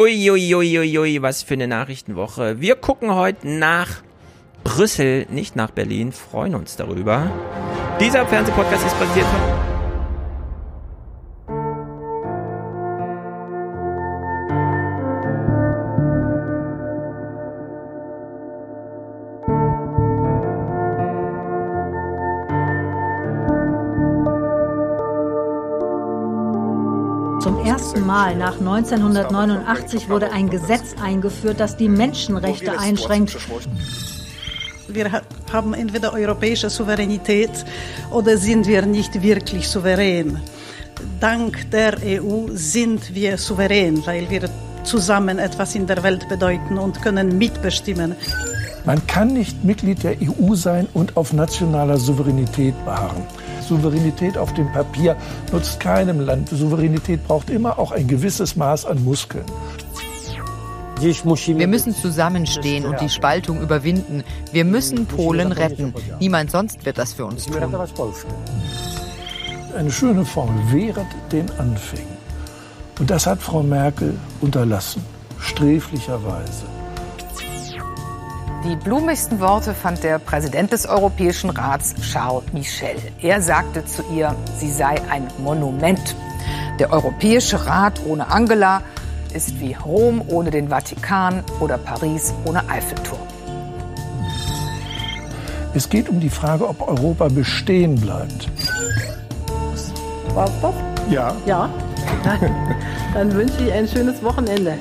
Uiuiuiui, ui, ui, was für eine Nachrichtenwoche. Wir gucken heute nach Brüssel, nicht nach Berlin, freuen uns darüber. Dieser Fernsehpodcast ist präsentiert von Mal nach 1989 wurde ein Gesetz eingeführt, das die Menschenrechte einschränkt. Wir haben entweder europäische Souveränität oder sind wir nicht wirklich souverän. Dank der EU sind wir souverän, weil wir zusammen etwas in der Welt bedeuten und können mitbestimmen. Man kann nicht Mitglied der EU sein und auf nationaler Souveränität beharren. Souveränität auf dem Papier nutzt keinem Land. Souveränität braucht immer auch ein gewisses Maß an Muskeln. Wir müssen zusammenstehen und die Spaltung überwinden. Wir müssen Polen retten. Niemand sonst wird das für uns tun. Eine schöne Formel, während den Anfängen. Und das hat Frau Merkel unterlassen, sträflicherweise. Die blumigsten Worte fand der Präsident des Europäischen Rats, Charles Michel. Er sagte zu ihr, sie sei ein Monument. Der Europäische Rat ohne Angela ist wie Rom ohne den Vatikan oder Paris ohne Eiffelturm. Es geht um die Frage, ob Europa bestehen bleibt. War's das? Ja. Ja. Dann wünsche ich ein schönes Wochenende.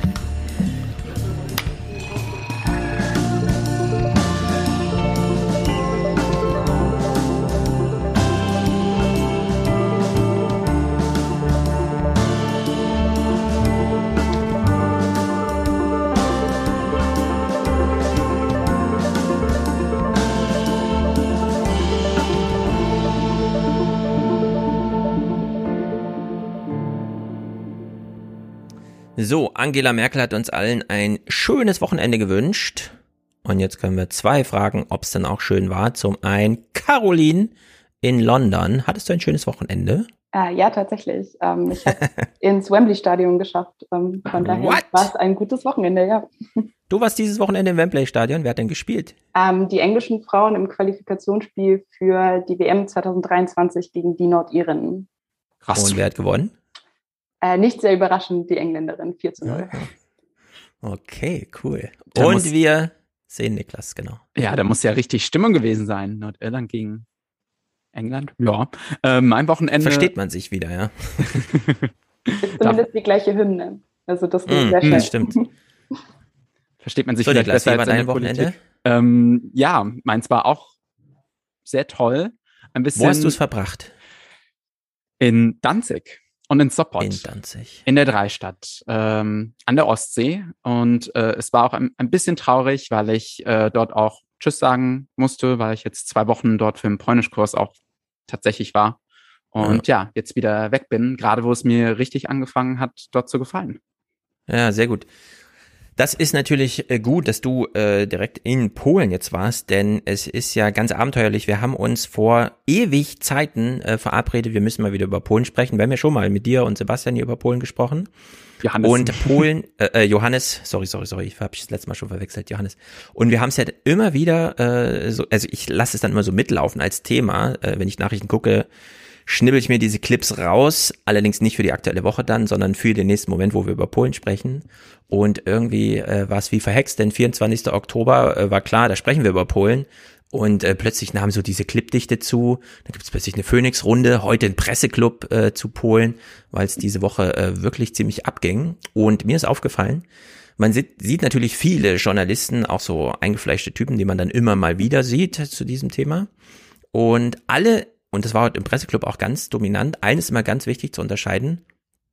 So, Angela Merkel hat uns allen ein schönes Wochenende gewünscht. Und jetzt können wir zwei fragen, ob es dann auch schön war. Zum einen, Caroline in London. Hattest du ein schönes Wochenende? Äh, ja, tatsächlich. Ähm, ich habe ins Wembley-Stadion geschafft. Ähm, von daher war es ein gutes Wochenende, ja. Du warst dieses Wochenende im Wembley-Stadion. Wer hat denn gespielt? Ähm, die englischen Frauen im Qualifikationsspiel für die WM 2023 gegen die Nordirinnen. Krass. Und wer hat gewonnen? Äh, nicht sehr überraschend, die Engländerin 4 zu 0. Okay, cool. Da Und wir sehen Niklas, genau. Ja, da muss ja richtig Stimmung gewesen sein. Nordirland gegen England. Ja. Äh, mein Wochenende. Versteht man sich wieder, ja. Ist zumindest die gleiche Hymne. Also das geht mm, sehr schnell. Das stimmt. Versteht man sich so, vielleicht Niklas, besser als dein Wochenende? Ähm, ja, meins war auch sehr toll. Ein bisschen. Wo hast du es verbracht? In Danzig und in Sopot. In Danzig. In der Dreistadt, ähm, an der Ostsee. Und äh, es war auch ein, ein bisschen traurig, weil ich äh, dort auch Tschüss sagen musste, weil ich jetzt zwei Wochen dort für den Polnischkurs auch tatsächlich war. Und ja. ja, jetzt wieder weg bin, gerade wo es mir richtig angefangen hat, dort zu gefallen. Ja, sehr gut. Das ist natürlich äh, gut, dass du äh, direkt in Polen jetzt warst, denn es ist ja ganz abenteuerlich. Wir haben uns vor ewig Zeiten äh, verabredet, wir müssen mal wieder über Polen sprechen. Wir haben ja schon mal mit dir und Sebastian hier über Polen gesprochen. Johannes. Und Polen, äh, äh, Johannes, sorry, sorry, sorry, ich habe das letzte Mal schon verwechselt, Johannes. Und wir haben es ja immer wieder, äh, so, also ich lasse es dann immer so mitlaufen als Thema, äh, wenn ich Nachrichten gucke, schnibbel ich mir diese Clips raus, allerdings nicht für die aktuelle Woche dann, sondern für den nächsten Moment, wo wir über Polen sprechen. Und irgendwie äh, war es wie verhext, denn 24. Oktober äh, war klar, da sprechen wir über Polen. Und äh, plötzlich nahm so diese Clipdichte zu. Da gibt es plötzlich eine Phoenix-Runde, heute ein Presseclub äh, zu Polen, weil es diese Woche äh, wirklich ziemlich abging. Und mir ist aufgefallen, man sieht, sieht natürlich viele Journalisten, auch so eingefleischte Typen, die man dann immer mal wieder sieht zu diesem Thema. Und alle und das war heute im Presseclub auch ganz dominant, eines immer ganz wichtig zu unterscheiden.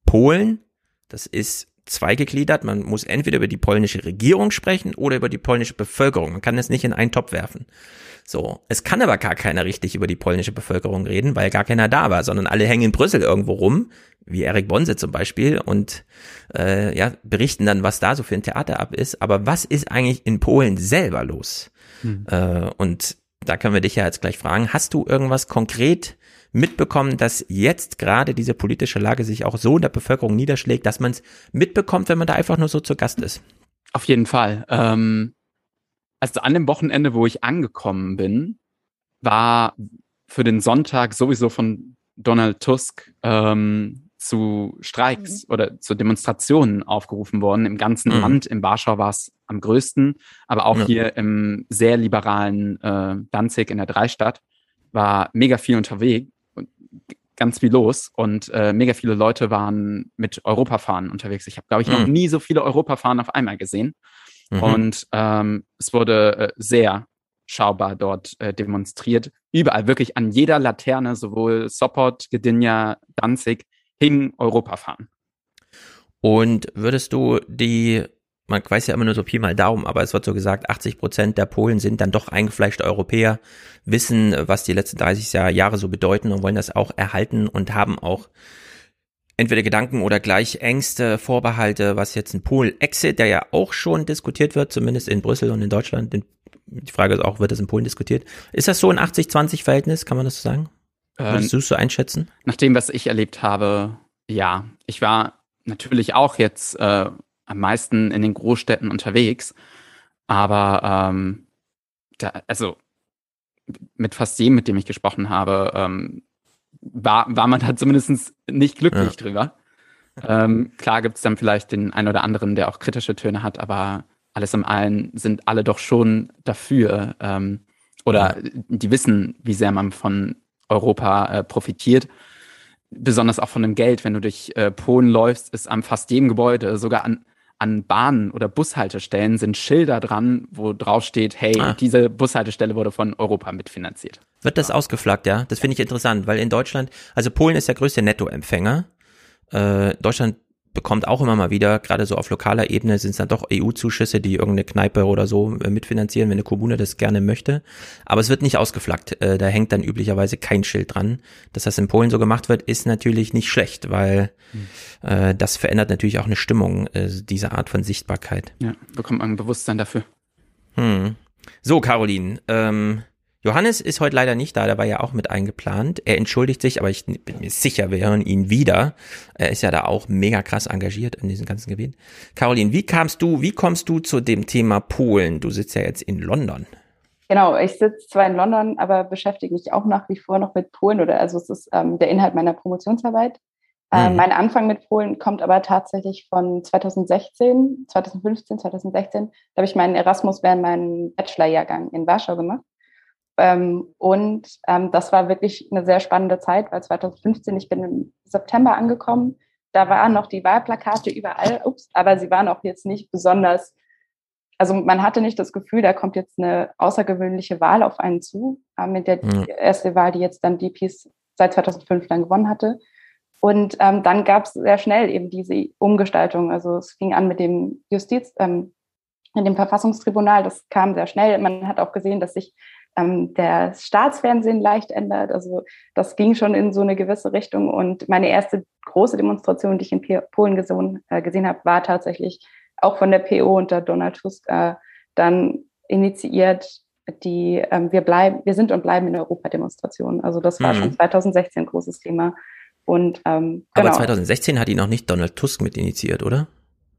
Polen, das ist zweigegliedert. Man muss entweder über die polnische Regierung sprechen oder über die polnische Bevölkerung. Man kann das nicht in einen Topf werfen. So, es kann aber gar keiner richtig über die polnische Bevölkerung reden, weil gar keiner da war, sondern alle hängen in Brüssel irgendwo rum, wie Erik Bonse zum Beispiel, und äh, ja, berichten dann, was da so für ein Theater ab ist. Aber was ist eigentlich in Polen selber los? Hm. Äh, und da können wir dich ja jetzt gleich fragen, hast du irgendwas konkret mitbekommen, dass jetzt gerade diese politische Lage sich auch so in der Bevölkerung niederschlägt, dass man es mitbekommt, wenn man da einfach nur so zu Gast ist? Auf jeden Fall. Ähm, also an dem Wochenende, wo ich angekommen bin, war für den Sonntag sowieso von Donald Tusk ähm, zu Streiks mhm. oder zu Demonstrationen aufgerufen worden. Im ganzen mhm. Land, in Warschau war es am größten, aber auch ja. hier im sehr liberalen äh, Danzig in der Dreistadt war mega viel unterwegs und ganz viel los und äh, mega viele Leute waren mit Europafahren unterwegs. Ich habe, glaube ich, mhm. noch nie so viele Europafahren auf einmal gesehen. Mhm. Und ähm, es wurde äh, sehr schaubar dort äh, demonstriert. Überall, wirklich an jeder Laterne, sowohl Sopot, Gdynia, Danzig, hing Europafahren. Und würdest du die man weiß ja immer nur so Pi mal Daumen, aber es wird so gesagt, 80 Prozent der Polen sind dann doch eingefleischte Europäer, wissen, was die letzten 30 Jahre so bedeuten und wollen das auch erhalten und haben auch entweder Gedanken oder gleich Ängste, Vorbehalte, was jetzt ein Polen-Exit, der ja auch schon diskutiert wird, zumindest in Brüssel und in Deutschland. Die Frage ist auch, wird das in Polen diskutiert? Ist das so ein 80-20-Verhältnis, kann man das so sagen? Würdest ähm, du es so einschätzen? Nach dem, was ich erlebt habe, ja. Ich war natürlich auch jetzt äh, am meisten in den Großstädten unterwegs. Aber ähm, da, also mit fast jedem, mit dem ich gesprochen habe, ähm, war, war man da zumindest nicht glücklich ja. drüber. Ähm, klar gibt es dann vielleicht den einen oder anderen, der auch kritische Töne hat, aber alles im Allen sind alle doch schon dafür ähm, oder ja. die wissen, wie sehr man von Europa äh, profitiert besonders auch von dem Geld, wenn du durch äh, Polen läufst, ist an fast jedem Gebäude, sogar an an Bahnen oder Bushaltestellen sind Schilder dran, wo drauf steht, hey, ah. diese Bushaltestelle wurde von Europa mitfinanziert. Wird das ausgeflaggt, ja? Das finde ich interessant, weil in Deutschland, also Polen ist der größte Nettoempfänger. Äh, Deutschland bekommt auch immer mal wieder, gerade so auf lokaler Ebene sind es dann doch EU-Zuschüsse, die irgendeine Kneipe oder so äh, mitfinanzieren, wenn eine Kommune das gerne möchte. Aber es wird nicht ausgeflaggt. Äh, da hängt dann üblicherweise kein Schild dran. Dass das in Polen so gemacht wird, ist natürlich nicht schlecht, weil mhm. äh, das verändert natürlich auch eine Stimmung, äh, diese Art von Sichtbarkeit. Ja, bekommt man ein Bewusstsein dafür. Hm. So, Caroline, ähm, Johannes ist heute leider nicht da, der war ja auch mit eingeplant. Er entschuldigt sich, aber ich bin mir sicher, wir hören ihn wieder. Er ist ja da auch mega krass engagiert in diesem ganzen Gebiet. Caroline, wie kamst du, wie kommst du zu dem Thema Polen? Du sitzt ja jetzt in London. Genau, ich sitze zwar in London, aber beschäftige mich auch nach wie vor noch mit Polen oder also es ist ähm, der Inhalt meiner Promotionsarbeit. Ähm, mhm. Mein Anfang mit Polen kommt aber tatsächlich von 2016, 2015, 2016. Da habe ich meinen Erasmus während meinem Bachelorjahrgang in Warschau gemacht. Ähm, und ähm, das war wirklich eine sehr spannende Zeit, weil 2015, ich bin im September angekommen, da waren noch die Wahlplakate überall, ups, aber sie waren auch jetzt nicht besonders, also man hatte nicht das Gefühl, da kommt jetzt eine außergewöhnliche Wahl auf einen zu, äh, mit der mhm. erste Wahl, die jetzt dann die Peace seit 2005 dann gewonnen hatte. Und ähm, dann gab es sehr schnell eben diese Umgestaltung. Also es fing an mit dem Justiz, ähm, mit dem Verfassungstribunal, das kam sehr schnell. Man hat auch gesehen, dass sich ähm, der Staatsfernsehen leicht ändert. Also das ging schon in so eine gewisse Richtung. Und meine erste große Demonstration, die ich in Polen gesehen, äh, gesehen habe, war tatsächlich auch von der PO unter Donald Tusk äh, dann initiiert die ähm, wir bleiben, wir sind und bleiben in Europa-Demonstration. Also das war mhm. schon 2016 ein großes Thema. Und ähm, genau. Aber 2016 hat ihn noch nicht Donald Tusk mit initiiert, oder?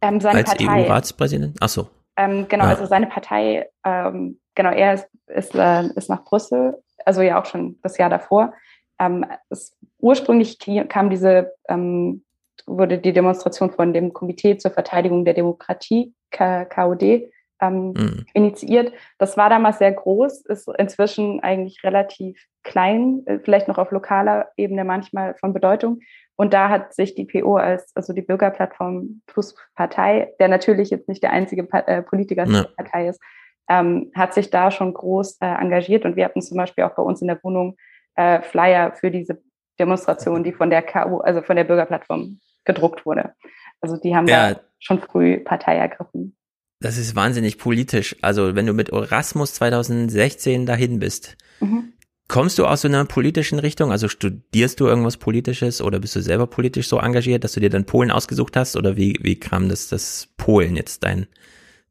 Ähm, seine Als EU-Ratspräsident? Ach so. Ähm, genau, ja. also seine Partei ähm, genau, er ist, ist, äh, ist nach Brüssel, also ja auch schon das Jahr davor. Ähm, es, ursprünglich kam diese, ähm, wurde die Demonstration von dem Komitee zur Verteidigung der Demokratie, K KOD, ähm, mhm. initiiert. Das war damals sehr groß, ist inzwischen eigentlich relativ klein, äh, vielleicht noch auf lokaler Ebene manchmal von Bedeutung. Und da hat sich die PO als, also die Bürgerplattform plus Partei, der natürlich jetzt nicht der einzige pa äh, Politiker ja. Partei ist, ähm, hat sich da schon groß äh, engagiert und wir hatten zum Beispiel auch bei uns in der Wohnung äh, Flyer für diese Demonstration, die von der KU, also von der Bürgerplattform gedruckt wurde. Also die haben ja. da schon früh Partei ergriffen. Das ist wahnsinnig politisch. Also wenn du mit Erasmus 2016 dahin bist, mhm. kommst du aus so einer politischen Richtung? Also studierst du irgendwas Politisches oder bist du selber politisch so engagiert, dass du dir dann Polen ausgesucht hast? Oder wie, wie kam das, dass Polen jetzt dein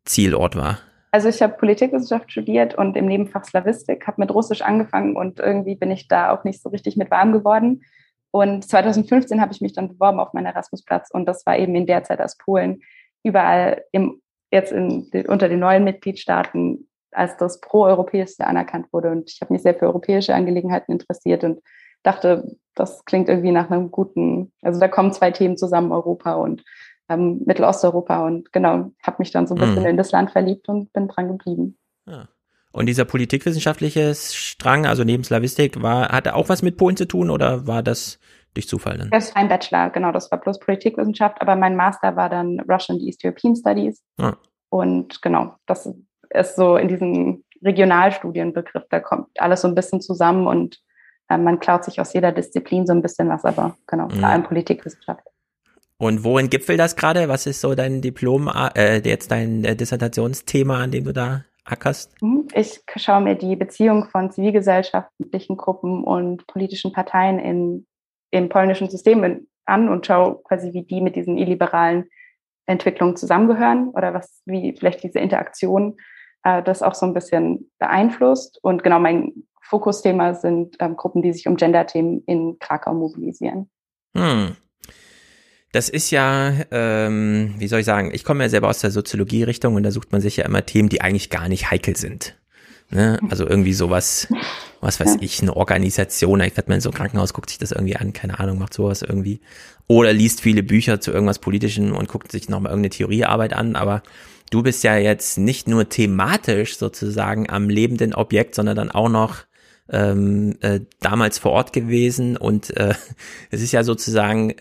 Zielort war? Also ich habe Politikwissenschaft studiert und im Nebenfach Slavistik, habe mit Russisch angefangen und irgendwie bin ich da auch nicht so richtig mit warm geworden. Und 2015 habe ich mich dann beworben auf meinen Erasmusplatz und das war eben in der Zeit, als Polen überall im, jetzt in, unter den neuen Mitgliedstaaten als das Pro-Europäischste anerkannt wurde. Und ich habe mich sehr für europäische Angelegenheiten interessiert und dachte, das klingt irgendwie nach einem guten, also da kommen zwei Themen zusammen, Europa und ähm, Mittelosteuropa. Und genau, habe mich dann so ein bisschen mhm. in das Land verliebt und bin dran geblieben. Ja. Und dieser politikwissenschaftliche Strang, also neben Slavistik, war, hatte auch was mit Polen zu tun oder war das durch Zufall dann? Das war ein Bachelor, genau, das war bloß Politikwissenschaft, aber mein Master war dann Russian and East European Studies. Ah. Und genau, das ist so in diesem Regionalstudienbegriff, da kommt alles so ein bisschen zusammen und äh, man klaut sich aus jeder Disziplin so ein bisschen was, aber genau, vor allem Politikwissenschaft. Und worin gipfelt das gerade? Was ist so dein Diplom, äh, jetzt dein äh, Dissertationsthema, an dem du da ackerst? Mhm. Ich schaue mir die Beziehung von zivilgesellschaftlichen Gruppen und politischen Parteien in, im polnischen System an und schaue quasi, wie die mit diesen illiberalen Entwicklungen zusammengehören oder was, wie vielleicht diese Interaktion äh, das auch so ein bisschen beeinflusst. Und genau mein Fokusthema sind ähm, Gruppen, die sich um Gender-Themen in Krakau mobilisieren. Hm. Das ist ja, ähm, wie soll ich sagen, ich komme ja selber aus der Soziologie-Richtung und da sucht man sich ja immer Themen, die eigentlich gar nicht heikel sind. Ne? Also irgendwie sowas, was weiß ich, eine Organisation, ich werde mal in so ein Krankenhaus, guckt sich das irgendwie an, keine Ahnung, macht sowas irgendwie. Oder liest viele Bücher zu irgendwas Politischem und guckt sich nochmal irgendeine Theoriearbeit an, aber du bist ja jetzt nicht nur thematisch sozusagen am lebenden Objekt, sondern dann auch noch ähm, äh, damals vor Ort gewesen und äh, es ist ja sozusagen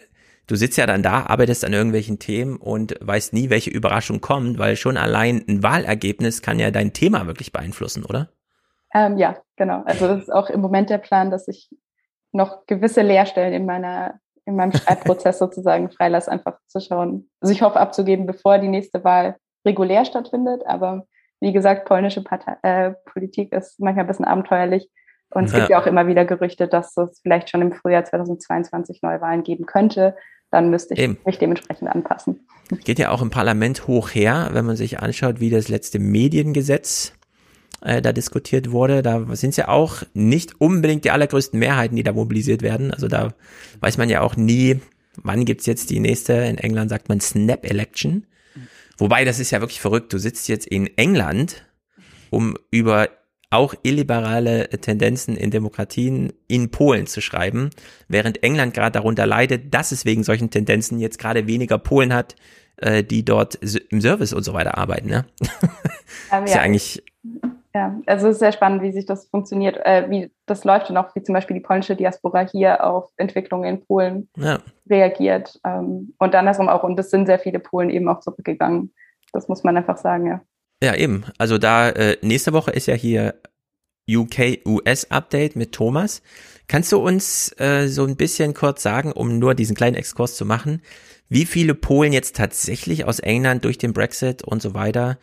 du sitzt ja dann da, arbeitest an irgendwelchen Themen und weißt nie, welche Überraschung kommt, weil schon allein ein Wahlergebnis kann ja dein Thema wirklich beeinflussen, oder? Ähm, ja, genau. Also das ist auch im Moment der Plan, dass ich noch gewisse Leerstellen in meiner in meinem Schreibprozess sozusagen freilasse, einfach zu schauen. Also ich hoffe abzugeben, bevor die nächste Wahl regulär stattfindet. Aber wie gesagt, polnische Partei, äh, Politik ist manchmal ein bisschen abenteuerlich. Und es ja. gibt ja auch immer wieder Gerüchte, dass es vielleicht schon im Frühjahr 2022 Neuwahlen geben könnte dann müsste ich Eben. mich dementsprechend anpassen. Geht ja auch im Parlament hoch her, wenn man sich anschaut, wie das letzte Mediengesetz äh, da diskutiert wurde. Da sind es ja auch nicht unbedingt die allergrößten Mehrheiten, die da mobilisiert werden. Also da weiß man ja auch nie, wann gibt's jetzt die nächste, in England sagt man Snap Election. Wobei, das ist ja wirklich verrückt. Du sitzt jetzt in England, um über auch illiberale Tendenzen in Demokratien in Polen zu schreiben, während England gerade darunter leidet, dass es wegen solchen Tendenzen jetzt gerade weniger Polen hat, äh, die dort im Service und so weiter arbeiten. Ne? Ähm, ist ja, eigentlich ja, also es ist sehr spannend, wie sich das funktioniert, äh, wie das läuft und auch wie zum Beispiel die polnische Diaspora hier auf Entwicklungen in Polen ja. reagiert. Ähm, und andersrum auch, und es sind sehr viele Polen eben auch zurückgegangen. Das muss man einfach sagen, ja. Ja, eben. Also da, äh, nächste Woche ist ja hier UK-US-Update mit Thomas. Kannst du uns äh, so ein bisschen kurz sagen, um nur diesen kleinen Exkurs zu machen, wie viele Polen jetzt tatsächlich aus England durch den Brexit und so weiter,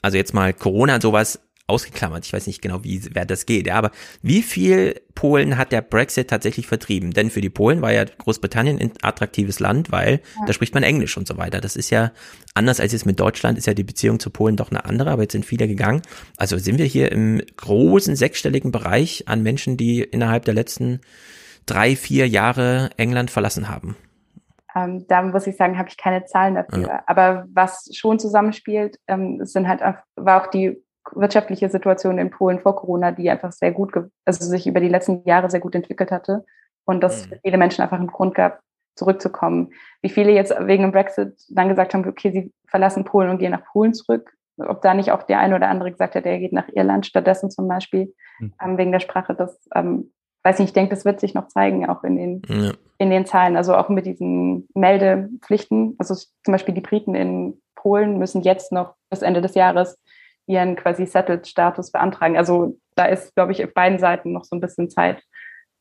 also jetzt mal Corona und sowas ausgeklammert. Ich weiß nicht genau, wie wer das geht. Ja, aber wie viel Polen hat der Brexit tatsächlich vertrieben? Denn für die Polen war ja Großbritannien ein attraktives Land, weil ja. da spricht man Englisch und so weiter. Das ist ja anders als jetzt mit Deutschland, ist ja die Beziehung zu Polen doch eine andere, aber jetzt sind viele gegangen. Also sind wir hier im großen sechsstelligen Bereich an Menschen, die innerhalb der letzten drei, vier Jahre England verlassen haben. Ähm, da muss ich sagen, habe ich keine Zahlen dafür. Ja. Aber was schon zusammenspielt, ähm, sind halt war auch die wirtschaftliche Situation in Polen vor Corona, die einfach sehr gut, also sich über die letzten Jahre sehr gut entwickelt hatte und dass mhm. viele Menschen einfach einen Grund gab, zurückzukommen. Wie viele jetzt wegen dem Brexit dann gesagt haben, okay, sie verlassen Polen und gehen nach Polen zurück. Ob da nicht auch der eine oder andere gesagt hat, er geht nach Irland stattdessen zum Beispiel, mhm. ähm, wegen der Sprache, das ähm, weiß nicht, ich denke, das wird sich noch zeigen, auch in den, ja. in den Zahlen, also auch mit diesen Meldepflichten. Also zum Beispiel die Briten in Polen müssen jetzt noch bis Ende des Jahres ihren quasi Settled-Status beantragen. Also da ist, glaube ich, auf beiden Seiten noch so ein bisschen Zeit,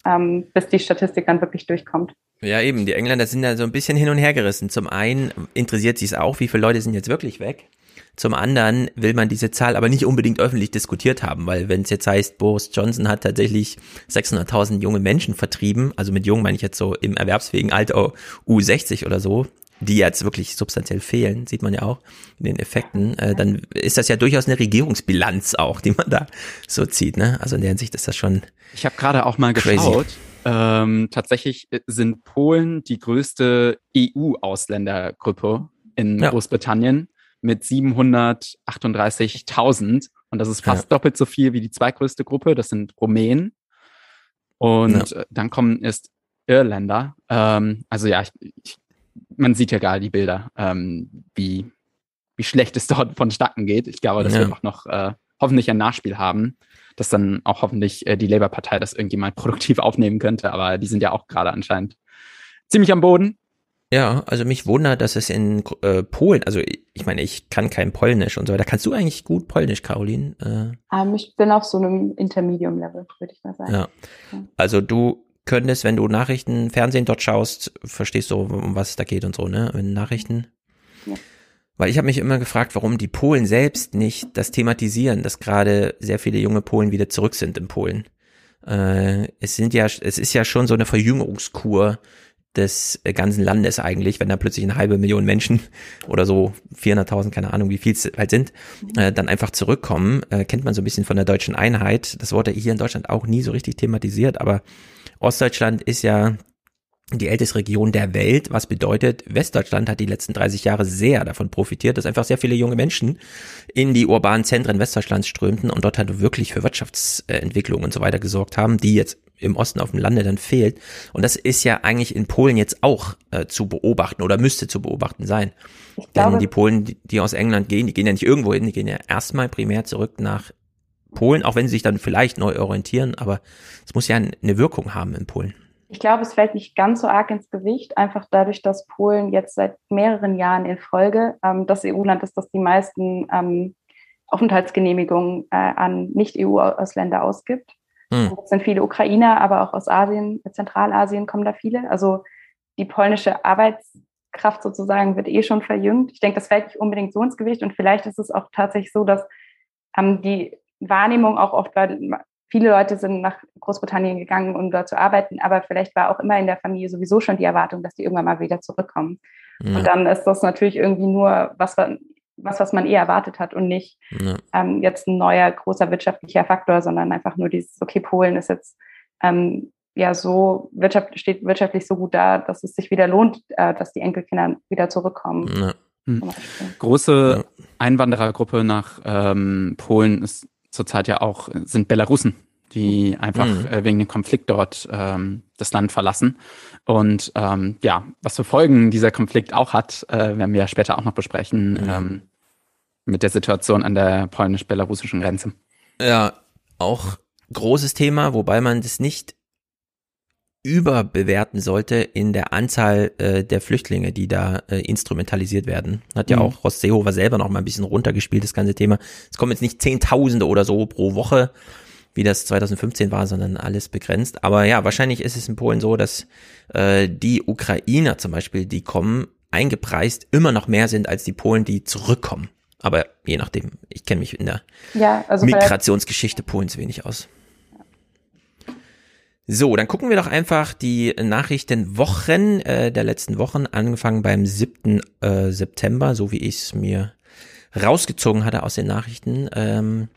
ähm, bis die Statistik dann wirklich durchkommt. Ja, eben. Die Engländer sind da so ein bisschen hin und her gerissen. Zum einen interessiert sie es auch, wie viele Leute sind jetzt wirklich weg. Zum anderen will man diese Zahl aber nicht unbedingt öffentlich diskutiert haben, weil wenn es jetzt heißt, Boris Johnson hat tatsächlich 600.000 junge Menschen vertrieben, also mit jung meine ich jetzt so im erwerbsfähigen Alter U60 oder so, die jetzt wirklich substanziell fehlen, sieht man ja auch in den Effekten, äh, dann ist das ja durchaus eine Regierungsbilanz auch, die man da so zieht. Ne? Also in der Hinsicht ist das schon. Ich habe gerade auch mal geschaut. Ähm, tatsächlich sind Polen die größte EU-Ausländergruppe in ja. Großbritannien mit 738.000 und das ist fast ja. doppelt so viel wie die zweitgrößte Gruppe, das sind Rumänen. Und ja. Äh, dann kommen erst Irländer. Ähm, also ja, ich, ich, man sieht ja gerade die Bilder, ähm, wie, wie schlecht es dort vonstatten geht. Ich glaube, dass ja. wir auch noch äh, hoffentlich ein Nachspiel haben, dass dann auch hoffentlich äh, die Labour-Partei das irgendwie mal produktiv aufnehmen könnte. Aber die sind ja auch gerade anscheinend ziemlich am Boden. Ja, also mich wundert, dass es in äh, Polen, also ich meine, ich kann kein Polnisch und so weiter. Kannst du eigentlich gut Polnisch, Caroline? Äh, um, ähm, ich bin auf so einem Intermedium-Level, würde ich mal sagen. Ja. Also du könntest, wenn du Nachrichten, Fernsehen dort schaust, verstehst du, um was es da geht und so, ne? In Nachrichten. Ja. Weil ich habe mich immer gefragt, warum die Polen selbst nicht das thematisieren, dass gerade sehr viele junge Polen wieder zurück sind in Polen. Äh, es sind ja, es ist ja schon so eine Verjüngungskur des ganzen Landes eigentlich, wenn da plötzlich eine halbe Million Menschen oder so 400.000, keine Ahnung, wie viel es halt sind, äh, dann einfach zurückkommen, äh, kennt man so ein bisschen von der deutschen Einheit. Das wurde hier in Deutschland auch nie so richtig thematisiert, aber Ostdeutschland ist ja die älteste Region der Welt, was bedeutet, Westdeutschland hat die letzten 30 Jahre sehr davon profitiert, dass einfach sehr viele junge Menschen in die urbanen Zentren Westdeutschlands strömten und dort halt wirklich für Wirtschaftsentwicklung und so weiter gesorgt haben, die jetzt im Osten auf dem Lande dann fehlt. Und das ist ja eigentlich in Polen jetzt auch äh, zu beobachten oder müsste zu beobachten sein. Ich Denn glaube, die Polen, die, die aus England gehen, die gehen ja nicht irgendwo hin, die gehen ja erstmal primär zurück nach Polen, auch wenn sie sich dann vielleicht neu orientieren, aber es muss ja eine Wirkung haben in Polen. Ich glaube, es fällt nicht ganz so arg ins Gewicht, einfach dadurch, dass Polen jetzt seit mehreren Jahren in Folge ähm, das EU-Land ist, das die meisten ähm, Aufenthaltsgenehmigungen äh, an Nicht-EU-Ausländer ausgibt. Hm. Es sind viele Ukrainer, aber auch aus Asien, Zentralasien kommen da viele. Also die polnische Arbeitskraft sozusagen wird eh schon verjüngt. Ich denke, das fällt nicht unbedingt so ins Gewicht und vielleicht ist es auch tatsächlich so, dass ähm, die Wahrnehmung auch oft, weil viele Leute sind nach Großbritannien gegangen, um dort zu arbeiten, aber vielleicht war auch immer in der Familie sowieso schon die Erwartung, dass die irgendwann mal wieder zurückkommen. Ja. Und dann ist das natürlich irgendwie nur was, was, was man eher erwartet hat und nicht ja. ähm, jetzt ein neuer großer wirtschaftlicher Faktor, sondern einfach nur dieses, okay, Polen ist jetzt ähm, ja so wirtschaft, steht wirtschaftlich so gut da, dass es sich wieder lohnt, äh, dass die Enkelkinder wieder zurückkommen. Ja. Hm. Große Einwanderergruppe nach ähm, Polen ist zurzeit ja auch sind Belarusen, die einfach mhm. äh, wegen dem Konflikt dort ähm, das Land verlassen. Und ähm, ja, was für Folgen dieser Konflikt auch hat, äh, werden wir ja später auch noch besprechen mhm. ähm, mit der Situation an der polnisch-belarussischen Grenze. Ja, auch großes Thema, wobei man das nicht überbewerten sollte in der Anzahl äh, der Flüchtlinge, die da äh, instrumentalisiert werden. Hat ja mhm. auch Ross Seehofer selber noch mal ein bisschen runtergespielt, das ganze Thema. Es kommen jetzt nicht Zehntausende oder so pro Woche, wie das 2015 war, sondern alles begrenzt. Aber ja, wahrscheinlich ist es in Polen so, dass äh, die Ukrainer zum Beispiel, die kommen, eingepreist immer noch mehr sind als die Polen, die zurückkommen. Aber je nachdem, ich kenne mich in der ja, also Migrationsgeschichte Polens wenig aus. So, dann gucken wir doch einfach die Nachrichtenwochen äh, der letzten Wochen, angefangen beim 7. Äh, September, so wie ich es mir rausgezogen hatte aus den Nachrichten. Ähm,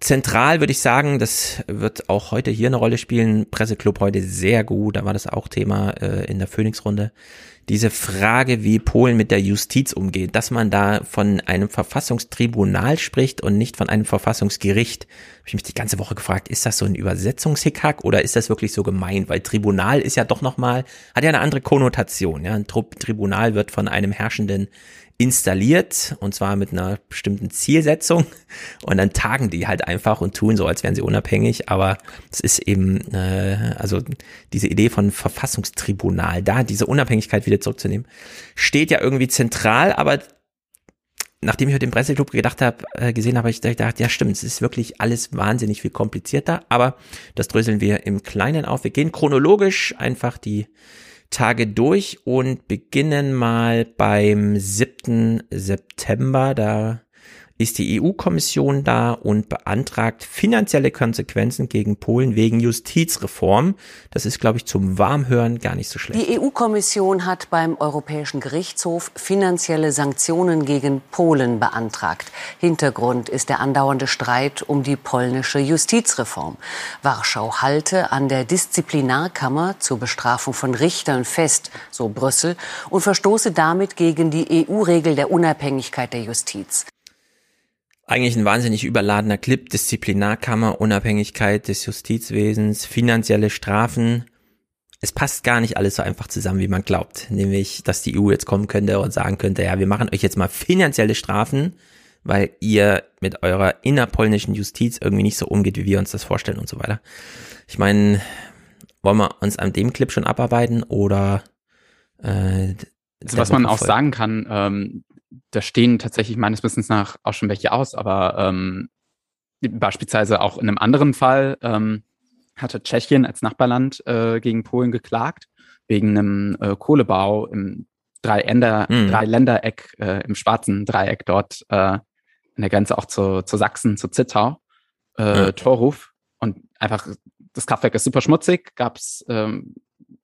zentral würde ich sagen, das wird auch heute hier eine Rolle spielen. Presseclub heute sehr gut, da war das auch Thema äh, in der Phoenix-Runde diese Frage, wie Polen mit der Justiz umgeht, dass man da von einem Verfassungstribunal spricht und nicht von einem Verfassungsgericht. Habe ich mich die ganze Woche gefragt, ist das so ein Übersetzungshickhack oder ist das wirklich so gemeint? Weil Tribunal ist ja doch nochmal, hat ja eine andere Konnotation. Ja? Ein Tribunal wird von einem herrschenden installiert und zwar mit einer bestimmten Zielsetzung. Und dann tagen die halt einfach und tun so, als wären sie unabhängig, aber es ist eben, äh, also diese Idee von Verfassungstribunal, da diese Unabhängigkeit wieder zurückzunehmen, steht ja irgendwie zentral, aber nachdem ich heute im Presseclub gedacht habe, äh, gesehen habe, ich gedacht, ja stimmt, es ist wirklich alles wahnsinnig viel komplizierter, aber das dröseln wir im Kleinen auf. Wir gehen chronologisch einfach die Tage durch und beginnen mal beim 7. September. Da ist die EU-Kommission da und beantragt finanzielle Konsequenzen gegen Polen wegen Justizreform. Das ist, glaube ich, zum Warmhören gar nicht so schlecht. Die EU-Kommission hat beim Europäischen Gerichtshof finanzielle Sanktionen gegen Polen beantragt. Hintergrund ist der andauernde Streit um die polnische Justizreform. Warschau halte an der Disziplinarkammer zur Bestrafung von Richtern fest, so Brüssel, und verstoße damit gegen die EU-Regel der Unabhängigkeit der Justiz. Eigentlich ein wahnsinnig überladener Clip, Disziplinarkammer, Unabhängigkeit des Justizwesens, finanzielle Strafen. Es passt gar nicht alles so einfach zusammen, wie man glaubt. Nämlich, dass die EU jetzt kommen könnte und sagen könnte, ja, wir machen euch jetzt mal finanzielle Strafen, weil ihr mit eurer innerpolnischen Justiz irgendwie nicht so umgeht, wie wir uns das vorstellen und so weiter. Ich meine, wollen wir uns an dem Clip schon abarbeiten oder äh, also was man auch sagen kann, ähm, da stehen tatsächlich meines Wissens nach auch schon welche aus, aber ähm, beispielsweise auch in einem anderen Fall ähm, hatte Tschechien als Nachbarland äh, gegen Polen geklagt, wegen einem äh, Kohlebau im Dreiländer, mhm. Dreiländereck, äh, im schwarzen Dreieck dort äh, an der Grenze auch zu, zu Sachsen, zu Zittau, äh, mhm. Torruf. Und einfach, das Kraftwerk ist super schmutzig, gab's, ähm,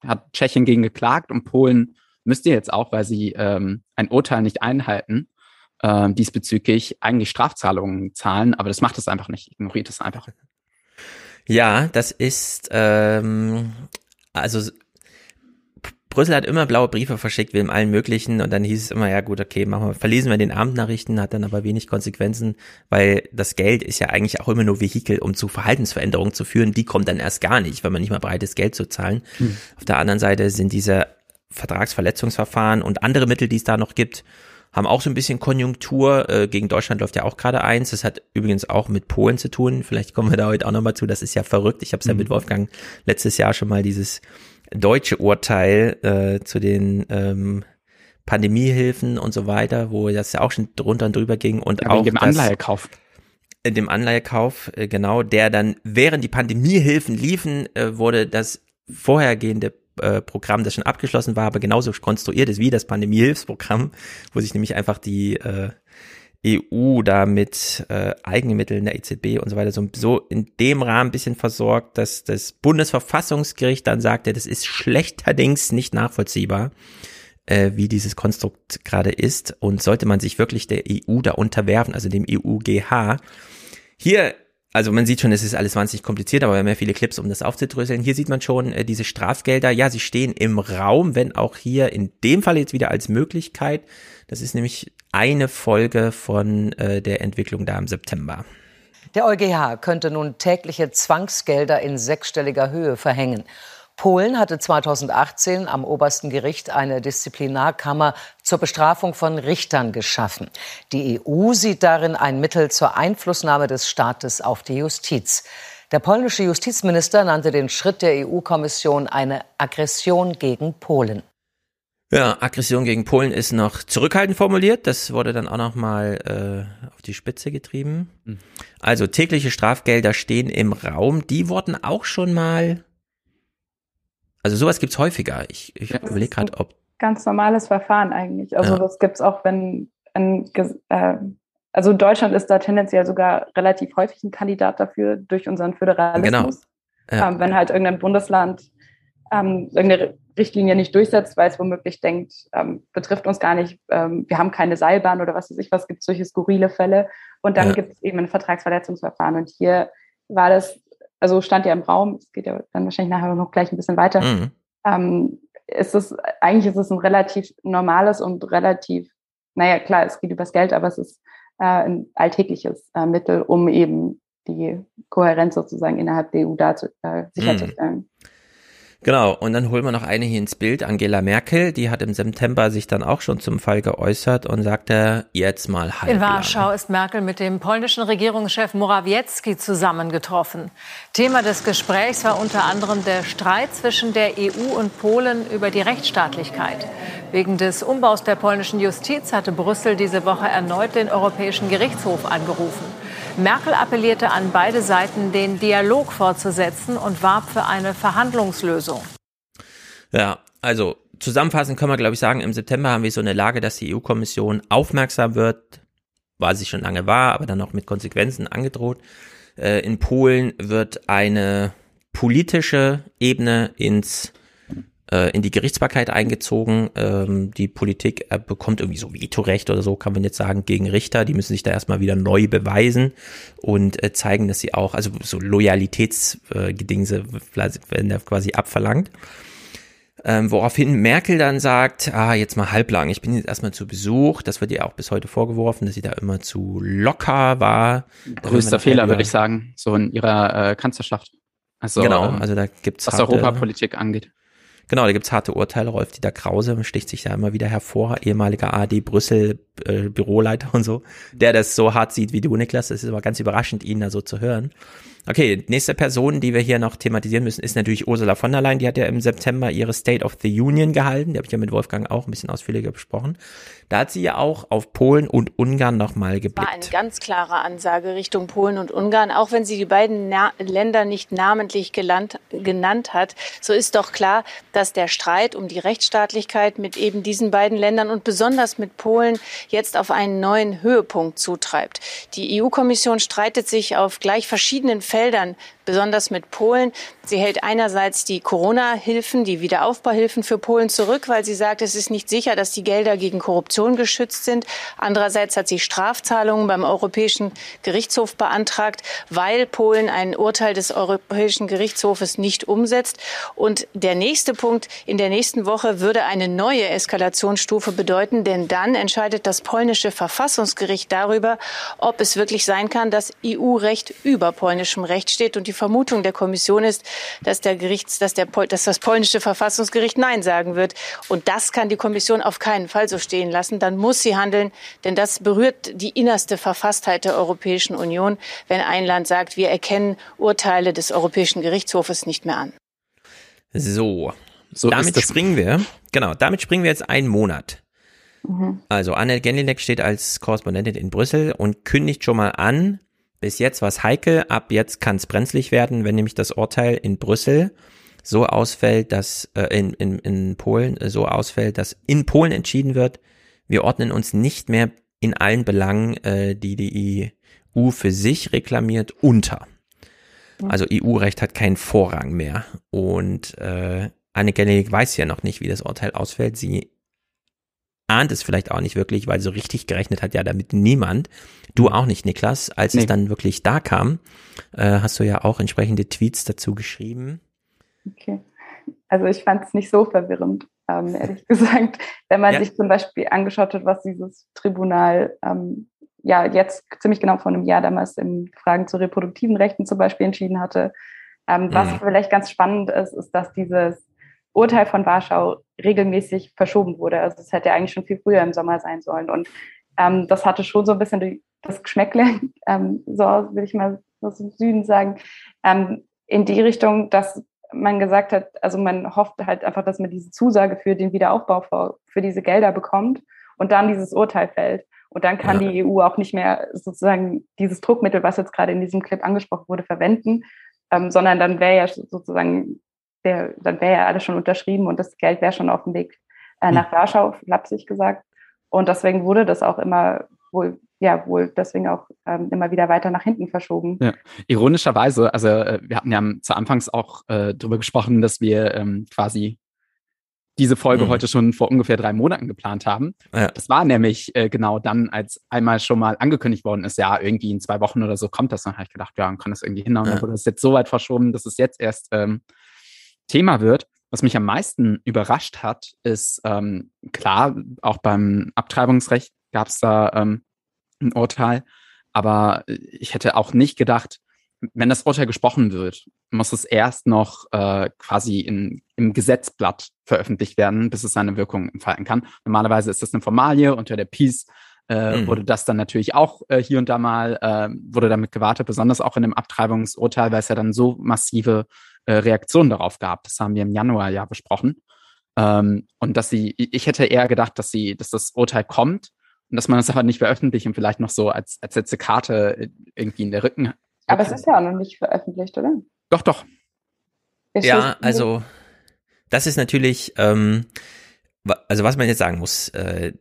hat Tschechien gegen geklagt und Polen müsst ihr jetzt auch, weil sie ähm, ein Urteil nicht einhalten, äh, diesbezüglich eigentlich Strafzahlungen zahlen, aber das macht es einfach nicht, ignoriert es einfach. Ja, das ist, ähm, also Brüssel hat immer blaue Briefe verschickt, wem allen möglichen und dann hieß es immer, ja gut, okay, machen wir, verlesen wir den Abendnachrichten, hat dann aber wenig Konsequenzen, weil das Geld ist ja eigentlich auch immer nur Vehikel, um zu Verhaltensveränderungen zu führen, die kommt dann erst gar nicht, wenn man nicht mal bereit ist, Geld zu zahlen. Hm. Auf der anderen Seite sind diese Vertragsverletzungsverfahren und andere Mittel, die es da noch gibt, haben auch so ein bisschen Konjunktur. Äh, gegen Deutschland läuft ja auch gerade eins. Das hat übrigens auch mit Polen zu tun. Vielleicht kommen wir da heute auch nochmal zu. Das ist ja verrückt. Ich habe es mhm. ja mit Wolfgang letztes Jahr schon mal dieses deutsche Urteil äh, zu den ähm, Pandemiehilfen und so weiter, wo das ja auch schon drunter und drüber ging und ja, auch dem Anleihekauf in dem Anleihekauf, äh, genau, der dann während die Pandemiehilfen liefen, äh, wurde das vorhergehende äh, Programm, das schon abgeschlossen war, aber genauso konstruiert ist wie das Pandemiehilfsprogramm, wo sich nämlich einfach die äh, EU da mit äh, Eigenmitteln der EZB und so weiter so, so in dem Rahmen ein bisschen versorgt, dass das Bundesverfassungsgericht dann sagte, das ist schlechterdings nicht nachvollziehbar, äh, wie dieses Konstrukt gerade ist und sollte man sich wirklich der EU da unterwerfen, also dem EUGH. Hier also man sieht schon, es ist alles wahnsinnig kompliziert, aber wir haben ja viele Clips, um das aufzudröseln. Hier sieht man schon äh, diese Strafgelder. Ja, sie stehen im Raum, wenn auch hier in dem Fall jetzt wieder als Möglichkeit. Das ist nämlich eine Folge von äh, der Entwicklung da im September. Der EuGH könnte nun tägliche Zwangsgelder in sechsstelliger Höhe verhängen. Polen hatte 2018 am obersten Gericht eine Disziplinarkammer zur Bestrafung von Richtern geschaffen. Die EU sieht darin ein Mittel zur Einflussnahme des Staates auf die Justiz. Der polnische Justizminister nannte den Schritt der EU-Kommission eine Aggression gegen Polen. Ja, Aggression gegen Polen ist noch zurückhaltend formuliert. Das wurde dann auch noch mal äh, auf die Spitze getrieben. Hm. Also tägliche Strafgelder stehen im Raum. Die wurden auch schon mal also sowas gibt's häufiger. Ich, ich ja, überlege gerade, ob. Ganz normales Verfahren eigentlich. Also ja. das gibt's auch, wenn ein, äh, also Deutschland ist da tendenziell sogar relativ häufig ein Kandidat dafür durch unseren Föderalismus. Genau. Ja. Ähm, wenn halt irgendein Bundesland ähm, irgendeine Richtlinie nicht durchsetzt, weil es womöglich denkt, ähm, betrifft uns gar nicht, ähm, wir haben keine Seilbahn oder was weiß ich was, gibt solche skurrile Fälle. Und dann ja. gibt es eben ein Vertragsverletzungsverfahren. Und hier war das also stand ja im Raum, es geht ja dann wahrscheinlich nachher noch gleich ein bisschen weiter, mhm. ähm, ist es, eigentlich ist es ein relativ normales und relativ, naja, klar, es geht übers Geld, aber es ist äh, ein alltägliches äh, Mittel, um eben die Kohärenz sozusagen innerhalb der EU da zu, äh, sicherzustellen. Mhm. Genau, und dann holen wir noch eine hier ins Bild, Angela Merkel, die hat im September sich dann auch schon zum Fall geäußert und sagte, jetzt mal halb. In Warschau ist Merkel mit dem polnischen Regierungschef Morawiecki zusammengetroffen. Thema des Gesprächs war unter anderem der Streit zwischen der EU und Polen über die Rechtsstaatlichkeit. Wegen des Umbaus der polnischen Justiz hatte Brüssel diese Woche erneut den Europäischen Gerichtshof angerufen. Merkel appellierte an beide Seiten, den Dialog fortzusetzen und warb für eine Verhandlungslösung. Ja, also zusammenfassend können wir, glaube ich, sagen, im September haben wir so eine Lage, dass die EU-Kommission aufmerksam wird, was sie schon lange war, aber dann auch mit Konsequenzen angedroht. Äh, in Polen wird eine politische Ebene ins äh, in die Gerichtsbarkeit eingezogen. Ähm, die Politik äh, bekommt irgendwie so Vetorecht oder so, kann man jetzt sagen, gegen Richter. Die müssen sich da erstmal wieder neu beweisen und äh, zeigen, dass sie auch, also so Loyalitätsgedingse äh, werden da quasi abverlangt. Ähm, woraufhin Merkel dann sagt, ah, jetzt mal halblang, ich bin jetzt erstmal zu Besuch. Das wird ihr auch bis heute vorgeworfen, dass sie da immer zu locker war. Größter Fehler, würde ich sagen, so in ihrer äh, Kanzlerschaft. Also, genau, ähm, also da gibt's was Europapolitik angeht. Genau, da gibt's harte Urteile. Rolf Dieter Krause sticht sich da immer wieder hervor, ehemaliger AD Brüssel äh, Büroleiter und so, der das so hart sieht wie du, Niklas. Das ist aber ganz überraschend, ihn da so zu hören. Okay, nächste Person, die wir hier noch thematisieren müssen, ist natürlich Ursula von der Leyen. Die hat ja im September ihre State of the Union gehalten. Die habe ich ja mit Wolfgang auch ein bisschen ausführlicher besprochen. Da hat sie ja auch auf Polen und Ungarn nochmal geblickt. War eine ganz klare Ansage Richtung Polen und Ungarn, auch wenn sie die beiden Na Länder nicht namentlich gelandt, genannt hat. So ist doch klar, dass der Streit um die Rechtsstaatlichkeit mit eben diesen beiden Ländern und besonders mit Polen jetzt auf einen neuen Höhepunkt zutreibt. Die EU-Kommission streitet sich auf gleich verschiedenen Feldern besonders mit Polen. Sie hält einerseits die Corona-Hilfen, die Wiederaufbauhilfen für Polen zurück, weil sie sagt, es ist nicht sicher, dass die Gelder gegen Korruption geschützt sind. Andererseits hat sie Strafzahlungen beim Europäischen Gerichtshof beantragt, weil Polen ein Urteil des Europäischen Gerichtshofes nicht umsetzt. Und der nächste Punkt, in der nächsten Woche würde eine neue Eskalationsstufe bedeuten, denn dann entscheidet das polnische Verfassungsgericht darüber, ob es wirklich sein kann, dass EU-Recht über polnischem Recht steht und die die Vermutung der Kommission ist, dass der Gerichts, dass, der, dass das polnische Verfassungsgericht Nein sagen wird. Und das kann die Kommission auf keinen Fall so stehen lassen. Dann muss sie handeln, denn das berührt die innerste Verfasstheit der Europäischen Union, wenn ein Land sagt, wir erkennen Urteile des Europäischen Gerichtshofes nicht mehr an. So, so damit springen wir, genau, damit springen wir jetzt einen Monat. Mhm. Also Anne Genlinek steht als Korrespondentin in Brüssel und kündigt schon mal an, bis jetzt war es heikel, ab jetzt kann es brenzlig werden, wenn nämlich das Urteil in Brüssel so ausfällt, dass äh, in, in, in Polen äh, so ausfällt, dass in Polen entschieden wird, wir ordnen uns nicht mehr in allen Belangen, äh, die die EU für sich reklamiert, unter. Also EU-Recht hat keinen Vorrang mehr. Und äh, Anne Gellig weiß ja noch nicht, wie das Urteil ausfällt. Sie ahnt es vielleicht auch nicht wirklich, weil so richtig gerechnet hat ja damit niemand. Du auch nicht, Niklas. Als nee. es dann wirklich da kam, äh, hast du ja auch entsprechende Tweets dazu geschrieben. Okay. Also ich fand es nicht so verwirrend, ähm, ehrlich gesagt. Wenn man ja. sich zum Beispiel angeschaut hat, was dieses Tribunal ähm, ja jetzt ziemlich genau vor einem Jahr damals in Fragen zu reproduktiven Rechten zum Beispiel entschieden hatte. Ähm, was mhm. vielleicht ganz spannend ist, ist, dass dieses Urteil von Warschau regelmäßig verschoben wurde. Also es hätte eigentlich schon viel früher im Sommer sein sollen. Und ähm, das hatte schon so ein bisschen das Geschmäckle, ähm, so will ich mal aus dem Süden sagen, ähm, in die Richtung, dass man gesagt hat, also man hofft halt einfach, dass man diese Zusage für den Wiederaufbau für, für diese Gelder bekommt und dann dieses Urteil fällt. Und dann kann die EU auch nicht mehr sozusagen dieses Druckmittel, was jetzt gerade in diesem Clip angesprochen wurde, verwenden, ähm, sondern dann wäre ja sozusagen der, dann wäre ja alles schon unterschrieben und das Geld wäre schon auf dem Weg äh, hm. nach mhm. Warschau, flapsig gesagt. Und deswegen wurde das auch immer wohl, ja, wohl deswegen auch ähm, immer wieder weiter nach hinten verschoben. Ja. Ironischerweise, also äh, wir hatten ja zu Anfangs auch äh, darüber gesprochen, dass wir ähm, quasi diese Folge mhm. heute schon vor ungefähr drei Monaten geplant haben. Ja. Das war nämlich äh, genau dann, als einmal schon mal angekündigt worden ist, ja, irgendwie in zwei Wochen oder so kommt das. Dann habe ich gedacht, ja, man kann das irgendwie hinhauen. Ja. Dann wurde das jetzt so weit verschoben, dass es jetzt erst ähm, Thema wird. Was mich am meisten überrascht hat, ist ähm, klar, auch beim Abtreibungsrecht gab es da ähm, ein Urteil, aber ich hätte auch nicht gedacht, wenn das Urteil gesprochen wird, muss es erst noch äh, quasi in, im Gesetzblatt veröffentlicht werden, bis es seine Wirkung entfalten kann. Normalerweise ist das eine Formalie unter der Peace. Äh, mhm. wurde das dann natürlich auch äh, hier und da mal, äh, wurde damit gewartet, besonders auch in dem Abtreibungsurteil, weil es ja dann so massive äh, Reaktion darauf gab. Das haben wir im Januar ja besprochen. Ähm, und dass sie, ich hätte eher gedacht, dass sie, dass das Urteil kommt und dass man es aber nicht veröffentlicht und vielleicht noch so als, als letzte Karte irgendwie in der Rücken. Aber es ist ja auch noch nicht veröffentlicht, oder? Doch, doch. ja, also das ist natürlich, ähm, also was man jetzt sagen muss, äh,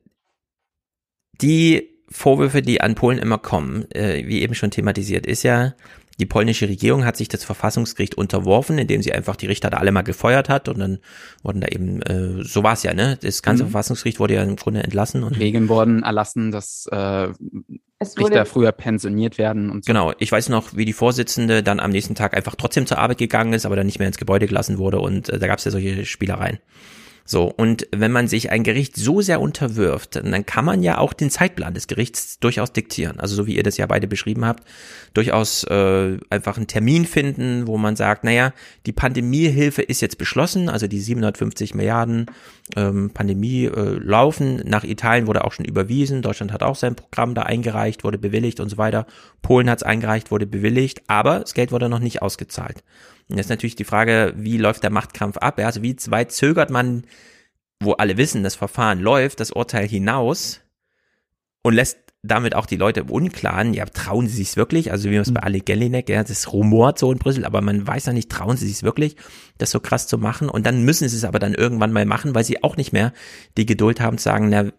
die Vorwürfe, die an Polen immer kommen, äh, wie eben schon thematisiert, ist ja, die polnische Regierung hat sich das Verfassungsgericht unterworfen, indem sie einfach die Richter da alle mal gefeuert hat und dann wurden da eben, äh, so war es ja, ne? Das ganze mhm. Verfassungsgericht wurde ja im Grunde entlassen. Und Regeln wurden erlassen, dass äh, Richter früher pensioniert werden und so. Genau, ich weiß noch, wie die Vorsitzende dann am nächsten Tag einfach trotzdem zur Arbeit gegangen ist, aber dann nicht mehr ins Gebäude gelassen wurde und äh, da gab es ja solche Spielereien. So, und wenn man sich ein Gericht so sehr unterwirft, dann kann man ja auch den Zeitplan des Gerichts durchaus diktieren. Also so wie ihr das ja beide beschrieben habt, durchaus äh, einfach einen Termin finden, wo man sagt, naja, die Pandemiehilfe ist jetzt beschlossen, also die 750 Milliarden ähm, Pandemie äh, laufen. Nach Italien wurde auch schon überwiesen, Deutschland hat auch sein Programm da eingereicht, wurde bewilligt und so weiter. Polen hat es eingereicht, wurde bewilligt, aber das Geld wurde noch nicht ausgezahlt. Und jetzt natürlich die Frage, wie läuft der Machtkampf ab? Ja, also wie weit zögert man, wo alle wissen, das Verfahren läuft, das Urteil hinaus und lässt damit auch die Leute im Unklaren, ja, trauen sie sich's wirklich? Also wie man es bei mhm. Ali Gellinek, ja, das rumort so in Brüssel, aber man weiß ja nicht, trauen sie sich's wirklich, das so krass zu machen? Und dann müssen sie es aber dann irgendwann mal machen, weil sie auch nicht mehr die Geduld haben zu sagen, na,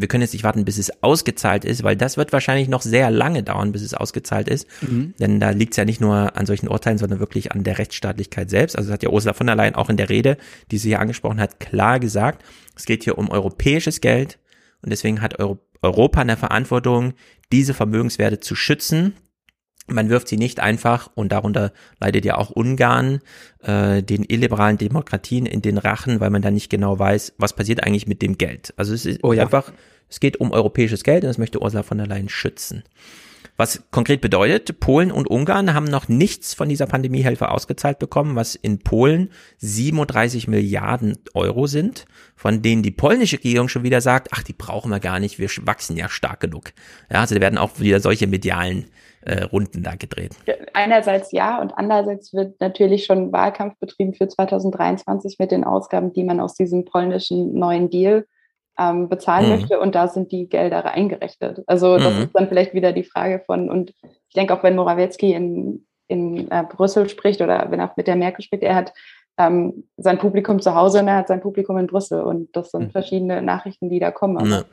wir können jetzt nicht warten, bis es ausgezahlt ist, weil das wird wahrscheinlich noch sehr lange dauern, bis es ausgezahlt ist. Mhm. Denn da liegt es ja nicht nur an solchen Urteilen, sondern wirklich an der Rechtsstaatlichkeit selbst. Also das hat ja Ursula von der Leyen auch in der Rede, die sie hier angesprochen hat, klar gesagt. Es geht hier um europäisches Geld und deswegen hat Europa eine Verantwortung, diese Vermögenswerte zu schützen man wirft sie nicht einfach, und darunter leidet ja auch Ungarn, äh, den illiberalen Demokratien in den Rachen, weil man dann nicht genau weiß, was passiert eigentlich mit dem Geld. Also es ist oh ja. einfach, es geht um europäisches Geld und das möchte Ursula von der Leyen schützen. Was konkret bedeutet, Polen und Ungarn haben noch nichts von dieser Pandemiehilfe ausgezahlt bekommen, was in Polen 37 Milliarden Euro sind, von denen die polnische Regierung schon wieder sagt, ach, die brauchen wir gar nicht, wir wachsen ja stark genug. Ja, also da werden auch wieder solche medialen äh, Runden da gedreht. Einerseits ja und andererseits wird natürlich schon Wahlkampf betrieben für 2023 mit den Ausgaben, die man aus diesem polnischen neuen Deal ähm, bezahlen mhm. möchte und da sind die Gelder eingerechnet. Also das mhm. ist dann vielleicht wieder die Frage von, und ich denke auch, wenn Morawiecki in, in äh, Brüssel spricht oder wenn er mit der Merkel spricht, er hat ähm, sein Publikum zu Hause und er hat sein Publikum in Brüssel und das sind mhm. verschiedene Nachrichten, die da kommen.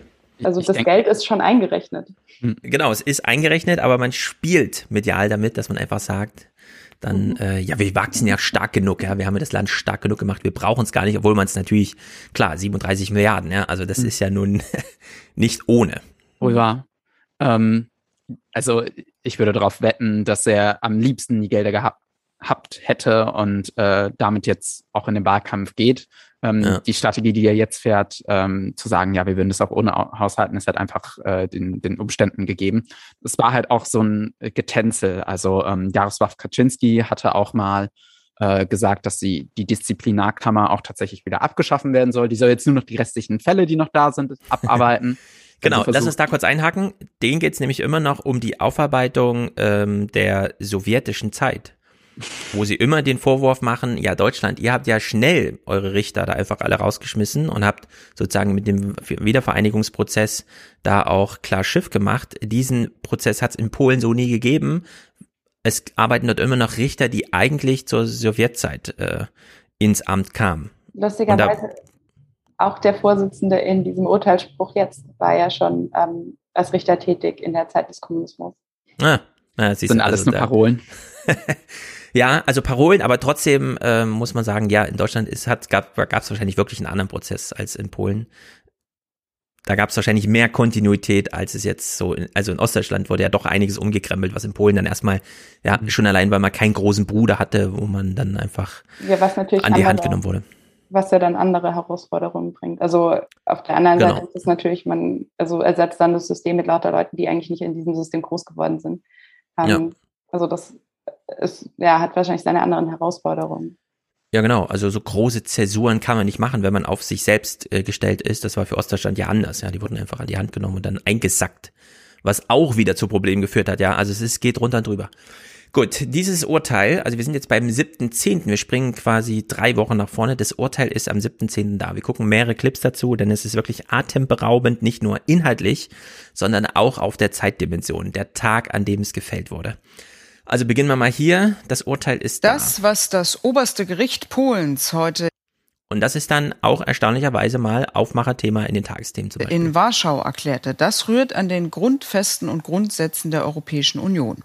Also, also das denke, Geld ist schon eingerechnet. Hm, genau, es ist eingerechnet, aber man spielt medial damit, dass man einfach sagt, dann, mhm. äh, ja, wir wachsen ja stark genug, ja, wir haben ja das Land stark genug gemacht, wir brauchen es gar nicht, obwohl man es natürlich, klar, 37 Milliarden, ja, also das mhm. ist ja nun nicht ohne. Oh ja. Ähm, also ich würde darauf wetten, dass er am liebsten die Gelder gehabt habt hätte und äh, damit jetzt auch in den Wahlkampf geht. Ähm, ja. Die Strategie, die er jetzt fährt, ähm, zu sagen, ja, wir würden das auch ohne haushalten, ist halt einfach äh, den, den Umständen gegeben. Es war halt auch so ein Getänzel. Also ähm, Jaroslav Kaczynski hatte auch mal äh, gesagt, dass sie die Disziplinarkammer auch tatsächlich wieder abgeschaffen werden soll. Die soll jetzt nur noch die restlichen Fälle, die noch da sind, abarbeiten. Genau, lass uns da kurz einhaken. Den geht es nämlich immer noch um die Aufarbeitung ähm, der sowjetischen Zeit wo sie immer den Vorwurf machen, ja Deutschland, ihr habt ja schnell eure Richter da einfach alle rausgeschmissen und habt sozusagen mit dem Wiedervereinigungsprozess da auch klar Schiff gemacht. Diesen Prozess hat es in Polen so nie gegeben. Es arbeiten dort immer noch Richter, die eigentlich zur Sowjetzeit äh, ins Amt kamen. Lustigerweise auch der Vorsitzende in diesem Urteilsspruch jetzt war ja schon ähm, als Richter tätig in der Zeit des Kommunismus. Ah, ah, sind alles also nur Parolen. Ja, also Parolen, aber trotzdem äh, muss man sagen, ja, in Deutschland ist, hat, gab es wahrscheinlich wirklich einen anderen Prozess als in Polen. Da gab es wahrscheinlich mehr Kontinuität, als es jetzt so, in, also in Ostdeutschland wurde ja doch einiges umgekrempelt, was in Polen dann erstmal, ja, mhm. schon allein, weil man keinen großen Bruder hatte, wo man dann einfach ja, was natürlich an die andere, Hand genommen wurde. Was ja dann andere Herausforderungen bringt. Also auf der anderen genau. Seite ist es natürlich, man, also ersetzt dann das System mit lauter Leuten, die eigentlich nicht in diesem System groß geworden sind. Ähm, ja. Also das es ja, hat wahrscheinlich seine anderen Herausforderungen. Ja, genau. Also so große Zäsuren kann man nicht machen, wenn man auf sich selbst äh, gestellt ist. Das war für Ostdeutschland ja anders. Ja, die wurden einfach an die Hand genommen und dann eingesackt, was auch wieder zu Problemen geführt hat. Ja, also es ist, geht runter und drüber. Gut, dieses Urteil, also wir sind jetzt beim 7.10., wir springen quasi drei Wochen nach vorne. Das Urteil ist am 7.10. da. Wir gucken mehrere Clips dazu, denn es ist wirklich atemberaubend, nicht nur inhaltlich, sondern auch auf der Zeitdimension, der Tag, an dem es gefällt wurde. Also beginnen wir mal hier. Das Urteil ist das, da. was das oberste Gericht Polens heute Und das ist dann auch erstaunlicherweise mal Aufmacherthema in den Tagesthemen zum Beispiel. In Warschau erklärte, das rührt an den Grundfesten und Grundsätzen der Europäischen Union.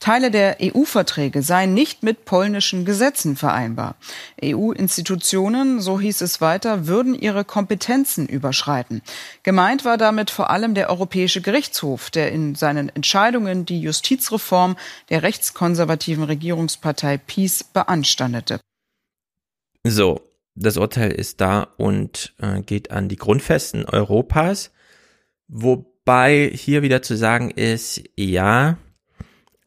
Teile der EU-Verträge seien nicht mit polnischen Gesetzen vereinbar. EU-Institutionen, so hieß es weiter, würden ihre Kompetenzen überschreiten. Gemeint war damit vor allem der Europäische Gerichtshof, der in seinen Entscheidungen die Justizreform der rechtskonservativen Regierungspartei PiS beanstandete. So, das Urteil ist da und äh, geht an die Grundfesten Europas. Wobei hier wieder zu sagen ist, ja,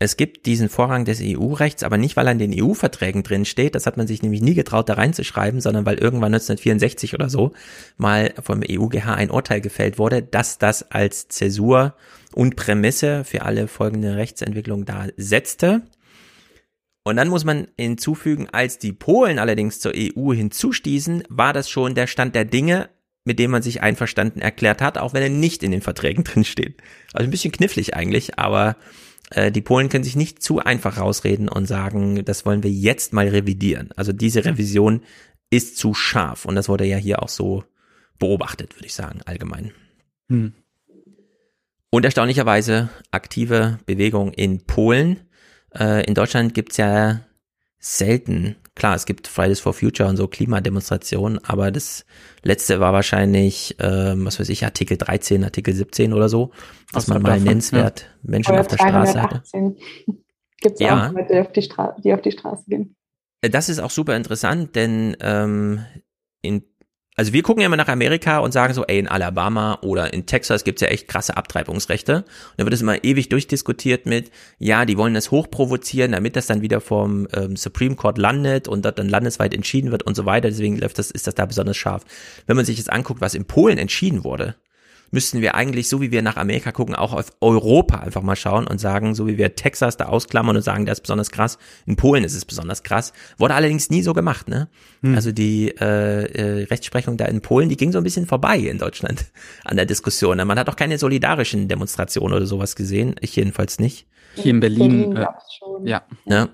es gibt diesen Vorrang des EU-Rechts, aber nicht, weil er in den EU-Verträgen drin steht. Das hat man sich nämlich nie getraut, da reinzuschreiben, sondern weil irgendwann 1964 oder so mal vom EUGH ein Urteil gefällt wurde, dass das als Zäsur und Prämisse für alle folgende Rechtsentwicklungen da setzte. Und dann muss man hinzufügen, als die Polen allerdings zur EU hinzustießen, war das schon der Stand der Dinge, mit dem man sich einverstanden erklärt hat, auch wenn er nicht in den Verträgen drin steht. Also ein bisschen knifflig eigentlich, aber die Polen können sich nicht zu einfach rausreden und sagen, das wollen wir jetzt mal revidieren. Also diese Revision ist zu scharf und das wurde ja hier auch so beobachtet, würde ich sagen, allgemein. Hm. Und erstaunlicherweise aktive Bewegung in Polen. Äh, in Deutschland gibt's ja selten klar, es gibt Fridays for Future und so Klimademonstrationen, aber das letzte war wahrscheinlich, ähm, was weiß ich, Artikel 13, Artikel 17 oder so, dass man mal davon, nennenswert ja. Menschen oder auf der Straße hatte. Gibt es ja. auch Leute, die auf die, die auf die Straße gehen. Äh, das ist auch super interessant, denn ähm, in also wir gucken ja immer nach Amerika und sagen so, ey, in Alabama oder in Texas gibt's ja echt krasse Abtreibungsrechte. Und da wird es immer ewig durchdiskutiert mit, ja, die wollen das hochprovozieren, damit das dann wieder vom ähm, Supreme Court landet und dort dann landesweit entschieden wird und so weiter. Deswegen läuft das, ist das da besonders scharf. Wenn man sich jetzt anguckt, was in Polen entschieden wurde, müssten wir eigentlich, so wie wir nach Amerika gucken, auch auf Europa einfach mal schauen und sagen, so wie wir Texas da ausklammern und sagen, das ist besonders krass, in Polen ist es besonders krass. Wurde allerdings nie so gemacht, ne? Hm. Also die äh, äh, Rechtsprechung da in Polen, die ging so ein bisschen vorbei in Deutschland an der Diskussion. Man hat auch keine solidarischen Demonstrationen oder sowas gesehen, ich jedenfalls nicht. Hier in Berlin, Berlin äh, schon. ja. ja.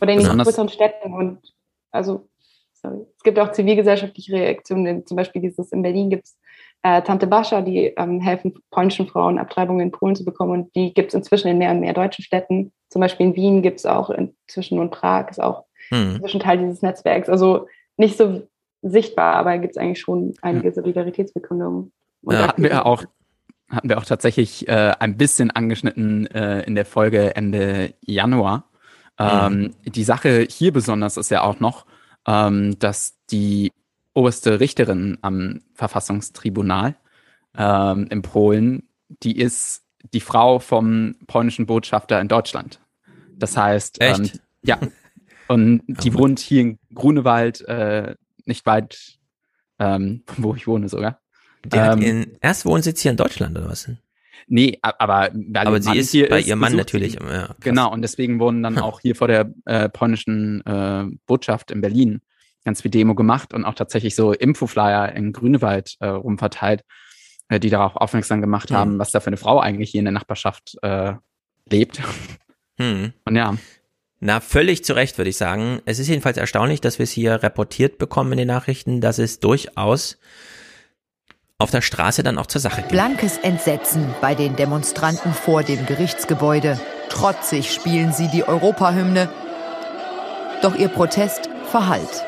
Oder in den größeren Städten und also sorry. es gibt auch zivilgesellschaftliche Reaktionen, zum Beispiel dieses in Berlin gibt es äh, Tante Bascha, die ähm, helfen polnischen Frauen Abtreibungen in Polen zu bekommen. Und die gibt es inzwischen in mehr und mehr deutschen Städten. Zum Beispiel in Wien gibt es auch inzwischen und Prag ist auch hm. inzwischen Teil dieses Netzwerks. Also nicht so sichtbar, aber gibt es eigentlich schon einige Solidaritätsbekundungen. Ja, hatten wir auch hatten wir auch tatsächlich äh, ein bisschen angeschnitten äh, in der Folge Ende Januar. Ähm, mhm. Die Sache hier besonders ist ja auch noch, ähm, dass die oberste Richterin am Verfassungstribunal ähm, in Polen, die ist die Frau vom polnischen Botschafter in Deutschland. Das heißt, ähm, ja, und die oh. wohnt hier in Grunewald, äh, nicht weit, ähm, wo ich wohne sogar. Die hat ähm, ihren Erstwohnsitz hier in Deutschland oder was? Nee, aber aber sie ist hier bei ihrem Mann natürlich. Ja, genau, und deswegen wurden dann auch hier vor der äh, polnischen äh, Botschaft in Berlin ganz viel Demo gemacht und auch tatsächlich so Infoflyer in Grünewald äh, rumverteilt, äh, die darauf aufmerksam gemacht haben, hm. was da für eine Frau eigentlich hier in der Nachbarschaft äh, lebt. Hm. Und ja. Na, völlig zu Recht, würde ich sagen. Es ist jedenfalls erstaunlich, dass wir es hier reportiert bekommen in den Nachrichten, dass es durchaus auf der Straße dann auch zur Sache geht. Blankes Entsetzen bei den Demonstranten vor dem Gerichtsgebäude. Trotzig spielen sie die Europahymne. Doch ihr Protest verhallt.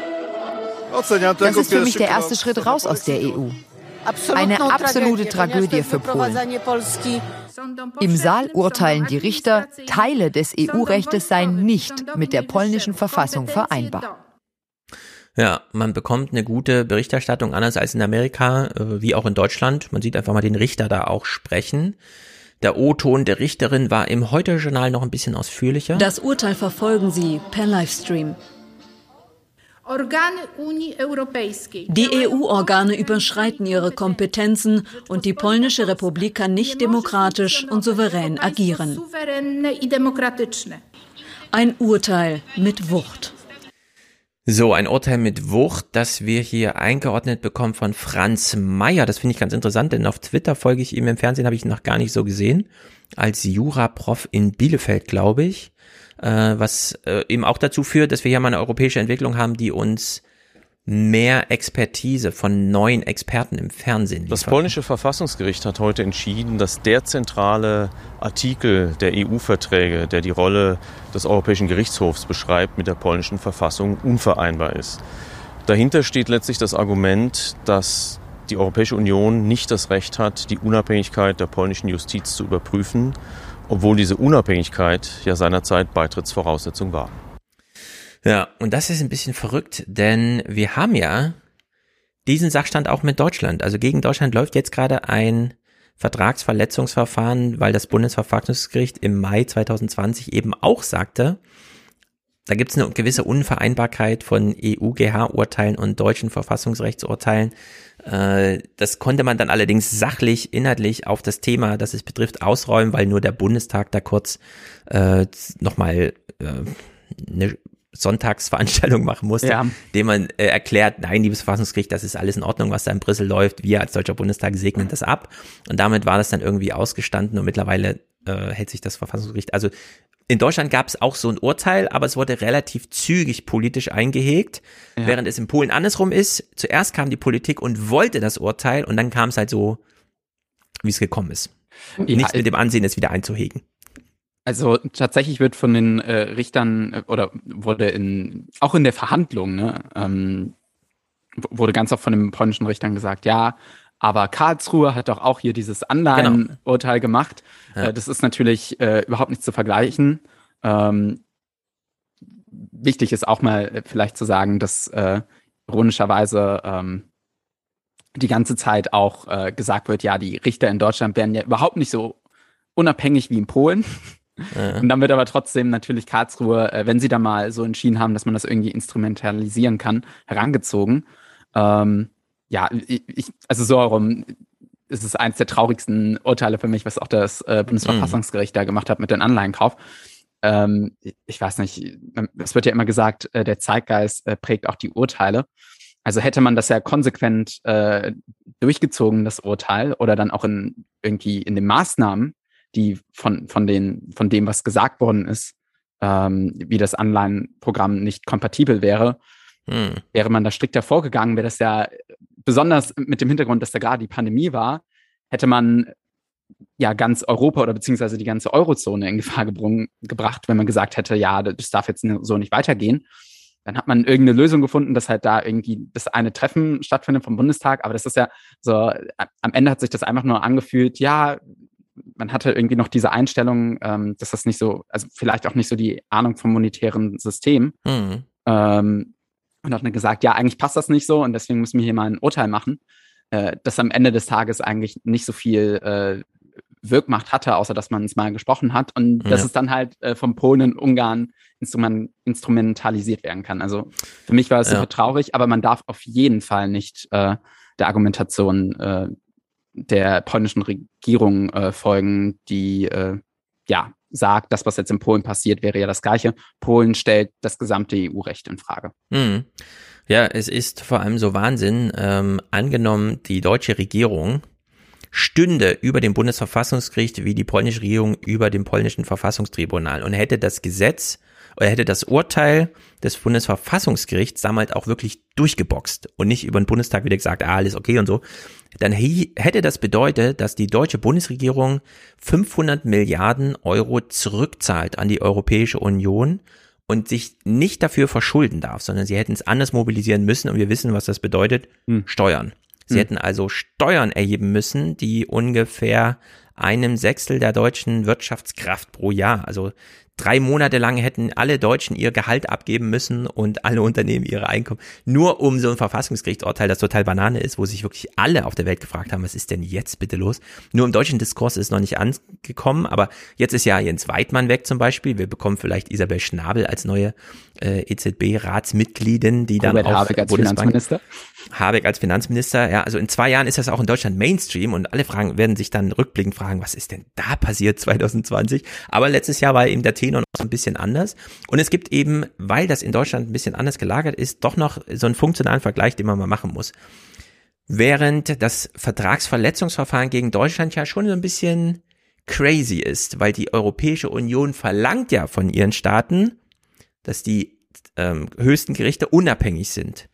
Das ist für mich der erste Schritt raus aus der EU. Eine absolute Tragödie für Polen. Im Saal urteilen die Richter, Teile des EU-Rechtes seien nicht mit der polnischen Verfassung vereinbar. Ja, man bekommt eine gute Berichterstattung, anders als in Amerika, äh, wie auch in Deutschland. Man sieht einfach mal den Richter da auch sprechen. Der O-Ton der Richterin war im Heute-Journal noch ein bisschen ausführlicher. Das Urteil verfolgen Sie per Livestream. Die EU-Organe überschreiten ihre Kompetenzen und die polnische Republik kann nicht demokratisch und souverän agieren. Ein Urteil mit Wucht. So, ein Urteil mit Wucht, das wir hier eingeordnet bekommen von Franz Mayer. Das finde ich ganz interessant, denn auf Twitter folge ich ihm, im Fernsehen habe ich ihn noch gar nicht so gesehen. Als Jura-Prof in Bielefeld, glaube ich äh, was äh, eben auch dazu führt, dass wir hier mal eine europäische Entwicklung haben, die uns mehr Expertise von neuen Experten im Fernsehen liefern. Das polnische Verfassungsgericht hat heute entschieden, dass der zentrale Artikel der EU-Verträge, der die Rolle des Europäischen Gerichtshofs beschreibt, mit der polnischen Verfassung unvereinbar ist. Dahinter steht letztlich das Argument, dass die Europäische Union nicht das Recht hat, die Unabhängigkeit der polnischen Justiz zu überprüfen, obwohl diese Unabhängigkeit ja seinerzeit Beitrittsvoraussetzung war. Ja, und das ist ein bisschen verrückt, denn wir haben ja diesen Sachstand auch mit Deutschland. Also gegen Deutschland läuft jetzt gerade ein Vertragsverletzungsverfahren, weil das Bundesverfassungsgericht im Mai 2020 eben auch sagte, da gibt es eine gewisse Unvereinbarkeit von EUGH-Urteilen und deutschen Verfassungsrechtsurteilen. Äh, das konnte man dann allerdings sachlich, inhaltlich auf das Thema, das es betrifft, ausräumen, weil nur der Bundestag da kurz äh, nochmal äh, eine Sonntagsveranstaltung machen musste, ja. dem man äh, erklärt, nein, liebes Verfassungsgericht, das ist alles in Ordnung, was da in Brüssel läuft. Wir als Deutscher Bundestag segnen das ab. Und damit war das dann irgendwie ausgestanden und mittlerweile äh, hält sich das Verfassungsgericht. Also in Deutschland gab es auch so ein Urteil, aber es wurde relativ zügig politisch eingehegt, ja. während es in Polen andersrum ist. Zuerst kam die Politik und wollte das Urteil und dann kam es halt so, wie es gekommen ist. Ja, Nicht mit dem Ansehen, es wieder einzuhegen. Also tatsächlich wird von den äh, Richtern äh, oder wurde in auch in der Verhandlung ne, ähm, wurde ganz oft von den polnischen Richtern gesagt, ja, aber Karlsruhe hat doch auch hier dieses Anleihenurteil genau. gemacht. Ja. Äh, das ist natürlich äh, überhaupt nicht zu vergleichen. Ähm, wichtig ist auch mal äh, vielleicht zu sagen, dass äh, ironischerweise ähm, die ganze Zeit auch äh, gesagt wird, ja, die Richter in Deutschland wären ja überhaupt nicht so unabhängig wie in Polen. Ja. Und dann wird aber trotzdem natürlich Karlsruhe, äh, wenn sie da mal so entschieden haben, dass man das irgendwie instrumentalisieren kann, herangezogen. Ähm, ja, ich, also so herum ist es eins der traurigsten Urteile für mich, was auch das äh, Bundesverfassungsgericht da gemacht hat mit dem Anleihenkauf. Ähm, ich weiß nicht, es wird ja immer gesagt, äh, der Zeitgeist äh, prägt auch die Urteile. Also hätte man das ja konsequent äh, durchgezogen, das Urteil, oder dann auch in irgendwie in den Maßnahmen, die von, von, den, von dem, was gesagt worden ist, ähm, wie das Anleihenprogramm nicht kompatibel wäre, hm. wäre man da strikter vorgegangen, wäre das ja besonders mit dem Hintergrund, dass da gerade die Pandemie war, hätte man ja ganz Europa oder beziehungsweise die ganze Eurozone in Gefahr gebracht, wenn man gesagt hätte, ja, das darf jetzt so nicht weitergehen. Dann hat man irgendeine Lösung gefunden, dass halt da irgendwie das eine Treffen stattfindet vom Bundestag. Aber das ist ja so, am Ende hat sich das einfach nur angefühlt, ja, man hatte irgendwie noch diese Einstellung, ähm, dass das nicht so, also vielleicht auch nicht so die Ahnung vom monetären System. Mhm. Ähm, und hat dann gesagt, ja, eigentlich passt das nicht so und deswegen müssen wir hier mal ein Urteil machen, äh, das am Ende des Tages eigentlich nicht so viel äh, Wirkmacht hatte, außer dass man es mal gesprochen hat und ja. dass es dann halt äh, vom Polen und Ungarn instrument instrumentalisiert werden kann. Also für mich war es ja. super traurig, aber man darf auf jeden Fall nicht äh, der Argumentation äh, der polnischen Regierung äh, folgen, die äh, ja sagt, das, was jetzt in Polen passiert, wäre ja das Gleiche. Polen stellt das gesamte EU-Recht in Frage. Mhm. Ja, es ist vor allem so Wahnsinn. Ähm, angenommen, die deutsche Regierung stünde über dem Bundesverfassungsgericht wie die polnische Regierung über dem polnischen Verfassungstribunal und hätte das Gesetz oder hätte das Urteil des Bundesverfassungsgerichts damals auch wirklich durchgeboxt und nicht über den Bundestag wieder gesagt, ah, alles okay und so, dann hätte das bedeutet, dass die deutsche Bundesregierung 500 Milliarden Euro zurückzahlt an die Europäische Union und sich nicht dafür verschulden darf, sondern sie hätten es anders mobilisieren müssen und wir wissen, was das bedeutet, hm. Steuern. Sie hm. hätten also Steuern erheben müssen, die ungefähr einem Sechstel der deutschen Wirtschaftskraft pro Jahr, also drei Monate lang hätten alle Deutschen ihr Gehalt abgeben müssen und alle Unternehmen ihre Einkommen, nur um so ein Verfassungsgerichtsurteil, das total Banane ist, wo sich wirklich alle auf der Welt gefragt haben, was ist denn jetzt bitte los? Nur im deutschen Diskurs ist noch nicht angekommen, aber jetzt ist ja Jens Weidmann weg zum Beispiel. Wir bekommen vielleicht Isabel Schnabel als neue äh, EZB-Ratsmitgliedin, die Robert dann auch Habeck als Finanzminister. Habeck als Finanzminister, ja, also in zwei Jahren ist das auch in Deutschland Mainstream und alle fragen, werden sich dann rückblickend fragen, was ist denn da passiert 2020? Aber letztes Jahr war eben der Tenor noch so ein bisschen anders. Und es gibt eben, weil das in Deutschland ein bisschen anders gelagert ist, doch noch so einen funktionalen Vergleich, den man mal machen muss. Während das Vertragsverletzungsverfahren gegen Deutschland ja schon so ein bisschen crazy ist, weil die Europäische Union verlangt ja von ihren Staaten, dass die ähm, höchsten Gerichte unabhängig sind.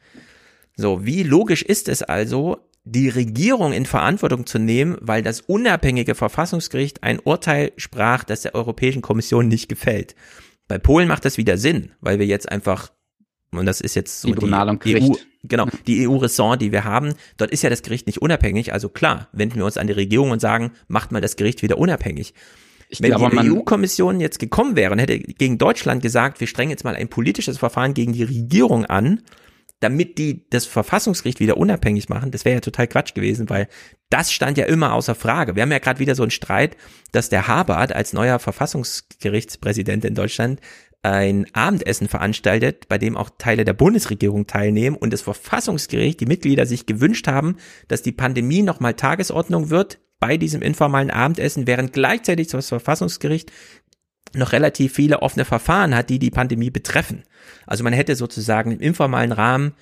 So, wie logisch ist es also, die Regierung in Verantwortung zu nehmen, weil das unabhängige Verfassungsgericht ein Urteil sprach, das der Europäischen Kommission nicht gefällt. Bei Polen macht das wieder Sinn, weil wir jetzt einfach, und das ist jetzt so Tribunal die EU, genau, die EU-Ressort, die wir haben, dort ist ja das Gericht nicht unabhängig, also klar, wenden wir uns an die Regierung und sagen, macht mal das Gericht wieder unabhängig. Ich Wenn glaube, die EU-Kommission jetzt gekommen wäre und hätte gegen Deutschland gesagt, wir strengen jetzt mal ein politisches Verfahren gegen die Regierung an, damit die das Verfassungsgericht wieder unabhängig machen, das wäre ja total Quatsch gewesen, weil das stand ja immer außer Frage. Wir haben ja gerade wieder so einen Streit, dass der Habart als neuer Verfassungsgerichtspräsident in Deutschland ein Abendessen veranstaltet, bei dem auch Teile der Bundesregierung teilnehmen und das Verfassungsgericht, die Mitglieder sich gewünscht haben, dass die Pandemie nochmal Tagesordnung wird bei diesem informalen Abendessen, während gleichzeitig das Verfassungsgericht noch relativ viele offene Verfahren hat, die die Pandemie betreffen. Also man hätte sozusagen im informalen Rahmen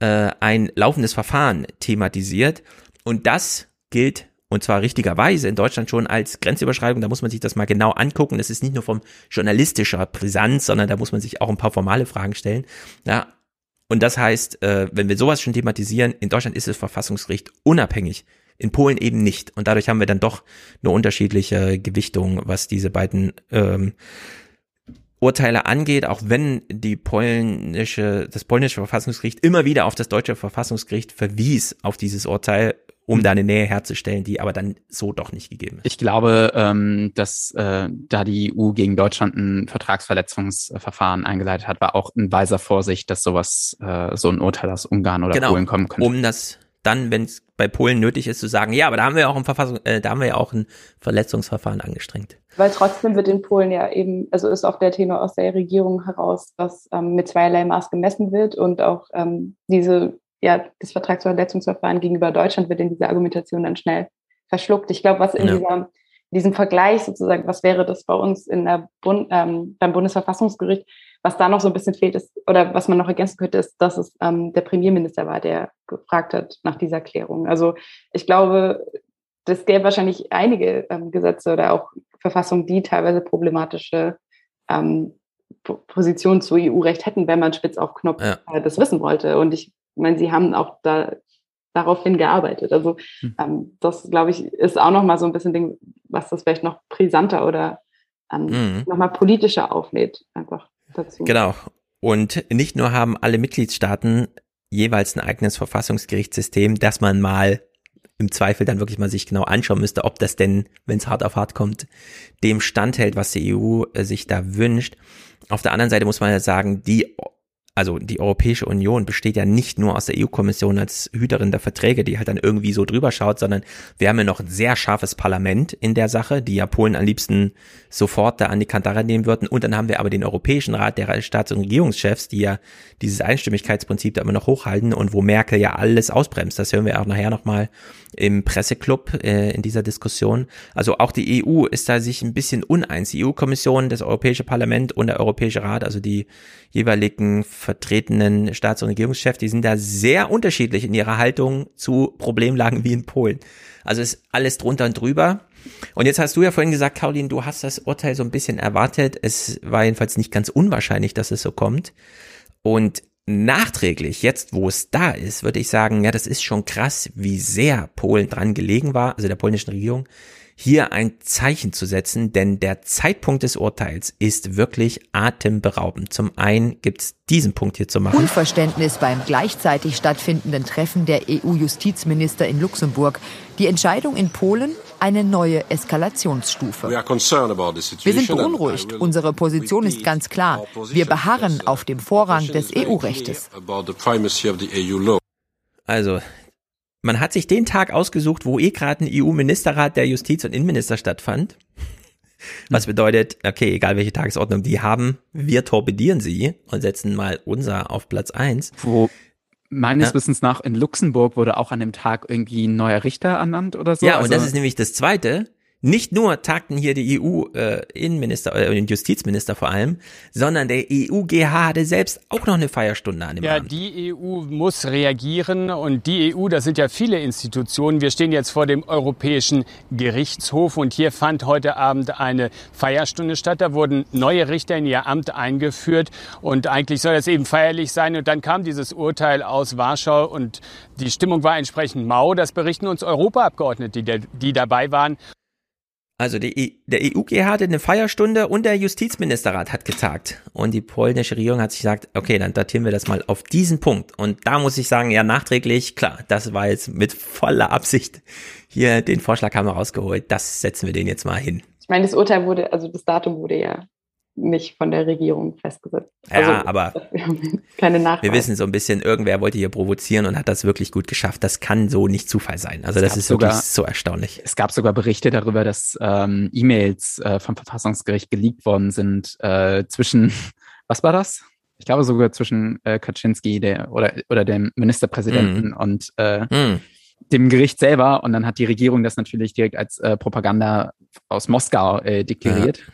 äh, ein laufendes Verfahren thematisiert und das gilt und zwar richtigerweise in Deutschland schon als Grenzüberschreitung. Da muss man sich das mal genau angucken. Das ist nicht nur vom journalistischer Brisanz, sondern da muss man sich auch ein paar formale Fragen stellen. Ja, und das heißt, äh, wenn wir sowas schon thematisieren, in Deutschland ist das Verfassungsgericht unabhängig in Polen eben nicht. Und dadurch haben wir dann doch eine unterschiedliche Gewichtung, was diese beiden ähm, Urteile angeht, auch wenn die polnische, das polnische Verfassungsgericht immer wieder auf das deutsche Verfassungsgericht verwies auf dieses Urteil, um da eine Nähe herzustellen, die aber dann so doch nicht gegeben ist. Ich glaube, ähm, dass äh, da die EU gegen Deutschland ein Vertragsverletzungsverfahren eingeleitet hat, war auch ein weiser Vorsicht, dass sowas, äh, so ein Urteil aus Ungarn oder genau, Polen kommen könnte. Um das dann, wenn es bei Polen nötig ist, zu sagen, ja, aber da haben wir auch ein Verfassung, äh, da haben wir ja auch ein Verletzungsverfahren angestrengt. Weil trotzdem wird in Polen ja eben, also ist auch der Tenor aus der Regierung heraus, dass ähm, mit zweierlei Maß gemessen wird und auch ähm, diese, ja, das Vertragsverletzungsverfahren gegenüber Deutschland wird in dieser Argumentation dann schnell verschluckt. Ich glaube, was in ja. dieser diesem Vergleich sozusagen, was wäre das bei uns in der Bund, ähm, beim Bundesverfassungsgericht, was da noch so ein bisschen fehlt ist, oder was man noch ergänzen könnte, ist, dass es ähm, der Premierminister war, der gefragt hat nach dieser Klärung. Also ich glaube, das gäbe wahrscheinlich einige ähm, Gesetze oder auch Verfassungen, die teilweise problematische ähm, Positionen zu EU-Recht hätten, wenn man spitz auf Knopf ja. äh, das wissen wollte. Und ich meine, sie haben auch da daraufhin gearbeitet. Also hm. ähm, das, glaube ich, ist auch noch mal so ein bisschen Ding, was das vielleicht noch brisanter oder ähm, mhm. noch mal politischer auflädt, einfach dazu. Genau. Und nicht nur haben alle Mitgliedstaaten jeweils ein eigenes Verfassungsgerichtssystem, das man mal im Zweifel dann wirklich mal sich genau anschauen müsste, ob das denn, wenn es hart auf hart kommt, dem standhält, was die EU äh, sich da wünscht. Auf der anderen Seite muss man ja sagen, die also die Europäische Union besteht ja nicht nur aus der EU-Kommission als Hüterin der Verträge, die halt dann irgendwie so drüber schaut, sondern wir haben ja noch ein sehr scharfes Parlament in der Sache, die ja Polen am liebsten sofort da an die Kantare nehmen würden. Und dann haben wir aber den Europäischen Rat der Staats- und Regierungschefs, die ja dieses Einstimmigkeitsprinzip da immer noch hochhalten und wo Merkel ja alles ausbremst. Das hören wir auch nachher nochmal im Presseclub äh, in dieser Diskussion. Also auch die EU ist da sich ein bisschen uneins. Die EU-Kommission, das Europäische Parlament und der Europäische Rat, also die jeweiligen vertretenen Staats- und Regierungschefs, die sind da sehr unterschiedlich in ihrer Haltung zu Problemlagen wie in Polen. Also ist alles drunter und drüber. Und jetzt hast du ja vorhin gesagt, Caroline, du hast das Urteil so ein bisschen erwartet. Es war jedenfalls nicht ganz unwahrscheinlich, dass es so kommt. Und nachträglich, jetzt wo es da ist, würde ich sagen, ja, das ist schon krass, wie sehr Polen dran gelegen war, also der polnischen Regierung, hier ein Zeichen zu setzen, denn der Zeitpunkt des Urteils ist wirklich atemberaubend. Zum einen gibt es diesen Punkt hier zu machen. Unverständnis beim gleichzeitig stattfindenden Treffen der EU-Justizminister in Luxemburg. Die Entscheidung in Polen eine neue Eskalationsstufe. Wir sind beunruhigt. Unsere Position ist ganz klar. Wir beharren auf dem Vorrang des EU-Rechtes. Also, man hat sich den Tag ausgesucht, wo eh gerade ein EU-Ministerrat der Justiz- und Innenminister stattfand. Was bedeutet, okay, egal welche Tagesordnung die haben, wir torpedieren sie und setzen mal unser auf Platz eins. Wo meines ja. Wissens nach in Luxemburg wurde auch an dem Tag irgendwie ein neuer Richter ernannt oder so. Ja, und also das ist nämlich das Zweite. Nicht nur tagten hier die EU-Innenminister äh, und Justizminister vor allem, sondern der EUGH hatte selbst auch noch eine Feierstunde an dem ja, Abend. Ja, die EU muss reagieren und die EU, das sind ja viele Institutionen. Wir stehen jetzt vor dem Europäischen Gerichtshof und hier fand heute Abend eine Feierstunde statt. Da wurden neue Richter in ihr Amt eingeführt und eigentlich soll das eben feierlich sein. Und dann kam dieses Urteil aus Warschau und die Stimmung war entsprechend mau. Das berichten uns Europaabgeordnete, die, die dabei waren. Also die, der EUG hatte eine Feierstunde und der Justizministerrat hat getagt. Und die polnische Regierung hat sich gesagt, okay, dann datieren wir das mal auf diesen Punkt. Und da muss ich sagen, ja, nachträglich, klar, das war jetzt mit voller Absicht hier, den Vorschlag haben wir rausgeholt. Das setzen wir den jetzt mal hin. Ich meine, das Urteil wurde, also das Datum wurde ja nicht von der Regierung festgesetzt. Also, ja, aber keine Nachweis. wir wissen so ein bisschen, irgendwer wollte hier provozieren und hat das wirklich gut geschafft. Das kann so nicht Zufall sein. Also das ist sogar, wirklich so erstaunlich. Es gab sogar Berichte darüber, dass ähm, E-Mails äh, vom Verfassungsgericht geleakt worden sind äh, zwischen, was war das? Ich glaube sogar zwischen äh, Kaczynski der, oder, oder dem Ministerpräsidenten mm. und äh, mm. dem Gericht selber. Und dann hat die Regierung das natürlich direkt als äh, Propaganda aus Moskau äh, deklariert. Ja.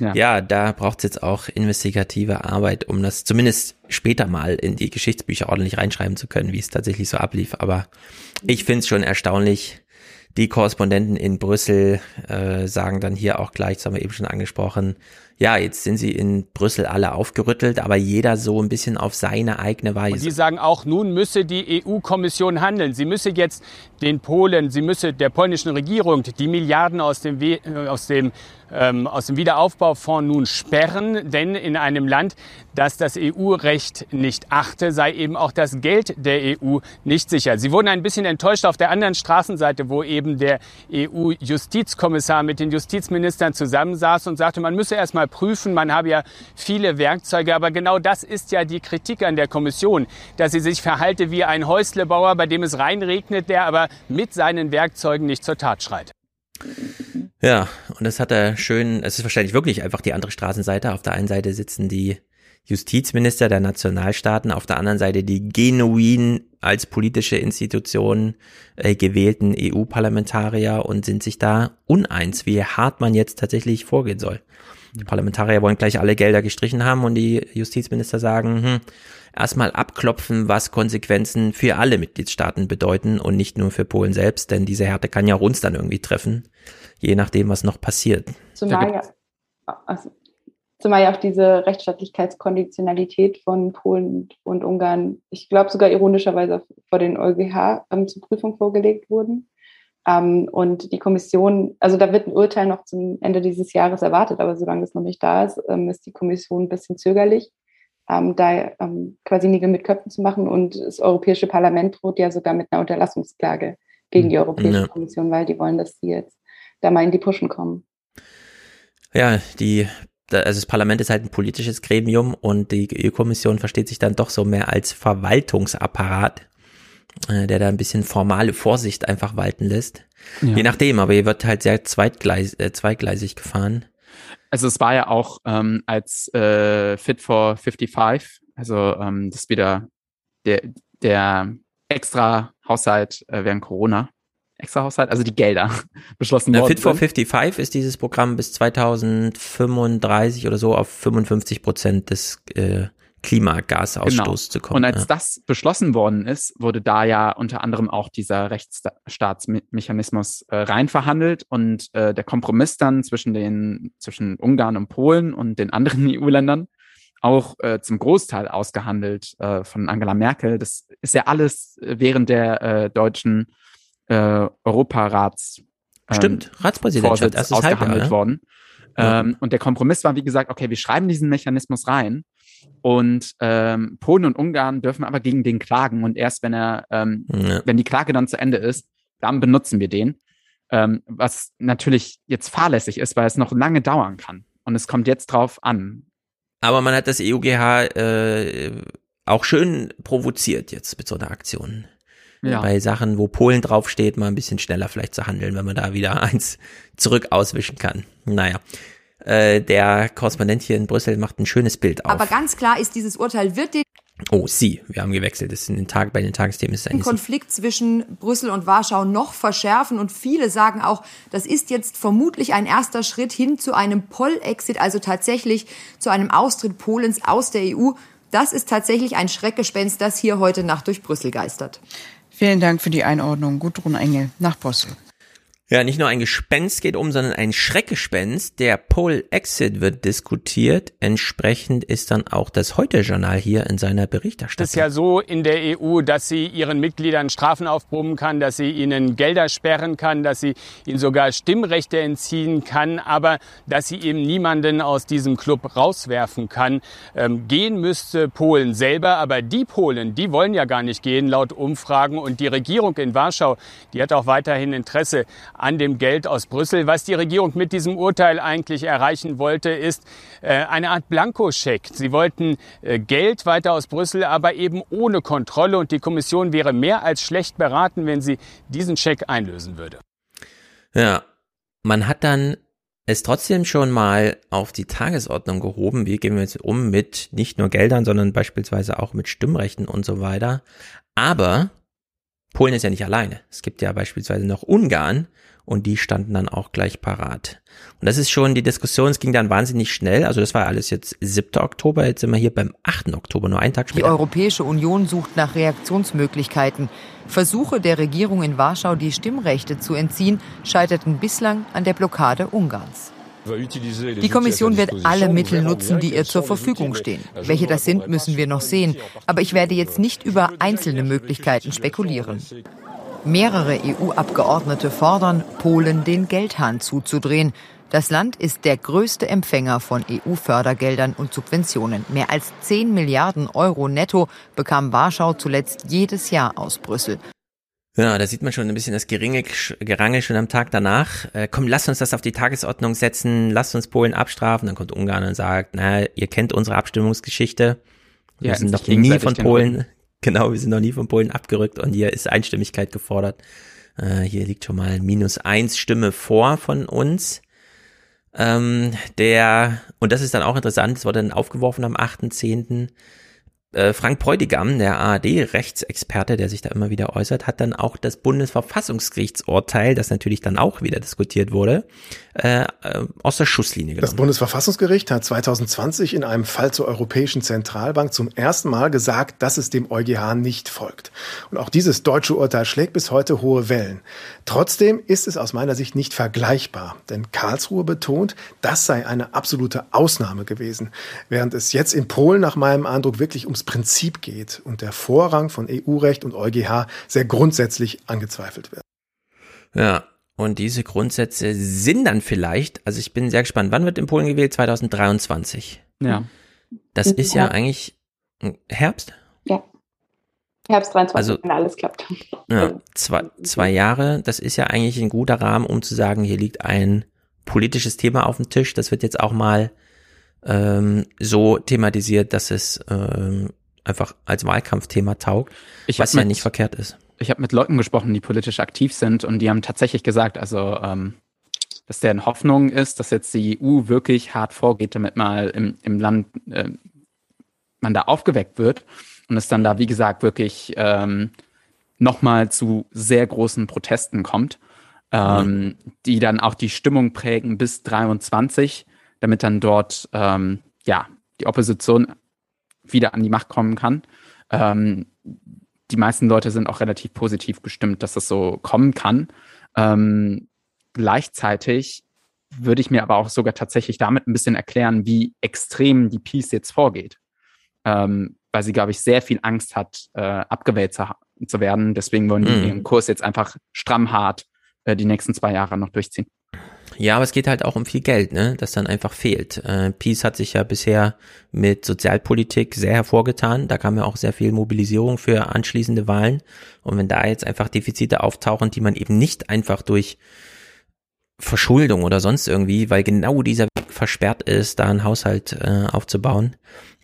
Ja, ja da braucht es jetzt auch investigative Arbeit, um das zumindest später mal in die Geschichtsbücher ordentlich reinschreiben zu können, wie es tatsächlich so ablief. Aber ich finde es schon erstaunlich. Die Korrespondenten in Brüssel äh, sagen dann hier auch gleich, das haben wir eben schon angesprochen, ja, jetzt sind sie in Brüssel alle aufgerüttelt, aber jeder so ein bisschen auf seine eigene Weise. Und die sagen auch, nun müsse die EU-Kommission handeln. Sie müsse jetzt den Polen, sie müsse der polnischen Regierung die Milliarden aus dem, äh, aus dem ähm, aus dem Wiederaufbaufonds nun sperren, denn in einem Land, das das EU-Recht nicht achte, sei eben auch das Geld der EU nicht sicher. Sie wurden ein bisschen enttäuscht auf der anderen Straßenseite, wo eben der EU-Justizkommissar mit den Justizministern zusammensaß und sagte, man müsse erst mal prüfen, man habe ja viele Werkzeuge, aber genau das ist ja die Kritik an der Kommission, dass sie sich verhalte wie ein Häuslebauer, bei dem es reinregnet, der aber mit seinen Werkzeugen nicht zur Tat schreit. Ja, und das hat er schön, es ist wahrscheinlich wirklich einfach die andere Straßenseite. Auf der einen Seite sitzen die Justizminister der Nationalstaaten, auf der anderen Seite die genuin als politische Institution äh, gewählten EU-Parlamentarier und sind sich da uneins, wie hart man jetzt tatsächlich vorgehen soll. Die Parlamentarier wollen gleich alle Gelder gestrichen haben und die Justizminister sagen, hm, erstmal abklopfen, was Konsequenzen für alle Mitgliedstaaten bedeuten und nicht nur für Polen selbst, denn diese Härte kann ja auch uns dann irgendwie treffen, je nachdem, was noch passiert. Zumal ja, also, zumal ja auch diese Rechtsstaatlichkeitskonditionalität von Polen und Ungarn, ich glaube sogar ironischerweise vor den EuGH ähm, zur Prüfung vorgelegt wurden. Ähm, und die Kommission, also da wird ein Urteil noch zum Ende dieses Jahres erwartet, aber solange es noch nicht da ist, ähm, ist die Kommission ein bisschen zögerlich, ähm, da ähm, quasi Nägel mit Köpfen zu machen. Und das Europäische Parlament droht ja sogar mit einer Unterlassungsklage gegen die hm, Europäische ja. Kommission, weil die wollen, dass sie jetzt da mal in die Puschen kommen. Ja, die also das Parlament ist halt ein politisches Gremium und die EU-Kommission versteht sich dann doch so mehr als Verwaltungsapparat äh, der da ein bisschen formale Vorsicht einfach walten lässt. Ja. Je nachdem, aber hier wird halt sehr zweitgleis, äh, zweigleisig gefahren. Also es war ja auch ähm, als äh, Fit for 55, also ähm, das ist wieder der, der extra Haushalt äh, während Corona, extra Haushalt, also die Gelder beschlossen worden. Fit for 55 ist dieses Programm bis 2035 oder so auf 55 Prozent des äh, Klimagasausstoß genau. zu kommen. Und als ja. das beschlossen worden ist, wurde da ja unter anderem auch dieser Rechtsstaatsmechanismus äh, rein verhandelt und äh, der Kompromiss dann zwischen den zwischen Ungarn und Polen und den anderen EU-Ländern auch äh, zum Großteil ausgehandelt äh, von Angela Merkel. Das ist ja alles während der äh, deutschen äh, Europarats ähm, Stimmt, Ratspräsidentschaft, ausgehandelt ne? worden. Ja. Ähm, und der Kompromiss war, wie gesagt, okay, wir schreiben diesen Mechanismus rein und ähm, Polen und Ungarn dürfen aber gegen den klagen. Und erst wenn er, ähm, ja. wenn die Klage dann zu Ende ist, dann benutzen wir den. Ähm, was natürlich jetzt fahrlässig ist, weil es noch lange dauern kann. Und es kommt jetzt drauf an. Aber man hat das EUGH äh, auch schön provoziert jetzt mit so einer Aktion. Ja. Bei Sachen, wo Polen draufsteht, mal ein bisschen schneller vielleicht zu handeln, wenn man da wieder eins zurück auswischen kann. Naja. Äh, der Korrespondent hier in Brüssel macht ein schönes Bild auf. Aber ganz klar ist, dieses Urteil wird den Oh, Sie, wir haben gewechselt. Das ist in den Tag, bei den Tagesthemen ist ein Konflikt zwischen Brüssel und Warschau noch verschärfen. Und viele sagen auch, das ist jetzt vermutlich ein erster Schritt hin zu einem Poll-Exit, also tatsächlich zu einem Austritt Polens aus der EU. Das ist tatsächlich ein Schreckgespenst, das hier heute Nacht durch Brüssel geistert. Vielen Dank für die Einordnung. Gudrun Engel nach Brüssel. Ja, nicht nur ein Gespenst geht um, sondern ein Schreckgespenst. Der Poll-Exit wird diskutiert. Entsprechend ist dann auch das Heute-Journal hier in seiner Berichterstattung. Es ist ja so in der EU, dass sie ihren Mitgliedern Strafen aufbrummen kann, dass sie ihnen Gelder sperren kann, dass sie ihnen sogar Stimmrechte entziehen kann, aber dass sie eben niemanden aus diesem Club rauswerfen kann. Ähm, gehen müsste Polen selber, aber die Polen, die wollen ja gar nicht gehen, laut Umfragen. Und die Regierung in Warschau, die hat auch weiterhin Interesse an dem Geld aus Brüssel. Was die Regierung mit diesem Urteil eigentlich erreichen wollte, ist äh, eine Art Blankoscheck. Sie wollten äh, Geld weiter aus Brüssel, aber eben ohne Kontrolle. Und die Kommission wäre mehr als schlecht beraten, wenn sie diesen Scheck einlösen würde. Ja, man hat dann es trotzdem schon mal auf die Tagesordnung gehoben. Wie gehen wir jetzt um mit nicht nur Geldern, sondern beispielsweise auch mit Stimmrechten und so weiter. Aber Polen ist ja nicht alleine. Es gibt ja beispielsweise noch Ungarn und die standen dann auch gleich parat. Und das ist schon die Diskussion, es ging dann wahnsinnig schnell. Also das war alles jetzt 7. Oktober, jetzt sind wir hier beim 8. Oktober, nur einen Tag später. Die Europäische Union sucht nach Reaktionsmöglichkeiten. Versuche der Regierung in Warschau, die Stimmrechte zu entziehen, scheiterten bislang an der Blockade Ungarns. Die Kommission wird alle Mittel nutzen, die ihr zur Verfügung stehen. Welche das sind, müssen wir noch sehen. Aber ich werde jetzt nicht über einzelne Möglichkeiten spekulieren. Mehrere EU-Abgeordnete fordern, Polen den Geldhahn zuzudrehen. Das Land ist der größte Empfänger von EU-Fördergeldern und Subventionen. Mehr als 10 Milliarden Euro netto bekam Warschau zuletzt jedes Jahr aus Brüssel. Ja, da sieht man schon ein bisschen das geringe Gerangel schon am Tag danach. Äh, komm, lasst uns das auf die Tagesordnung setzen, lasst uns Polen abstrafen. Dann kommt Ungarn und sagt, na, ihr kennt unsere Abstimmungsgeschichte. Wir ja, sind noch nie von Polen, genau, wir sind noch nie von Polen abgerückt und hier ist Einstimmigkeit gefordert. Äh, hier liegt schon mal minus eins Stimme vor von uns. Ähm, der, und das ist dann auch interessant, es wurde dann aufgeworfen am 8.10., äh, Frank Bräutigam, der ARD-Rechtsexperte, der sich da immer wieder äußert, hat dann auch das Bundesverfassungsgerichtsurteil, das natürlich dann auch wieder diskutiert wurde, äh, aus der Schusslinie genommen. Das Bundesverfassungsgericht hat 2020 in einem Fall zur Europäischen Zentralbank zum ersten Mal gesagt, dass es dem EuGH nicht folgt. Und auch dieses deutsche Urteil schlägt bis heute hohe Wellen. Trotzdem ist es aus meiner Sicht nicht vergleichbar, denn Karlsruhe betont, das sei eine absolute Ausnahme gewesen, während es jetzt in Polen nach meinem Eindruck wirklich ums Prinzip geht und der Vorrang von EU-Recht und EuGH sehr grundsätzlich angezweifelt wird. Ja, und diese Grundsätze sind dann vielleicht, also ich bin sehr gespannt, wann wird in Polen gewählt? 2023. Ja. Das ist ja eigentlich Herbst? Ja. Herbst 23, also, wenn alles klappt. Ja, zwei, zwei Jahre, das ist ja eigentlich ein guter Rahmen, um zu sagen, hier liegt ein politisches Thema auf dem Tisch. Das wird jetzt auch mal ähm, so thematisiert, dass es ähm, einfach als Wahlkampfthema taugt, ich was ja nicht verkehrt ist. Ich habe mit Leuten gesprochen, die politisch aktiv sind und die haben tatsächlich gesagt, also ähm, dass deren Hoffnung ist, dass jetzt die EU wirklich hart vorgeht, damit mal im, im Land äh, man da aufgeweckt wird und es dann da, wie gesagt, wirklich ähm, nochmal zu sehr großen Protesten kommt, ähm, mhm. die dann auch die Stimmung prägen bis 23, damit dann dort ähm, ja die Opposition wieder an die Macht kommen kann. Ähm, die meisten Leute sind auch relativ positiv gestimmt, dass das so kommen kann. Ähm, gleichzeitig würde ich mir aber auch sogar tatsächlich damit ein bisschen erklären, wie extrem die Peace jetzt vorgeht. Ähm, weil sie, glaube ich, sehr viel Angst hat, äh, abgewählt zu, zu, werden. Deswegen wollen die mhm. ihren Kurs jetzt einfach stramm hart äh, die nächsten zwei Jahre noch durchziehen. Ja, aber es geht halt auch um viel Geld, ne, das dann einfach fehlt. Äh, Peace hat sich ja bisher mit Sozialpolitik sehr hervorgetan. Da kam ja auch sehr viel Mobilisierung für anschließende Wahlen. Und wenn da jetzt einfach Defizite auftauchen, die man eben nicht einfach durch Verschuldung oder sonst irgendwie, weil genau dieser Weg versperrt ist, da einen Haushalt äh, aufzubauen,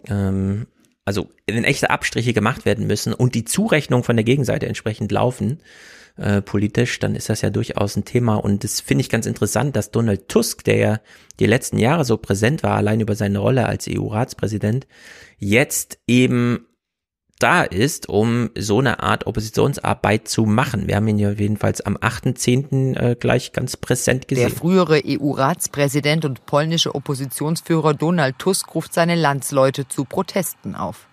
ähm, also wenn echte Abstriche gemacht werden müssen und die Zurechnung von der Gegenseite entsprechend laufen, äh, politisch, dann ist das ja durchaus ein Thema. Und das finde ich ganz interessant, dass Donald Tusk, der ja die letzten Jahre so präsent war, allein über seine Rolle als EU-Ratspräsident, jetzt eben da ist, um so eine Art Oppositionsarbeit zu machen. Wir haben ihn ja jedenfalls am 8.10. Äh, gleich ganz präsent gesehen. Der frühere EU-Ratspräsident und polnische Oppositionsführer Donald Tusk ruft seine Landsleute zu Protesten auf.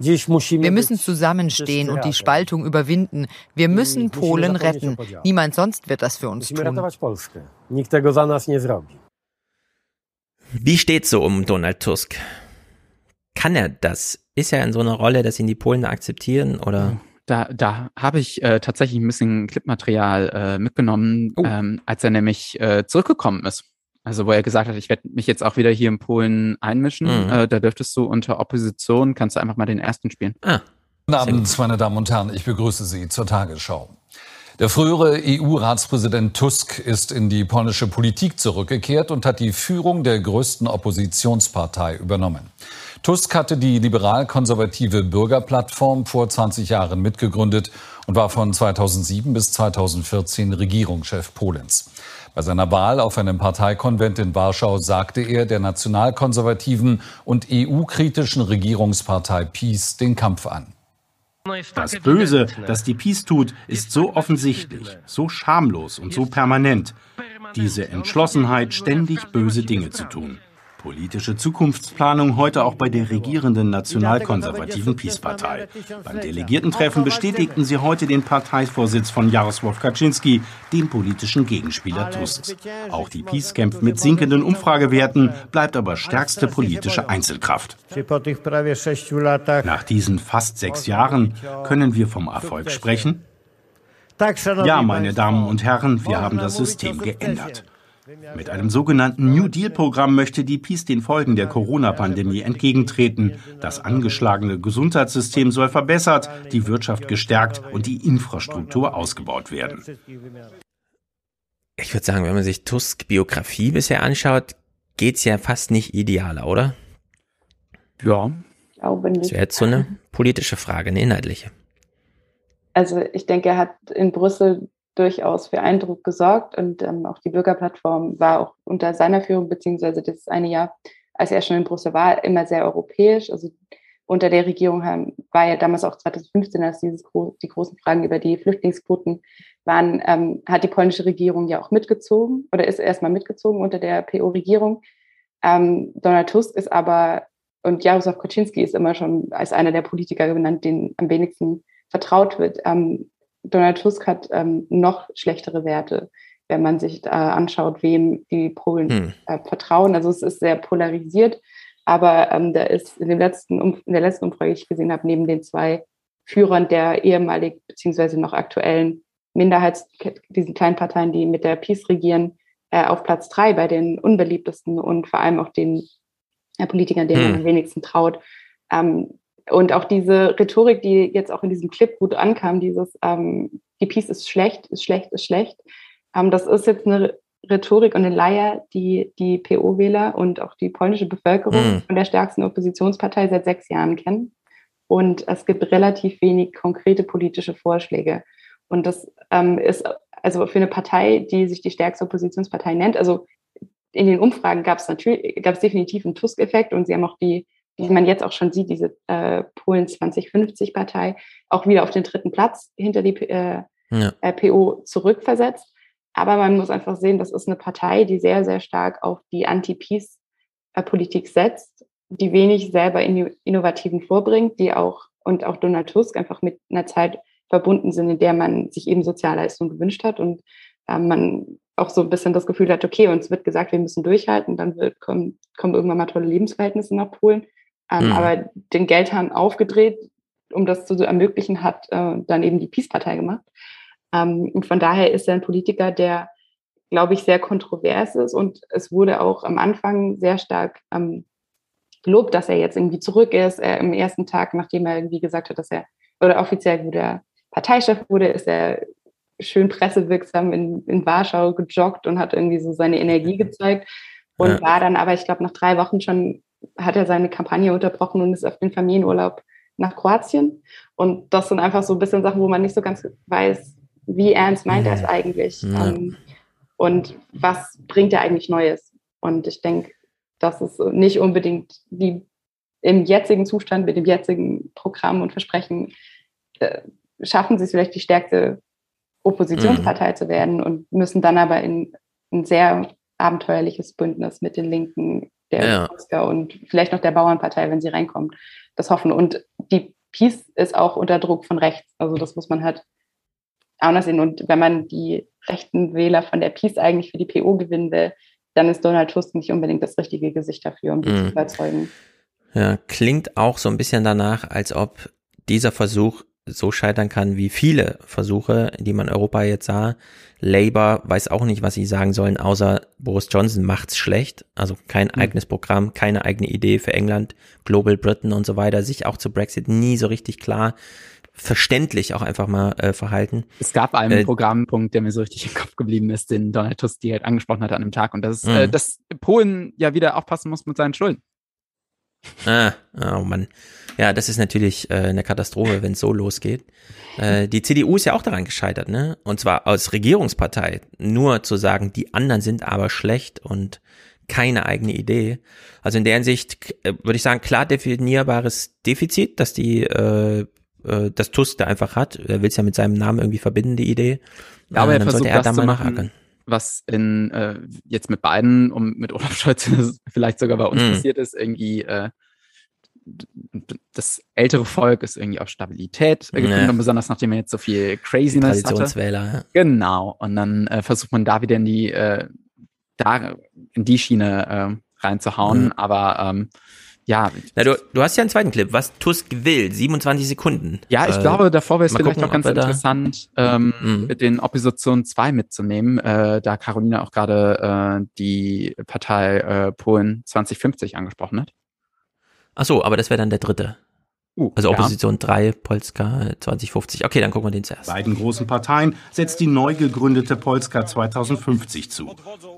Wir müssen zusammenstehen und die Spaltung überwinden. Wir müssen Polen retten. Niemand sonst wird das für uns tun. Wie steht's so um Donald Tusk? Kann er das? Ist er in so einer Rolle, dass ihn die Polen akzeptieren oder? Da, da habe ich äh, tatsächlich ein bisschen Clipmaterial äh, mitgenommen, oh. ähm, als er nämlich äh, zurückgekommen ist. Also wo er gesagt hat, ich werde mich jetzt auch wieder hier in Polen einmischen. Mhm. Äh, da dürftest du unter Opposition, kannst du einfach mal den ersten spielen. Ah. Guten Abend, meine Damen und Herren. Ich begrüße Sie zur Tagesschau. Der frühere EU-Ratspräsident Tusk ist in die polnische Politik zurückgekehrt und hat die Führung der größten Oppositionspartei übernommen. Tusk hatte die liberal-konservative Bürgerplattform vor 20 Jahren mitgegründet und war von 2007 bis 2014 Regierungschef Polens. Bei seiner Wahl auf einem Parteikonvent in Warschau sagte er der nationalkonservativen und EU-kritischen Regierungspartei PiS den Kampf an. Das Böse, das die Peace tut, ist so offensichtlich, so schamlos und so permanent. Diese Entschlossenheit, ständig böse Dinge zu tun. Politische Zukunftsplanung heute auch bei der regierenden nationalkonservativen Peace-Partei. Beim Delegiertentreffen bestätigten sie heute den Parteivorsitz von Jarosław Kaczynski, dem politischen Gegenspieler Tusks. Auch die Peace kämpft mit sinkenden Umfragewerten, bleibt aber stärkste politische Einzelkraft. Nach diesen fast sechs Jahren können wir vom Erfolg sprechen? Ja, meine Damen und Herren, wir haben das System geändert. Mit einem sogenannten New Deal-Programm möchte die Peace den Folgen der Corona-Pandemie entgegentreten. Das angeschlagene Gesundheitssystem soll verbessert, die Wirtschaft gestärkt und die Infrastruktur ausgebaut werden. Ich würde sagen, wenn man sich Tusk Biografie bisher anschaut, geht es ja fast nicht idealer, oder? Ja. Das wäre jetzt so eine politische Frage, eine inhaltliche. Also ich denke, er hat in Brüssel durchaus für Eindruck gesorgt und ähm, auch die Bürgerplattform war auch unter seiner Führung, beziehungsweise das eine Jahr, als er schon in Brüssel war, immer sehr europäisch. Also unter der Regierung haben, war ja damals auch 2015, als dieses, die großen Fragen über die Flüchtlingsquoten waren, ähm, hat die polnische Regierung ja auch mitgezogen oder ist erstmal mitgezogen unter der PO-Regierung. Ähm, Donald Tusk ist aber und Jarosław Kaczynski ist immer schon als einer der Politiker genannt, denen am wenigsten vertraut wird. Ähm, Donald Tusk hat ähm, noch schlechtere Werte, wenn man sich äh, anschaut, wem die Polen hm. äh, vertrauen. Also es ist sehr polarisiert, aber ähm, da ist in, dem letzten, in der letzten Umfrage, die ich gesehen habe, neben den zwei Führern der ehemalig beziehungsweise noch aktuellen Minderheits, diesen kleinen Parteien, die mit der Peace regieren, äh, auf Platz drei bei den unbeliebtesten und vor allem auch den äh, Politikern, denen hm. man am wenigsten traut. Ähm, und auch diese Rhetorik, die jetzt auch in diesem Clip gut ankam, dieses ähm, die Peace ist schlecht, ist schlecht, ist schlecht, ähm, das ist jetzt eine Rhetorik und eine Leier, die die PO-Wähler und auch die polnische Bevölkerung mhm. von der stärksten Oppositionspartei seit sechs Jahren kennen. Und es gibt relativ wenig konkrete politische Vorschläge. Und das ähm, ist also für eine Partei, die sich die stärkste Oppositionspartei nennt, also in den Umfragen gab es natürlich, gab es definitiv einen Tusk-Effekt und sie haben auch die wie man jetzt auch schon sieht, diese äh, Polen 2050-Partei auch wieder auf den dritten Platz hinter die äh, ja. PO zurückversetzt. Aber man muss einfach sehen, das ist eine Partei, die sehr, sehr stark auf die Anti-Peace-Politik setzt, die wenig selber Innovativen vorbringt, die auch und auch Donald Tusk einfach mit einer Zeit verbunden sind, in der man sich eben Sozialleistungen gewünscht hat und äh, man auch so ein bisschen das Gefühl hat, okay, uns wird gesagt, wir müssen durchhalten, dann wird, kommen, kommen irgendwann mal tolle Lebensverhältnisse nach Polen. Ähm, mhm. Aber den Geldhahn aufgedreht, um das zu ermöglichen, hat äh, dann eben die Peace-Partei gemacht. Ähm, und von daher ist er ein Politiker, der, glaube ich, sehr kontrovers ist. Und es wurde auch am Anfang sehr stark ähm, gelobt, dass er jetzt irgendwie zurück ist. Er im ersten Tag, nachdem er irgendwie gesagt hat, dass er, oder offiziell wurde Parteichef wurde, ist er schön pressewirksam in, in Warschau gejoggt und hat irgendwie so seine Energie gezeigt. Und ja. war dann aber, ich glaube, nach drei Wochen schon hat er seine Kampagne unterbrochen und ist auf den Familienurlaub nach Kroatien. Und das sind einfach so ein bisschen Sachen, wo man nicht so ganz weiß, wie ernst meint er es eigentlich ja. ähm, und was bringt er eigentlich Neues. Und ich denke, das ist nicht unbedingt die im jetzigen Zustand, mit dem jetzigen Programm und Versprechen, äh, schaffen sie es vielleicht die stärkste Oppositionspartei mhm. zu werden und müssen dann aber in ein sehr abenteuerliches Bündnis mit den Linken der ja. und vielleicht noch der Bauernpartei, wenn sie reinkommt, das hoffen. Und die Peace ist auch unter Druck von rechts. Also das muss man halt auch noch sehen. Und wenn man die rechten Wähler von der Peace eigentlich für die PO gewinnen will, dann ist Donald Tusk nicht unbedingt das richtige Gesicht dafür, um die mhm. zu überzeugen. Ja, klingt auch so ein bisschen danach, als ob dieser Versuch so scheitern kann wie viele Versuche, die man Europa jetzt sah. Labour weiß auch nicht, was sie sagen sollen, außer Boris Johnson macht's schlecht. Also kein mhm. eigenes Programm, keine eigene Idee für England, Global Britain und so weiter, sich auch zu Brexit nie so richtig klar verständlich auch einfach mal äh, verhalten. Es gab einen äh, Programmpunkt, der mir so richtig im Kopf geblieben ist, den Donald Tusk direkt angesprochen hatte an dem Tag und das ist, äh, mhm. dass Polen ja wieder aufpassen muss mit seinen Schulden. Ah, oh Mann. Ja, das ist natürlich äh, eine Katastrophe, wenn es so losgeht. Äh, die CDU ist ja auch daran gescheitert, ne? Und zwar als Regierungspartei. Nur zu sagen, die anderen sind aber schlecht und keine eigene Idee. Also in der Hinsicht äh, würde ich sagen, klar definierbares Defizit, dass die äh, äh, das Tusk da einfach hat. Er will es ja mit seinem Namen irgendwie verbinden, die Idee. Ja, aber er versucht er das da zu machen, was in äh, jetzt mit beiden und mit Olaf Scholz vielleicht sogar bei uns mhm. passiert ist, irgendwie äh, das ältere Volk ist irgendwie auf Stabilität gefunden, ja. besonders nachdem er jetzt so viel Craziness Traditionswähler, hatte. Ja. Genau. Und dann äh, versucht man da wieder in die äh, da in die Schiene äh, reinzuhauen. Mhm. Aber ähm, ja. Na, du, du hast ja einen zweiten Clip, was Tusk will, 27 Sekunden. Ja, ich äh, glaube, davor wäre es vielleicht gucken, noch ganz interessant, ähm, mhm. den Opposition 2 mitzunehmen, äh, da Carolina auch gerade äh, die Partei äh, Polen 2050 angesprochen hat. Ach so, aber das wäre dann der dritte. Uh, also Opposition ja. 3, Polska 2050. Okay, dann gucken wir den zuerst. Beiden großen Parteien setzt die neu gegründete Polska 2050 zu.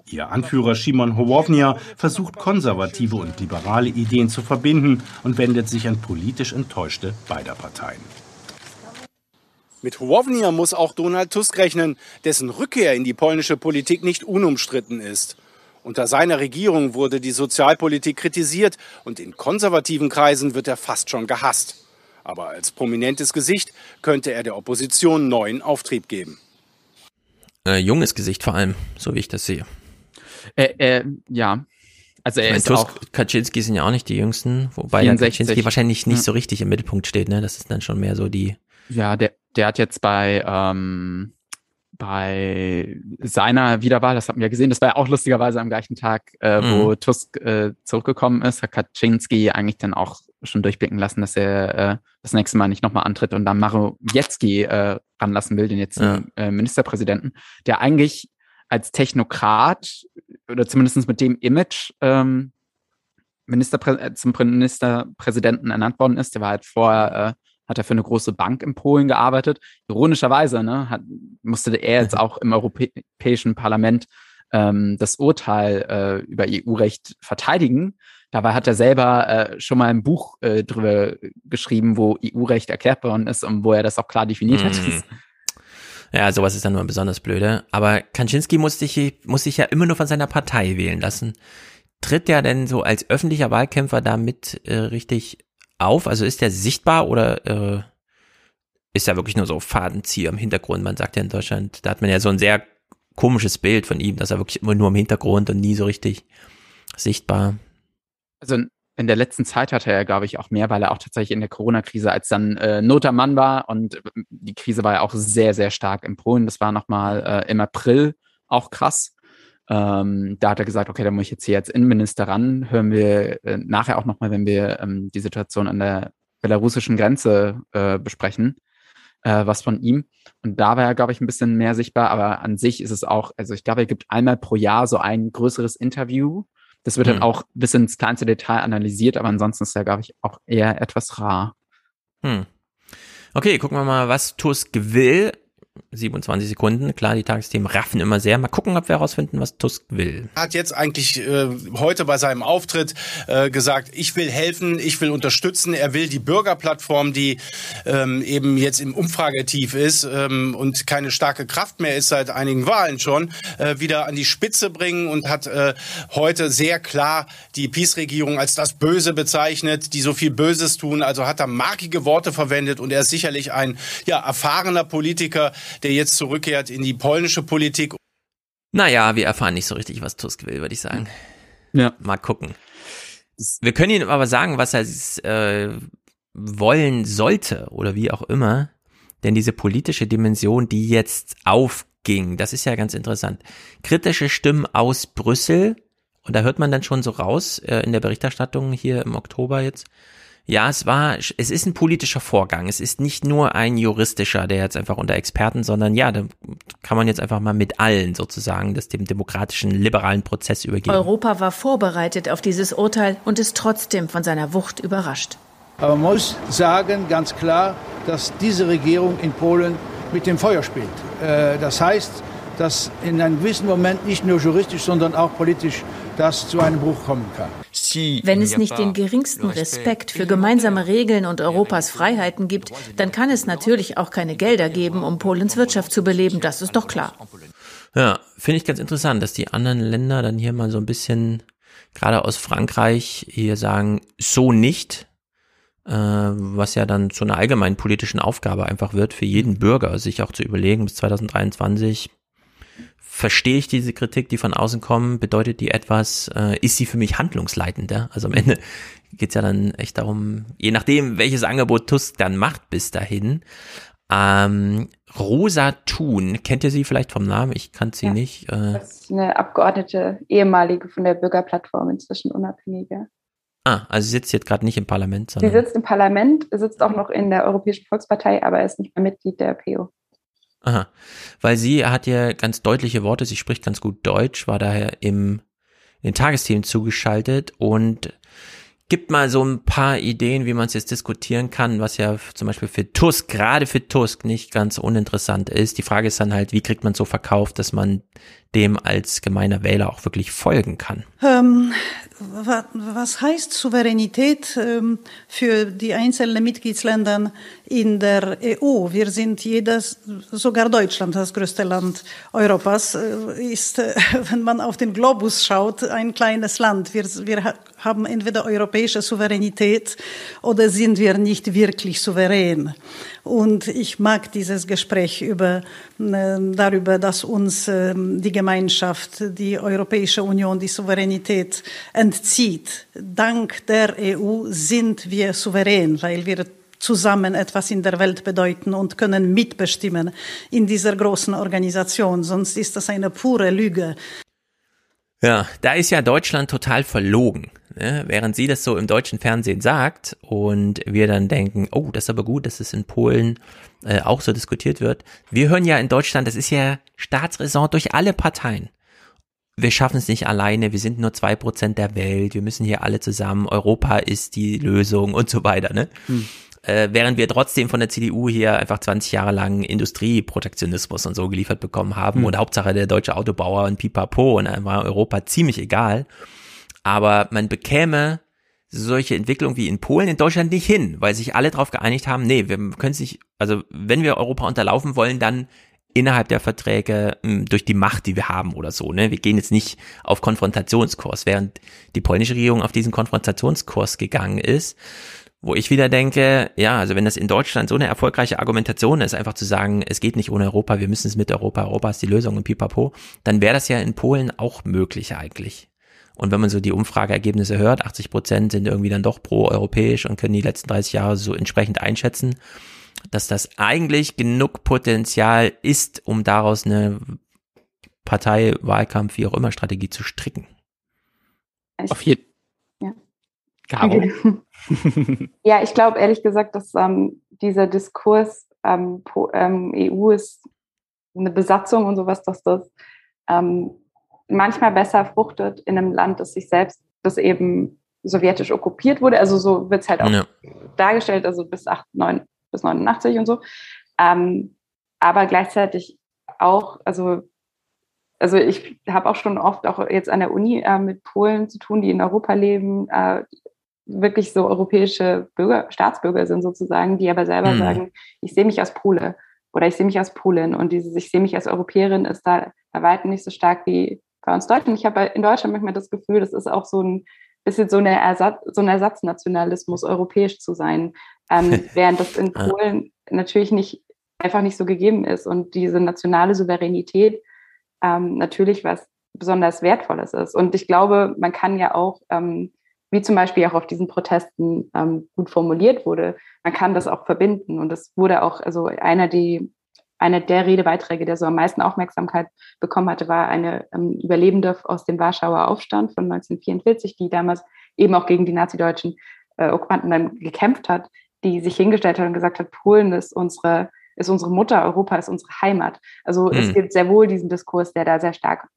Ihr Anführer Szymon Hołownia versucht konservative und liberale Ideen zu verbinden und wendet sich an politisch Enttäuschte beider Parteien. Mit Hołownia muss auch Donald Tusk rechnen, dessen Rückkehr in die polnische Politik nicht unumstritten ist. Unter seiner Regierung wurde die Sozialpolitik kritisiert und in konservativen Kreisen wird er fast schon gehasst. Aber als prominentes Gesicht könnte er der Opposition neuen Auftrieb geben. Äh, junges Gesicht vor allem, so wie ich das sehe. Äh, äh, ja. Also er ist Tusk, auch Kaczynski sind ja auch nicht die jüngsten, wobei Kaczynski wahrscheinlich nicht hm. so richtig im Mittelpunkt steht, ne? Das ist dann schon mehr so die. Ja, der, der hat jetzt bei ähm, bei seiner Wiederwahl, das hatten wir gesehen, das war ja auch lustigerweise am gleichen Tag, äh, mhm. wo Tusk äh, zurückgekommen ist, hat Kaczynski eigentlich dann auch schon durchblicken lassen, dass er äh, das nächste Mal nicht nochmal antritt und dann Marowiecki äh, ranlassen will, den jetzt ja. äh, Ministerpräsidenten, der eigentlich als Technokrat oder zumindest mit dem Image ähm, Ministerprä äh, zum Ministerpräsidenten ernannt worden ist. Der war halt vorher äh, hat er für eine große Bank in Polen gearbeitet. Ironischerweise ne, hat, musste er jetzt auch im Europäischen Parlament ähm, das Urteil äh, über EU-Recht verteidigen. Dabei hat er selber äh, schon mal ein Buch äh, drüber geschrieben, wo EU-Recht erklärt worden ist und wo er das auch klar definiert hat. Mhm. Ja, sowas ist dann nur besonders blöde. Aber Kaczynski musste sich, muss sich ja immer nur von seiner Partei wählen lassen. Tritt er denn so als öffentlicher Wahlkämpfer damit äh, richtig auf? Also ist der sichtbar oder äh, ist er wirklich nur so Fadenzieher im Hintergrund? Man sagt ja in Deutschland, da hat man ja so ein sehr komisches Bild von ihm, dass er wirklich immer nur im Hintergrund und nie so richtig sichtbar. Also in der letzten Zeit hatte er, glaube ich, auch mehr, weil er auch tatsächlich in der Corona-Krise als dann äh, Noter Mann war und äh, die Krise war ja auch sehr, sehr stark in Polen. Das war nochmal äh, im April auch krass. Ähm, da hat er gesagt, okay, da muss ich jetzt hier als Innenminister ran. Hören wir äh, nachher auch nochmal, wenn wir ähm, die Situation an der belarussischen Grenze äh, besprechen, äh, was von ihm. Und da war er, glaube ich, ein bisschen mehr sichtbar, aber an sich ist es auch, also ich glaube, er gibt einmal pro Jahr so ein größeres Interview. Das wird mhm. dann auch bis ins kleinste Detail analysiert, aber ansonsten ist er, glaube ich, auch eher etwas rar. Hm. Okay, gucken wir mal, was Tusk will 27 Sekunden. Klar, die Tagesthemen raffen immer sehr. Mal gucken, ob wir herausfinden, was Tusk will. Hat jetzt eigentlich äh, heute bei seinem Auftritt äh, gesagt, ich will helfen, ich will unterstützen. Er will die Bürgerplattform, die ähm, eben jetzt im Umfragetief ist ähm, und keine starke Kraft mehr ist seit einigen Wahlen schon, äh, wieder an die Spitze bringen und hat äh, heute sehr klar die Peace-Regierung als das Böse bezeichnet, die so viel Böses tun. Also hat er markige Worte verwendet und er ist sicherlich ein ja, erfahrener Politiker, der jetzt zurückkehrt in die polnische Politik. Naja, wir erfahren nicht so richtig, was Tusk will, würde ich sagen. Ja. Mal gucken. Wir können ihm aber sagen, was er äh, wollen sollte oder wie auch immer. Denn diese politische Dimension, die jetzt aufging, das ist ja ganz interessant. Kritische Stimmen aus Brüssel, und da hört man dann schon so raus äh, in der Berichterstattung hier im Oktober jetzt, ja, es war, es ist ein politischer Vorgang. Es ist nicht nur ein juristischer, der jetzt einfach unter Experten, sondern ja, da kann man jetzt einfach mal mit allen sozusagen das dem demokratischen, liberalen Prozess übergeben. Europa war vorbereitet auf dieses Urteil und ist trotzdem von seiner Wucht überrascht. Aber man muss sagen, ganz klar, dass diese Regierung in Polen mit dem Feuer spielt. Äh, das heißt, dass in einem gewissen Moment nicht nur juristisch, sondern auch politisch das zu einem Bruch kommen kann. Wenn es nicht den geringsten Respekt für gemeinsame Regeln und Europas Freiheiten gibt, dann kann es natürlich auch keine Gelder geben, um Polens Wirtschaft zu beleben. Das ist doch klar. Ja, finde ich ganz interessant, dass die anderen Länder dann hier mal so ein bisschen, gerade aus Frankreich, hier sagen, so nicht, äh, was ja dann zu einer allgemeinen politischen Aufgabe einfach wird für jeden Bürger, sich auch zu überlegen, bis 2023 verstehe ich diese Kritik, die von außen kommen, bedeutet die etwas, äh, ist sie für mich handlungsleitender? Also am Ende geht's ja dann echt darum, je nachdem, welches Angebot Tusk dann macht bis dahin. Ähm, Rosa Thun, kennt ihr sie vielleicht vom Namen? Ich kannte sie ja, nicht. Äh, das ist eine Abgeordnete, ehemalige von der Bürgerplattform, inzwischen unabhängige. Ah, also sie sitzt jetzt gerade nicht im Parlament, sondern. Sie sitzt im Parlament, sitzt auch noch in der Europäischen Volkspartei, aber ist nicht mehr Mitglied der PO. Aha. Weil sie hat ja ganz deutliche Worte, sie spricht ganz gut Deutsch, war daher im in den Tagesthemen zugeschaltet und gibt mal so ein paar Ideen, wie man es jetzt diskutieren kann, was ja zum Beispiel für Tusk, gerade für Tusk, nicht ganz uninteressant ist. Die Frage ist dann halt, wie kriegt man so verkauft, dass man dem als gemeiner Wähler auch wirklich folgen kann? Ähm, was heißt Souveränität ähm, für die einzelnen Mitgliedsländer in der EU? Wir sind jedes, sogar Deutschland, das größte Land Europas, äh, ist, äh, wenn man auf den Globus schaut, ein kleines Land. Wir, wir haben entweder europäische Souveränität oder sind wir nicht wirklich souverän. Und ich mag dieses Gespräch über, darüber, dass uns äh, die Gemeinschaft, die Europäische Union, die Souveränität entzieht. Dank der EU sind wir souverän, weil wir zusammen etwas in der Welt bedeuten und können mitbestimmen in dieser großen Organisation. Sonst ist das eine pure Lüge. Ja, da ist ja Deutschland total verlogen. Ne? Während sie das so im deutschen Fernsehen sagt und wir dann denken, oh, das ist aber gut, dass es in Polen äh, auch so diskutiert wird. Wir hören ja in Deutschland, das ist ja Staatsräson durch alle Parteien. Wir schaffen es nicht alleine, wir sind nur zwei Prozent der Welt, wir müssen hier alle zusammen, Europa ist die Lösung und so weiter. Ne? Hm äh, während wir trotzdem von der CDU hier einfach 20 Jahre lang Industrieprotektionismus und so geliefert bekommen haben mhm. und Hauptsache der deutsche Autobauer und Pipapo und dann war Europa ziemlich egal. Aber man bekäme solche Entwicklungen wie in Polen in Deutschland nicht hin, weil sich alle darauf geeinigt haben, nee, wir können sich, also wenn wir Europa unterlaufen wollen, dann innerhalb der Verträge mh, hm, durch die Macht, die wir haben oder so. Ne? Wir gehen jetzt nicht auf Konfrontationskurs, während die polnische Regierung auf diesen Konfrontationskurs gegangen ist wo ich wieder denke, ja, also wenn das in Deutschland so eine erfolgreiche Argumentation ist, einfach zu sagen, es geht nicht ohne Europa, wir müssen es mit Europa, Europa ist die Lösung und pipapo, dann wäre das ja in Polen auch möglich eigentlich. Und wenn man so die Umfrageergebnisse hört, 80 Prozent sind irgendwie dann doch pro-europäisch und können die letzten 30 Jahre so entsprechend einschätzen, dass das eigentlich genug Potenzial ist, um daraus eine Partei, Wahlkampf, wie auch immer Strategie zu stricken. Auf jeden ja. Caro? ja, ich glaube ehrlich gesagt, dass ähm, dieser Diskurs ähm, ähm, EU ist eine Besatzung und sowas, dass das ähm, manchmal besser fruchtet in einem Land, das sich selbst, das eben sowjetisch okkupiert wurde. Also so wird es halt auch ja. dargestellt, also bis, 8, 9, bis 89 und so. Ähm, aber gleichzeitig auch, also also ich habe auch schon oft auch jetzt an der Uni äh, mit Polen zu tun, die in Europa leben, äh, wirklich so europäische Bürger, Staatsbürger sind sozusagen, die aber selber mhm. sagen, ich sehe mich als Pole oder ich sehe mich als Polin und dieses ich sehe mich als Europäerin ist da bei weitem nicht so stark wie bei uns Deutschen. Ich habe in Deutschland manchmal das Gefühl, das ist auch so ein bisschen so, eine Ersatz, so ein Ersatznationalismus, europäisch zu sein, ähm, während das in Polen natürlich nicht einfach nicht so gegeben ist und diese nationale Souveränität ähm, natürlich was besonders Wertvolles ist. Und ich glaube, man kann ja auch ähm, wie zum Beispiel auch auf diesen Protesten ähm, gut formuliert wurde, man kann das auch verbinden. Und das wurde auch, also einer, die, einer der Redebeiträge, der so am meisten Aufmerksamkeit bekommen hatte, war eine ähm, Überlebende aus dem Warschauer Aufstand von 1944, die damals eben auch gegen die nazi-deutschen äh, Okkupanten dann gekämpft hat, die sich hingestellt hat und gesagt hat, Polen ist unsere, ist unsere Mutter, Europa ist unsere Heimat. Also mhm. es gibt sehr wohl diesen Diskurs, der da sehr stark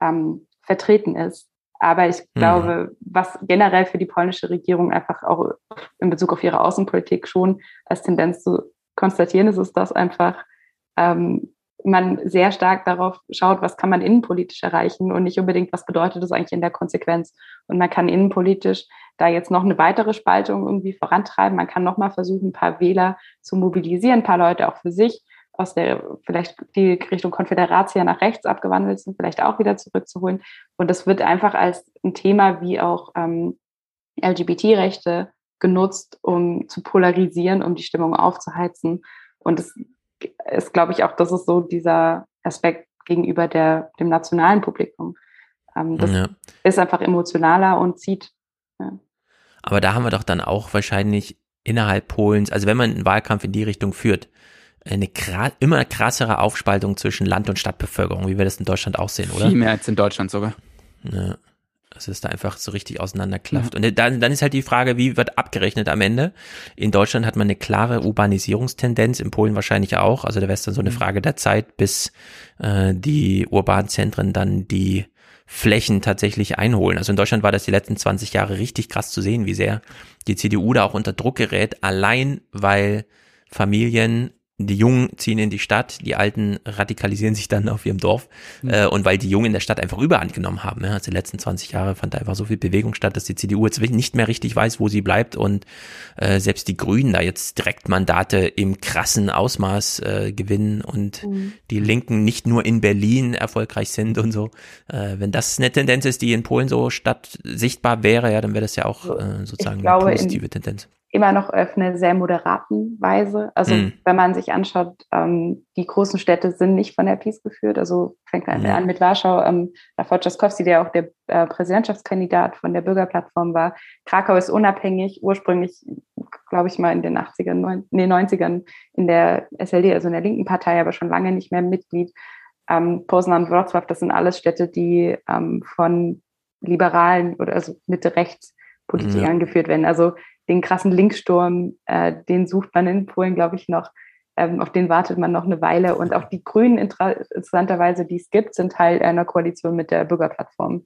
ähm, vertreten ist. Aber ich mhm. glaube, mhm. was generell für die polnische Regierung einfach auch in Bezug auf ihre Außenpolitik schon als Tendenz zu konstatieren ist, ist, dass einfach ähm, man sehr stark darauf schaut, was kann man innenpolitisch erreichen und nicht unbedingt, was bedeutet das eigentlich in der Konsequenz. Und man kann innenpolitisch da jetzt noch eine weitere Spaltung irgendwie vorantreiben. Man kann nochmal versuchen, ein paar Wähler zu mobilisieren, ein paar Leute auch für sich aus der vielleicht die Richtung Konföderatia nach rechts abgewandelt sind, vielleicht auch wieder zurückzuholen. Und das wird einfach als ein Thema wie auch ähm, LGBT-Rechte genutzt, um zu polarisieren, um die Stimmung aufzuheizen. Und es ist, glaube ich, auch, das ist so dieser Aspekt gegenüber der, dem nationalen Publikum. Ähm, das ja. ist einfach emotionaler und zieht. Ja. Aber da haben wir doch dann auch wahrscheinlich innerhalb Polens, also wenn man einen Wahlkampf in die Richtung führt, eine immer krassere Aufspaltung zwischen Land- und Stadtbevölkerung, wie wir das in Deutschland auch sehen, oder? Viel mehr als in Deutschland sogar. Ja. Also ist da einfach so richtig auseinanderklafft. Mhm. Und dann, dann ist halt die Frage, wie wird abgerechnet am Ende? In Deutschland hat man eine klare Urbanisierungstendenz, in Polen wahrscheinlich auch. Also da wäre es dann so eine mhm. Frage der Zeit, bis äh, die urbanen Zentren dann die Flächen tatsächlich einholen. Also in Deutschland war das die letzten 20 Jahre richtig krass zu sehen, wie sehr die CDU da auch unter Druck gerät, allein weil Familien die Jungen ziehen in die Stadt, die Alten radikalisieren sich dann auf ihrem Dorf. Mhm. Äh, und weil die Jungen in der Stadt einfach Überhand genommen haben. Ja. Also die letzten 20 Jahre fand da einfach so viel Bewegung statt, dass die CDU jetzt nicht mehr richtig weiß, wo sie bleibt. Und äh, selbst die Grünen da jetzt Direktmandate im krassen Ausmaß äh, gewinnen und mhm. die Linken nicht nur in Berlin erfolgreich sind und so. Äh, wenn das eine Tendenz ist, die in Polen so statt sichtbar wäre, ja, dann wäre das ja auch äh, sozusagen glaube, eine positive Tendenz immer noch auf eine sehr moderaten Weise. Also mhm. wenn man sich anschaut, ähm, die großen Städte sind nicht von der PiS geführt. Also fängt man mhm. an mit Warschau, ähm, Rafał Trzaskowski, der auch der äh, Präsidentschaftskandidat von der Bürgerplattform war. Krakau ist unabhängig, ursprünglich, glaube ich mal, in den 80ern, neun, nee, 90ern in der SLD, also in der linken Partei, aber schon lange nicht mehr Mitglied. Ähm, Poznan, Wrocław, das sind alles Städte, die ähm, von Liberalen oder also Mitte-Rechts-Politikern mhm. geführt werden. Also den krassen Linksturm, äh, den sucht man in Polen, glaube ich, noch. Ähm, auf den wartet man noch eine Weile. Und auch die Grünen, interessanterweise, die es gibt, sind Teil einer Koalition mit der Bürgerplattform.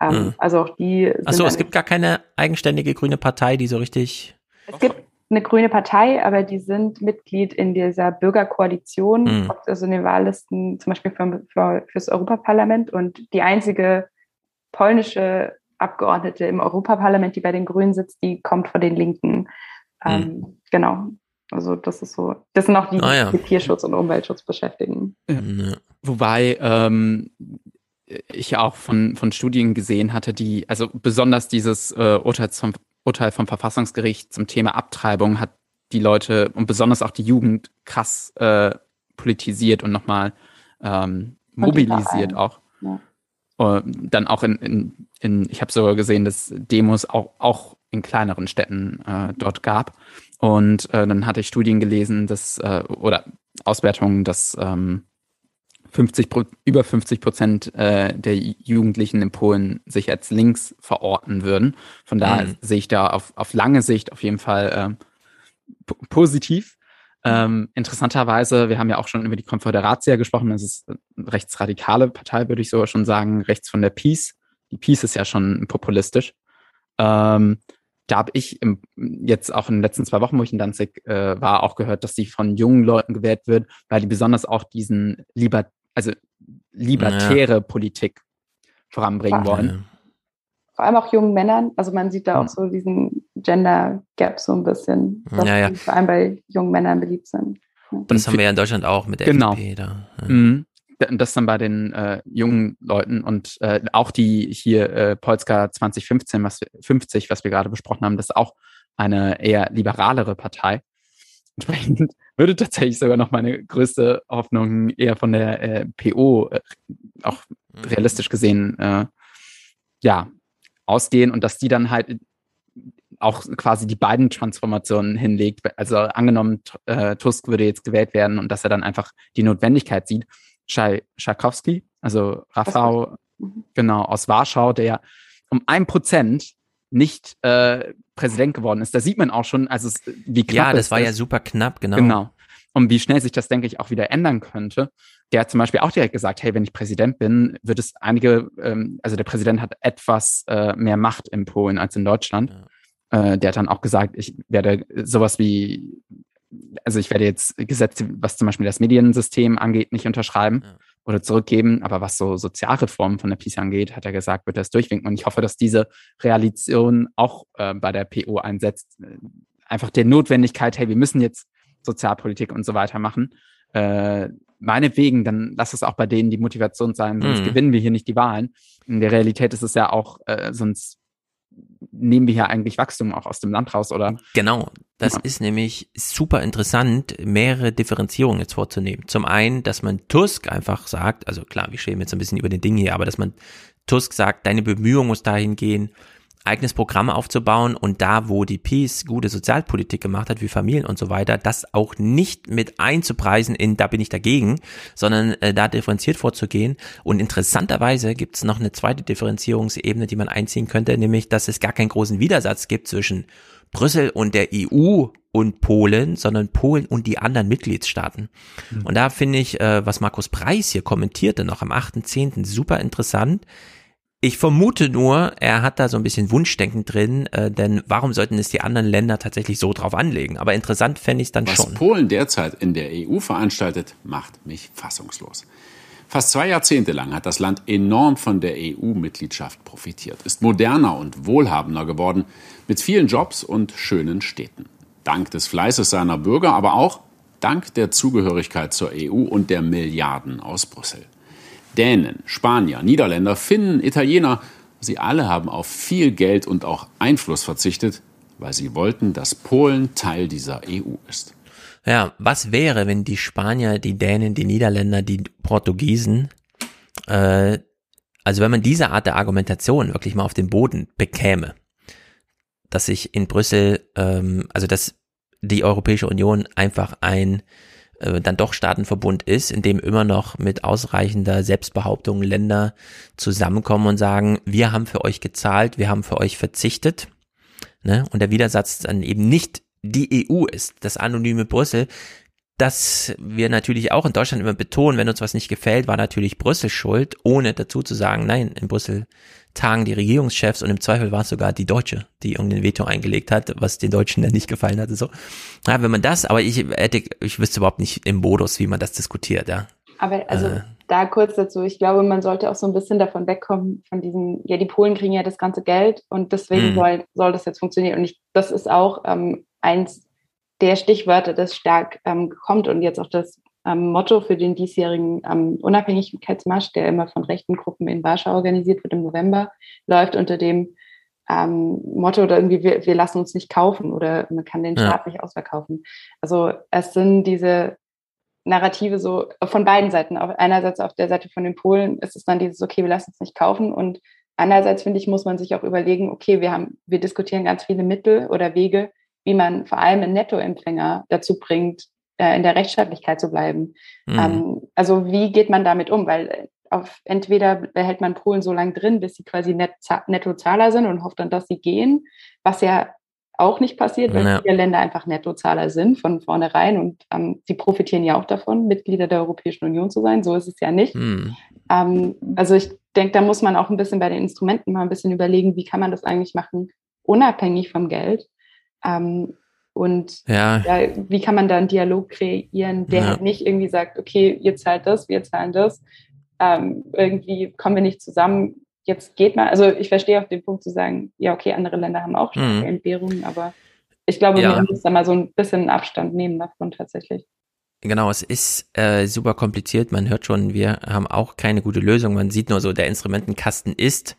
Ähm, mhm. Also auch die. Achso, es gibt gar keine eigenständige grüne Partei, die so richtig. Es gibt eine grüne Partei, aber die sind Mitglied in dieser Bürgerkoalition, mhm. also in den Wahllisten zum Beispiel für, für, fürs Europaparlament. Und die einzige polnische Abgeordnete im Europaparlament, die bei den Grünen sitzt, die kommt von den Linken. Ähm, hm. Genau. Also das ist so, das sind auch die, ah, ja. die Tierschutz und Umweltschutz beschäftigen. Ja. Wobei ähm, ich auch von, von Studien gesehen hatte, die, also besonders dieses äh, Urteil, vom, Urteil vom Verfassungsgericht zum Thema Abtreibung hat die Leute und besonders auch die Jugend krass äh, politisiert und nochmal ähm, mobilisiert auch. Ja. Uh, dann auch in, in, in ich habe sogar gesehen, dass Demos auch, auch in kleineren Städten äh, dort gab. Und äh, dann hatte ich Studien gelesen, dass, äh, oder Auswertungen, dass ähm, 50 über 50 Prozent äh, der Jugendlichen in Polen sich als links verorten würden. Von daher mhm. sehe ich da auf, auf lange Sicht auf jeden Fall äh, positiv. Ähm, interessanterweise, wir haben ja auch schon über die Konföderatia gesprochen, das ist eine rechtsradikale Partei, würde ich sogar schon sagen, rechts von der Peace. Die Peace ist ja schon populistisch. Ähm, da habe ich im, jetzt auch in den letzten zwei Wochen, wo ich in Danzig äh, war, auch gehört, dass sie von jungen Leuten gewählt wird, weil die besonders auch diesen liber, also libertäre ja. Politik voranbringen wollen. Vor allem auch jungen Männern. Also man sieht da auch so diesen Gender Gap so ein bisschen, dass ja, vor allem bei jungen Männern beliebt sind. Und das haben wir ja in Deutschland auch mit der genau. FDP da. Mhm das dann bei den äh, jungen Leuten und äh, auch die hier äh, Polska 2015, was 50, was wir gerade besprochen haben, das ist auch eine eher liberalere Partei. Entsprechend würde tatsächlich sogar noch meine größte Hoffnung eher von der äh, PO äh, auch mhm. realistisch gesehen äh, ja ausgehen und dass die dann halt auch quasi die beiden Transformationen hinlegt. Also angenommen, äh, Tusk würde jetzt gewählt werden und dass er dann einfach die Notwendigkeit sieht, Schakowski, also Rafał, mhm. genau, aus Warschau, der um ein Prozent nicht äh, Präsident geworden ist. Da sieht man auch schon, also es, wie knapp Ja, das war ist. ja super knapp, genau. Genau. Und wie schnell sich das, denke ich, auch wieder ändern könnte. Der hat zum Beispiel auch direkt gesagt, hey, wenn ich Präsident bin, wird es einige, ähm, also der Präsident hat etwas äh, mehr Macht in Polen als in Deutschland. Ja. Äh, der hat dann auch gesagt, ich werde sowas wie also ich werde jetzt Gesetze, was zum Beispiel das Mediensystem angeht, nicht unterschreiben ja. oder zurückgeben, aber was so Sozialreformen von der PiS angeht, hat er gesagt, wird er es durchwinken. Und ich hoffe, dass diese Realisation auch äh, bei der PO einsetzt. Einfach der Notwendigkeit, hey, wir müssen jetzt Sozialpolitik und so weiter machen. Äh, meinetwegen, dann lass es auch bei denen die Motivation sein, sonst mhm. gewinnen wir hier nicht die Wahlen. In der Realität ist es ja auch, äh, sonst nehmen wir hier eigentlich Wachstum auch aus dem Land raus, oder? Genau. Das ja. ist nämlich super interessant, mehrere Differenzierungen jetzt vorzunehmen. Zum einen, dass man Tusk einfach sagt, also klar, wir schämen jetzt ein bisschen über den Ding hier, aber dass man Tusk sagt, deine Bemühung muss dahin gehen, eigenes Programm aufzubauen und da, wo die Peace gute Sozialpolitik gemacht hat, wie Familien und so weiter, das auch nicht mit einzupreisen in, da bin ich dagegen, sondern äh, da differenziert vorzugehen. Und interessanterweise gibt es noch eine zweite Differenzierungsebene, die man einziehen könnte, nämlich, dass es gar keinen großen Widersatz gibt zwischen Brüssel und der EU und Polen, sondern Polen und die anderen Mitgliedstaaten. Mhm. Und da finde ich, äh, was Markus Preis hier kommentierte, noch am 8.10. super interessant. Ich vermute nur, er hat da so ein bisschen Wunschdenken drin, äh, denn warum sollten es die anderen Länder tatsächlich so drauf anlegen? Aber interessant fände ich es dann Was schon. Was Polen derzeit in der EU veranstaltet, macht mich fassungslos. Fast zwei Jahrzehnte lang hat das Land enorm von der EU-Mitgliedschaft profitiert, ist moderner und wohlhabender geworden, mit vielen Jobs und schönen Städten. Dank des Fleißes seiner Bürger, aber auch dank der Zugehörigkeit zur EU und der Milliarden aus Brüssel. Dänen, Spanier, Niederländer, Finnen, Italiener, sie alle haben auf viel Geld und auch Einfluss verzichtet, weil sie wollten, dass Polen Teil dieser EU ist. Ja, was wäre, wenn die Spanier, die Dänen, die Niederländer, die Portugiesen, äh, also wenn man diese Art der Argumentation wirklich mal auf den Boden bekäme, dass sich in Brüssel, ähm, also dass die Europäische Union einfach ein äh, dann doch Staatenverbund ist, in dem immer noch mit ausreichender Selbstbehauptung Länder zusammenkommen und sagen, wir haben für euch gezahlt, wir haben für euch verzichtet. Ne? Und der Widersatz dann eben nicht die EU ist, das anonyme Brüssel, dass wir natürlich auch in Deutschland immer betonen, wenn uns was nicht gefällt, war natürlich Brüssel schuld, ohne dazu zu sagen, nein, in Brüssel tagen die Regierungschefs und im Zweifel war es sogar die Deutsche, die irgendein Veto eingelegt hat, was den Deutschen dann nicht gefallen hatte. So, ja, wenn man das, aber ich hätte, ich wüsste überhaupt nicht im Modus, wie man das diskutiert, ja. Aber also äh, da kurz dazu, ich glaube, man sollte auch so ein bisschen davon wegkommen, von diesem, ja, die Polen kriegen ja das ganze Geld und deswegen mhm. soll, soll das jetzt funktionieren. Und ich, das ist auch ähm, eins der Stichwörter, das stark ähm, kommt und jetzt auch das ähm, Motto für den diesjährigen ähm, Unabhängigkeitsmarsch, der immer von rechten Gruppen in Warschau organisiert wird im November, läuft unter dem ähm, Motto oder irgendwie, wir, wir lassen uns nicht kaufen oder man kann den Staat ja. nicht ausverkaufen. Also es sind diese Narrative so von beiden Seiten. Auf, einerseits auf der Seite von den Polen ist es dann dieses, okay, wir lassen uns nicht kaufen und andererseits finde ich, muss man sich auch überlegen, okay, wir haben, wir diskutieren ganz viele Mittel oder Wege, wie man vor allem einen Nettoempfänger dazu bringt, in der Rechtsstaatlichkeit zu bleiben. Mhm. Ähm, also wie geht man damit um? Weil äh, auf, entweder behält man Polen so lange drin, bis sie quasi net, Nettozahler sind und hofft dann, dass sie gehen, was ja auch nicht passiert, weil ja. viele Länder einfach Nettozahler sind von vornherein und ähm, sie profitieren ja auch davon, Mitglieder der Europäischen Union zu sein. So ist es ja nicht. Mhm. Ähm, also ich denke, da muss man auch ein bisschen bei den Instrumenten mal ein bisschen überlegen, wie kann man das eigentlich machen, unabhängig vom Geld. Ähm, und ja. ja. wie kann man da einen Dialog kreieren, der Ja. halt nicht irgendwie sagt, okay, ihr zahlt das, wir zahlen das, ähm, irgendwie kommen wir nicht zusammen, jetzt geht mal. Also ich verstehe auch den Punkt zu sagen, ja, okay, andere Länder haben auch starke Mhm. Entbehrungen, aber ich glaube, Ja. man muss da mal so ein bisschen Abstand nehmen davon tatsächlich. Genau, es ist äh, super kompliziert. Man hört schon, wir haben auch keine gute Lösung. Man sieht nur so, der Instrumentenkasten ist.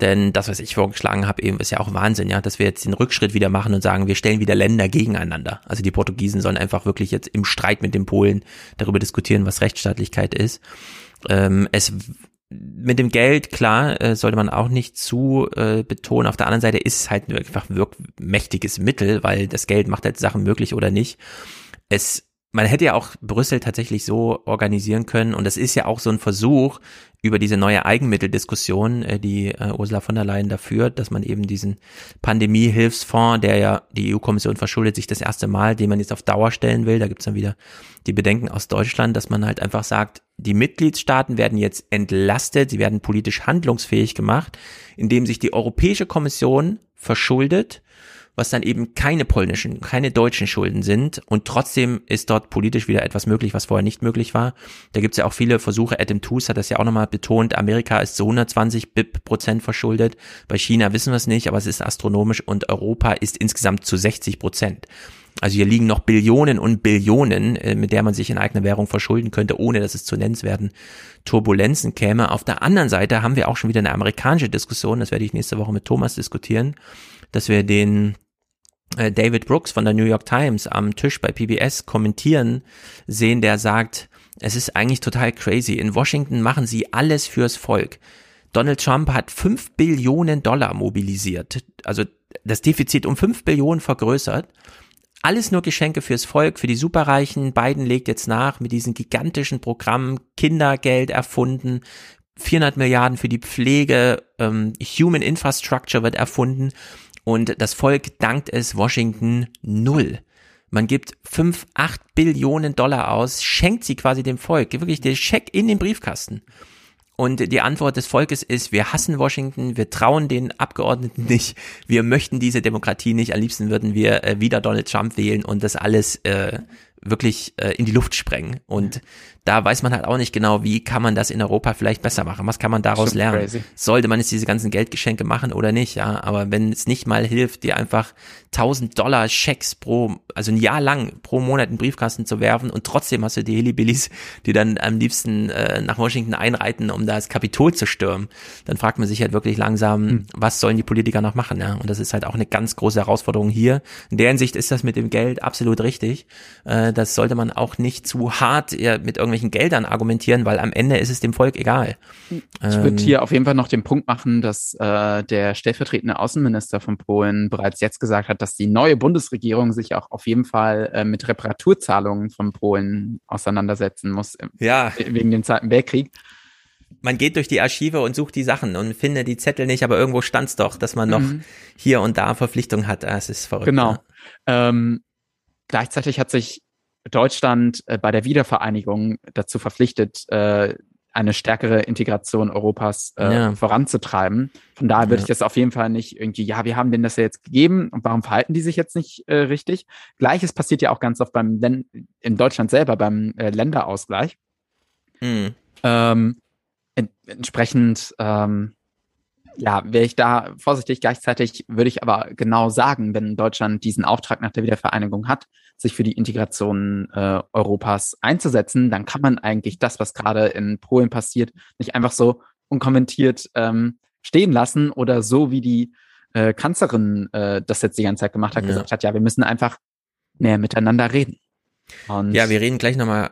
Denn das, was ich vorgeschlagen habe, eben ist ja auch Wahnsinn, ja, dass wir jetzt den Rückschritt wieder machen und sagen, wir stellen wieder Länder gegeneinander. Also die Portugiesen sollen einfach wirklich jetzt im Streit mit den Polen darüber diskutieren, was Rechtsstaatlichkeit ist. Ähm, es mit dem Geld, klar, äh, sollte man auch nicht zu äh, betonen. Auf der anderen Seite ist es halt einfach ein wirkmächtiges Mittel, weil das Geld macht halt Sachen möglich oder nicht. Es man hätte ja auch Brüssel tatsächlich so organisieren können und das ist ja auch so ein Versuch über diese neue Eigenmitteldiskussion, äh, die äh, Ursula von der Leyen da führt, dass man eben diesen Pandemie-Hilfsfonds, der ja die EU-Kommission verschuldet sich das erste Mal, den man jetzt auf Dauer stellen will, da gibt's dann wieder die Bedenken aus Deutschland, dass man halt einfach sagt, die Mitgliedstaaten werden jetzt entlastet, sie werden politisch handlungsfähig gemacht, indem sich die Europäische Kommission verschuldet was dann eben keine polnischen, keine deutschen Schulden sind. Und trotzdem ist dort politisch wieder etwas möglich, was vorher nicht möglich war. Da gibt es ja auch viele Versuche. Adam Tooze hat das ja auch nochmal betont. Amerika ist zu 120 BIP Prozent verschuldet. Bei China wissen wir es nicht, aber es ist astronomisch. Und Europa ist insgesamt zu 60 Prozent. Also hier liegen noch Billionen und Billionen, äh, mit der man sich in eigener Währung verschulden könnte, ohne dass es zu nennenswerten Turbulenzen käme. Auf der anderen Seite haben wir auch schon wieder eine amerikanische Diskussion, das werde ich nächste Woche mit Thomas diskutieren, dass wir den äh, David Brooks von der New York Times am Tisch bei PBS kommentieren sehen, der sagt, es ist eigentlich total crazy. In Washington machen sie alles fürs Volk. Donald Trump hat fünf Billionen Dollar mobilisiert, also das Defizit um fünf Billionen vergrößert. Alles nur Geschenke fürs Volk, für die Superreichen. Biden legt jetzt nach mit diesen gigantischen Programmen, Kindergeld erfunden, 400 Milliarden für die Pflege, ähm, Human Infrastructure wird erfunden und das Volk dankt es Washington null. Man gibt 5, 8 Billionen Dollar aus, schenkt sie quasi dem Volk, wirklich der Scheck in den Briefkasten. Und die Antwort des Volkes ist, wir hassen Washington, wir trauen den Abgeordneten nicht, wir möchten diese Demokratie nicht, am liebsten würden wir äh, wieder Donald Trump wählen und das alles äh, wirklich äh, in die Luft sprengen. Und da weiß man halt auch nicht genau, wie kann man das in Europa vielleicht besser machen? Was kann man daraus lernen? crazy. Sollte man jetzt diese ganzen Geldgeschenke machen oder nicht? Ja, aber wenn es nicht mal hilft, dir einfach 1000 Dollar Schecks pro, also ein Jahr lang pro Monat in den Briefkasten zu werfen und trotzdem hast du die Hillybillies, die dann am liebsten äh, nach Washington einreiten, um da das Kapitol zu stürmen, dann fragt man sich halt wirklich langsam, Hm. was sollen die Politiker noch machen? Ja, und das ist halt auch eine ganz große Herausforderung hier. In der Hinsicht ist das mit dem Geld absolut richtig. Äh, das sollte man auch nicht zu hart mit irgendwelchen Geldern argumentieren, weil am Ende ist es dem Volk egal. Ich Ähm, würde hier auf jeden Fall noch den Punkt machen, dass äh, der stellvertretende Außenminister von Polen bereits jetzt gesagt hat, dass die neue Bundesregierung sich auch auf jeden Fall äh, mit Reparaturzahlungen von Polen auseinandersetzen muss, äh, Ja. wegen dem Zweiten Weltkrieg. man geht durch die Archive und sucht die Sachen und findet die Zettel nicht, aber irgendwo stand's doch, dass man noch Mhm. hier und da Verpflichtungen hat. Ah, Es ist verrückt. Genau. Ja. Ähm, gleichzeitig hat sich Deutschland äh, bei der Wiedervereinigung dazu verpflichtet, äh, eine stärkere Integration Europas äh, Ja. voranzutreiben. Von daher würde Ja. ich das auf jeden Fall nicht irgendwie, ja, wir haben denen das ja jetzt gegeben und warum verhalten die sich jetzt nicht äh, richtig? Gleiches passiert ja auch ganz oft beim Len in Deutschland selber beim äh, Länderausgleich. Mhm. Ähm, en entsprechend, ähm, ja, wäre ich da vorsichtig. Gleichzeitig würde ich aber genau sagen, wenn Deutschland diesen Auftrag nach der Wiedervereinigung hat, sich für die Integration äh, Europas einzusetzen, dann kann man eigentlich das, was gerade in Polen passiert, nicht einfach so unkommentiert ähm, stehen lassen oder so wie die äh, Kanzlerin äh, das jetzt die ganze Zeit gemacht hat, Ja. gesagt hat, ja, wir müssen einfach mehr miteinander reden. Und Ja, wir reden gleich nochmal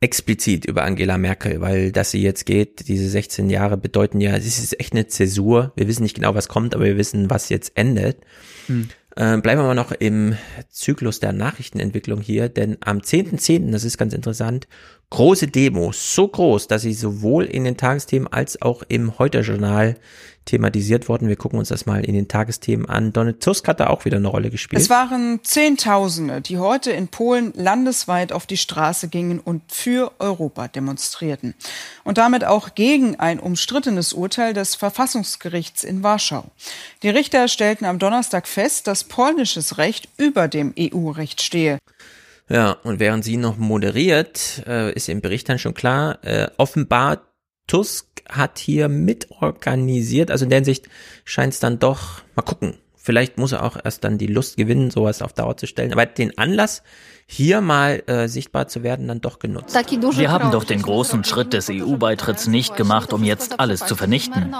explizit über Angela Merkel, weil dass sie jetzt geht, diese 16 Jahre bedeuten ja, es ist echt eine Zäsur. Wir wissen nicht genau, was kommt, aber wir wissen, was jetzt endet. Hm. Äh, bleiben wir mal noch im Zyklus der Nachrichtenentwicklung hier, denn am 10.10., das ist ganz interessant, große Demo, so groß, dass sie sowohl in den Tagesthemen als auch im Heute-Journal thematisiert worden. Wir gucken uns das mal in den Tagesthemen an. Donald Tusk hat da auch wieder eine Rolle gespielt. Es waren Zehntausende, die heute in Polen landesweit auf die Straße gingen und für Europa demonstrierten. Und damit auch gegen ein umstrittenes Urteil des Verfassungsgerichts in Warschau. Die Richter stellten am Donnerstag fest, dass polnisches Recht über dem EU-Recht stehe. Ja, und während sie noch moderiert, äh, ist im Bericht dann schon klar, äh, offenbar Tusk hat hier mitorganisiert. Also in der Hinsicht scheint es dann doch, mal gucken, vielleicht muss er auch erst dann die Lust gewinnen, sowas auf Dauer zu stellen. Aber den Anlass, hier mal äh, sichtbar zu werden, dann doch genutzt. Wir haben doch den großen Schritt des EU-Beitritts nicht gemacht, um jetzt alles zu vernichten.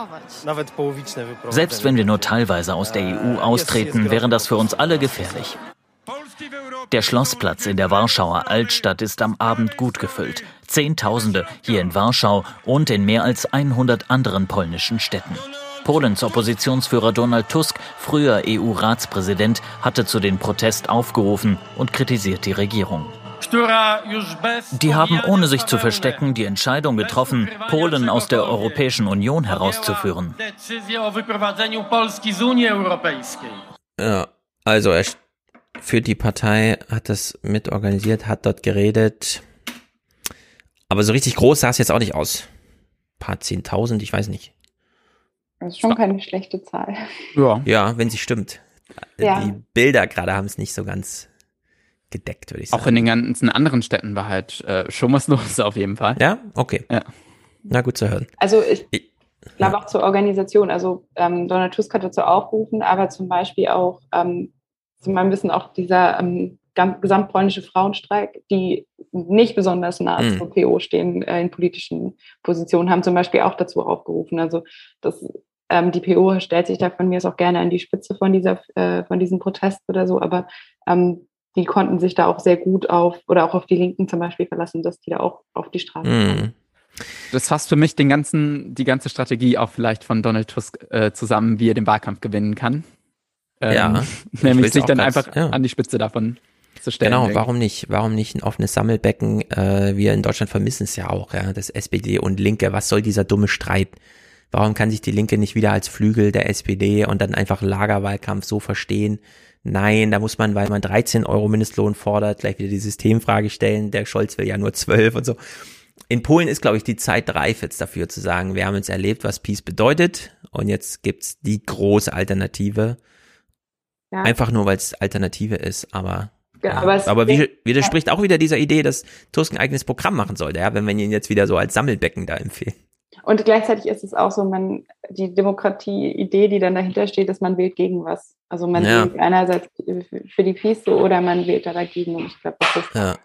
Selbst wenn wir nur teilweise aus der EU austreten, wäre das für uns alle gefährlich. Der Schlossplatz in der Warschauer Altstadt ist am Abend gut gefüllt. Zehntausende hier in Warschau und in mehr als 100 anderen polnischen Städten. Polens Oppositionsführer Donald Tusk, früher EU-Ratspräsident, hatte zu den Protest aufgerufen und kritisiert die Regierung. Die haben ohne sich zu verstecken die Entscheidung getroffen, Polen aus der Europäischen Union herauszuführen. Ja, also er für die Partei, hat das mitorganisiert, hat dort geredet. Aber so richtig groß sah es jetzt auch nicht aus. Ein paar Zehntausend, ich weiß nicht. Das ist schon keine schlechte Zahl. Ja. Ja, wenn sie stimmt. Ja. Die Bilder gerade haben es nicht so ganz gedeckt, würde ich sagen. Auch in den ganzen anderen Städten war halt äh, schon was los auf jeden Fall. Ja, okay. Ja. Na gut zu hören. Also ich, ich glaube auch zur Organisation. Also ähm, Donald Tusk hat dazu aufgerufen, aber zum Beispiel auch ähm, zu meinem Wissen auch dieser ähm, gesamtpolnische Frauenstreik, die nicht besonders nah mhm. zur PO stehen, äh, in politischen Positionen, haben zum Beispiel auch dazu aufgerufen. Also das, ähm, die PO stellt sich da von mir auch gerne an die Spitze von dieser, äh, von diesem Protest oder so, aber ähm, die konnten sich da auch sehr gut auf oder auch auf die Linken zum Beispiel verlassen, dass die da auch auf die Straße Mhm. kommen. Das fasst für mich den ganzen, die ganze Strategie auch vielleicht von Donald Tusk äh, zusammen, wie er den Wahlkampf gewinnen kann. Ähm, Ja, ich Nämlich sich dann einfach ja. an die Spitze davon zu stellen. Genau, denke warum nicht? Warum nicht ein offenes Sammelbecken? Äh, wir in Deutschland vermissen es ja auch, ja, das SPD und Linke. Was soll dieser dumme Streit? Warum kann sich die Linke nicht wieder als Flügel der SPD und dann einfach Lagerwahlkampf so verstehen? Nein, da muss man, weil man 13 Euro Mindestlohn fordert, gleich wieder die Systemfrage stellen. Der Scholz will ja nur 12 und so. In Polen ist, glaube ich, die Zeit reif jetzt dafür zu sagen, wir haben jetzt erlebt, was Peace bedeutet und jetzt gibt's die große Alternative. Ja. Einfach nur, weil es Alternative ist, aber Ja, ja. aber aber wie, widerspricht auch wieder dieser Idee, dass Tusk ein eigenes Programm machen sollte, ja, wenn man ihn jetzt wieder so als Sammelbecken da empfiehlt. Und gleichzeitig ist es auch so, man, die Demokratie-Idee, die dann dahinter steht, ist, man wählt gegen was. Also man Ja. wählt einerseits für die Peace oder man wählt da dagegen. Und ich glaube, das ist Ja.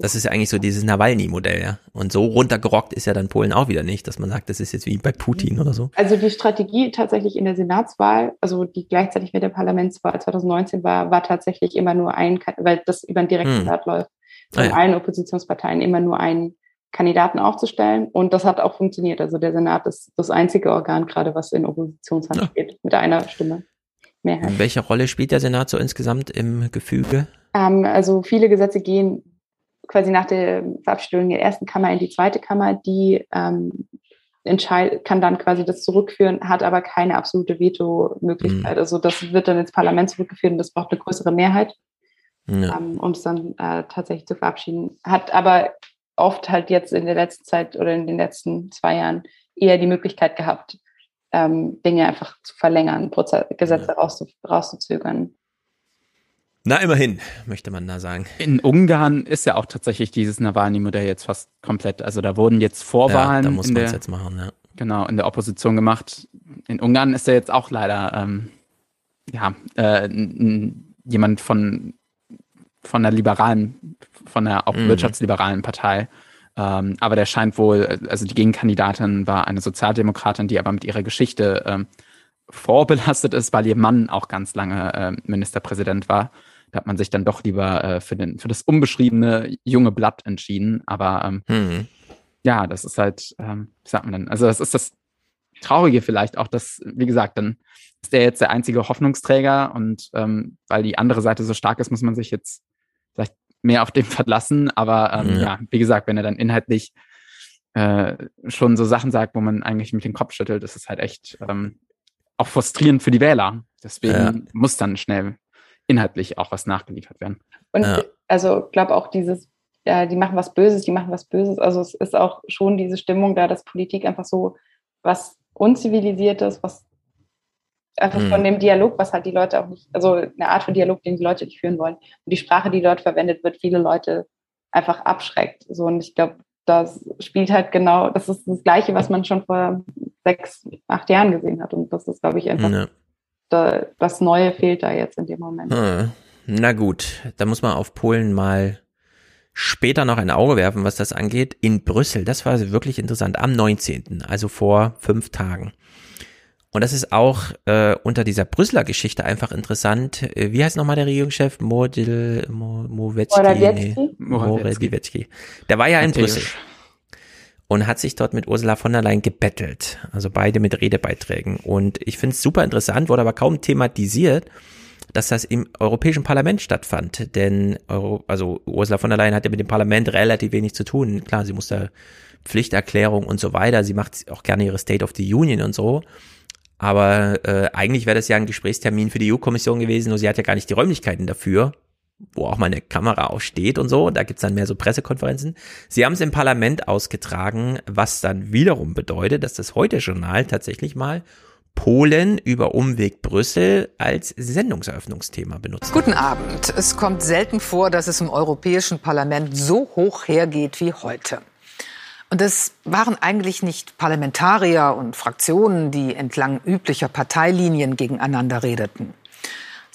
Das ist ja eigentlich so dieses Nawalny-Modell, ja. Und so runtergerockt ist ja dann Polen auch wieder nicht, dass man sagt, das ist jetzt wie bei Putin oder so. Also die Strategie tatsächlich in der Senatswahl, also die gleichzeitig mit der Parlamentswahl 2019 war, war tatsächlich immer nur ein, weil das über ein Direktmandat läuft, von Ah ja. allen Oppositionsparteien immer nur einen Kandidaten aufzustellen. Und das hat auch funktioniert. Also der Senat ist das einzige Organ gerade, was in Oppositionshand steht, mit einer Stimme Mehrheit. Welche Rolle spielt der Senat so insgesamt im Gefüge? Ähm, also viele Gesetze gehen quasi nach der Verabschiedung der ersten Kammer in die zweite Kammer, die ähm, entscheid kann dann quasi das zurückführen, hat aber keine absolute Veto-Möglichkeit. Also das wird dann ins Parlament zurückgeführt und das braucht eine größere Mehrheit, Ja. ähm, um es dann äh, tatsächlich zu verabschieden. Hat aber oft halt jetzt in der letzten Zeit oder in den letzten zwei Jahren eher die Möglichkeit gehabt, ähm, Dinge einfach zu verlängern, Proze Gesetze rauszu rauszuzögern. Na, immerhin, möchte man da sagen. In Ungarn ist ja auch tatsächlich dieses Nawalny-Modell jetzt fast komplett. Also da wurden jetzt Vorwahlen Ja, da muss in man der, es jetzt machen, ja. genau in der Opposition gemacht. In Ungarn ist er jetzt auch leider ähm, ja äh, jemand von von der liberalen, von der auch Mhm. wirtschaftsliberalen Partei. Ähm, aber der scheint wohl, also die Gegenkandidatin war eine Sozialdemokratin, die aber mit ihrer Geschichte ähm, vorbelastet ist, weil ihr Mann auch ganz lange ähm, Ministerpräsident war. Da hat man sich dann doch lieber äh, für, den, für das unbeschriebene junge Blatt entschieden. Aber ähm, Mhm. ja, das ist halt, ähm, wie sagt man denn? Also das ist das Traurige vielleicht auch, dass, wie gesagt, dann ist der jetzt der einzige Hoffnungsträger und ähm, weil die andere Seite so stark ist, muss man sich jetzt mehr auf den verlassen. Aber ähm, Ja. ja. wie gesagt, wenn er dann inhaltlich äh, schon so Sachen sagt, wo man eigentlich mit dem Kopf schüttelt, ist es halt echt ähm, auch frustrierend für die Wähler. Deswegen ja. muss dann schnell inhaltlich auch was nachgeliefert werden. Und ja. also glaube auch dieses, ja, die machen was Böses, die machen was Böses. Also es ist auch schon diese Stimmung da, dass Politik einfach so was Unzivilisiertes, was einfach mhm. von dem Dialog, was halt die Leute auch nicht, also eine Art von Dialog, den die Leute nicht führen wollen. Und die Sprache, die dort verwendet wird, viele Leute einfach abschreckt. So, und ich glaube, das spielt halt genau, das ist das Gleiche, was man schon vor sechs, acht Jahren gesehen hat. Und das ist, glaube ich, einfach ja. da, das Neue fehlt da jetzt in dem Moment. Hm. Na gut, da muss man auf Polen mal später noch ein Auge werfen, was das angeht. In Brüssel, das war wirklich interessant, am 19., also vor fünf Tagen. Und das ist auch äh, unter dieser Brüsseler Geschichte einfach interessant. Äh, wie heißt nochmal der Regierungschef? Modil, Mo, Morawiecki. Nee, Morawiecki. Der war ja in Brüssel und hat sich dort mit Ursula von der Leyen gebettelt. Also beide mit Redebeiträgen. Und ich finde es super interessant, wurde aber kaum thematisiert, dass das im Europäischen Parlament stattfand. Denn Euro, also Ursula von der Leyen hat ja mit dem Parlament relativ wenig zu tun. Klar, sie muss da Pflichterklärung und so weiter. Sie macht auch gerne ihre State of the Union und so. Aber äh, eigentlich wäre das ja ein Gesprächstermin für die EU-Kommission gewesen, nur sie hat ja gar nicht die Räumlichkeiten dafür wo auch mal eine Kamera auch steht und so. Da gibt's dann mehr so Pressekonferenzen. Sie haben es im Parlament ausgetragen, was dann wiederum bedeutet, dass das Heute-Journal tatsächlich mal Polen über Umweg Brüssel als Sendungseröffnungsthema benutzt. Guten Abend. Es kommt selten vor, dass es im Europäischen Parlament so hoch hergeht wie heute. Und es waren eigentlich nicht Parlamentarier und Fraktionen, die entlang üblicher Parteilinien gegeneinander redeten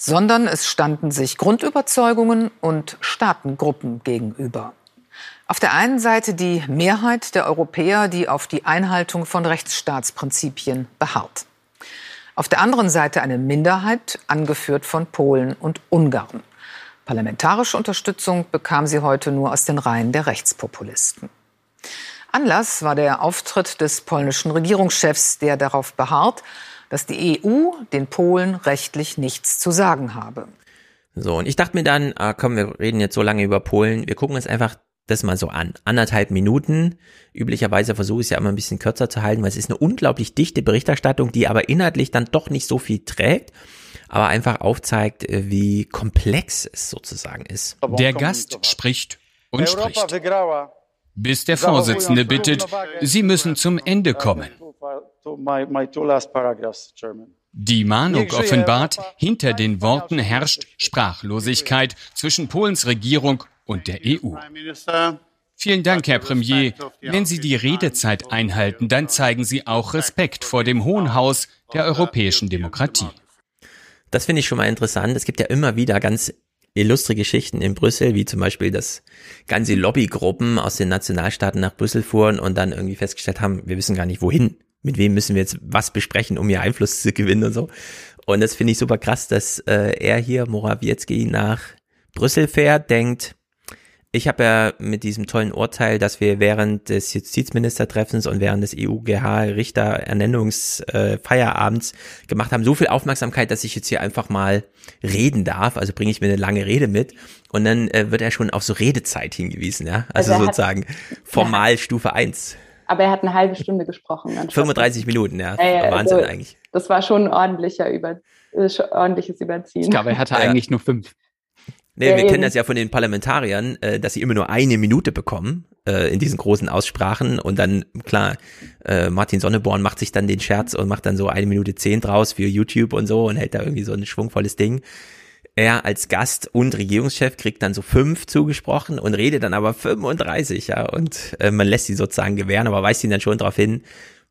sondern es standen sich Grundüberzeugungen und Staatengruppen gegenüber. Auf der einen Seite die Mehrheit der Europäer, die auf die Einhaltung von Rechtsstaatsprinzipien beharrt. Auf der anderen Seite eine Minderheit, angeführt von Polen und Ungarn. Parlamentarische Unterstützung bekam sie heute nur aus den Reihen der Rechtspopulisten. Anlass war der Auftritt des polnischen Regierungschefs, der darauf beharrt, dass die EU den Polen rechtlich nichts zu sagen habe. So, und ich dachte mir dann, ah, komm, wir reden jetzt so lange über Polen, wir gucken uns einfach das mal so an. Anderthalb Minuten. Üblicherweise versuche ich es ja immer ein bisschen kürzer zu halten, weil es ist eine unglaublich dichte Berichterstattung, die aber inhaltlich dann doch nicht so viel trägt, aber einfach aufzeigt, äh, wie komplex es sozusagen ist. Der Gast spricht und spricht. Bis der Vorsitzende bittet, Sie müssen zum Ende kommen. Die Mahnung offenbart, hinter den Worten herrscht Sprachlosigkeit zwischen Polens Regierung und der EU. Vielen Dank, Herr Premier. Wenn Sie die Redezeit einhalten, dann zeigen Sie auch Respekt vor dem Hohen Haus der europäischen Demokratie. Das finde ich schon mal interessant. Es gibt ja immer wieder ganz illustre Geschichten in Brüssel, wie zum Beispiel, dass ganze Lobbygruppen aus den Nationalstaaten nach Brüssel fuhren und dann irgendwie festgestellt haben, wir wissen gar nicht wohin mit wem müssen wir jetzt was besprechen, um hier Einfluss zu gewinnen und so. Und das finde ich super krass, dass äh, er hier, Morawiecki, nach Brüssel fährt, denkt, ich habe ja mit diesem tollen Urteil, dass wir während des Justizministertreffens und während des EUGH-Richterernennungsfeierabends äh, gemacht haben, so viel Aufmerksamkeit, dass ich jetzt hier einfach mal reden darf. Also bringe ich mir eine lange Rede mit. Und dann äh, wird er schon auf so Redezeit hingewiesen, ja. Also, also sozusagen formal Stufe eins aber er hat eine halbe Stunde gesprochen. 35 Minuten, ja. Äh, Wahnsinn also, eigentlich. Das war schon ein ordentlicher Über, äh, ordentliches Überziehen. Ich glaube, er hatte ja. eigentlich nur fünf. Nee, ja, wir eben. kennen das ja von den Parlamentariern, äh, dass sie immer nur eine Minute bekommen äh, in diesen großen Aussprachen und dann, klar, äh, Martin Sonneborn macht sich dann den Scherz und macht dann so eine Minute zehn draus für YouTube und so und hält da irgendwie so ein schwungvolles Ding er als Gast und Regierungschef kriegt dann so fünf zugesprochen und redet dann aber 35, ja, und äh, man lässt sie sozusagen gewähren, aber weist ihn dann schon darauf hin,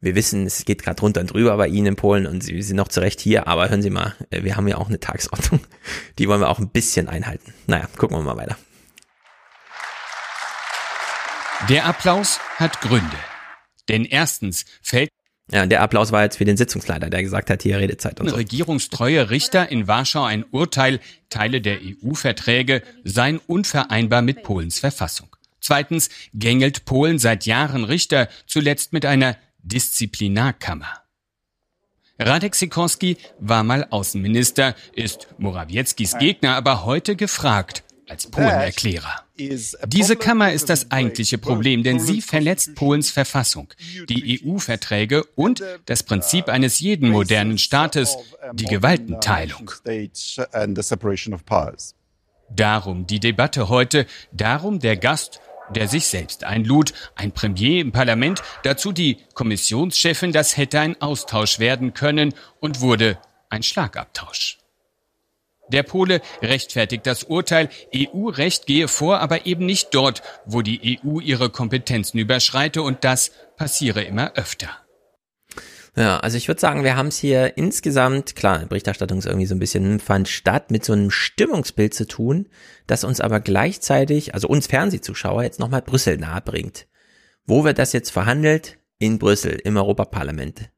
wir wissen, es geht gerade runter und drüber bei Ihnen in Polen und Sie sind noch zurecht hier, aber hören Sie mal, äh, wir haben ja auch eine Tagesordnung, die wollen wir auch ein bisschen einhalten. Naja, gucken wir mal weiter. Der Applaus hat Gründe. Denn erstens fällt ja, der Applaus war jetzt für den Sitzungsleiter, der gesagt hat, hier Redezeit und so. Regierungstreue Richter in Warschau ein Urteil, Teile der EU-Verträge seien unvereinbar mit Polens Verfassung. Zweitens gängelt Polen seit Jahren Richter, zuletzt mit einer Disziplinarkammer. Radek Sikorski war mal Außenminister, ist Morawieckis Gegner aber heute gefragt als Polen-Erklärer. Diese Kammer ist das eigentliche Problem, denn sie verletzt Polens Verfassung, die EU-Verträge und das Prinzip eines jeden modernen Staates, die Gewaltenteilung. Darum die Debatte heute, darum der Gast, der sich selbst einlud, ein Premier im Parlament, dazu die Kommissionschefin, das hätte ein Austausch werden können und wurde ein Schlagabtausch. Der Pole rechtfertigt das Urteil, EU-Recht gehe vor, aber eben nicht dort, wo die EU ihre Kompetenzen überschreite und das passiere immer öfter. Ja, also ich würde sagen, wir haben es hier insgesamt, klar, Berichterstattung ist irgendwie so ein bisschen fand statt, mit so einem Stimmungsbild zu tun, das uns aber gleichzeitig, also uns Fernsehzuschauer, jetzt nochmal Brüssel nahebringt. Wo wird das jetzt verhandelt? In Brüssel, im Europaparlament.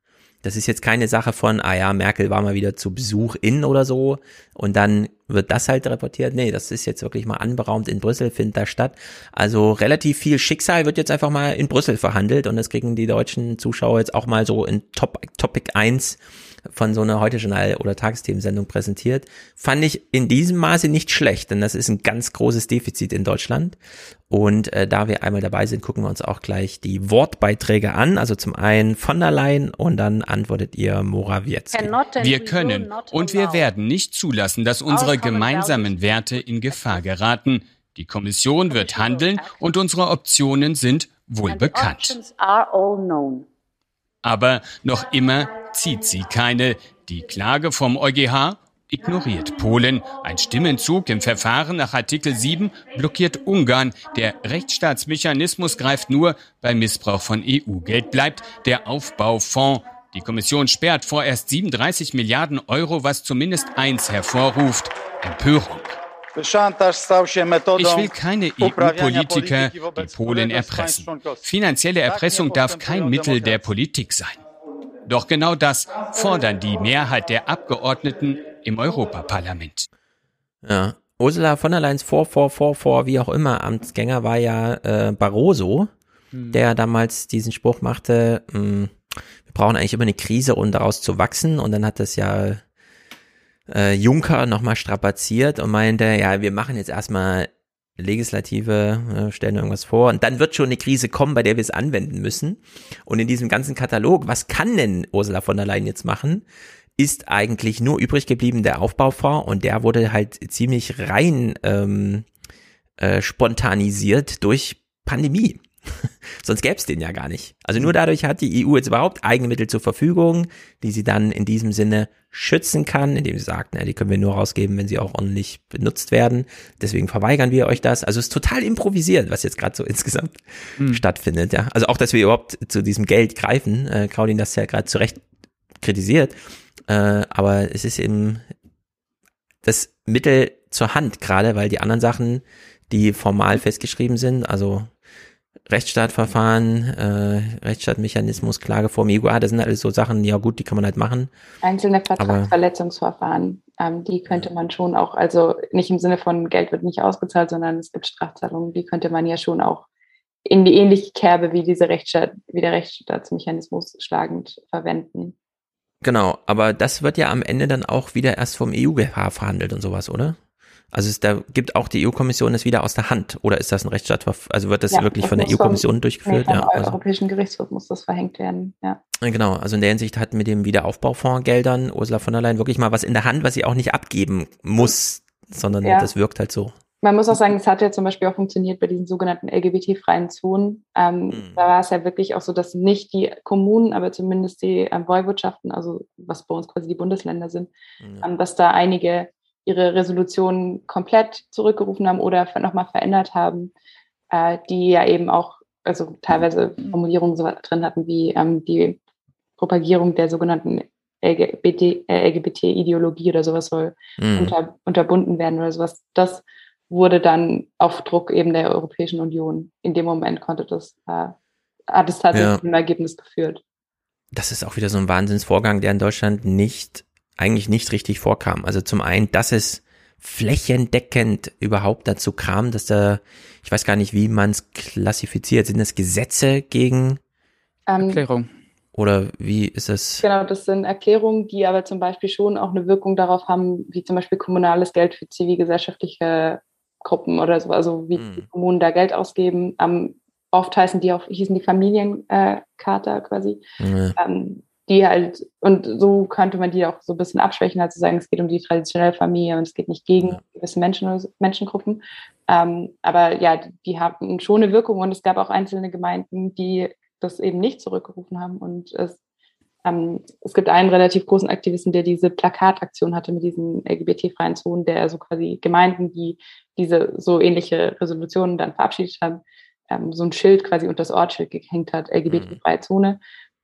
Das ist jetzt keine Sache von, ah ja, Merkel war mal wieder zu Besuch in oder so und dann wird das halt reportiert. Nee, das ist jetzt wirklich mal anberaumt in Brüssel, findet da statt. Also relativ viel Schicksal wird jetzt einfach mal in Brüssel verhandelt und das kriegen die deutschen Zuschauer jetzt auch mal so in Top, Topic 1 von so einer Heute-Journal- oder Tagesthemensendung präsentiert, fand ich in diesem Maße nicht schlecht, denn das ist ein ganz großes Defizit in Deutschland. Und äh, da wir einmal dabei sind, gucken wir uns auch gleich die Wortbeiträge an. Also zum einen von der Leyen und dann antwortet ihr Morawiecki. Wir können und wir werden nicht zulassen, dass unsere gemeinsamen Werte in Gefahr geraten. Die Kommission wird handeln und unsere Optionen sind wohl bekannt. Aber noch immer zieht sie keine. Die Klage vom EuGH ignoriert Polen. Ein Stimmenzug im Verfahren nach Artikel 7 blockiert Ungarn. Der Rechtsstaatsmechanismus greift nur bei Missbrauch von EU-Geld. Bleibt der Aufbaufonds. Die Kommission sperrt vorerst 37 Milliarden Euro, was zumindest eins hervorruft. Empörung. Ich will keine EU-Politiker, die Polen erpressen. Finanzielle Erpressung darf kein Mittel der Politik sein. Doch genau das fordern die Mehrheit der Abgeordneten im Europaparlament. Ja, Ursula von der Leyen's vor, vor, vor, vor, wie auch immer, Amtsgänger war ja äh, Barroso, hm. der damals diesen Spruch machte, mh, hm, wir brauchen eigentlich immer eine Krise, um daraus zu wachsen. Und dann hat das ja äh, Juncker nochmal strapaziert und meinte, ja, wir machen jetzt erstmal Legislative äh, stellen irgendwas vor und dann wird schon eine Krise kommen, bei der wir es anwenden müssen. Und in diesem ganzen Katalog, was kann denn Ursula von der Leyen jetzt machen, ist eigentlich nur übrig geblieben der Aufbaufonds und der wurde halt ziemlich rein ähm, äh, spontanisiert durch Pandemie. Sonst gäbe es den ja gar nicht. Also nur dadurch hat die EU jetzt überhaupt eigene Mittel zur Verfügung, die sie dann in diesem Sinne schützen kann, indem sie sagt, na, die können wir nur rausgeben, wenn sie auch ordentlich benutzt werden. Deswegen verweigern wir euch das. Also es ist total improvisiert, was jetzt gerade so insgesamt mhm. stattfindet. Ja, also auch, dass wir überhaupt zu diesem Geld greifen. Äh, Claudine das ja gerade zu Recht kritisiert, äh, aber es ist eben das Mittel zur Hand gerade, weil die anderen Sachen, die formal festgeschrieben sind, also Rechtsstaatverfahren, äh, Rechtsstaatmechanismus, Klage vor dem EUA, das sind alles so Sachen, ja gut, die kann man halt machen. Einzelne Vertragsverletzungsverfahren, ähm, die könnte man schon auch, also nicht im Sinne von Geld wird nicht ausgezahlt, sondern es gibt Strafzahlungen, die könnte man ja schon auch in die ähnliche Kerbe wie diese Rechtsstaat, wie der Rechtsstaatsmechanismus schlagend verwenden. Genau, aber das wird ja am Ende dann auch wieder erst vom EuGH verhandelt und sowas, oder? Also es da gibt auch die EU-Kommission es wieder aus der Hand oder ist das ein Rechtsstaat? Also wird das ja, wirklich das von der EU-Kommission durchgeführt? Nee, ja, also. Europäischen Gerichtshof muss das verhängt werden. Ja. Genau, also in der Hinsicht hat mit dem Wiederaufbaufonds Geldern Ursula von der Leyen wirklich mal was in der Hand, was sie auch nicht abgeben muss, sondern ja. das wirkt halt so. Man muss auch sagen, es hat ja zum Beispiel auch funktioniert bei diesen sogenannten LGBT-freien Zonen. Ähm, mhm. Da war es ja wirklich auch so, dass nicht die Kommunen, aber zumindest die ähm, Woiwodschaften, also was bei uns quasi die Bundesländer sind, mhm. ähm, dass da einige ihre Resolutionen komplett zurückgerufen haben oder nochmal verändert haben, äh, die ja eben auch also teilweise Formulierungen so drin hatten wie ähm, die Propagierung der sogenannten LGBT-Ideologie äh, oder sowas soll mhm. unter, unterbunden werden oder sowas. Das wurde dann auf Druck eben der Europäischen Union. In dem Moment konnte das, äh, hat es tatsächlich ja. ein Ergebnis geführt. Das ist auch wieder so ein Wahnsinnsvorgang, der in Deutschland nicht eigentlich nicht richtig vorkam. Also zum einen, dass es flächendeckend überhaupt dazu kam, dass da, ich weiß gar nicht, wie man es klassifiziert, sind das Gesetze gegen ähm, Erklärung? Oder wie ist es? Genau, das sind Erklärungen, die aber zum Beispiel schon auch eine Wirkung darauf haben, wie zum Beispiel kommunales Geld für zivilgesellschaftliche Familiengruppen oder so, also wie die Kommunen da Geld ausgeben. Ähm, oft heißen die auch, hießen die Familiencharta äh, quasi. Mhm. Ähm, die halt, und so könnte man die auch so ein bisschen abschwächen, zu sagen, es geht um die traditionelle Familie und es geht nicht gegen ja. gewisse Menschen Menschengruppen. Ähm, aber ja, die haben schon eine Wirkung und es gab auch einzelne Gemeinden, die das eben nicht zurückgerufen haben. Und es, ähm, es gibt einen relativ großen Aktivisten, der diese Plakataktion hatte mit diesen LGBT-freien Zonen, der also quasi Gemeinden, die diese so ähnliche Resolutionen dann verabschiedet haben, ähm, so ein Schild quasi unter das Ortsschild gehängt hat, LGBT-freie Zone.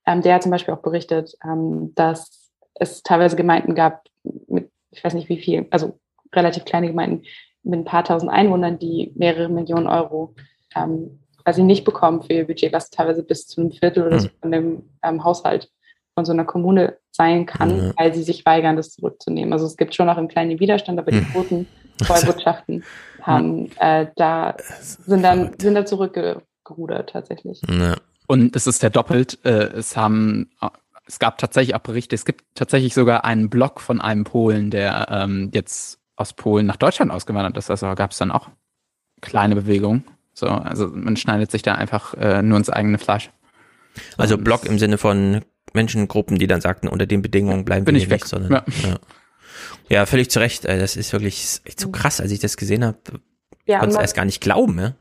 Ähm, der hat zum Beispiel auch berichtet, ähm, dass es teilweise Gemeinden gab mit, ich weiß nicht wie viel, also relativ kleine Gemeinden mit ein paar tausend Einwohnern, die mehrere Millionen Euro ähm, quasi nicht bekommen für ihr Budget, was teilweise bis zu einem Viertel oder so hm. von dem ähm, Haushalt von so einer Kommune sein kann, ja. weil sie sich weigern, das zurückzunehmen. Also es gibt schon noch einen kleinen Widerstand, aber die hm. großen Zollwirtschaften haben äh, da sind dann sind da zurückgerudert tatsächlich. Ja. Und es ist ja doppelt. Äh, es haben, es gab tatsächlich auch Berichte. Es gibt tatsächlich sogar einen Blog von einem Polen, der ähm, jetzt aus Polen nach Deutschland ausgewandert ist. Also gab es dann auch kleine Bewegungen. So, also man schneidet sich da einfach äh, nur ins eigene Fleisch. Also Und Blog im Sinne von Menschengruppen, die dann sagten, unter den Bedingungen bleiben bin wir ich weg. Nicht, sondern, ja. ja. ja. völlig zu Recht. Das ist wirklich echt so krass, als ich das gesehen habe. Ja, konnte es erst gar nicht glauben. Ja?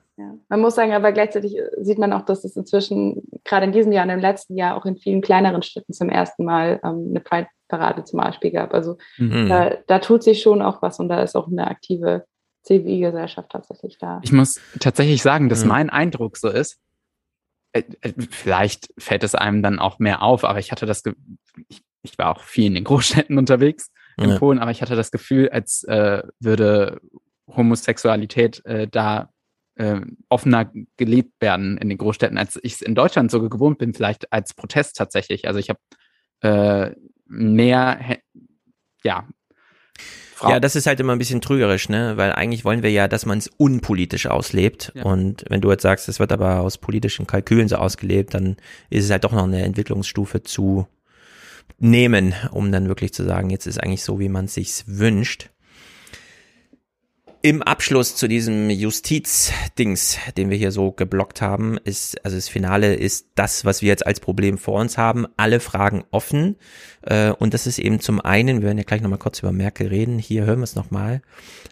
Man muss sagen, aber gleichzeitig sieht man auch, dass es inzwischen gerade in diesem Jahr und im letzten Jahr auch in vielen kleineren Städten zum ersten Mal ähm, eine Pride-Parade zum Beispiel gab. Also mhm. da, da, tut sich schon auch was und da ist auch eine aktive Zivilgesellschaft tatsächlich da. Ich muss tatsächlich sagen, dass mhm. mein Eindruck so ist, äh, äh, vielleicht fällt es einem dann auch mehr auf, aber ich hatte das, Ge ich, ich, war auch viel in den Großstädten unterwegs in ja. Polen, aber ich hatte das Gefühl, als äh, würde Homosexualität äh, da äh, offener gelebt werden in den Großstädten, als ich es in Deutschland so gewohnt bin, vielleicht als Protest tatsächlich. Also ich habe äh, mehr, ja. Frau. Ja, das ist halt immer ein bisschen trügerisch, ne? Weil eigentlich wollen wir ja, dass man es unpolitisch auslebt. Ja. Und wenn du jetzt sagst, es wird aber aus politischen Kalkülen so ausgelebt, dann ist es halt doch noch eine Entwicklungsstufe zu nehmen, um dann wirklich zu sagen, jetzt ist eigentlich so, wie man es sich wünscht. Im Abschluss zu diesem Justizdings, den wir hier so geblockt haben, ist, also das Finale ist das, was wir jetzt als Problem vor uns haben. Alle Fragen offen. Äh, und das ist eben zum einen, wir werden ja gleich nochmal kurz über Merkel reden. Hier hören wir es nochmal.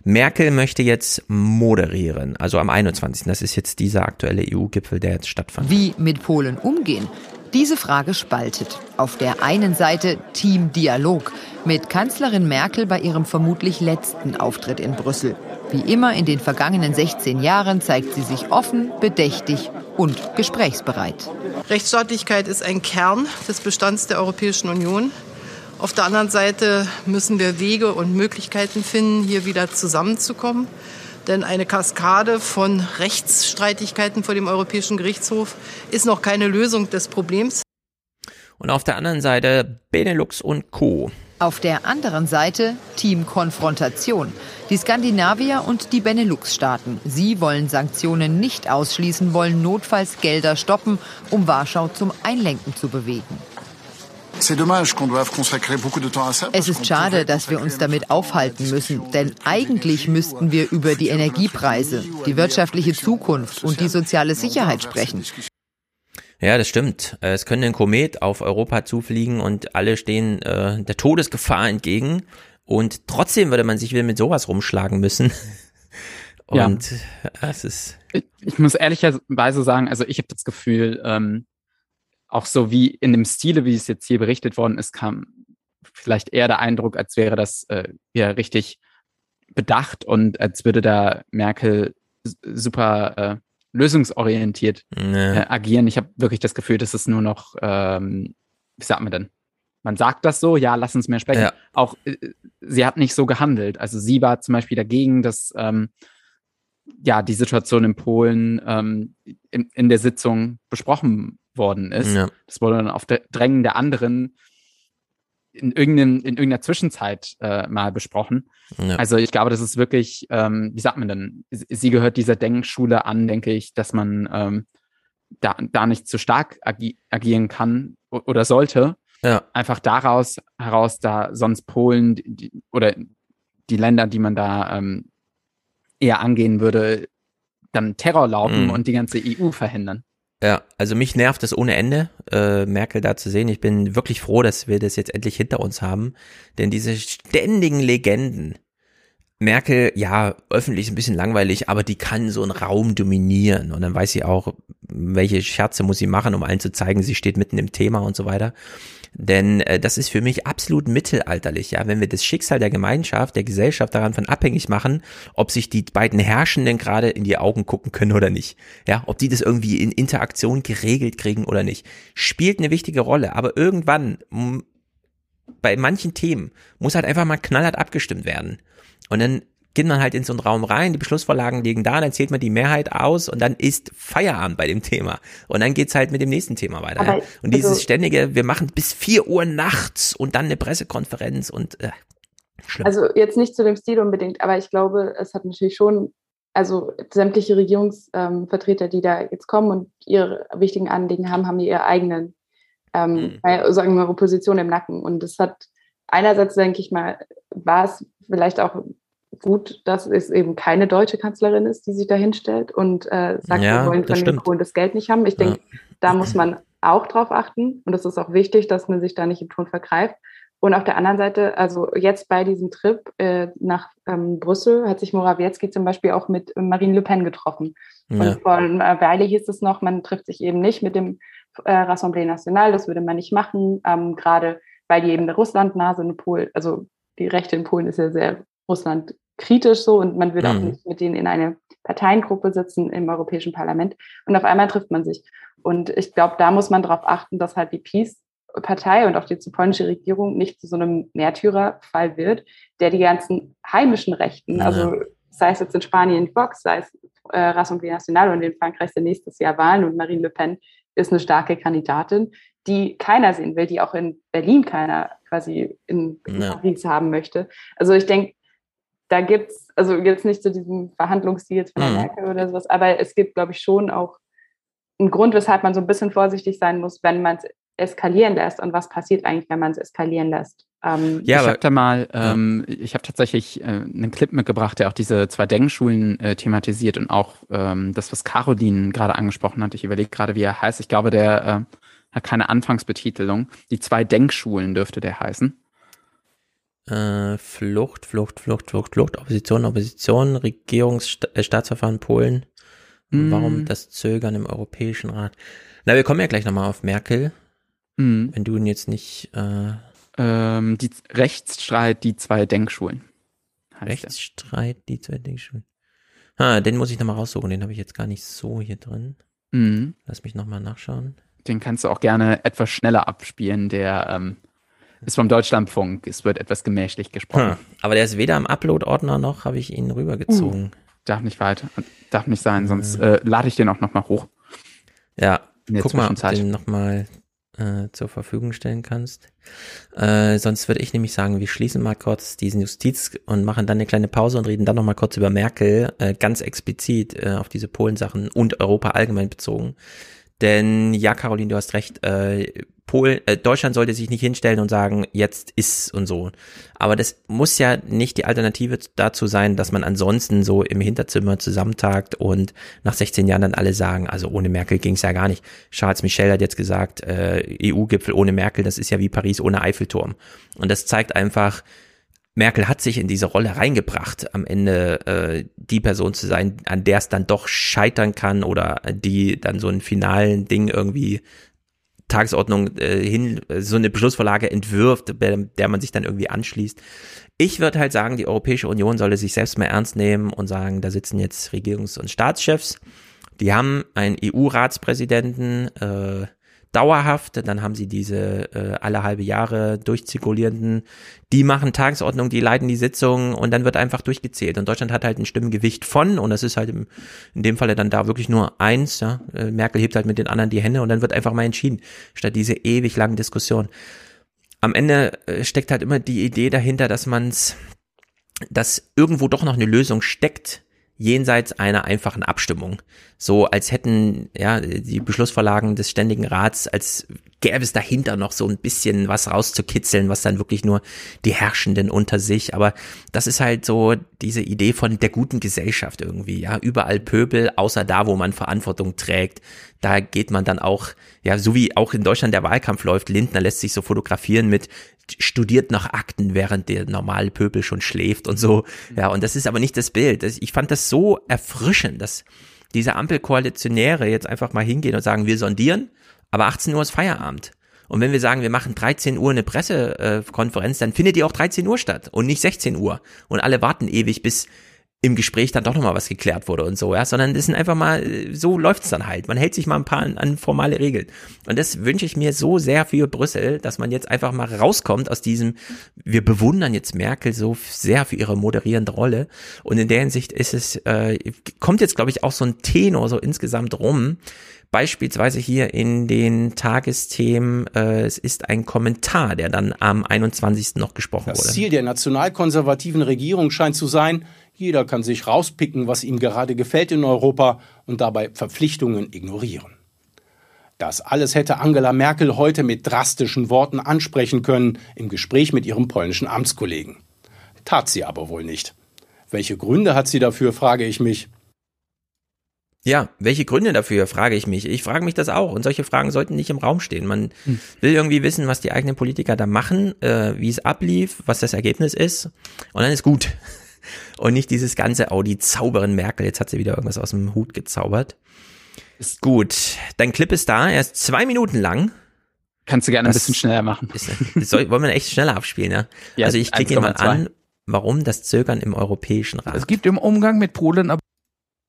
Merkel möchte jetzt moderieren, also am 21. Das ist jetzt dieser aktuelle EU-Gipfel, der jetzt stattfand. Wie mit Polen umgehen? Diese Frage spaltet. Auf der einen Seite Team Dialog mit Kanzlerin Merkel bei ihrem vermutlich letzten Auftritt in Brüssel. Wie immer in den vergangenen 16 Jahren zeigt sie sich offen, bedächtig und gesprächsbereit. Rechtsstaatlichkeit ist ein Kern des Bestands der Europäischen Union. Auf der anderen Seite müssen wir Wege und Möglichkeiten finden, hier wieder zusammenzukommen. Denn eine Kaskade von Rechtsstreitigkeiten vor dem Europäischen Gerichtshof ist noch keine Lösung des Problems. Und auf der anderen Seite Benelux und Co. Auf der anderen Seite Team Konfrontation. Die Skandinavier und die Benelux-Staaten. Sie wollen Sanktionen nicht ausschließen, wollen notfalls Gelder stoppen, um Warschau zum Einlenken zu bewegen. Es ist schade, dass wir uns damit aufhalten müssen, denn eigentlich müssten wir über die Energiepreise, die wirtschaftliche Zukunft und die soziale Sicherheit sprechen. Ja, das stimmt. Äh, es könnte ein Komet auf Europa zufliegen und alle stehen äh, der Todesgefahr entgegen. Und trotzdem würde man sich wieder mit sowas rumschlagen müssen. Und ja. es ist. Ich, ich, muss ehrlicherweise sagen, also ich habe das Gefühl, ähm, auch so wie in dem Stile, wie es jetzt hier berichtet worden ist, kam vielleicht eher der Eindruck, als wäre das äh, ja richtig bedacht und als würde da Merkel super äh, lösungsorientiert nee. äh, agieren. Ich habe wirklich das Gefühl, dass es nur noch, ähm, wie sagt man denn? Man sagt das so, ja, lass uns mehr sprechen. Ja. Auch äh, sie hat nicht so gehandelt. Also sie war zum Beispiel dagegen, dass ähm, ja die Situation in Polen ähm, in, in der Sitzung besprochen worden ist. Ja. Das wurde dann auf der Drängen der anderen in, irgendein, in irgendeiner Zwischenzeit äh, mal besprochen. Ja. Also ich glaube, das ist wirklich, ähm, wie sagt man denn, sie gehört dieser Denkschule an, denke ich, dass man ähm, da, da nicht zu stark agi agieren kann oder sollte. Ja. Einfach daraus heraus, da sonst Polen die, oder die Länder, die man da ähm, eher angehen würde, dann Terror laufen mm. und die ganze EU verhindern. Ja, also mich nervt es ohne Ende, äh, Merkel da zu sehen. Ich bin wirklich froh, dass wir das jetzt endlich hinter uns haben. Denn diese ständigen Legenden, Merkel, ja, öffentlich ein bisschen langweilig, aber die kann so einen Raum dominieren. Und dann weiß sie auch, welche Scherze muss sie machen, um allen zu zeigen, sie steht mitten im Thema und so weiter. Denn äh, das ist für mich absolut mittelalterlich, ja, wenn wir das Schicksal der Gemeinschaft, der Gesellschaft daran von abhängig machen, ob sich die beiden Herrschenden gerade in die Augen gucken können oder nicht. Ja, ob die das irgendwie in Interaktion geregelt kriegen oder nicht. Spielt eine wichtige Rolle, aber irgendwann bei manchen Themen muss halt einfach mal knallhart abgestimmt werden. Und dann geht man halt in so einen Raum rein, die Beschlussvorlagen liegen da, dann zählt man die Mehrheit aus und dann ist Feierabend bei dem Thema. Und dann geht's halt mit dem nächsten Thema weiter. Aber, ja. Und dieses also, ständige, wir machen bis vier Uhr nachts und dann eine Pressekonferenz und äh, schlimm. Also jetzt nicht zu dem Stil unbedingt, aber ich glaube, es hat natürlich schon, also sämtliche Regierungsvertreter, ähm, die da jetzt kommen und ihre wichtigen Anliegen haben, haben ihre eigenen, ähm, mhm. sagen wir mal, Position im Nacken. Und es hat einerseits, denke ich mal, war es vielleicht auch gut, dass es eben keine deutsche Kanzlerin ist, die sich da hinstellt und äh, sagt, ja, wir wollen von den Polen das Geld nicht haben. Ich denke, ja. da muss man auch drauf achten und es ist auch wichtig, dass man sich da nicht im Ton vergreift. Und auf der anderen Seite, also jetzt bei diesem Trip äh, nach ähm, Brüssel hat sich Morawiecki zum Beispiel auch mit Marine Le Pen getroffen. Ja. Und vor einer Weile hieß es noch, man trifft sich eben nicht mit dem äh, Rassemblée National, das würde man nicht machen, ähm, gerade weil die eben eine Russlandnase in Polen, also die Rechte in Polen ist ja sehr Russland kritisch so und man würde mhm. auch nicht mit denen in eine Parteiengruppe sitzen im Europäischen Parlament. Und auf einmal trifft man sich. Und ich glaube, da muss man darauf achten, dass halt die Peace-Partei und auch die polnische Regierung nicht zu so einem Märtyrerfall wird, der die ganzen heimischen Rechten, ja. also sei es jetzt in Spanien Vox, sei es äh, Rassemblée Nationale und in Frankreich sind nächstes Jahr Wahlen und Marine Le Pen ist eine starke Kandidatin, die keiner sehen will, die auch in Berlin keiner quasi in, in ja. Paris haben möchte. Also ich denke, da gibt es, also jetzt nicht zu diesem Verhandlungsstil von der mhm. Merkel oder sowas, aber es gibt, glaube ich, schon auch einen Grund, weshalb man so ein bisschen vorsichtig sein muss, wenn man es eskalieren lässt und was passiert eigentlich, wenn man es eskalieren lässt. Ähm, ja, ich habe da mal, ähm, ich habe tatsächlich äh, einen Clip mitgebracht, der auch diese zwei Denkschulen äh, thematisiert und auch ähm, das, was Caroline gerade angesprochen hat. Ich überlege gerade, wie er heißt. Ich glaube, der äh, hat keine Anfangsbetitelung. Die zwei Denkschulen dürfte der heißen. Äh, Flucht, Flucht, Flucht, Flucht, Flucht, Opposition, Opposition, Regierungsstaatsverfahren äh, Polen. Mm. Warum das Zögern im Europäischen Rat? Na, wir kommen ja gleich nochmal auf Merkel. Mm. Wenn du ihn jetzt nicht. Äh, ähm, die Rechtsstreit, die zwei Denkschulen. Rechtsstreit, die zwei Denkschulen. Ah, den muss ich nochmal raussuchen, den habe ich jetzt gar nicht so hier drin. Mm. Lass mich nochmal nachschauen. Den kannst du auch gerne etwas schneller abspielen, der ähm, ist vom Deutschlandfunk. Es wird etwas gemächlich gesprochen. Hm. Aber der ist weder im Upload-Ordner noch habe ich ihn rübergezogen. Uh, darf nicht weiter, darf nicht sein, sonst äh, lade ich den auch nochmal hoch. Ja, guck mal, ob du den nochmal äh, zur Verfügung stellen kannst. Äh, sonst würde ich nämlich sagen, wir schließen mal kurz diesen Justiz und machen dann eine kleine Pause und reden dann nochmal kurz über Merkel, äh, ganz explizit äh, auf diese Polen-Sachen und Europa allgemein bezogen. Denn ja, Caroline, du hast recht, äh, Polen, äh, Deutschland sollte sich nicht hinstellen und sagen, jetzt ist und so. Aber das muss ja nicht die Alternative dazu sein, dass man ansonsten so im Hinterzimmer zusammentagt und nach 16 Jahren dann alle sagen, also ohne Merkel ging es ja gar nicht. Charles Michel hat jetzt gesagt, äh, EU-Gipfel ohne Merkel, das ist ja wie Paris ohne Eiffelturm. Und das zeigt einfach, Merkel hat sich in diese Rolle reingebracht, am Ende äh, die Person zu sein, an der es dann doch scheitern kann oder die dann so einen finalen Ding irgendwie Tagesordnung äh, hin, so eine Beschlussvorlage entwirft, der man sich dann irgendwie anschließt. Ich würde halt sagen, die Europäische Union solle sich selbst mal ernst nehmen und sagen, da sitzen jetzt Regierungs- und Staatschefs, die haben einen EU-Ratspräsidenten, äh, dauerhaft, dann haben sie diese äh, alle halbe Jahre durchzirkulierenden, die machen Tagesordnung, die leiten die Sitzung und dann wird einfach durchgezählt. Und Deutschland hat halt ein Stimmengewicht von, und das ist halt im, in dem Falle dann da wirklich nur eins, ja. Äh, Merkel hebt halt mit den anderen die Hände und dann wird einfach mal entschieden, statt diese ewig langen Diskussionen. Am Ende äh, steckt halt immer die Idee dahinter, dass man's, dass irgendwo doch noch eine Lösung steckt, jenseits einer einfachen Abstimmung. So als hätten ja die Beschlussvorlagen des Ständigen Rats, als gäbe es dahinter noch so ein bisschen was rauszukitzeln, was dann wirklich nur die Herrschenden unter sich. Aber das ist halt so diese Idee von der guten Gesellschaft irgendwie. Ja, überall Pöbel, außer da, wo man Verantwortung trägt. Da geht man dann auch, ja, so wie auch in Deutschland der Wahlkampf läuft. Lindner lässt sich so fotografieren mit studiert nach Akten, während der normale Pöbel schon schläft und so. Ja, und das ist aber nicht das Bild. Ich fand das so erfrischend, dass diese Ampelkoalitionäre jetzt einfach mal hingehen und sagen, wir sondieren aber 18 Uhr ist Feierabend. Und wenn wir sagen, wir machen 13 Uhr eine Pressekonferenz, dann findet die auch 13 Uhr statt und nicht 16 Uhr. Und alle warten ewig, bis im Gespräch dann doch nochmal was geklärt wurde und so, ja, sondern das sind einfach mal, so läuft's dann halt. Man hält sich mal ein paar an, an formale Regeln. Und das wünsche ich mir so sehr für Brüssel, dass man jetzt einfach mal rauskommt aus diesem, wir bewundern jetzt Merkel so sehr für ihre moderierende Rolle. Und in der Hinsicht ist es, äh, kommt jetzt, glaube ich, auch so ein Tenor so insgesamt rum, Beispielsweise hier in den Tagesthemen, äh, es ist ein Kommentar, der dann am 21. noch gesprochen das wurde. Das Ziel der nationalkonservativen Regierung scheint zu sein, jeder kann sich rauspicken, was ihm gerade gefällt in Europa und dabei Verpflichtungen ignorieren. Das alles hätte Angela Merkel heute mit drastischen Worten ansprechen können im Gespräch mit ihrem polnischen Amtskollegen. Tat sie aber wohl nicht. Welche Gründe hat sie dafür, frage ich mich. Ja, welche Gründe dafür, frage ich mich. Ich frage mich das auch. Und solche Fragen sollten nicht im Raum stehen. Man hm. will irgendwie wissen, was die eigenen Politiker da machen, äh, wie es ablief, was das Ergebnis ist. Und dann ist gut. Und nicht dieses ganze, oh, die Zauberin Merkel, jetzt hat sie wieder irgendwas aus dem Hut gezaubert. Ist gut. Dein Clip ist da, er ist zwei Minuten lang. Kannst du gerne das ein bisschen schneller machen. Ist, soll, wollen wir echt schneller abspielen, ja? ja also ich klicke mal an, warum das Zögern im Europäischen Rat. Es gibt im Umgang mit Polen aber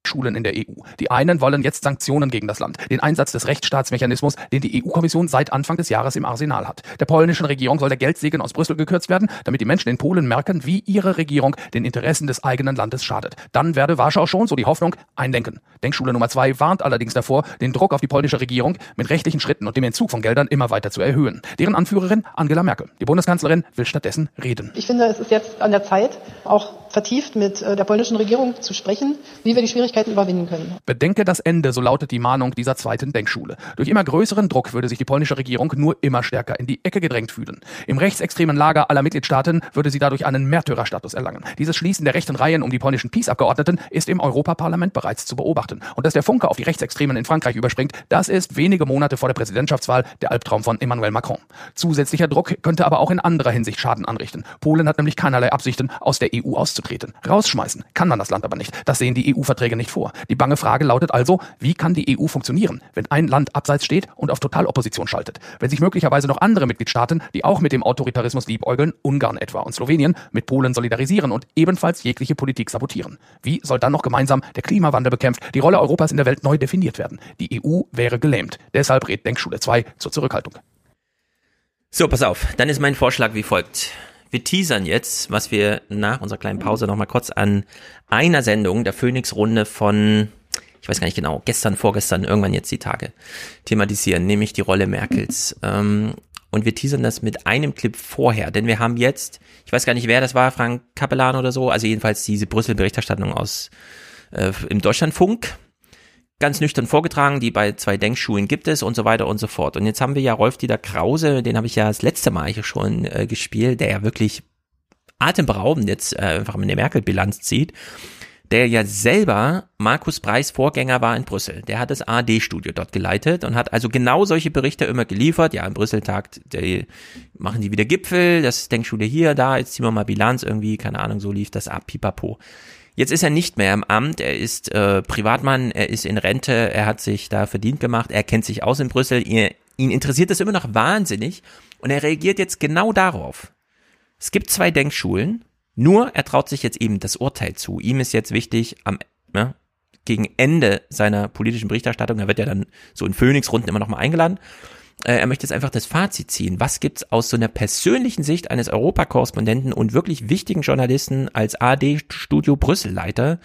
Schulen in der EU. Die einen wollen jetzt Sanktionen gegen das Land, den Einsatz des Rechtsstaatsmechanismus, den die EU-Kommission seit Anfang des Jahres im Arsenal hat. Der polnischen Regierung soll der Geldsegen aus Brüssel gekürzt werden, damit die Menschen in Polen merken, wie ihre Regierung den Interessen des eigenen Landes schadet. Dann werde Warschau schon, so die Hoffnung, einlenken. Denkschule Nummer zwei warnt allerdings davor, den Druck auf die polnische Regierung mit rechtlichen Schritten und dem Entzug von Geldern immer weiter zu erhöhen. Deren Anführerin Angela Merkel. Die Bundeskanzlerin will stattdessen reden. Ich finde, es ist jetzt an der Zeit, auch vertieft mit äh, der polnischen Regierung zu sprechen, wie wir die Schwierigkeiten überwinden können. Bedenke das Ende, so lautet die Mahnung dieser zweiten Denkschule. Durch immer größeren Druck würde sich die polnische Regierung nur immer stärker in die Ecke gedrängt fühlen. Im rechtsextremen Lager aller Mitgliedstaaten würde sie dadurch einen Märtyrerstatus erlangen. Dieses Schließen der rechten Reihen um die polnischen Peace-Abgeordneten ist im Europaparlament bereits zu beobachten. Und dass der Funke auf die Rechtsextremen in Frankreich überspringt, das ist wenige Monate vor der Präsidentschaftswahl der Albtraum von Emmanuel Macron. Zusätzlicher Druck könnte aber auch in anderer Hinsicht Schaden anrichten. Polen hat nämlich keinerlei Absichten, aus der EU auszutreten. Rausschmeißen kann man das Land aber nicht. Das sehen die EU-Verträge nicht vor. Die bange Frage lautet also, wie kann die EU funktionieren, wenn ein Land abseits steht und auf Totalopposition schaltet? Wenn sich möglicherweise noch andere Mitgliedstaaten, die auch mit dem Autoritarismus liebäugeln, Ungarn etwa und Slowenien, mit Polen solidarisieren und ebenfalls jegliche Politik sabotieren? Wie soll dann noch gemeinsam der Klimawandel bekämpft, die Rolle Europas in der Welt neu definiert werden? Die EU wäre gelähmt. Deshalb rät Denkschule 2 zur Zurückhaltung. So, pass auf. Dann ist mein Vorschlag wie folgt. Wir teasern jetzt, was wir nach unserer kleinen Pause noch mal kurz an einer Sendung der Phoenix-Runde von, ich weiß gar nicht genau, gestern, vorgestern, irgendwann jetzt die Tage thematisieren, nämlich die Rolle Merkels. Ähm, und wir teasern das mit einem Clip vorher, denn wir haben jetzt, ich weiß gar nicht, wer das war, Frank Kapellan oder so, also jedenfalls diese Brüssel-Berichterstattung aus äh, im Deutschlandfunk ganz nüchtern vorgetragen, die bei zwei Denkschulen gibt es und so weiter und so fort. Und jetzt haben wir ja Rolf-Dieter Krause, den habe ich ja das letzte Mal hier schon äh, gespielt, der ja wirklich atemberaubend jetzt äh, einfach der Merkel-Bilanz zieht, der ja selber Markus Preis Vorgänger war in Brüssel. Der hat das AD-Studio dort geleitet und hat also genau solche Berichte immer geliefert. Ja, in Brüssel tagt, der, machen die wieder Gipfel, das Denkschule hier, da, jetzt ziehen wir mal Bilanz irgendwie, keine Ahnung, so lief das ab, pipapo. Jetzt ist er nicht mehr im Amt, er ist äh, Privatmann, er ist in Rente, er hat sich da verdient gemacht, er kennt sich aus in Brüssel, ihn, ihn interessiert das immer noch wahnsinnig und er reagiert jetzt genau darauf. Es gibt zwei Denkschulen, nur er traut sich jetzt eben das Urteil zu. Ihm ist jetzt wichtig, am ne, gegen Ende seiner politischen Berichterstattung, er wird ja dann so in Phoenix-Runden immer noch mal eingeladen, er möchte jetzt einfach das Fazit ziehen. Was gibt's aus so einer persönlichen Sicht eines Europakorrespondenten und wirklich wichtigen Journalisten als AD-Studio Brüssel-Leiter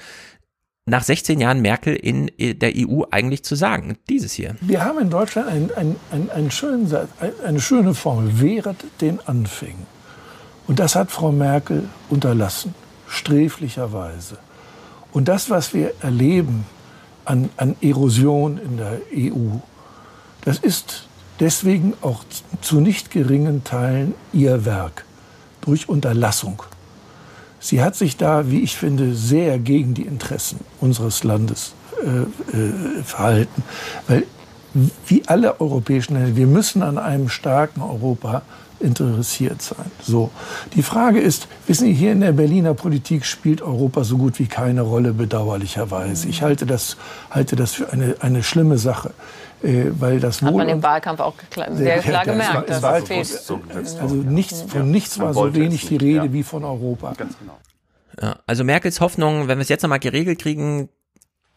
nach 16 Jahren Merkel in äh, der EU eigentlich zu sagen? Dieses hier. Wir haben in Deutschland einen, einen, einen, einen schönen Satz, eine schöne Formel, wehret den Anfängen. Und das hat Frau Merkel unterlassen, sträflicherweise. Und das, was wir erleben an, an Erosion in der EU, das ist deswegen auch zu nicht geringen Teilen ihr Werk durch Unterlassung. Sie hat sich da, wie ich finde, sehr gegen die Interessen unseres Landes äh, äh, verhalten. Weil wie alle europäischen Länder, wir müssen an einem starken Europa interessiert sein. So. Die Frage ist, wissen Sie, hier in der Berliner Politik spielt Europa so gut wie keine Rolle, bedauerlicherweise. Ich halte das, halte das für eine, eine schlimme Sache. Äh, weil das Hat man im Wahlkampf auch sehr klar ja, gemerkt. War, es so, also nichts, von nichts war so wenig die Rede ja. wie von Europa. Ganz genau. Ja, also Merkels Hoffnung, wenn wir es jetzt nochmal geregelt kriegen,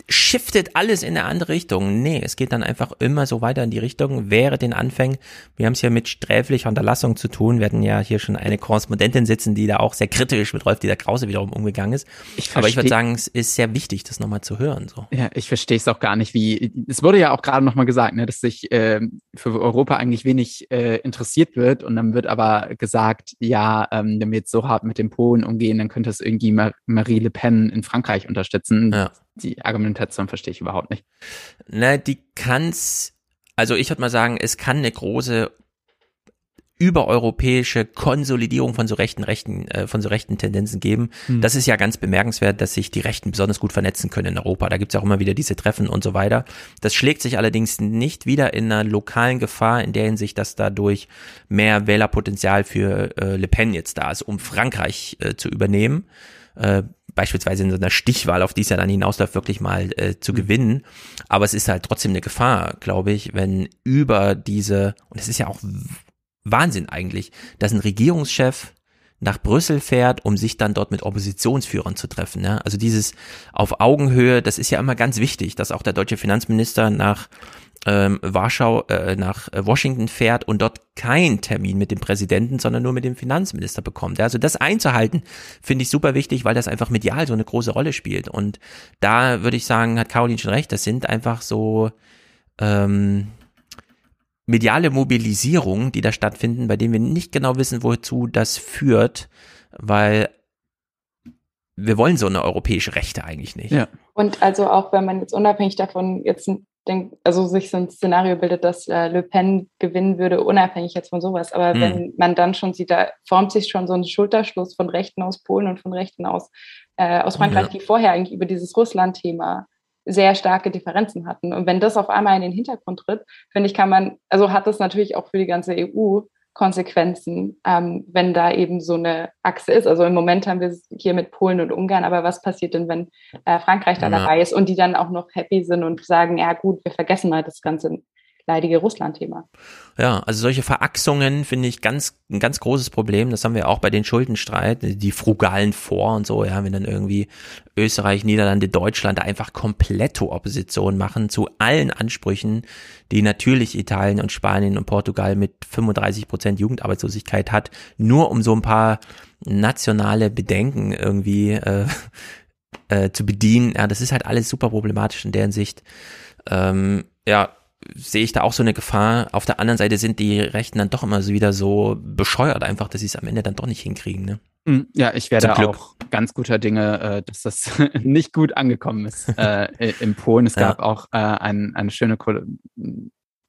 shiftet alles in eine andere Richtung. Nee, es geht dann einfach immer so weiter in die Richtung, wäre den Anfängen. Wir haben es ja mit sträflicher Unterlassung zu tun. Wir hatten ja hier schon eine Korrespondentin sitzen, die da auch sehr kritisch mit Rolf Dieter Krause wiederum umgegangen ist. Ich Aber ich würde sagen, es ist sehr wichtig, das nochmal zu hören. So. Ja, ich verstehe es auch gar nicht, wie, es wurde ja auch gerade nochmal gesagt, ne, dass sich äh, für Europa eigentlich wenig äh, interessiert wird und dann wird aber gesagt, ja, ähm, wenn wir jetzt so hart mit den Polen umgehen, dann könnte es irgendwie Marie Le Pen in Frankreich unterstützen. Ja die Argumentation verstehe ich überhaupt nicht. Na, die kann's, also ich würde mal sagen, es kann eine große übereuropäische Konsolidierung von so rechten rechten äh, von so rechten Tendenzen geben. Hm. Das ist ja ganz bemerkenswert, dass sich die Rechten besonders gut vernetzen können in Europa. Da gibt's ja auch immer wieder diese Treffen und so weiter. Das schlägt sich allerdings nicht wieder in einer lokalen Gefahr in der Hinsicht, dass dadurch mehr Wählerpotenzial für äh, Le Pen jetzt da ist, um Frankreich äh, zu übernehmen. Äh, beispielsweise in so einer Stichwahl, auf die es ja dann hinausläuft, wirklich mal äh, zu mhm. gewinnen. Aber es ist halt trotzdem eine Gefahr, glaube ich, wenn über diese, und es ist ja auch Wahnsinn eigentlich, dass ein Regierungschef nach Brüssel fährt, um sich dann dort mit Oppositionsführern zu treffen. Ne? Also dieses auf Augenhöhe, das ist ja immer ganz wichtig, dass auch der deutsche Finanzminister nach ähm, Warschau äh, nach Washington fährt und dort keinen Termin mit dem Präsidenten, sondern nur mit dem Finanzminister bekommt. Also das einzuhalten, finde ich super wichtig, weil das einfach medial so eine große Rolle spielt. Und da würde ich sagen, hat Caroline schon recht, das sind einfach so ähm, mediale Mobilisierungen, die da stattfinden, bei denen wir nicht genau wissen, wozu das führt, weil wir wollen so eine europäische Rechte eigentlich nicht. Ja. Und also auch wenn man jetzt unabhängig davon jetzt denk, also sich so ein Szenario bildet, dass äh, Le Pen gewinnen würde, unabhängig jetzt von sowas. Aber hm. wenn man dann schon sieht, da formt sich schon so ein Schulterschluss von Rechten aus Polen und von Rechten aus, äh, aus Frankreich, ja. die vorher eigentlich über dieses Russland-Thema sehr starke Differenzen hatten. Und wenn das auf einmal in den Hintergrund tritt, finde ich, kann man, also hat das natürlich auch für die ganze EU Konsequenzen, ähm, wenn da eben so eine Achse ist. Also im Moment haben wir es hier mit Polen und Ungarn, aber was passiert denn, wenn äh, Frankreich da ja. dabei ist und die dann auch noch happy sind und sagen, ja gut, wir vergessen mal das ganze leidige Russland-Thema. Ja, also solche Verachsungen finde ich ganz ein ganz großes Problem. Das haben wir auch bei den Schuldenstreit, die frugalen Vor und so, ja, wenn dann irgendwie Österreich, Niederlande, Deutschland einfach komplette Opposition machen zu allen Ansprüchen, die natürlich Italien und Spanien und Portugal mit 35 Prozent Jugendarbeitslosigkeit hat, nur um so ein paar nationale Bedenken irgendwie äh, äh, zu bedienen. Ja, das ist halt alles super problematisch in deren Sicht. Ähm, ja, sehe ich da auch so eine Gefahr. Auf der anderen Seite sind die Rechten dann doch immer so wieder so bescheuert einfach, dass sie es am Ende dann doch nicht hinkriegen. Ne? Hm, ja, ich werde auch ganz guter Dinge, äh, dass das nicht gut angekommen ist äh, in Polen. Es gab ja. auch äh, ein, eine schöne,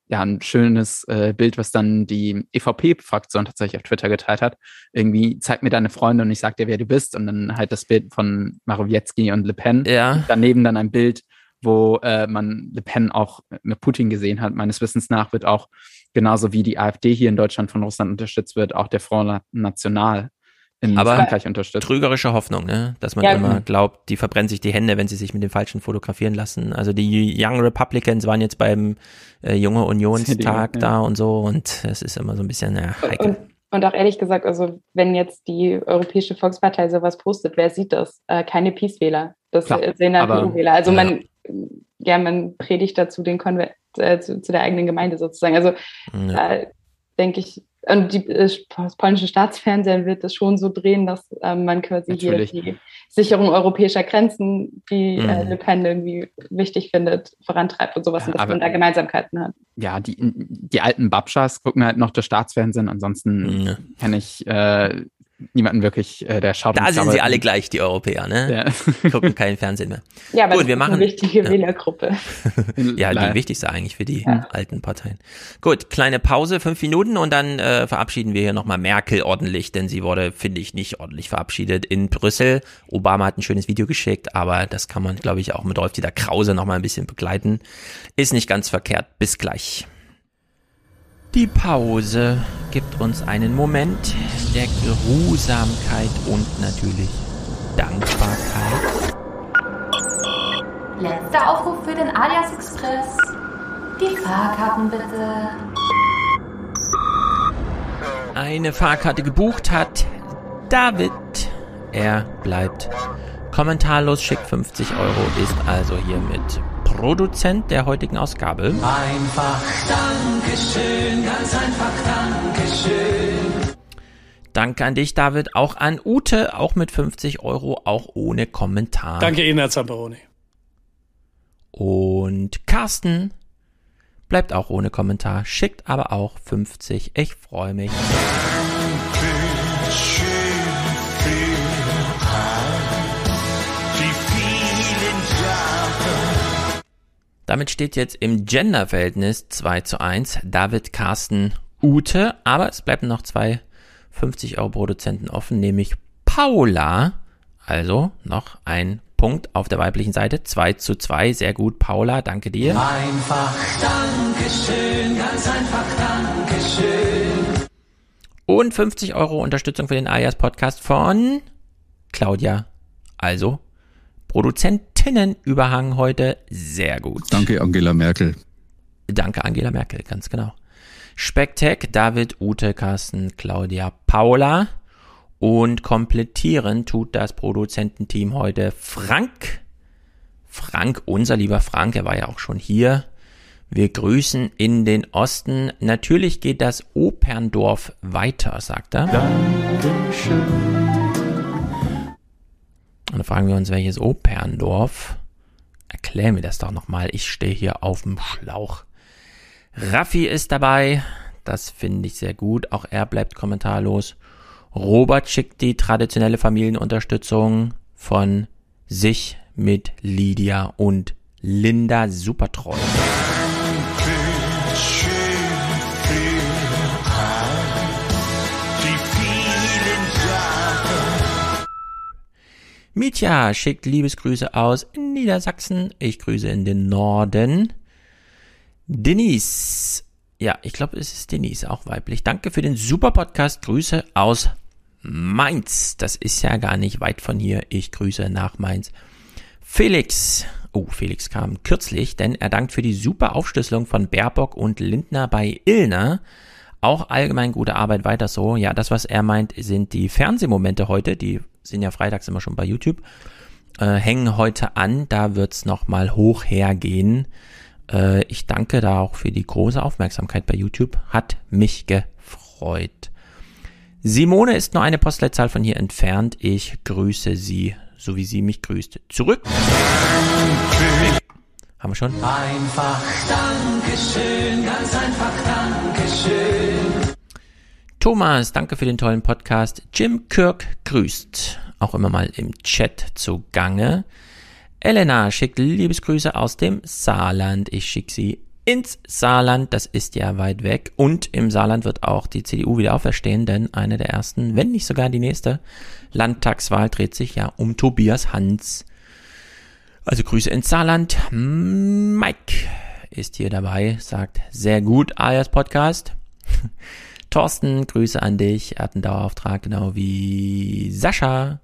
ja, ein schönes äh, Bild, was dann die EVP-Fraktion tatsächlich auf Twitter geteilt hat. Irgendwie zeig mir deine Freunde und ich sag dir, wer du bist. Und dann halt das Bild von Marowiecki und Le Pen. Ja. Daneben dann ein Bild wo äh, man Le Pen auch mit Putin gesehen hat. Meines Wissens nach wird auch genauso wie die AfD hier in Deutschland von Russland unterstützt wird, auch der Front National in Aber Frankreich unterstützt. Trügerische Hoffnung, ne? dass man ja, immer glaubt, die verbrennen sich die Hände, wenn sie sich mit dem Falschen fotografieren lassen. Also die Young Republicans waren jetzt beim äh, Junge Unionstag ja. da und so und es ist immer so ein bisschen ja, heikel. Und, und, auch ehrlich gesagt, also wenn jetzt die Europäische Volkspartei sowas postet, wer sieht das? Äh, keine Peace-Wähler. Das Klar, sehen dann EU-Wähler. Also man ja, man predigt dazu den Konvent, äh, zu, zu, der eigenen Gemeinde sozusagen. Also ja. da denke ich, und die, äh, das polnische Staatsfernsehen wird es schon so drehen, dass äh, man quasi Natürlich. hier die Sicherung europäischer Grenzen, die mhm. äh, Le Pen irgendwie wichtig findet, vorantreibt und sowas, und dass man da Gemeinsamkeiten hat. Ja, die, die alten Babschas gucken halt noch das Staatsfernsehen, ansonsten mhm. kenne ich äh, niemanden wirklich, äh, der schaut. Da sind sie alle gleich, die Europäer, ne? Ja. Gucken keinen Fernsehen mehr. Ja, aber Gut, das wir ist machen, eine wichtige ja. Wählergruppe. ja, die wichtigste eigentlich für die ja. alten Parteien. Gut, kleine Pause, fünf Minuten und dann äh, verabschieden wir hier nochmal Merkel ordentlich, denn sie wurde, finde ich, nicht ordentlich verabschiedet in Brüssel. Obama hat ein schönes Video geschickt, aber das kann man, glaube ich, auch mit Rolf-Dieter Krause nochmal ein bisschen begleiten. Ist nicht ganz verkehrt. Bis gleich. Die Pause gibt uns einen Moment der Geruhsamkeit und natürlich Dankbarkeit. Letzter Aufruf für den Alias Express. Die Fahrkarten bitte. Eine Fahrkarte gebucht hat David. Er bleibt kommentarlos, schickt 50 Euro, ist also hiermit Produzent der heutigen Ausgabe. Einfach Dankeschön, ganz einfach Dankeschön. Danke an dich, David. Auch an Ute, auch mit 50 Euro, auch ohne Kommentar. Danke Ihnen, Herr Zamperoni. Und Carsten bleibt auch ohne Kommentar, schickt aber auch 50. Ich freue mich. Damit steht jetzt im Gender-Verhältnis 2 zu 1 David, Carsten, Ute, aber es bleiben noch zwei 50 Euro Produzenten offen, nämlich Paula, also noch ein Punkt auf der weiblichen Seite, 2 zu 2, sehr gut, Paula, danke dir. Einfach Dankeschön, ganz einfach Dankeschön. Und 50 Euro Unterstützung für den Alias Podcast von Claudia, also Produzentinnenüberhang heute sehr gut. Danke, Angela Merkel. Danke, Angela Merkel, ganz genau. Spektek, David, Ute, Carsten, Claudia, Paula. Und komplettieren tut das Produzententeam heute Frank. Frank, unser lieber Frank, er war ja auch schon hier. Wir grüßen in den Osten. Natürlich geht das Operndorf weiter, sagt er. Dankeschön. Und dann fragen wir uns, welches Operndorf? Erklär mir das doch nochmal. Ich stehe hier auf dem Schlauch. Raffi ist dabei. Das finde ich sehr gut. Auch er bleibt kommentarlos. Robert schickt die traditionelle Familienunterstützung von sich mit Lydia und Linda Supertreu. Mitya schickt Liebesgrüße aus Niedersachsen. Ich grüße in den Norden. Denise. Ja, ich glaube, es ist Denise, auch weiblich. Danke für den super Podcast. Grüße aus Mainz. Das ist ja gar nicht weit von hier. Ich grüße nach Mainz. Felix. Oh, Felix kam kürzlich, denn er dankt für die super Aufschlüsselung von Baerbock und Lindner bei Illner. Auch allgemein gute Arbeit weiter so. Ja, das, was er meint, sind die Fernsehmomente heute, die sind ja freitags immer schon bei YouTube, äh, hängen heute an. Da wird's nochmal hoch hergehen. Äh, ich danke da auch für die große Aufmerksamkeit bei YouTube. Hat mich gefreut. Simone ist nur eine Postleitzahl von hier entfernt. Ich grüße sie, so wie sie mich grüßt. Zurück. Haben wir schon? Einfach Dankeschön, ganz einfach Dankeschön. Thomas, danke für den tollen Podcast. Jim Kirk grüßt, auch immer mal im Chat zugange. Elena schickt Liebesgrüße aus dem Saarland. Ich schicke sie ins Saarland. Das ist ja weit weg. Und im Saarland wird auch die CDU wieder auferstehen, denn eine der ersten, wenn nicht sogar die nächste Landtagswahl dreht sich ja um Tobias Hans. Also Grüße ins Saarland. Mike ist hier dabei, sagt sehr gut, alias Podcast. Thorsten, Grüße an dich. Er hat einen Dauerauftrag, genau wie Sascha.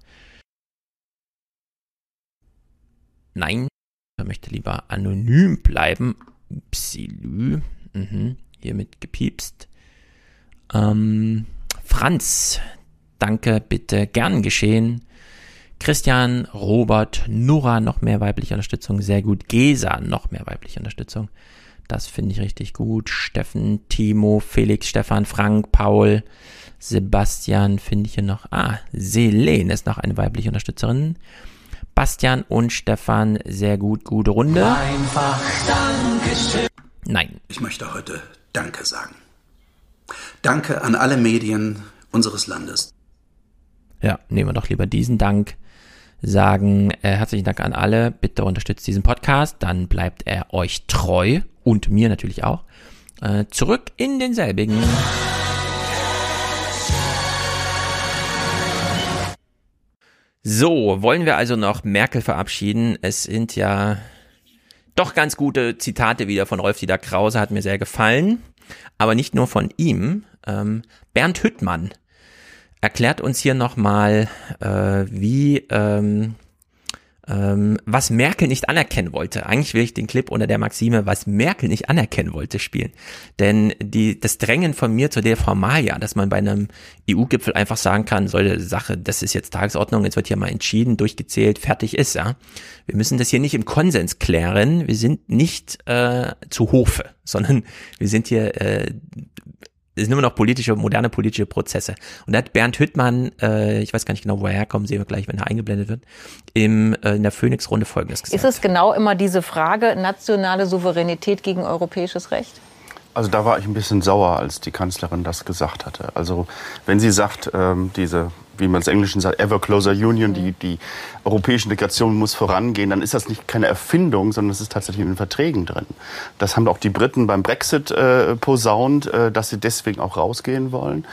Nein, er möchte lieber anonym bleiben. Upsilü. Mhm. Hiermit gepiepst. Ähm, Franz, danke, bitte, gern geschehen. Christian, Robert, Nora, noch mehr weibliche Unterstützung, sehr gut. Gesa, noch mehr weibliche Unterstützung. Das finde ich richtig gut. Steffen, Timo, Felix, Stefan, Frank, Paul, Sebastian finde ich hier noch. Ah, Selene ist noch eine weibliche Unterstützerin. Bastian und Stefan, sehr gut, gute Runde. Einfach Dankeschön. Nein. Ich möchte heute Danke sagen. Danke an alle Medien unseres Landes. Ja, nehmen wir doch lieber diesen Dank. Sagen äh, herzlichen Dank an alle. Bitte unterstützt diesen Podcast. Dann bleibt er euch treu und mir natürlich auch. Äh, zurück in denselbigen. So, wollen wir also noch Merkel verabschieden? Es sind ja doch ganz gute Zitate wieder von Rolf-Dieter Krause, hat mir sehr gefallen. Aber nicht nur von ihm. Ähm, Bernd Hüttmann erklärt uns hier nochmal, äh, wie ähm, ähm, was Merkel nicht anerkennen wollte. Eigentlich will ich den Clip unter der Maxime, was Merkel nicht anerkennen wollte, spielen. Denn die, das Drängen von mir zu der Formalia, dass man bei einem EU-Gipfel einfach sagen kann, solche Sache, das ist jetzt Tagesordnung, jetzt wird hier mal entschieden, durchgezählt, fertig ist, ja. Wir müssen das hier nicht im Konsens klären. Wir sind nicht äh, zu Hofe, sondern wir sind hier äh, es sind immer noch politische, moderne politische Prozesse. Und da hat Bernd Hüttmann, äh, ich weiß gar nicht genau, wo er herkommt, sehen wir gleich, wenn er eingeblendet wird, im, äh, in der Phoenix-Runde folgendes gesagt. Ist es genau immer diese Frage, nationale Souveränität gegen europäisches Recht? Also da war ich ein bisschen sauer, als die Kanzlerin das gesagt hatte. Also wenn sie sagt, ähm, diese wie man es im Englischen sagt, ever closer union, die, die europäische Integration muss vorangehen, dann ist das nicht keine Erfindung, sondern es ist tatsächlich in den Verträgen drin. Das haben auch die Briten beim Brexit äh, posaunt, äh, dass sie deswegen auch rausgehen wollen.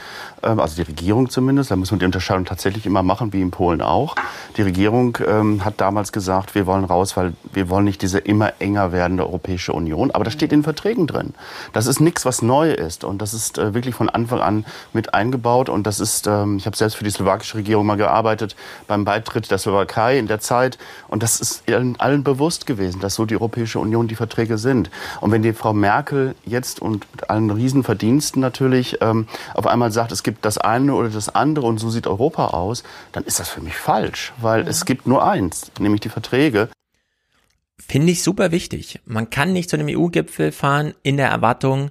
Ähm, also die Regierung zumindest, da muss man die Unterscheidung tatsächlich immer machen, wie in Polen auch. Die Regierung ähm, hat damals gesagt, wir wollen raus, weil wir wollen nicht diese immer enger werdende Europäische Union. Aber das steht in Verträgen drin. Das ist nichts, was neu ist. Und das ist äh, wirklich von Anfang an mit eingebaut. Und das ist, ähm, ich habe selbst für die slowakische Regierung mal gearbeitet beim Beitritt der Slowakei in der Zeit. Und das ist allen bewusst gewesen, dass so die Europäische Union die Verträge sind. Und wenn die Frau Merkel jetzt und mit allen Riesenverdiensten natürlich auf einmal sagt, es gibt das eine oder das andere und so sieht Europa aus, dann ist das für mich falsch, weil es gibt nur eins, nämlich die Verträge. Finde ich super wichtig. Man kann nicht zu einem EU-Gipfel fahren in der Erwartung,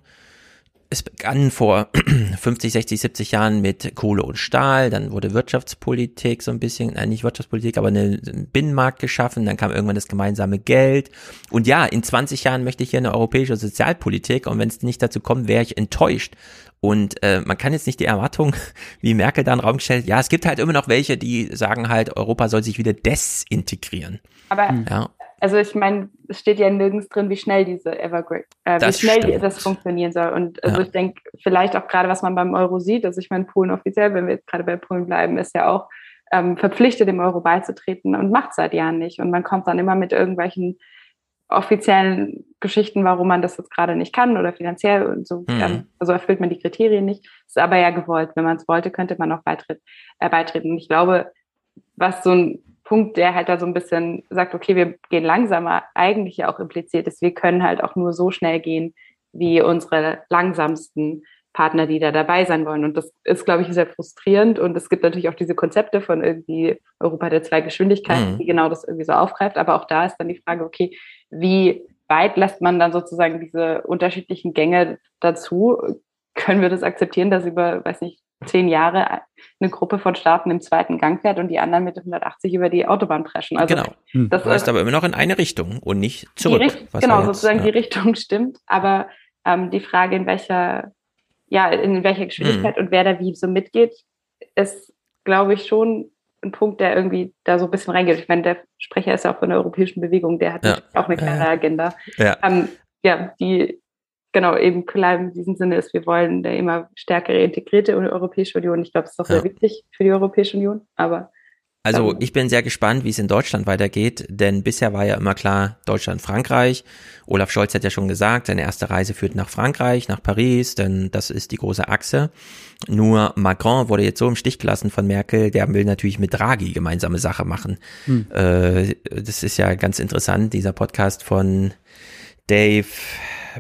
es begann vor 50, 60, 70 Jahren mit Kohle und Stahl, dann wurde Wirtschaftspolitik so ein bisschen, nein, nicht Wirtschaftspolitik, aber eine, ein Binnenmarkt geschaffen, dann kam irgendwann das gemeinsame Geld. Und ja, in 20 Jahren möchte ich hier eine europäische Sozialpolitik und wenn es nicht dazu kommt, wäre ich enttäuscht. Und äh, man kann jetzt nicht die Erwartung, wie Merkel da in den Raum gestellt, ja, es gibt halt immer noch welche, die sagen halt, Europa soll sich wieder desintegrieren. Aber ja. Also ich meine, es steht ja nirgends drin, wie schnell diese Evergreen, äh, wie schnell stimmt. das funktionieren soll. Und also ja. ich denke, vielleicht auch gerade, was man beim Euro sieht, also ich meine, Polen offiziell, wenn wir jetzt gerade bei Polen bleiben, ist ja auch ähm, verpflichtet, dem Euro beizutreten und macht seit Jahren nicht. Und man kommt dann immer mit irgendwelchen offiziellen Geschichten, warum man das jetzt gerade nicht kann oder finanziell und so, mhm. also erfüllt man die Kriterien nicht. Ist aber ja gewollt. Wenn man es wollte, könnte man auch beitritt, äh, beitreten. Und ich glaube, was so ein Punkt, der halt da so ein bisschen sagt, okay, wir gehen langsamer, eigentlich ja auch impliziert ist, wir können halt auch nur so schnell gehen, wie unsere langsamsten Partner, die da dabei sein wollen. Und das ist, glaube ich, sehr frustrierend. Und es gibt natürlich auch diese Konzepte von irgendwie Europa der zwei Geschwindigkeiten, mhm. die genau das irgendwie so aufgreift. Aber auch da ist dann die Frage, okay, wie weit lässt man dann sozusagen diese unterschiedlichen Gänge dazu? Können wir das akzeptieren, dass über, weiß nicht, zehn Jahre eine Gruppe von Staaten im zweiten Gang fährt und die anderen mit 180 über die Autobahn preschen. Also genau. Hm. Das heißt aber immer noch in eine Richtung und nicht zurück. genau, jetzt, sozusagen ja. die Richtung stimmt, aber ähm, die Frage, in welcher, ja, in welcher Geschwindigkeit hm. und wer da wie so mitgeht, ist, glaube ich, schon ein Punkt, der irgendwie da so ein bisschen reingeht. Ich meine, der Sprecher ist ja auch von der europäischen Bewegung, der hat ja. auch eine klare Agenda. Ja. Ähm, ja, die genau, eben klar in diesem Sinne ist, wir wollen eine immer stärkere integrierte Europäische Union. Ich glaube, es ist auch ja. sehr wichtig für die Europäische Union, aber also ich bin sehr gespannt, wie es in Deutschland weitergeht, denn bisher war ja immer klar Deutschland, Frankreich. Olaf Scholz hat ja schon gesagt, seine erste Reise führt nach Frankreich, nach Paris, denn das ist die große Achse. Nur Macron wurde jetzt so im Stich gelassen von Merkel, der will natürlich mit Draghi gemeinsame Sache machen. Hm. Äh, das ist ja ganz interessant, dieser Podcast von Dave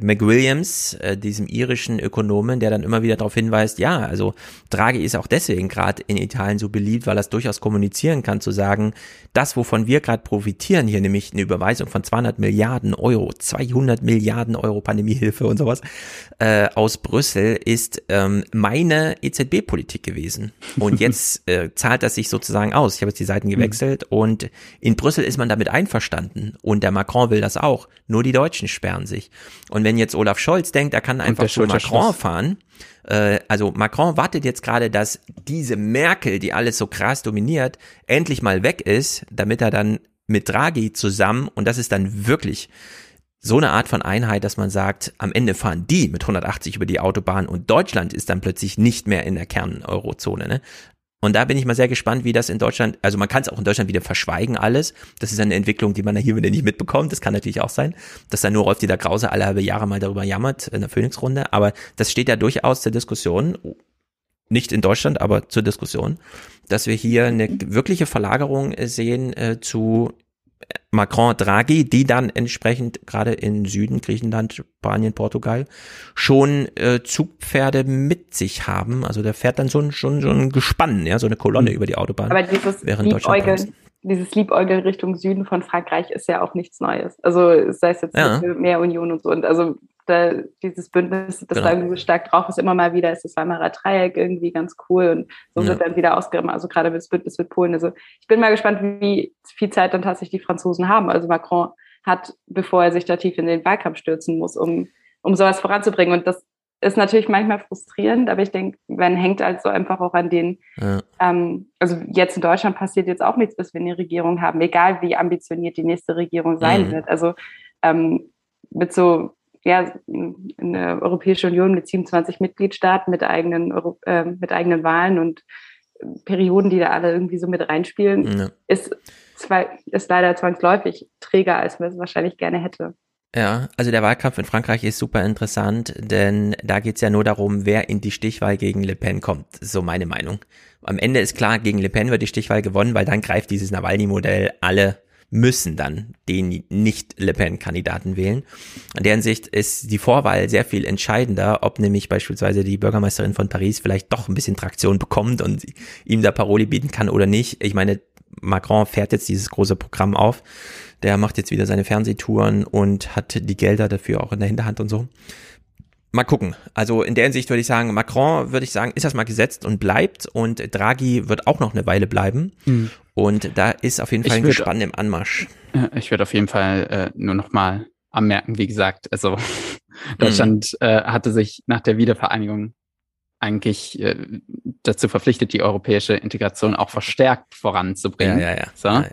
McWilliams, äh, diesem irischen Ökonomen, der dann immer wieder darauf hinweist, ja, also Draghi ist auch deswegen gerade in Italien so beliebt, weil er es durchaus kommunizieren kann, zu sagen, das, wovon wir gerade profitieren, hier nämlich eine Überweisung von 200 Milliarden Euro, 200 Milliarden Euro Pandemiehilfe und sowas äh, aus Brüssel, ist ähm, meine EZB-Politik gewesen. Und jetzt äh, zahlt das sich sozusagen aus. Ich habe jetzt die Seiten gewechselt mhm. und in Brüssel ist man damit einverstanden und der Macron will das auch. Nur die Deutschen sperren sich. Und wenn jetzt Olaf Scholz denkt, er kann einfach zu Macron fahren, Äh, also Macron wartet jetzt gerade, dass diese Merkel, die alles so krass dominiert, endlich mal weg ist, damit er dann mit Draghi zusammen, und das ist dann wirklich so eine Art von Einheit, dass man sagt, am Ende fahren die mit 180 über die Autobahn und Deutschland ist dann plötzlich nicht mehr in der Kern-Eurozone. Ne? Und da bin ich mal sehr gespannt, wie das in Deutschland, also man kann es auch in Deutschland wieder verschweigen alles. Das ist eine Entwicklung, die man hier wieder nicht mitbekommt. Das kann natürlich auch sein, dass dann nur Rolf Dieter Krause alle halbe Jahre mal darüber jammert in der Phoenix-Runde. Aber das steht ja durchaus zur Diskussion, nicht in Deutschland, aber zur Diskussion, dass wir hier eine wirkliche Verlagerung sehen äh, zu Macron, Draghi, die dann entsprechend gerade in Süden, Griechenland, Spanien, Portugal schon äh, Zugpferde mit sich haben. Also da fährt dann so ein, schon, so ein Gespann, ja, so eine Kolonne über die Autobahn. Aber dieses Liebäugeln, dieses Liebäugeln Richtung Süden von Frankreich ist ja auch nichts Neues. Also sei es jetzt ja. mehr Union und so. Und also da, dieses Bündnis, das genau. da irgendwie so stark drauf ist, immer mal wieder ist das Weimarer Dreieck irgendwie ganz cool und so ja. wird dann wieder ausgerissen, also gerade das Bündnis mit Polen. Also ich bin mal gespannt, wie viel Zeit dann tatsächlich die Franzosen haben. Also Macron hat, bevor er sich da tief in den Wahlkampf stürzen muss, um, um sowas voranzubringen. Und das ist natürlich manchmal frustrierend, aber ich denke, man hängt halt so einfach auch an den, ja. ähm, also jetzt in Deutschland passiert jetzt auch nichts, bis wir eine Regierung haben, egal wie ambitioniert die nächste Regierung sein mhm. wird. Also ähm, mit so ja, eine Europäische Union mit 27 Mitgliedstaaten mit eigenen, äh, mit eigenen Wahlen und Perioden, die da alle irgendwie so mit reinspielen, ja. ist, ist leider zwangsläufig träger, als man es wahrscheinlich gerne hätte. Ja, also der Wahlkampf in Frankreich ist super interessant, denn da geht's ja nur darum, wer in die Stichwahl gegen Le Pen kommt. So meine Meinung. Am Ende ist klar, gegen Le Pen wird die Stichwahl gewonnen, weil dann greift dieses Nawalny-Modell alle müssen dann den nicht-Le Pen-Kandidaten wählen. In deren Sicht ist die Vorwahl sehr viel entscheidender, ob nämlich beispielsweise die Bürgermeisterin von Paris vielleicht doch ein bisschen Traktion bekommt und ihm da Paroli bieten kann oder nicht. Ich meine, Macron fährt jetzt dieses große Programm auf. Der macht jetzt wieder seine Fernsehtouren und hat die Gelder dafür auch in der Hinterhand und so. Mal gucken. Also in der Hinsicht würde ich sagen, Macron würde ich sagen, ist das mal gesetzt und bleibt und Draghi wird auch noch eine Weile bleiben. Mhm. Und da ist auf jeden Fall ich ein würd, Gespann im Anmarsch. Ich würde auf jeden Fall äh, nur noch mal anmerken, wie gesagt, also Deutschland mhm. äh, hatte sich nach der Wiedervereinigung eigentlich äh, dazu verpflichtet, die europäische Integration auch verstärkt voranzubringen. Ja, ja, ja. So. ja, ja.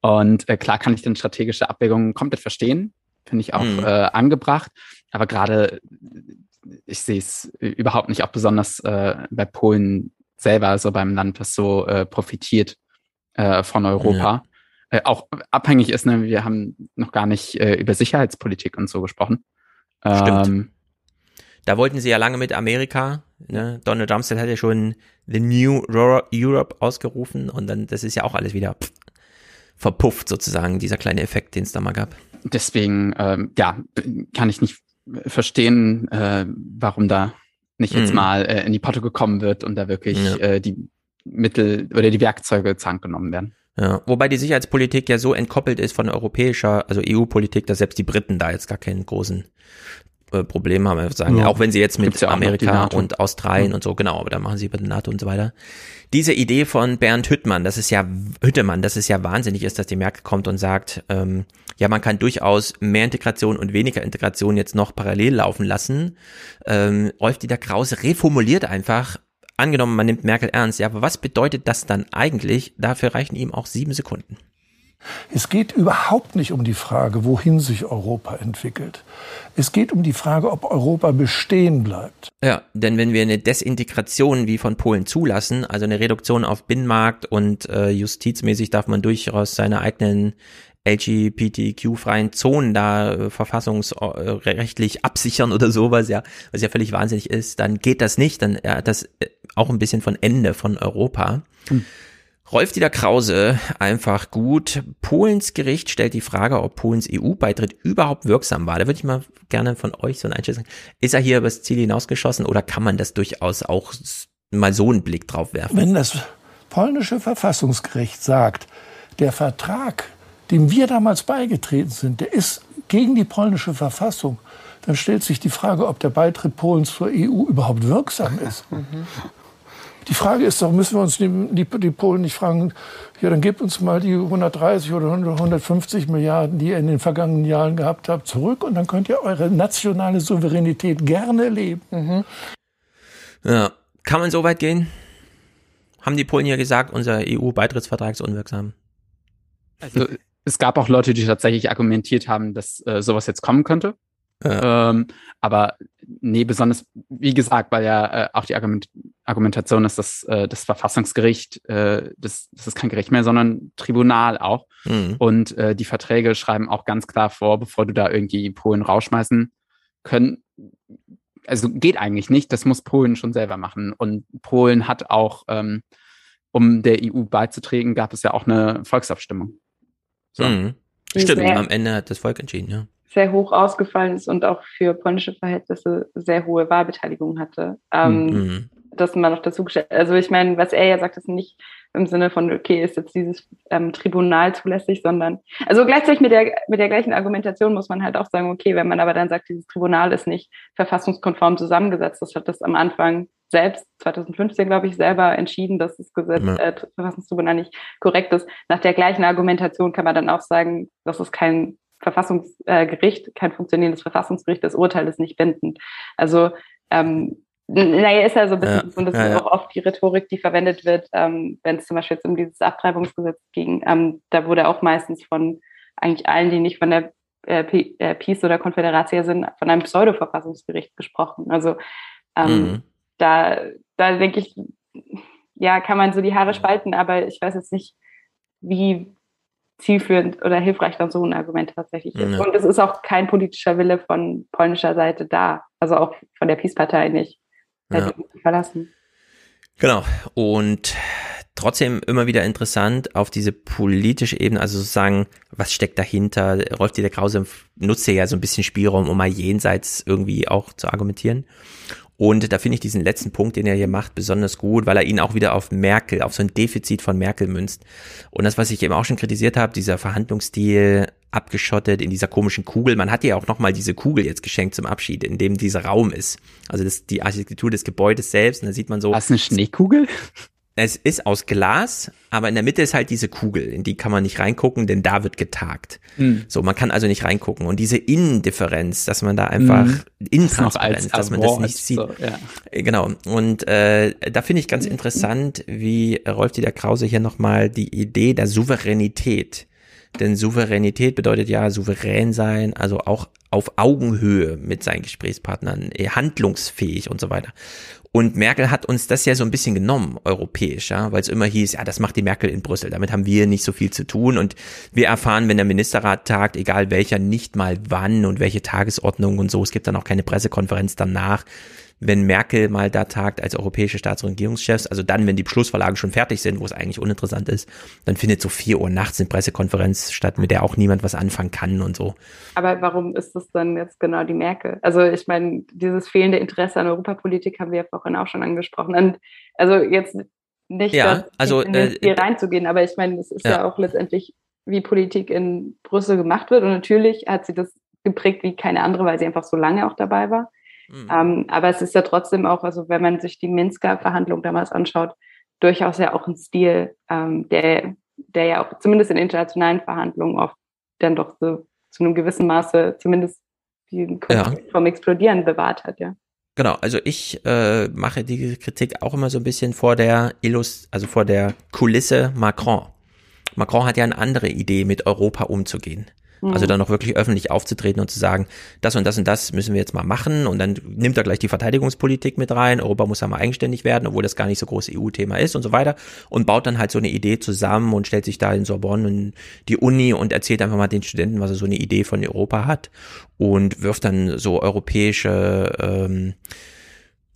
Und äh, klar kann ich dann strategische Abwägungen komplett verstehen, finde ich auch mhm. äh, angebracht. Aber gerade, ich sehe es überhaupt nicht, auch besonders äh, bei Polen selber, also beim Land, das so äh, profitiert äh, von Europa. Ja. Äh, auch abhängig ist, ne, wir haben noch gar nicht äh, über Sicherheitspolitik und so gesprochen. Stimmt. Ähm, da wollten sie ja lange mit Amerika. Ne? Donald Rumsfeld hat ja schon The New Europe ausgerufen und dann, das ist ja auch alles wieder pff, verpufft sozusagen, dieser kleine Effekt, den es da mal gab. Deswegen, ähm, ja, kann ich nicht verstehen, äh, warum da nicht jetzt mhm. mal äh, in die Potte gekommen wird und da wirklich ja. äh, die Mittel oder die Werkzeuge zur Hand genommen werden. Ja, wobei die Sicherheitspolitik ja so entkoppelt ist von europäischer, also EU-Politik, dass selbst die Briten da jetzt gar keinen großen äh, Problem haben, sagen, ja. auch wenn sie jetzt mit ja Amerika und Australien ja. und so, genau, aber da machen sie über die NATO und so weiter. Diese Idee von Bernd Hüttmann, das ist ja Hüttemann, das ist ja wahnsinnig ist, dass die Merkel kommt und sagt, ähm, ja, man kann durchaus mehr Integration und weniger Integration jetzt noch parallel laufen lassen. Ähm, Rolf Dieter Krause reformuliert einfach angenommen, man nimmt Merkel ernst, ja, aber was bedeutet das dann eigentlich? Dafür reichen ihm auch sieben Sekunden. Es geht überhaupt nicht um die Frage, wohin sich Europa entwickelt. Es geht um die Frage, ob Europa bestehen bleibt. Ja, denn wenn wir eine Desintegration wie von Polen zulassen, also eine Reduktion auf Binnenmarkt und äh, justizmäßig darf man durchaus seine eigenen LGBTQ-freien Zonen da äh, verfassungsrechtlich absichern oder sowas, ja, was ja völlig wahnsinnig ist, dann geht das nicht, dann ja, das äh, auch ein bisschen von Ende von Europa. Hm. Rolf Dieter Krause, einfach gut. Polens Gericht stellt die Frage, ob Polens EU-Beitritt überhaupt wirksam war. Da würde ich mal gerne von euch so ein Einschätzung. Ist er hier übers Ziel hinausgeschossen oder kann man das durchaus auch mal so einen Blick drauf werfen? Wenn das polnische Verfassungsgericht sagt, der Vertrag dem wir damals beigetreten sind, der ist gegen die polnische Verfassung, dann stellt sich die Frage, ob der Beitritt Polens zur EU überhaupt wirksam ist. Die Frage ist doch, müssen wir uns die, die, die, Polen nicht fragen, ja, dann gebt uns mal die 130 oder 150 Milliarden, die ihr in den vergangenen Jahren gehabt habt, zurück und dann könnt ihr eure nationale Souveränität gerne leben. Mhm. Ja, kann man so weit gehen? Haben die Polen ja gesagt, unser EU-Beitrittsvertrag ist unwirksam? Also es gab auch Leute, die tatsächlich argumentiert haben, dass äh, sowas jetzt kommen könnte. Ja. Ähm, aber nee, besonders, wie gesagt, weil ja äh, auch die Argument Argumentation ist, dass äh, das Verfassungsgericht, äh, das, das ist kein Gericht mehr, sondern Tribunal auch. Mhm. Und äh, die Verträge schreiben auch ganz klar vor, bevor du da irgendwie Polen rausschmeißen können. Also geht eigentlich nicht, das muss Polen schon selber machen. Und Polen hat auch, ähm, um der EU beizutreten, gab es ja auch eine Volksabstimmung. So. Mhm. Stimmt, am Ende hat das Volk entschieden, ja sehr hoch ausgefallen ist und auch für polnische Verhältnisse sehr hohe Wahlbeteiligung hatte. Ähm, mhm. Das mal noch dazu gestellt. Also ich meine, was er ja sagt, ist nicht im Sinne von, okay, ist jetzt dieses ähm, Tribunal zulässig, sondern also gleichzeitig mit der mit der gleichen Argumentation muss man halt auch sagen, okay, wenn man aber dann sagt, dieses Tribunal ist nicht verfassungskonform zusammengesetzt, das hat das am Anfang selbst 2015, glaube ich, selber entschieden, dass das Gesetz, ja. äh, Verfassungstribunal nicht korrekt ist. Nach der gleichen Argumentation kann man dann auch sagen, das ist kein Verfassungsgericht, kein funktionierendes Verfassungsgericht, das Urteil ist nicht bindend. Also ähm, naja, ist ja so ein bisschen, ja, und das ja, ist auch oft die Rhetorik, die verwendet wird, ähm, wenn es zum Beispiel jetzt um dieses Abtreibungsgesetz ging, ähm, da wurde auch meistens von eigentlich allen, die nicht von der äh, äh Peace oder Konföderatia sind, von einem Pseudo-Verfassungsgericht gesprochen. Also ähm, mhm. da, da denke ich, ja, kann man so die Haare spalten, aber ich weiß jetzt nicht, wie zielführend oder hilfreich dann so ein Argument tatsächlich ist. Ja. Und es ist auch kein politischer Wille von polnischer Seite da, also auch von der Peace-Partei nicht, ja. verlassen. Genau. Und trotzdem immer wieder interessant auf diese politische Ebene, also sozusagen, was steckt dahinter? Rolf Dieter Krause nutzt ja so ein bisschen Spielraum, um mal jenseits irgendwie auch zu argumentieren. Und da finde ich diesen letzten Punkt, den er hier macht, besonders gut, weil er ihn auch wieder auf Merkel, auf so ein Defizit von Merkel münzt. Und das, was ich eben auch schon kritisiert habe, dieser Verhandlungsstil abgeschottet in dieser komischen Kugel. Man hat ja auch nochmal diese Kugel jetzt geschenkt zum Abschied, in dem dieser Raum ist. Also das, die Architektur des Gebäudes selbst. Und da sieht man so. Hast eine Schneekugel? Es ist aus Glas, aber in der Mitte ist halt diese Kugel, in die kann man nicht reingucken, denn da wird getagt. Mhm. So, man kann also nicht reingucken. Und diese Innendifferenz, dass man da einfach, mhm. Intransparenz, dass man das nicht sieht. So, ja. Äh, genau. Und äh, da finde ich ganz interessant, wie Rolf Dieter Krause hier nochmal die Idee der Souveränität denn Souveränität bedeutet ja souverän sein, also auch auf Augenhöhe mit seinen Gesprächspartnern, eh, handlungsfähig und so weiter. Und Merkel hat uns das ja so ein bisschen genommen, europäisch, ja, weil es immer hieß, ja, das macht die Merkel in Brüssel. Damit haben wir nicht so viel zu tun. Und wir erfahren, wenn der Ministerrat tagt, egal welcher, nicht mal wann und welche Tagesordnung und so. Es gibt dann auch keine Pressekonferenz danach wenn Merkel mal da tagt als europäische Staats- und Regierungschefs, also dann, wenn die Beschlussverlagen schon fertig sind, wo es eigentlich uninteressant ist, dann findet so vier Uhr nachts eine Pressekonferenz statt, mit der auch niemand was anfangen kann und so. Aber warum ist das dann jetzt genau die Merkel? Also ich meine, dieses fehlende Interesse an Europapolitik haben wir ja vorhin auch schon angesprochen. Und also jetzt nicht ja, also, in das Spiel äh, reinzugehen, aber ich meine, das ist ja. ja auch letztendlich, wie Politik in Brüssel gemacht wird. Und natürlich hat sie das geprägt wie keine andere, weil sie einfach so lange auch dabei war. Mhm. Ähm, aber es ist ja trotzdem auch, also wenn man sich die Minsker Verhandlungen damals anschaut, durchaus ja auch ein Stil, ähm, der, der ja auch zumindest in internationalen Verhandlungen oft dann doch so zu einem gewissen Maße zumindest die ja. vom Explodieren bewahrt hat, ja. Genau, also ich äh, mache die Kritik auch immer so ein bisschen vor der Illust also vor der Kulisse Macron. Macron hat ja eine andere Idee, mit Europa umzugehen. Also mhm. dann noch wirklich öffentlich aufzutreten und zu sagen, das und das und das müssen wir jetzt mal machen. Und dann nimmt er gleich die Verteidigungspolitik mit rein, Europa muss ja mal eigenständig werden, obwohl das gar nicht so groß EU-Thema ist und so weiter. Und baut dann halt so eine Idee zusammen und stellt sich da in Sorbonne und die Uni und erzählt einfach mal den Studenten, was er so eine Idee von Europa hat. Und wirft dann so europäische ähm,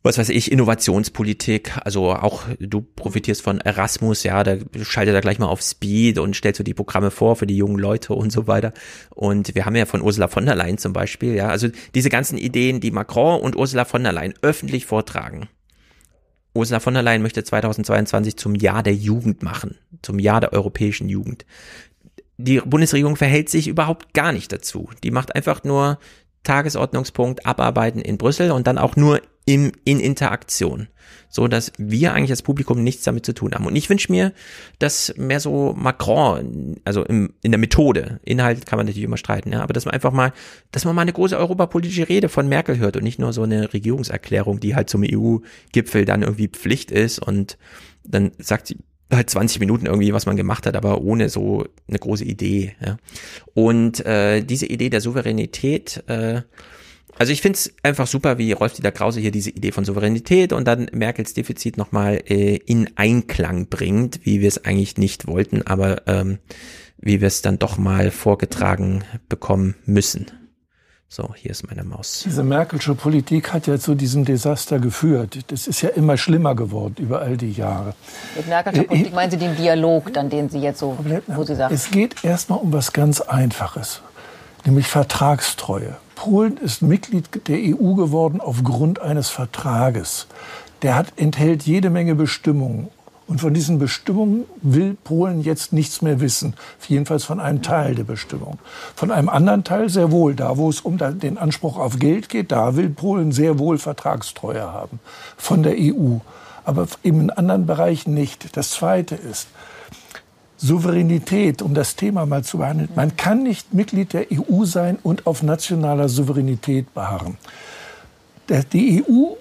was weiß ich, Innovationspolitik, also auch du profitierst von Erasmus, ja, da schaltet er gleich mal auf Speed und stellt so die Programme vor für die jungen Leute und so weiter. Und wir haben ja von Ursula von der Leyen zum Beispiel, ja, also diese ganzen Ideen, die Macron und Ursula von der Leyen öffentlich vortragen. Ursula von der Leyen möchte 2022 zum Jahr der Jugend machen, zum Jahr der europäischen Jugend. Die Bundesregierung verhält sich überhaupt gar nicht dazu. Die macht einfach nur Tagesordnungspunkt abarbeiten in Brüssel und dann auch nur im, in Interaktion so dass wir eigentlich als Publikum nichts damit zu tun haben. Und ich wünsche mir, dass mehr so Macron, also im, in der Methode, Inhalt kann man natürlich immer streiten, ja, aber dass man einfach mal, dass man mal eine große europapolitische Rede von Merkel hört und nicht nur so eine Regierungserklärung, die halt zum EU-Gipfel dann irgendwie Pflicht ist und dann sagt sie halt 20 Minuten irgendwie, was man gemacht hat, aber ohne so eine große Idee. Ja. Und äh, diese Idee der Souveränität, äh, also ich finde es einfach super, wie Rolf-Dieter Krause hier diese Idee von Souveränität und dann Merkels Defizit nochmal äh, in Einklang bringt, wie wir es eigentlich nicht wollten, aber ähm, wie wir es dann doch mal vorgetragen bekommen müssen. So, hier ist meine Maus. Diese Merkelsche Politik hat ja zu diesem Desaster geführt. Das ist ja immer schlimmer geworden über all die Jahre. Mit Merkelscher äh, Politik meinen Sie den Dialog, dann den Sie jetzt so, wo Sie sagen? Es geht erstmal um was ganz Einfaches, nämlich Vertragstreue. Polen ist Mitglied der EU geworden aufgrund eines Vertrages. Der hat, enthält jede Menge Bestimmungen. Und von diesen Bestimmungen will Polen jetzt nichts mehr wissen. Jedenfalls von einem Teil der Bestimmung. Von einem anderen Teil sehr wohl. Da, wo es um den Anspruch auf Geld geht, da will Polen sehr wohl Vertragstreue haben von der EU. Aber in anderen Bereichen nicht. Das Zweite ist, Souveränität, um das Thema mal zu behandeln. Man kann nicht Mitglied der EU sein und auf nationaler Souveränität beharren. Die EU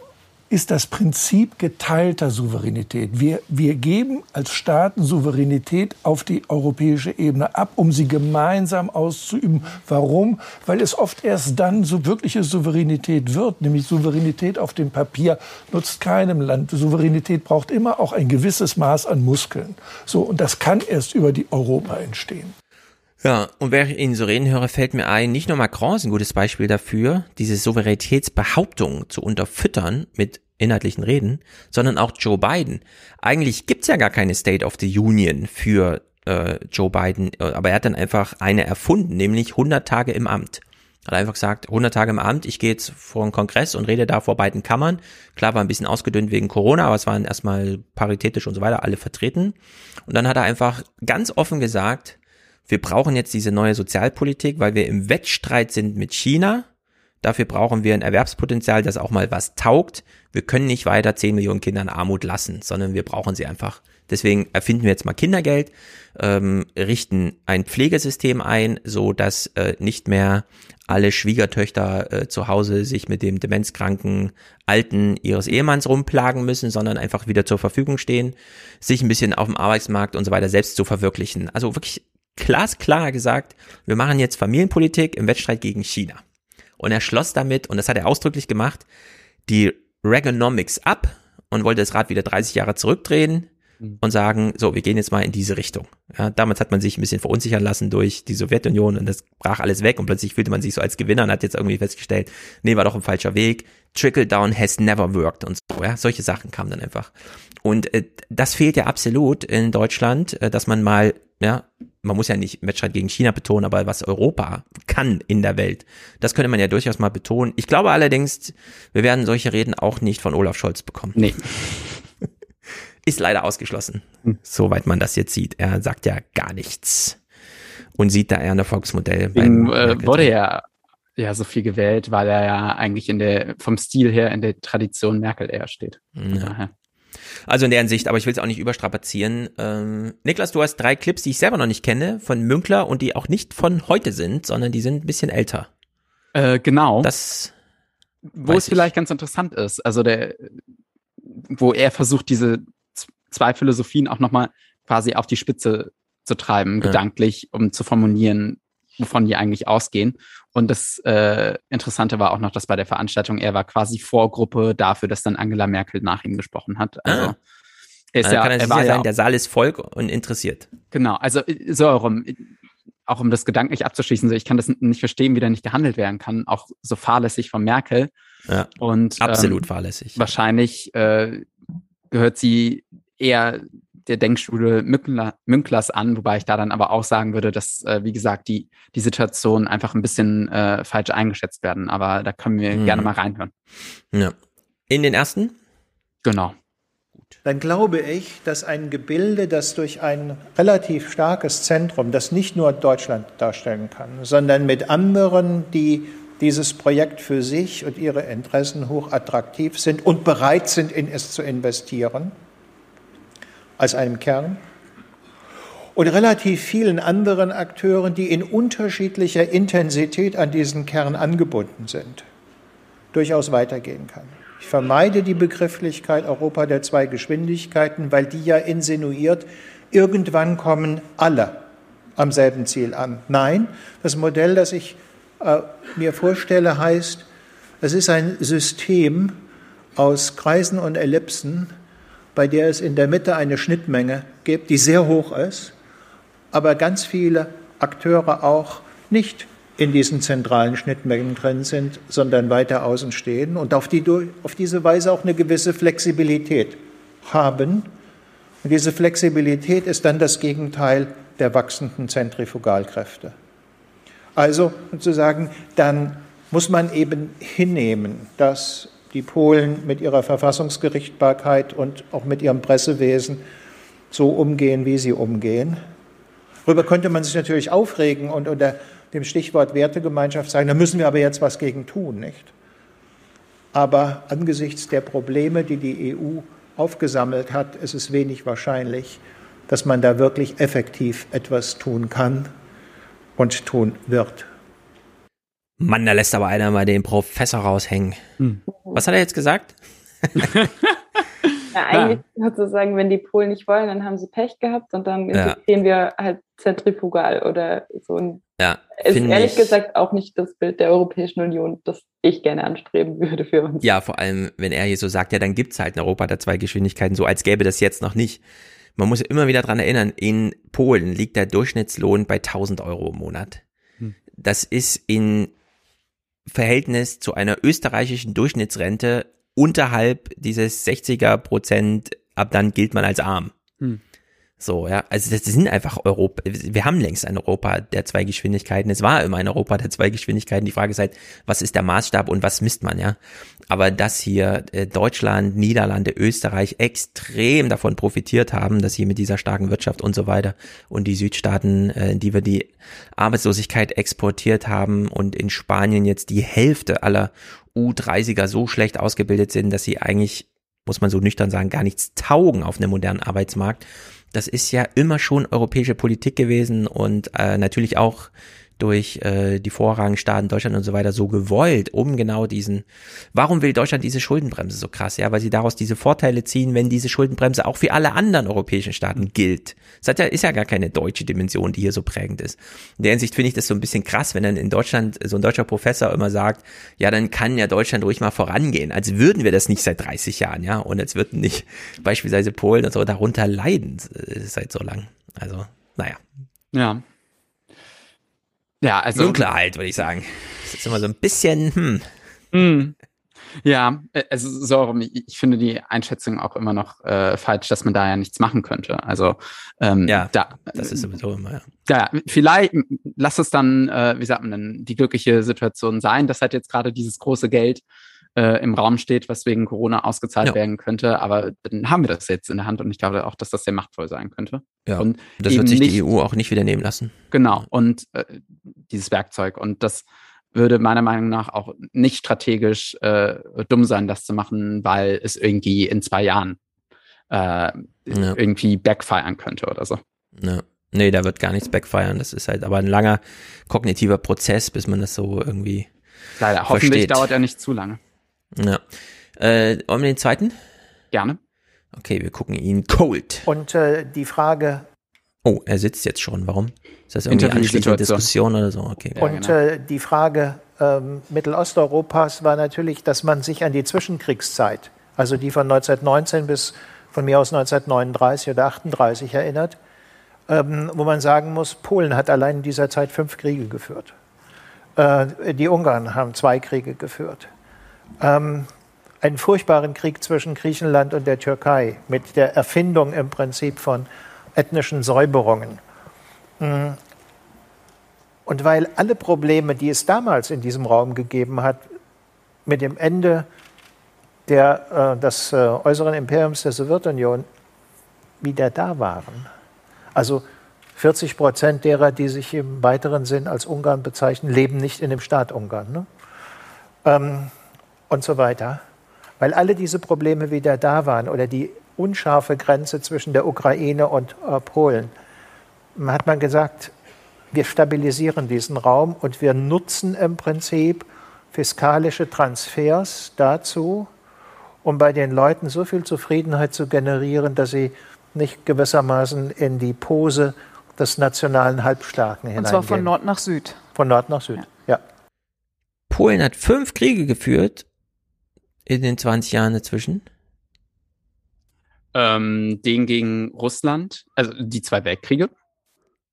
ist das Prinzip geteilter Souveränität. Wir, wir geben als Staaten Souveränität auf die europäische Ebene ab, um sie gemeinsam auszuüben. Warum? Weil es oft erst dann so wirkliche Souveränität wird, nämlich Souveränität auf dem Papier nutzt keinem Land. Souveränität braucht immer auch ein gewisses Maß an Muskeln. So, und das kann erst über die Europa entstehen. Ja, und während ich Ihnen so reden höre, fällt mir ein, nicht nur Macron ist ein gutes Beispiel dafür, diese Souveränitätsbehauptung zu unterfüttern mit inhaltlichen Reden, sondern auch Joe Biden. Eigentlich gibt's ja gar keine State of the Union für äh, Joe Biden, aber er hat dann einfach eine erfunden, nämlich 100 Tage im Amt. Hat einfach gesagt, 100 Tage im Amt, ich gehe jetzt vor einen Kongress und rede da vor beiden Kammern. Klar war ein bisschen ausgedünnt wegen Corona, aber es waren erstmal paritätisch und so weiter alle vertreten. Und dann hat er einfach ganz offen gesagt, wir brauchen jetzt diese neue Sozialpolitik, weil wir im Wettstreit sind mit China. Dafür brauchen wir ein Erwerbspotenzial, das auch mal was taugt. Wir können nicht weiter 10 Millionen Kinder in Armut lassen, sondern wir brauchen sie einfach. Deswegen erfinden wir jetzt mal Kindergeld, ähm, richten ein Pflegesystem ein, so dass äh, nicht mehr alle Schwiegertöchter äh, zu Hause sich mit dem demenzkranken Alten ihres Ehemanns rumplagen müssen, sondern einfach wieder zur Verfügung stehen, sich ein bisschen auf dem Arbeitsmarkt und so weiter selbst zu verwirklichen. Also wirklich glasklar gesagt, wir machen jetzt Familienpolitik im Wettstreit gegen China. Und er schloss damit, und das hat er ausdrücklich gemacht, die Reaganomics ab und wollte das Rad wieder 30 Jahre zurückdrehen mhm. und sagen, so, wir gehen jetzt mal in diese Richtung. Ja, damals hat man sich ein bisschen verunsichern lassen durch die Sowjetunion und das brach alles weg und plötzlich fühlte man sich so als Gewinner und hat jetzt irgendwie festgestellt, nee, war doch ein falscher Weg. Trickle down has never worked und so, ja, solche Sachen kamen dann einfach. Und äh, das fehlt ja absolut in Deutschland, äh, dass man mal ja, man muss ja nicht Wettstreit gegen China betonen, aber was Europa kann in der Welt, das könnte man ja durchaus mal betonen. Ich glaube allerdings, wir werden solche Reden auch nicht von Olaf Scholz bekommen. Nee. Ist leider ausgeschlossen, hm. soweit man das jetzt sieht. Er sagt ja gar nichts und sieht da eher ein Erfolgsmodell. Deswegen äh, wurde er ja so viel gewählt, weil er ja eigentlich in der vom Stil her in der Tradition Merkel eher steht. Ja. Also in der Hinsicht, aber ich will es auch nicht überstrapazieren. Ähm, Niklas, du hast drei Clips, die ich selber noch nicht kenne, von Münkler und die auch nicht von heute sind, sondern die sind ein bisschen älter. Äh, genau. Das wo es ich. vielleicht ganz interessant ist, also der, wo er versucht, diese zwei Philosophien auch nochmal quasi auf die Spitze zu treiben, ja. gedanklich, um zu formulieren, wovon die eigentlich ausgehen. Und das äh, Interessante war auch noch, dass bei der Veranstaltung er war quasi Vorgruppe dafür, dass dann Angela Merkel nach ihm gesprochen hat. Also ah. er ist also ja, kann er war ja sagen, der Saal ist voll und interessiert. Genau, also so rum, auch um das gedanklich abzuschließen, so ich kann das nicht verstehen, wie da nicht gehandelt werden kann, auch so fahrlässig von Merkel. Ja, und absolut ähm, fahrlässig. Wahrscheinlich äh, gehört sie eher der Denkschule Münkler, Münklers an, wobei ich da dann aber auch sagen würde, dass, äh, wie gesagt, die, die Situation einfach ein bisschen äh, falsch eingeschätzt werden. Aber da können wir hm. gerne mal reinhören. Ja. In den ersten? Genau. Dann glaube ich, dass ein Gebilde, das durch ein relativ starkes Zentrum, das nicht nur Deutschland darstellen kann, sondern mit anderen, die dieses Projekt für sich und ihre Interessen hoch attraktiv sind und bereit sind, in es zu investieren, als einem Kern. Und relativ vielen anderen Akteuren, die in unterschiedlicher Intensität an diesen Kern angebunden sind, durchaus weitergehen kann. Ich vermeide die Begrifflichkeit Europa der zwei Geschwindigkeiten, weil die ja insinuiert, irgendwann kommen alle am selben Ziel an. Nein, das Modell, das ich äh, mir vorstelle, heißt, es ist ein System aus Kreisen und Ellipsen, bei der es in der Mitte eine Schnittmenge gibt, die sehr hoch ist, aber ganz viele Akteure auch nicht in diesen zentralen Schnittmengen drin sind, sondern weiter außen stehen und auf, die, auf diese Weise auch eine gewisse Flexibilität haben. Und diese Flexibilität ist dann das Gegenteil der wachsenden Zentrifugalkräfte. Also sozusagen, dann muss man eben hinnehmen, dass die Polen mit ihrer Verfassungsgerichtbarkeit und auch mit ihrem Pressewesen so umgehen, wie sie umgehen. Darüber könnte man sich natürlich aufregen und unter dem Stichwort Wertegemeinschaft sagen, da müssen wir aber jetzt was gegen tun, nicht? Aber angesichts der Probleme, die die EU aufgesammelt hat, ist es wenig wahrscheinlich, dass man da wirklich effektiv etwas tun kann und tun wird. Mann, da lässt aber einer mal den Professor raushängen. Hm. Was hat er jetzt gesagt? Ja, eigentlich ja. sozusagen, wenn die Polen nicht wollen, dann haben sie Pech gehabt und dann ja. wir halt zentrifugal oder so ein ja, ist ehrlich ich, gesagt auch nicht das Bild der Europäischen Union, das ich gerne anstreben würde für uns. Ja, vor allem, wenn er hier so sagt, ja, dann gibt's halt in Europa der zwei Geschwindigkeiten, so als gäbe das jetzt noch nicht. Man muss immer wieder dran erinnern, in Polen liegt der Durchschnittslohn bei 1000 Euro im Monat. Hm. Das ist in Verhältnis zu einer österreichischen Durchschnittsrente unterhalb dieses 60er Prozent, ab dann gilt man als arm. Hm. So, ja, also das sind einfach Europa, wir haben längst ein Europa der zwei Geschwindigkeiten. Es war immer ein Europa der zwei Geschwindigkeiten. Die Frage ist halt, was ist der Maßstab und was misst man, ja? Aber dass hier äh, Deutschland, Niederlande, Österreich extrem davon profitiert haben, dass sie mit dieser starken Wirtschaft und so weiter und die Südstaaten, äh, die wir die Arbeitslosigkeit exportiert haben und in Spanien jetzt die Hälfte aller U30er so schlecht ausgebildet sind, dass sie eigentlich, muss man so nüchtern sagen, gar nichts taugen auf einem modernen Arbeitsmarkt. Das ist ja immer schon europäische Politik gewesen und äh, natürlich auch durch äh, die Vorrangstaaten Deutschland und so weiter so gewollt, um genau diesen, warum will Deutschland diese Schuldenbremse so krass? Ja, weil sie daraus diese Vorteile ziehen, wenn diese Schuldenbremse auch für alle anderen europäischen Staaten gilt. Das ja, ist ja gar keine deutsche Dimension, die hier so prägend ist. In der Hinsicht finde ich das so ein bisschen krass, wenn dann in Deutschland so ein deutscher Professor immer sagt, ja, dann kann ja Deutschland ruhig mal vorangehen, als würden wir das nicht seit 30 Jahren, ja, und als würden nicht beispielsweise Polen und so darunter leiden äh, seit so lang. Also, naja. Ja, ja, also. Dunkler halt, würde ich sagen. Das ist immer so ein bisschen, hm. Mm. Ja, äh, also so, ich finde die Einschätzung auch immer noch äh, falsch, dass man da ja nichts machen könnte. Also ähm, ja, da, das ist sowieso immer. Ja, ja vielleicht lass es dann, äh, wie sagt man denn, die glückliche Situation sein, dass halt jetzt gerade dieses große Geld äh, im Raum steht, was wegen Corona ausgezahlt ja. werden könnte. Aber dann haben wir das jetzt in der Hand und ich glaube auch, dass das sehr machtvoll sein könnte. Ja, und das wird sich nicht, die EU auch nicht wieder nehmen lassen. Genau, und äh, dieses Werkzeug. Und das würde meiner Meinung nach auch nicht strategisch äh, dumm sein, das zu machen, weil es irgendwie in zwei Jahren äh, ja. irgendwie backfiren könnte oder so. Ja. Nee, da wird gar nichts backfiren. Das ist halt aber ein langer kognitiver Prozess, bis man das so irgendwie. Leider, hoffentlich versteht. dauert er nicht zu lange. Ja. Äh, wollen wir den zweiten? Gerne. Okay, wir gucken ihn cold. Und äh, die Frage. Oh, er sitzt jetzt schon. Warum? Ist das irgendwie anschließende Diskussion oder so? Okay. Ja, Und genau. äh, die Frage ähm, Mittelosteuropas war natürlich, dass man sich an die Zwischenkriegszeit, also die von 1919 bis von mir aus 1939 oder 38 erinnert, ähm, wo man sagen muss, Polen hat allein in dieser Zeit fünf Kriege geführt. Äh, die Ungarn haben zwei Kriege geführt ähm, einen furchtbaren Krieg zwischen Griechenland und der Türkei mit der Erfindung im Prinzip von ethnischen Säuberungen. Mm. Und weil alle Probleme, die es damals in diesem Raum gegeben hat, mit dem Ende der, äh, des äh, äußeren Imperiums der Sowjetunion wieder da waren. Also 40 Prozent derer, die sich im weiteren Sinn als Ungarn bezeichnen, leben nicht in dem Staat Ungarn. Ne? Ähm, und so weiter. Weil alle diese Probleme wieder da waren oder die unscharfe Grenze zwischen der Ukraine und äh, Polen, hat man gesagt, wir stabilisieren diesen Raum und wir nutzen im Prinzip fiskalische Transfers dazu, um bei den Leuten so viel Zufriedenheit zu generieren, dass sie nicht gewissermaßen in die Pose des nationalen Halbstarken hineingehen. Und zwar von Nord nach Süd. Von Nord nach Süd, ja. ja. Polen hat fünf Kriege geführt in den 20 Jahren dazwischen. Ähm, den gegen Russland, also die zwei Weltkriege.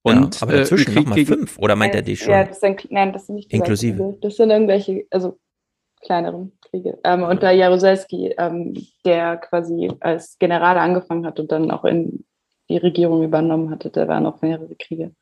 Und, ja, aber dazwischen äh, nochmal fünf, oder meint er die schon? Ja, das sind, nein, das sind nicht die Inklusive. Kriege. Das sind irgendwelche, also kleineren Kriege. Ähm, unter Jaruzelski, ähm, der quasi als General angefangen hat und dann auch in die Regierung übernommen hatte, da waren auch mehrere Kriege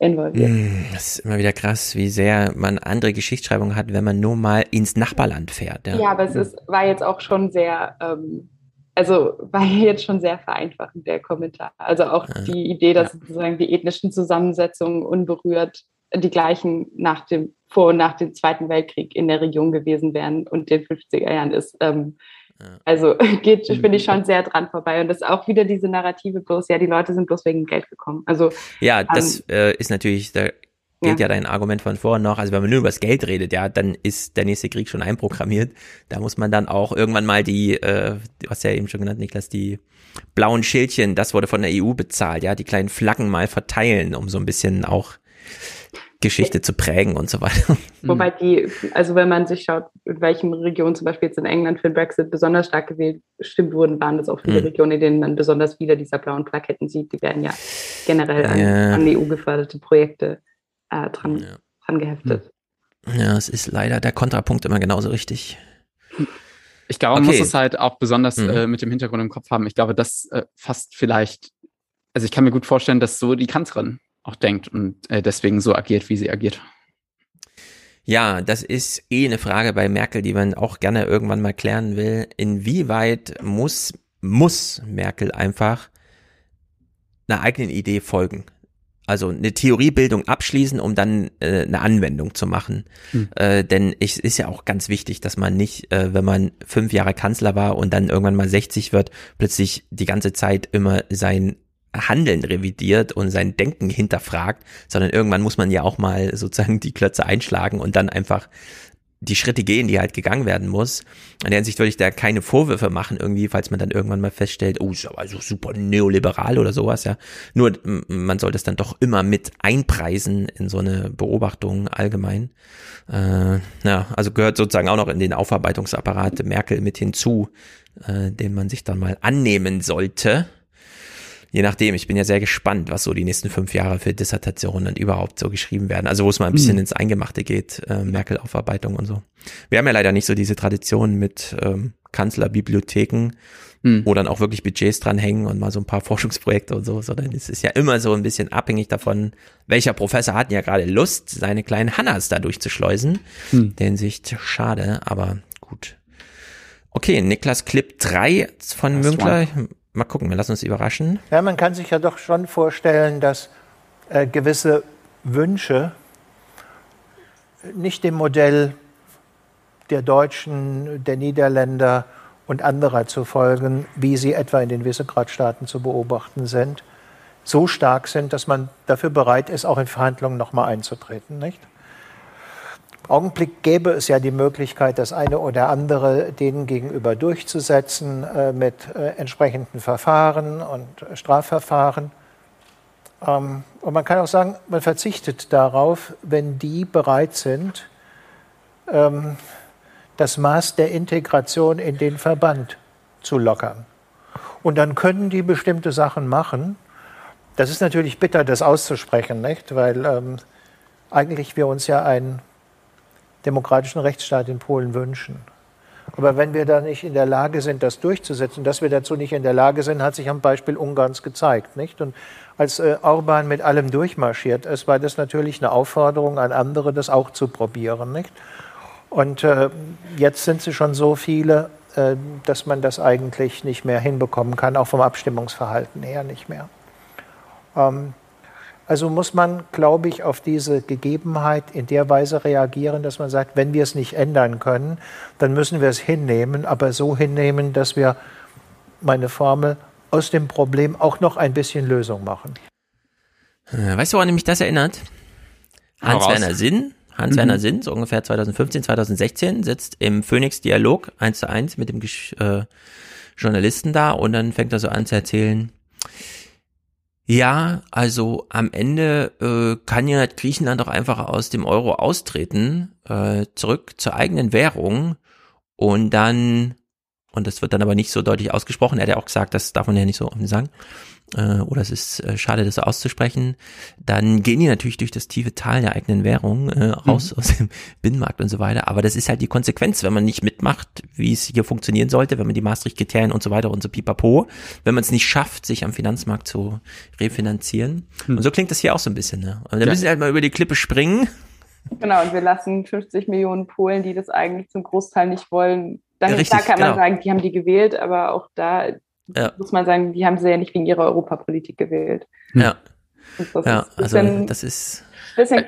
involviert. Mm, das ist immer wieder krass, wie sehr man andere Geschichtsschreibung hat, wenn man nur mal ins Nachbarland fährt. Ja, ja aber es ist, war jetzt auch schon sehr, ähm, also war jetzt schon sehr vereinfachend, der Kommentar. Also auch ja. die Idee, dass ja. sozusagen die ethnischen Zusammensetzungen unberührt die gleichen nach dem, vor und nach dem Zweiten Weltkrieg in der Region gewesen wären und den 50er Jahren ist. Ähm, also geht, bin ich schon sehr dran vorbei. Und das ist auch wieder diese Narrative bloß, ja, die Leute sind bloß wegen Geld gekommen. Also Ja, das ähm, äh, ist natürlich, da geht ja. ja dein Argument von vorhin noch. Also wenn man nur über das Geld redet, ja, dann ist der nächste Krieg schon einprogrammiert. Da muss man dann auch irgendwann mal die, äh, du hast ja eben schon genannt, Niklas, die blauen Schildchen, das wurde von der EU bezahlt, ja, die kleinen Flaggen mal verteilen, um so ein bisschen auch Geschichte zu prägen und so weiter. Wobei die, also wenn man sich schaut, in welchen Regionen zum Beispiel jetzt in England für den Brexit besonders stark gewählt stimmt wurden, waren das auch viele mhm. Regionen, in denen man besonders wieder dieser blauen Plaketten sieht. Die werden ja generell an, ja. an EU geförderte Projekte äh, dran, ja. dran geheftet. Ja, es ist leider der Kontrapunkt immer genauso richtig. Ich glaube, man okay. muss es halt auch besonders mhm. äh, mit dem Hintergrund im Kopf haben. Ich glaube, das äh, fast vielleicht, also ich kann mir gut vorstellen, dass so die Kanzlerin auch denkt und äh, deswegen so agiert, wie sie agiert. Ja, das ist eh eine Frage bei Merkel, die man auch gerne irgendwann mal klären will. Inwieweit muss, muss Merkel einfach einer eigenen Idee folgen? Also eine Theoriebildung abschließen, um dann äh, eine Anwendung zu machen. Hm. Äh, denn es ist ja auch ganz wichtig, dass man nicht, äh, wenn man fünf Jahre Kanzler war und dann irgendwann mal 60 wird, plötzlich die ganze Zeit immer sein Handeln revidiert und sein Denken hinterfragt, sondern irgendwann muss man ja auch mal sozusagen die Klötze einschlagen und dann einfach die Schritte gehen, die halt gegangen werden muss. In der Hinsicht würde ich da keine Vorwürfe machen, irgendwie, falls man dann irgendwann mal feststellt, oh, ist aber so super neoliberal oder sowas, ja. Nur, man sollte es dann doch immer mit einpreisen in so eine Beobachtung allgemein. Äh, ja, also gehört sozusagen auch noch in den Aufarbeitungsapparat Merkel mit hinzu, äh, den man sich dann mal annehmen sollte je nachdem, ich bin ja sehr gespannt, was so die nächsten fünf Jahre für Dissertationen dann überhaupt so geschrieben werden. Also wo es mal ein bisschen mhm. ins Eingemachte geht, äh, Merkel-Aufarbeitung und so. Wir haben ja leider nicht so diese Tradition mit ähm, Kanzlerbibliotheken, mhm. wo dann auch wirklich Budgets dranhängen und mal so ein paar Forschungsprojekte und so, sondern es ist ja immer so ein bisschen abhängig davon, welcher Professor hat ja gerade Lust, seine kleinen Hannas da durchzuschleusen. Mhm. Der Hinsicht schade, aber gut. Okay, Niklas Clip 3 von Münkler. Mal gucken, wir lassen uns überraschen. Ja, man kann sich ja doch schon vorstellen, dass äh, gewisse Wünsche nicht dem Modell der Deutschen, der Niederländer und anderer zu folgen, wie sie etwa in den Visegrad-Staaten zu beobachten sind, so stark sind, dass man dafür bereit ist, auch in Verhandlungen nochmal einzutreten. Nicht? Augenblick gäbe es ja die Möglichkeit, das eine oder andere denen gegenüber durchzusetzen äh, mit äh, entsprechenden Verfahren und Strafverfahren. Ähm, und man kann auch sagen, man verzichtet darauf, wenn die bereit sind, ähm, das Maß der Integration in den Verband zu lockern. Und dann können die bestimmte Sachen machen. Das ist natürlich bitter, das auszusprechen, nicht? weil ähm, eigentlich wir uns ja ein demokratischen Rechtsstaat in Polen wünschen. Aber wenn wir da nicht in der Lage sind, das durchzusetzen, dass wir dazu nicht in der Lage sind, hat sich am Beispiel Ungarns gezeigt. Nicht? Und als äh, Orban mit allem durchmarschiert ist, war das natürlich eine Aufforderung an andere, das auch zu probieren. Nicht? Und äh, jetzt sind sie schon so viele, äh, dass man das eigentlich nicht mehr hinbekommen kann, auch vom Abstimmungsverhalten her nicht mehr. Ähm, Also muss man, glaube ich, auf diese Gegebenheit in der Weise reagieren, dass man sagt, wenn wir es nicht ändern können, dann müssen wir es hinnehmen, aber so hinnehmen, dass wir meine Formel aus dem Problem auch noch ein bisschen Lösung machen. Äh, weißt du, woran mich das erinnert? Hans-Werner Sinn, Hans-Werner mhm. Sinn, so ungefähr 2015, 2016, sitzt im Phoenix-Dialog eins zu eins mit dem äh, Journalisten da und dann fängt er so an zu erzählen, ja, also am Ende äh, kann ja Griechenland doch einfach aus dem Euro austreten, äh, zurück zur eigenen Währung und dann, und das wird dann aber nicht so deutlich ausgesprochen, er hat ja auch gesagt, das darf man ja nicht so offen sagen, äh, oder es ist äh, schade, das so auszusprechen, dann gehen die natürlich durch das tiefe Tal der eigenen Währung äh, raus mhm. aus dem Binnenmarkt und so weiter. Aber das ist halt die Konsequenz, wenn man nicht mitmacht, wie es hier funktionieren sollte, wenn man die Maastricht-Kriterien und so weiter und so pipapo, wenn man es nicht schafft, sich am Finanzmarkt zu refinanzieren. Mhm. Und so klingt das hier auch so ein bisschen. Ne? Und da ja. müssen sie halt mal über die Klippe springen. Genau, und wir lassen 50 Millionen Polen, die das eigentlich zum Großteil nicht wollen. Dann richtig, klar kann man genau. sagen, die haben die gewählt, aber auch da ja. muss man sagen, die haben sie ja nicht wegen ihrer Europapolitik gewählt. Ja. ja, also das ist. Bisschen,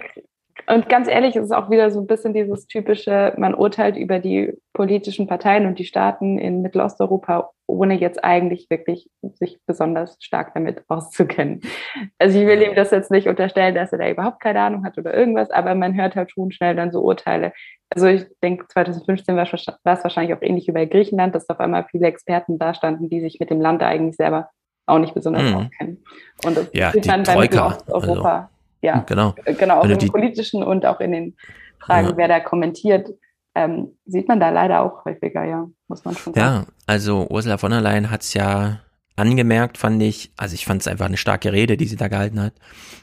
und ganz ehrlich, es ist auch wieder so ein bisschen dieses typische, man urteilt über die politischen Parteien und die Staaten in Mittelosteuropa, ohne jetzt eigentlich wirklich sich besonders stark damit auszukennen. Also ich will ihm das jetzt nicht unterstellen, dass er da überhaupt keine Ahnung hat oder irgendwas, aber man hört halt schon schnell dann so Urteile. Also ich denke, 2015 war, es wahrscheinlich auch ähnlich wie bei Griechenland, dass auf einmal viele Experten da standen, die sich mit dem Land eigentlich selber auch nicht besonders mhm. auskennen. Und das ja, sieht man bei Mittelosteuropa. Also ja, genau. Äh, genau, auch im politischen und auch in den Fragen, ja. wer da kommentiert, ähm, sieht man da leider auch häufiger, ja, muss man schon sagen. Ja, also Ursula von der Leyen hat es ja angemerkt, fand ich, also ich fand es einfach eine starke Rede, die sie da gehalten hat,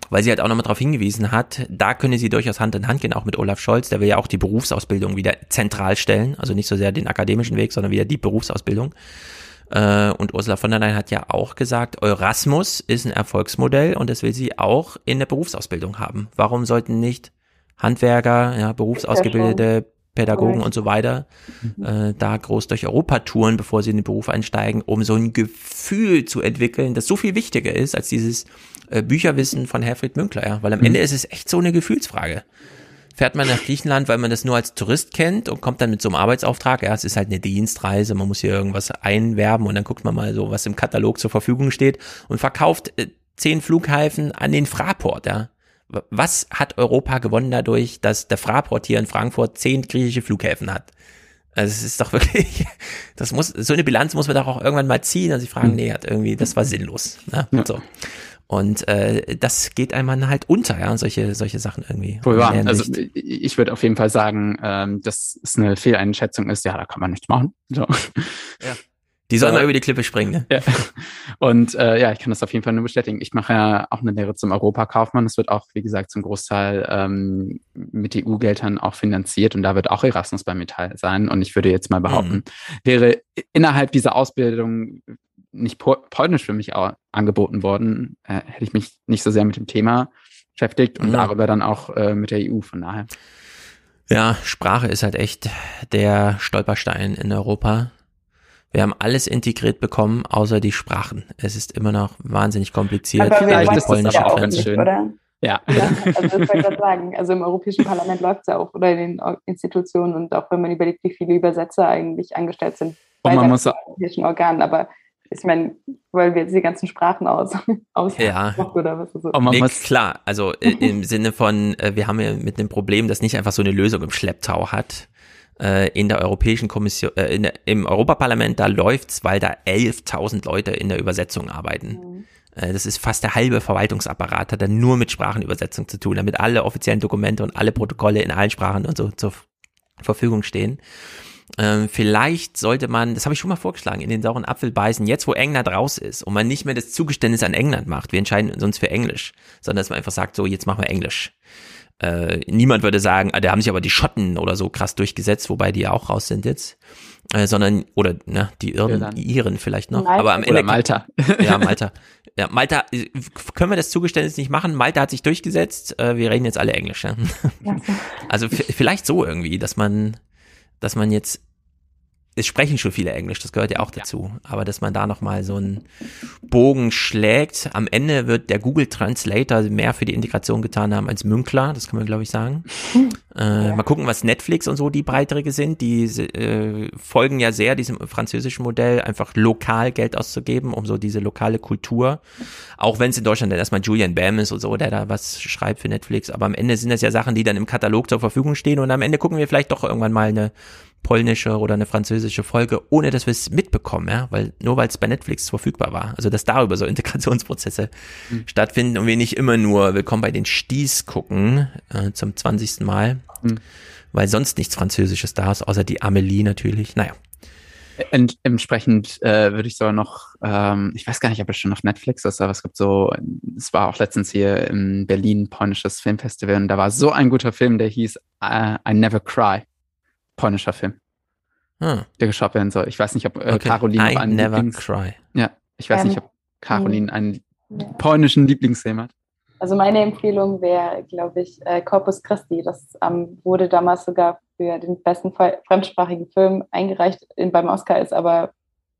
weil sie halt auch nochmal darauf hingewiesen hat, da könne sie durchaus Hand in Hand gehen, auch mit Olaf Scholz, der will ja auch die Berufsausbildung wieder zentral stellen, also nicht so sehr den akademischen Weg, sondern wieder die Berufsausbildung. Äh, und Ursula von der Leyen hat ja auch gesagt, Eurasmus ist ein Erfolgsmodell und das will sie auch in der Berufsausbildung haben. Warum sollten nicht Handwerker, ja, berufsausgebildete Pädagogen und so weiter äh, da groß durch Europa touren, bevor sie in den Beruf einsteigen, um so ein Gefühl zu entwickeln, das so viel wichtiger ist als dieses äh, Bücherwissen von Herfried Münkler, ja, weil am mhm. Ende ist es echt so eine Gefühlsfrage fährt man nach Griechenland, weil man das nur als Tourist kennt und kommt dann mit so einem Arbeitsauftrag. Ja, es ist halt eine Dienstreise, man muss hier irgendwas einwerben und dann guckt man mal so, was im Katalog zur Verfügung steht und verkauft äh, zehn Flughäfen an den Fraport, ja. Was hat Europa gewonnen dadurch, dass der Fraport hier in Frankfurt zehn griechische Flughäfen hat? Also es ist doch wirklich, das muss, so eine Bilanz muss man doch auch irgendwann mal ziehen und sich fragen, hm. nee, hat irgendwie, das war sinnlos. Ne? Ja. So. Und äh, das geht einem halt unter, ja, solche, solche Sachen irgendwie. Wohl wahr. Also ich würde auf jeden Fall sagen, ähm, dass es eine Fehleinschätzung ist, ja, da kann man nichts machen. So. Ja. Die sollen mal über die Klippe springen, ne? Ja. Und äh, ja, ich kann das auf jeden Fall nur bestätigen. Ich mache ja auch eine Lehre zum Europakaufmann. Es wird auch, wie gesagt, zum Großteil ähm, mit EU-Geldern auch finanziert und da wird auch Erasmus bei Metall sein. Und ich würde jetzt mal behaupten, mhm. wäre innerhalb dieser Ausbildung nicht polnisch für mich auch angeboten worden, äh, hätte ich mich nicht so sehr mit dem Thema beschäftigt und ja. darüber dann auch äh, mit der EU, von daher. Ja, Sprache ist halt echt der Stolperstein in Europa. Wir haben alles integriert bekommen, außer die Sprachen. Es ist immer noch wahnsinnig kompliziert. Aber wir das Polnische ja auch nicht, schön. Oder? Ja. ja. Also das wollte ich gerade sagen. Also im Europäischen Parlament läuft es ja auch oder in den Institutionen und auch wenn man überlegt, wie viele Übersetzer eigentlich angestellt sind bei den europäischen Organen. Aber ich meine, weil wir jetzt die ganzen Sprachen aus, aus ja. oder was so. Oh, nee, klar, also äh, im Sinne von, äh, wir haben ja mit dem Problem, das nicht einfach so eine Lösung im Schlepptau hat. Äh, in der Europäischen Kommission, äh, in der, im Europaparlament, da läuft's, weil da 11.000 Leute in der Übersetzung arbeiten. Mhm. Das ist fast der halbe Verwaltungsapparat, hat dann nur mit Sprachenübersetzung zu tun, damit alle offiziellen Dokumente und alle Protokolle in allen Sprachen und so zur Verfügung stehen. Ähm, vielleicht sollte man, das habe ich schon mal vorgeschlagen, in den sauren Apfel beißen, jetzt wo England raus ist und man nicht mehr das Zugeständnis an England macht, wir entscheiden uns für Englisch, sondern dass man einfach sagt, so jetzt machen wir Englisch. Äh, niemand würde sagen, ah, da haben sich aber die Schotten oder so krass durchgesetzt, wobei die ja auch raus sind jetzt. Äh, sondern, oder ne, die Irren, ja, Iren vielleicht noch. Malta. Aber am Ende. Oder Malta. ja, Malta. Ja, Malta, äh, können wir das Zugeständnis nicht machen? Malta hat sich durchgesetzt, äh, wir reden jetzt alle Englisch. Ja? Also vielleicht so irgendwie, dass man dass man jetzt es sprechen schon viele Englisch, das gehört ja auch dazu. Aber dass man da nochmal so einen Bogen schlägt, am Ende wird der Google Translator mehr für die Integration getan haben als Münkler, das kann man glaube ich sagen. Äh, mal gucken, was Netflix und so die Beiträge sind. Die äh, folgen ja sehr diesem französischen Modell, einfach lokal Geld auszugeben, um so diese lokale Kultur. Auch wenn es in Deutschland dann erstmal Julian Bam ist und so, der da was schreibt für Netflix. Aber am Ende sind das ja Sachen, die dann im Katalog zur Verfügung stehen und am Ende gucken wir vielleicht doch irgendwann mal eine polnische oder eine französische Folge, ohne dass wir es mitbekommen, ja, weil nur weil es bei Netflix verfügbar war. Also dass darüber so Integrationsprozesse mhm. stattfinden und wir nicht immer nur Willkommen bei den Sties gucken äh, zum 20. Mal, mhm. weil sonst nichts Französisches da ist, außer die Amelie natürlich. Naja. Ent, entsprechend äh, würde ich sogar noch, ähm, ich weiß gar nicht, ob es schon auf Netflix ist, aber es gibt so, es war auch letztens hier in Berlin polnisches Filmfestival und da war so ein guter Film, der hieß uh, I Never Cry polnischer Film, hm. der geschaut werden soll. Ich weiß nicht, ob äh, okay. Caroline I einen never Lieblings cry. Ja, ich weiß ähm, nicht, ob Caroline einen ja. polnischen Lieblingsfilm hat. Also meine Empfehlung wäre, glaube ich, äh, Corpus Christi. Das ähm, wurde damals sogar für den besten fremdsprachigen Film eingereicht in, beim Oscar, ist aber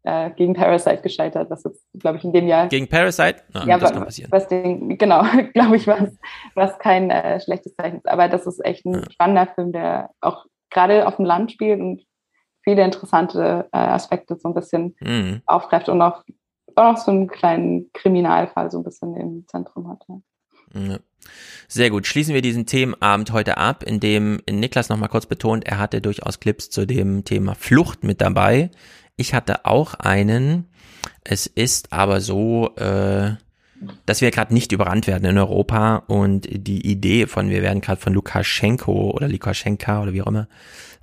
äh, gegen Parasite gescheitert. Das ist, glaube ich, in dem Jahr. Gegen Parasite? Ah, ja, das kann passieren. Was den, genau, glaube ich, was, was kein äh, schlechtes Zeichen ist. Aber das ist echt ein ja. spannender Film, der auch gerade auf dem Land spielt und viele interessante äh, Aspekte so ein bisschen mhm. aufgreift und auch, auch noch so einen kleinen Kriminalfall so ein bisschen im Zentrum hat. Ja. Sehr gut. Schließen wir diesen Themenabend heute ab, indem Niklas nochmal kurz betont, er hatte durchaus Clips zu dem Thema Flucht mit dabei. Ich hatte auch einen. Es ist aber so, äh, dass wir gerade nicht überrannt werden in Europa und die Idee von, wir werden gerade von Lukaschenko oder Lukaschenka oder wie auch immer,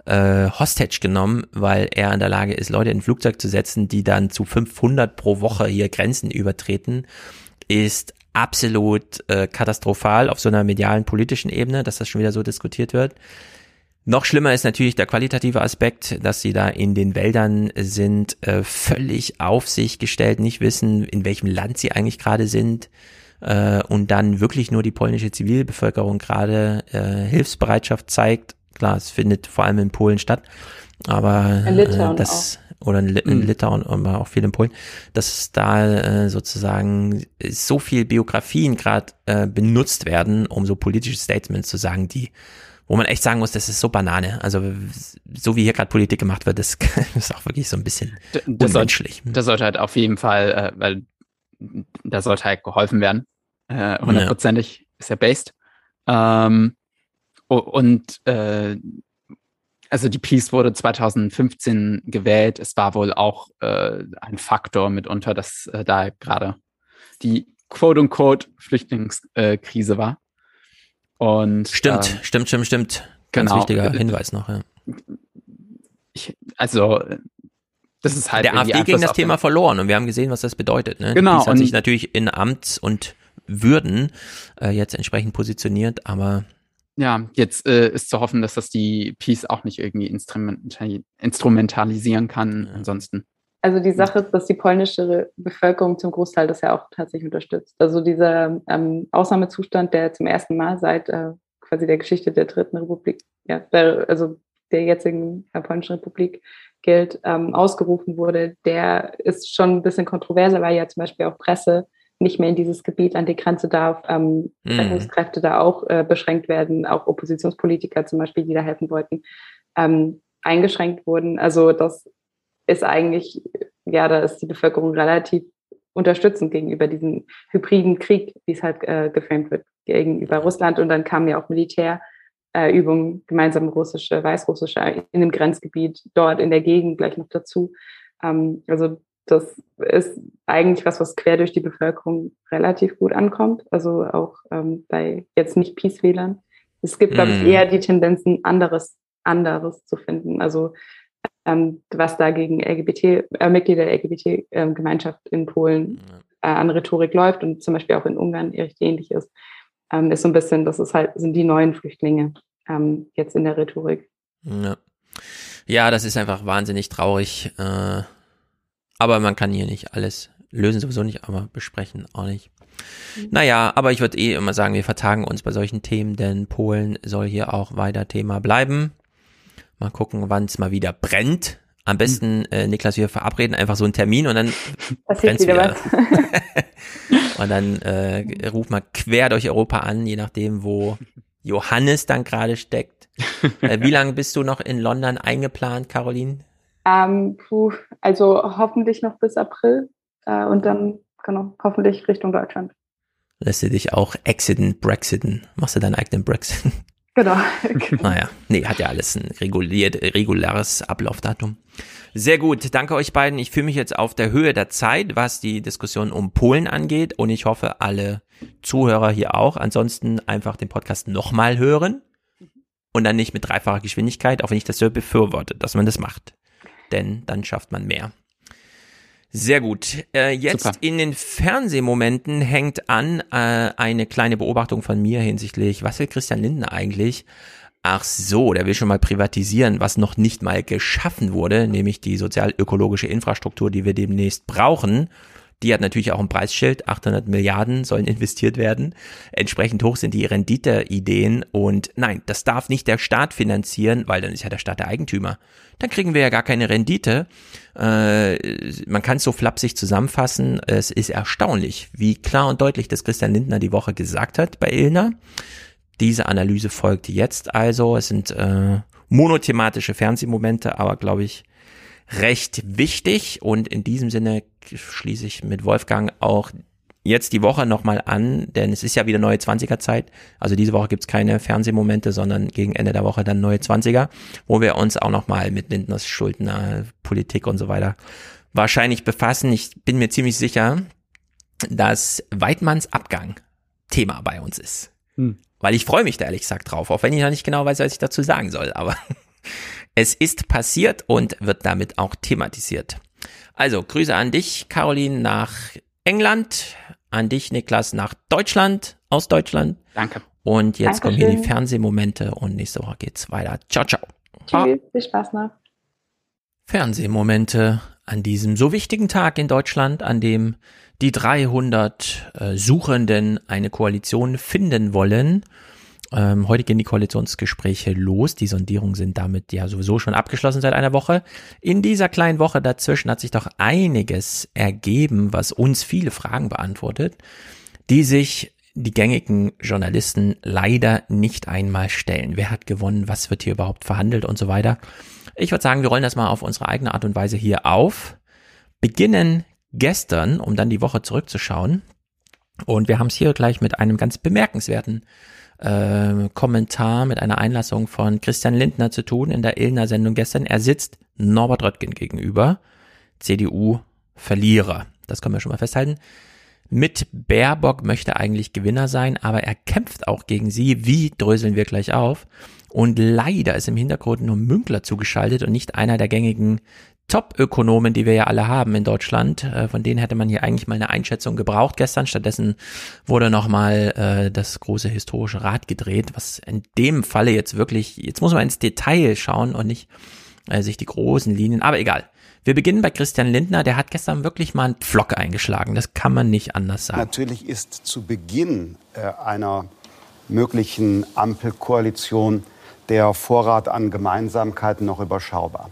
äh, Hostage genommen, weil er in der Lage ist, Leute in ein Flugzeug zu setzen, die dann zu 500 pro Woche hier Grenzen übertreten, ist absolut äh, katastrophal auf so einer medialen politischen Ebene, dass das schon wieder so diskutiert wird. Noch schlimmer ist natürlich der qualitative Aspekt, dass sie da in den Wäldern sind, äh, völlig auf sich gestellt, nicht wissen, in welchem Land sie eigentlich gerade sind äh, und dann wirklich nur die polnische Zivilbevölkerung gerade äh, Hilfsbereitschaft zeigt. Klar, es findet vor allem in Polen statt, aber äh, das auch. oder in, in mhm. Litauen, aber auch viel in Polen, dass da äh, sozusagen so viel Biografien gerade äh, benutzt werden, um so politische Statements zu sagen, die wo man echt sagen muss, das ist so Banane. Also so wie hier gerade Politik gemacht wird, das ist auch wirklich so ein bisschen das unmenschlich. Sollte, das sollte halt auf jeden Fall, äh, weil da sollte halt geholfen werden. Äh, hundertprozentig ja. ist ja based. Ähm, und äh, also die Peace wurde 2015 gewählt. Es war wohl auch äh, ein Faktor mitunter, dass äh, da gerade die quote-unquote Flüchtlingskrise war. Und, stimmt, äh, stimmt, stimmt, stimmt. Ganz genau. wichtiger Hinweis noch, ja. Ich, also, das ist halt. Der AfD ging das Thema verloren und wir haben gesehen, was das bedeutet. Ne? Genau. Die hat sich natürlich in Amts und Würden äh, jetzt entsprechend positioniert, aber. Ja, jetzt äh, ist zu hoffen, dass das die Peace auch nicht irgendwie instrumental instrumentalisieren kann. Ansonsten also die Sache ist, dass die polnische Bevölkerung zum Großteil das ja auch tatsächlich unterstützt. Also dieser ähm, Ausnahmezustand, der zum ersten Mal seit äh, quasi der Geschichte der Dritten Republik, ja, der, also der jetzigen äh, polnischen Republik gilt, ähm, ausgerufen wurde, der ist schon ein bisschen kontroverser, weil ja zum Beispiel auch Presse nicht mehr in dieses Gebiet an die Grenze darf, ähm, mhm. Rettungskräfte da auch äh, beschränkt werden, auch Oppositionspolitiker zum Beispiel, die da helfen wollten, ähm, eingeschränkt wurden. Also das ist eigentlich, ja, da ist die Bevölkerung relativ unterstützend gegenüber diesem hybriden Krieg, wie es halt äh, geframed wird, gegenüber Russland. Und dann kamen ja auch Militärübungen, äh, gemeinsam russische, weißrussische in dem Grenzgebiet, dort in der Gegend gleich noch dazu. Ähm, also das ist eigentlich was, was quer durch die Bevölkerung relativ gut ankommt. Also auch ähm, bei jetzt nicht Peace-Wählern. Es gibt, glaube ich, mhm. eher die Tendenzen, anderes, anderes zu finden. Also ähm, was da gegen LGBT, äh, Mitglieder der LGBT-Gemeinschaft ähm, in Polen äh, an Rhetorik läuft und zum Beispiel auch in Ungarn recht ähnlich ist, ähm, ist so ein bisschen, das ist halt, sind die neuen Flüchtlinge ähm, jetzt in der Rhetorik. Ja. ja, das ist einfach wahnsinnig traurig. Äh, aber man kann hier nicht alles lösen, sowieso nicht, aber besprechen auch nicht. Mhm. Naja, aber ich würde eh immer sagen, wir vertagen uns bei solchen Themen, denn Polen soll hier auch weiter Thema bleiben. Mal gucken, wann es mal wieder brennt. Am besten, äh, Niklas, wir verabreden einfach so einen Termin und dann brennt's wieder. wieder. und dann äh, ruft mal quer durch Europa an, je nachdem, wo Johannes dann gerade steckt. äh, wie lange bist du noch in London eingeplant, Caroline? Ähm, puh, also hoffentlich noch bis April äh, und dann genau hoffentlich Richtung Deutschland. Lässt du dich auch exiten, brexiten? Machst du deinen eigenen Brexit? Genau. naja, nee, hat ja alles ein reguliert, reguläres Ablaufdatum. Sehr gut, danke euch beiden. Ich fühle mich jetzt auf der Höhe der Zeit, was die Diskussion um Polen angeht und ich hoffe, alle Zuhörer hier auch. Ansonsten einfach den Podcast nochmal hören und dann nicht mit dreifacher Geschwindigkeit, auch wenn ich das so befürworte, dass man das macht. Denn dann schafft man mehr. Sehr gut. Äh, jetzt Super. in den Fernsehmomenten hängt an äh, eine kleine Beobachtung von mir hinsichtlich, was will Christian Lindner eigentlich? Ach so, der will schon mal privatisieren, was noch nicht mal geschaffen wurde, nämlich die sozial-ökologische Infrastruktur, die wir demnächst brauchen. Die hat natürlich auch ein Preisschild, 800 Milliarden sollen investiert werden. Entsprechend hoch sind die Renditeideen und nein, das darf nicht der Staat finanzieren, weil dann ist ja der Staat der Eigentümer. Dann kriegen wir ja gar keine Rendite. Äh, man kann es so flapsig zusammenfassen. Es ist erstaunlich, wie klar und deutlich das Christian Lindner die Woche gesagt hat bei Ilna. Diese Analyse folgt jetzt also. Es sind äh, monothematische Fernsehmomente, aber glaube ich recht wichtig. Und in diesem Sinne schließe ich mit Wolfgang auch jetzt die Woche nochmal an, denn es ist ja wieder neue 20er Zeit. Also diese Woche gibt's keine Fernsehmomente, sondern gegen Ende der Woche dann neue 20er, wo wir uns auch nochmal mit Lindners Schuldner, Politik und so weiter wahrscheinlich befassen. Ich bin mir ziemlich sicher, dass Weidmanns Abgang Thema bei uns ist. Hm. Weil ich freue mich da ehrlich gesagt drauf, auch wenn ich noch nicht genau weiß, was ich dazu sagen soll. Aber es ist passiert und wird damit auch thematisiert. Also Grüße an dich, Caroline, nach England, an dich, Niklas, nach Deutschland, aus Deutschland. Danke. Und jetzt Dankeschön. kommen hier die Fernsehmomente und nächste Woche geht's weiter. Ciao, ciao. Tschüss, viel Spaß noch. Fernsehmomente an diesem so wichtigen Tag in Deutschland, an dem die 300 äh, Suchenden eine Koalition finden wollen ähm, heute gehen die Koalitionsgespräche los. Die Sondierungen sind damit ja sowieso schon abgeschlossen seit einer Woche. In dieser kleinen Woche dazwischen hat sich doch einiges ergeben, was uns viele Fragen beantwortet, die sich die gängigen Journalisten leider nicht einmal stellen. Wer hat gewonnen? Was wird hier überhaupt verhandelt und so weiter? Ich würde sagen, wir rollen das mal auf unsere eigene Art und Weise hier auf. Beginnen gestern, um dann die Woche zurückzuschauen. Und wir haben es hier gleich mit einem ganz bemerkenswerten äh, Kommentar mit einer Einlassung von Christian Lindner zu tun in der Illner Sendung gestern. Er sitzt Norbert Röttgen gegenüber, CDU-Verlierer. Das können wir schon mal festhalten. Mit Baerbock möchte eigentlich Gewinner sein, aber er kämpft auch gegen sie. Wie dröseln wir gleich auf? Und leider ist im Hintergrund nur Münkler zugeschaltet und nicht einer der gängigen Top-Ökonomen, die wir ja alle haben in Deutschland. Äh, von denen hätte man hier eigentlich mal eine Einschätzung gebraucht gestern. Stattdessen wurde nochmal äh, das große historische Rad gedreht, was in dem Falle jetzt wirklich, jetzt muss man ins Detail schauen und nicht äh, sich die großen Linien, aber egal. Wir beginnen bei Christian Lindner, der hat gestern wirklich mal einen Pflock eingeschlagen. Das kann man nicht anders sagen. Natürlich ist zu Beginn äh, einer möglichen Ampelkoalition der Vorrat an Gemeinsamkeiten noch überschaubar.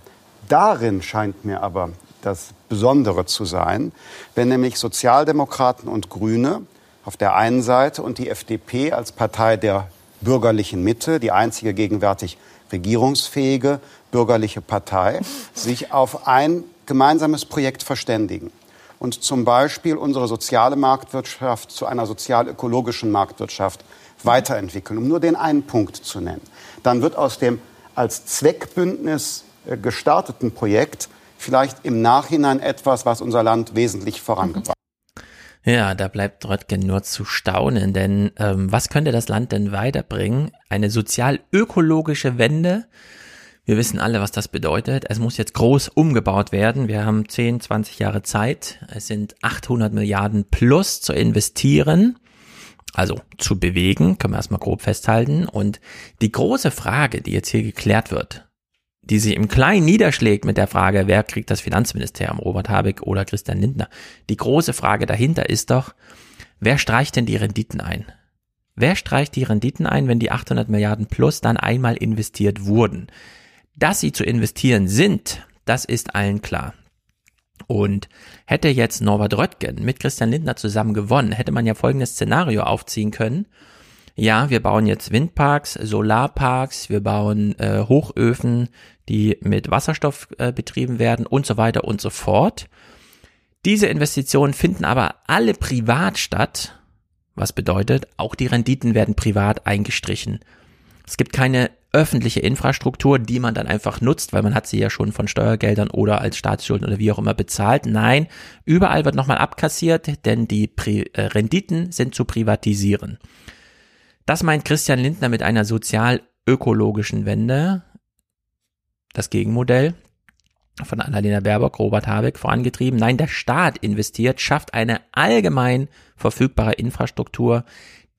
Darin scheint mir aber das Besondere zu sein, wenn nämlich Sozialdemokraten und Grüne auf der einen Seite und die FDP als Partei der bürgerlichen Mitte, die einzige gegenwärtig regierungsfähige bürgerliche Partei, sich auf ein gemeinsames Projekt verständigen und zum Beispiel unsere soziale Marktwirtschaft zu einer sozial-ökologischen Marktwirtschaft weiterentwickeln, um nur den einen Punkt zu nennen. Dann wird aus dem als Zweckbündnis gestarteten Projekt vielleicht im Nachhinein etwas, was unser Land wesentlich vorangebracht. Ja, da bleibt Röttgen nur zu staunen, denn ähm, was könnte das Land denn weiterbringen? Eine sozial-ökologische Wende? Wir wissen alle, was das bedeutet. Es muss jetzt groß umgebaut werden. Wir haben 10, 20 Jahre Zeit. Es sind 800 Milliarden plus zu investieren. Also zu bewegen, können wir erstmal grob festhalten. Und die große Frage, die jetzt hier geklärt wird, die sich im Kleinen niederschlägt mit der Frage, wer kriegt das Finanzministerium, Robert Habeck oder Christian Lindner. Die große Frage dahinter ist doch, wer streicht denn die Renditen ein? Wer streicht die Renditen ein, wenn die 800 Milliarden plus dann einmal investiert wurden? Dass sie zu investieren sind, Das ist allen klar. Und hätte jetzt Norbert Röttgen mit Christian Lindner zusammen gewonnen, hätte man ja folgendes Szenario aufziehen können. Ja, wir bauen jetzt Windparks, Solarparks, wir bauen äh, Hochöfen, die mit Wasserstoff äh, betrieben werden und so weiter und so fort. Diese Investitionen finden aber alle privat statt, was bedeutet, auch die Renditen werden privat eingestrichen. Es gibt keine öffentliche Infrastruktur, die man dann einfach nutzt, weil man hat sie ja schon von Steuergeldern oder als Staatsschulden oder wie auch immer bezahlt. Nein, überall wird nochmal abkassiert, denn die Pri äh, Renditen sind zu privatisieren. Das meint Christian Lindner mit einer sozial-ökologischen Wende. Das Gegenmodell von Annalena Baerbock, Robert Habeck vorangetrieben. Nein, der Staat investiert, schafft eine allgemein verfügbare Infrastruktur,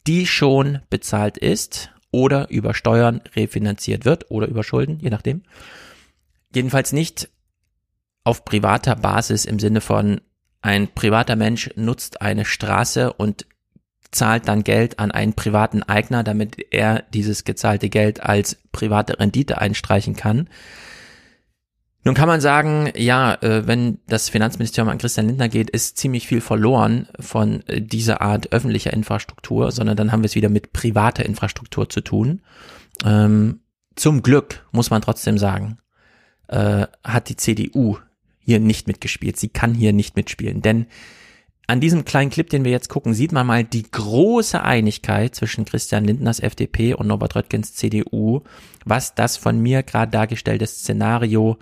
die schon bezahlt ist oder über Steuern refinanziert wird oder über Schulden, je nachdem. Jedenfalls nicht auf privater Basis im Sinne von ein privater Mensch nutzt eine Straße und zahlt dann Geld an einen privaten Eigner, damit er dieses gezahlte Geld als private Rendite einstreichen kann. Nun kann man sagen, ja, äh, wenn das Finanzministerium an Christian Lindner geht, ist ziemlich viel verloren von äh, dieser Art öffentlicher Infrastruktur, sondern dann haben wir es wieder mit privater Infrastruktur zu tun. Ähm, zum Glück muss man trotzdem sagen, äh, hat die CDU hier nicht mitgespielt. Sie kann hier nicht mitspielen, denn an diesem kleinen Clip, den wir jetzt gucken, sieht man mal die große Einigkeit zwischen Christian Lindners FDP und Norbert Röttgens CDU, was das von mir gerade dargestellte Szenario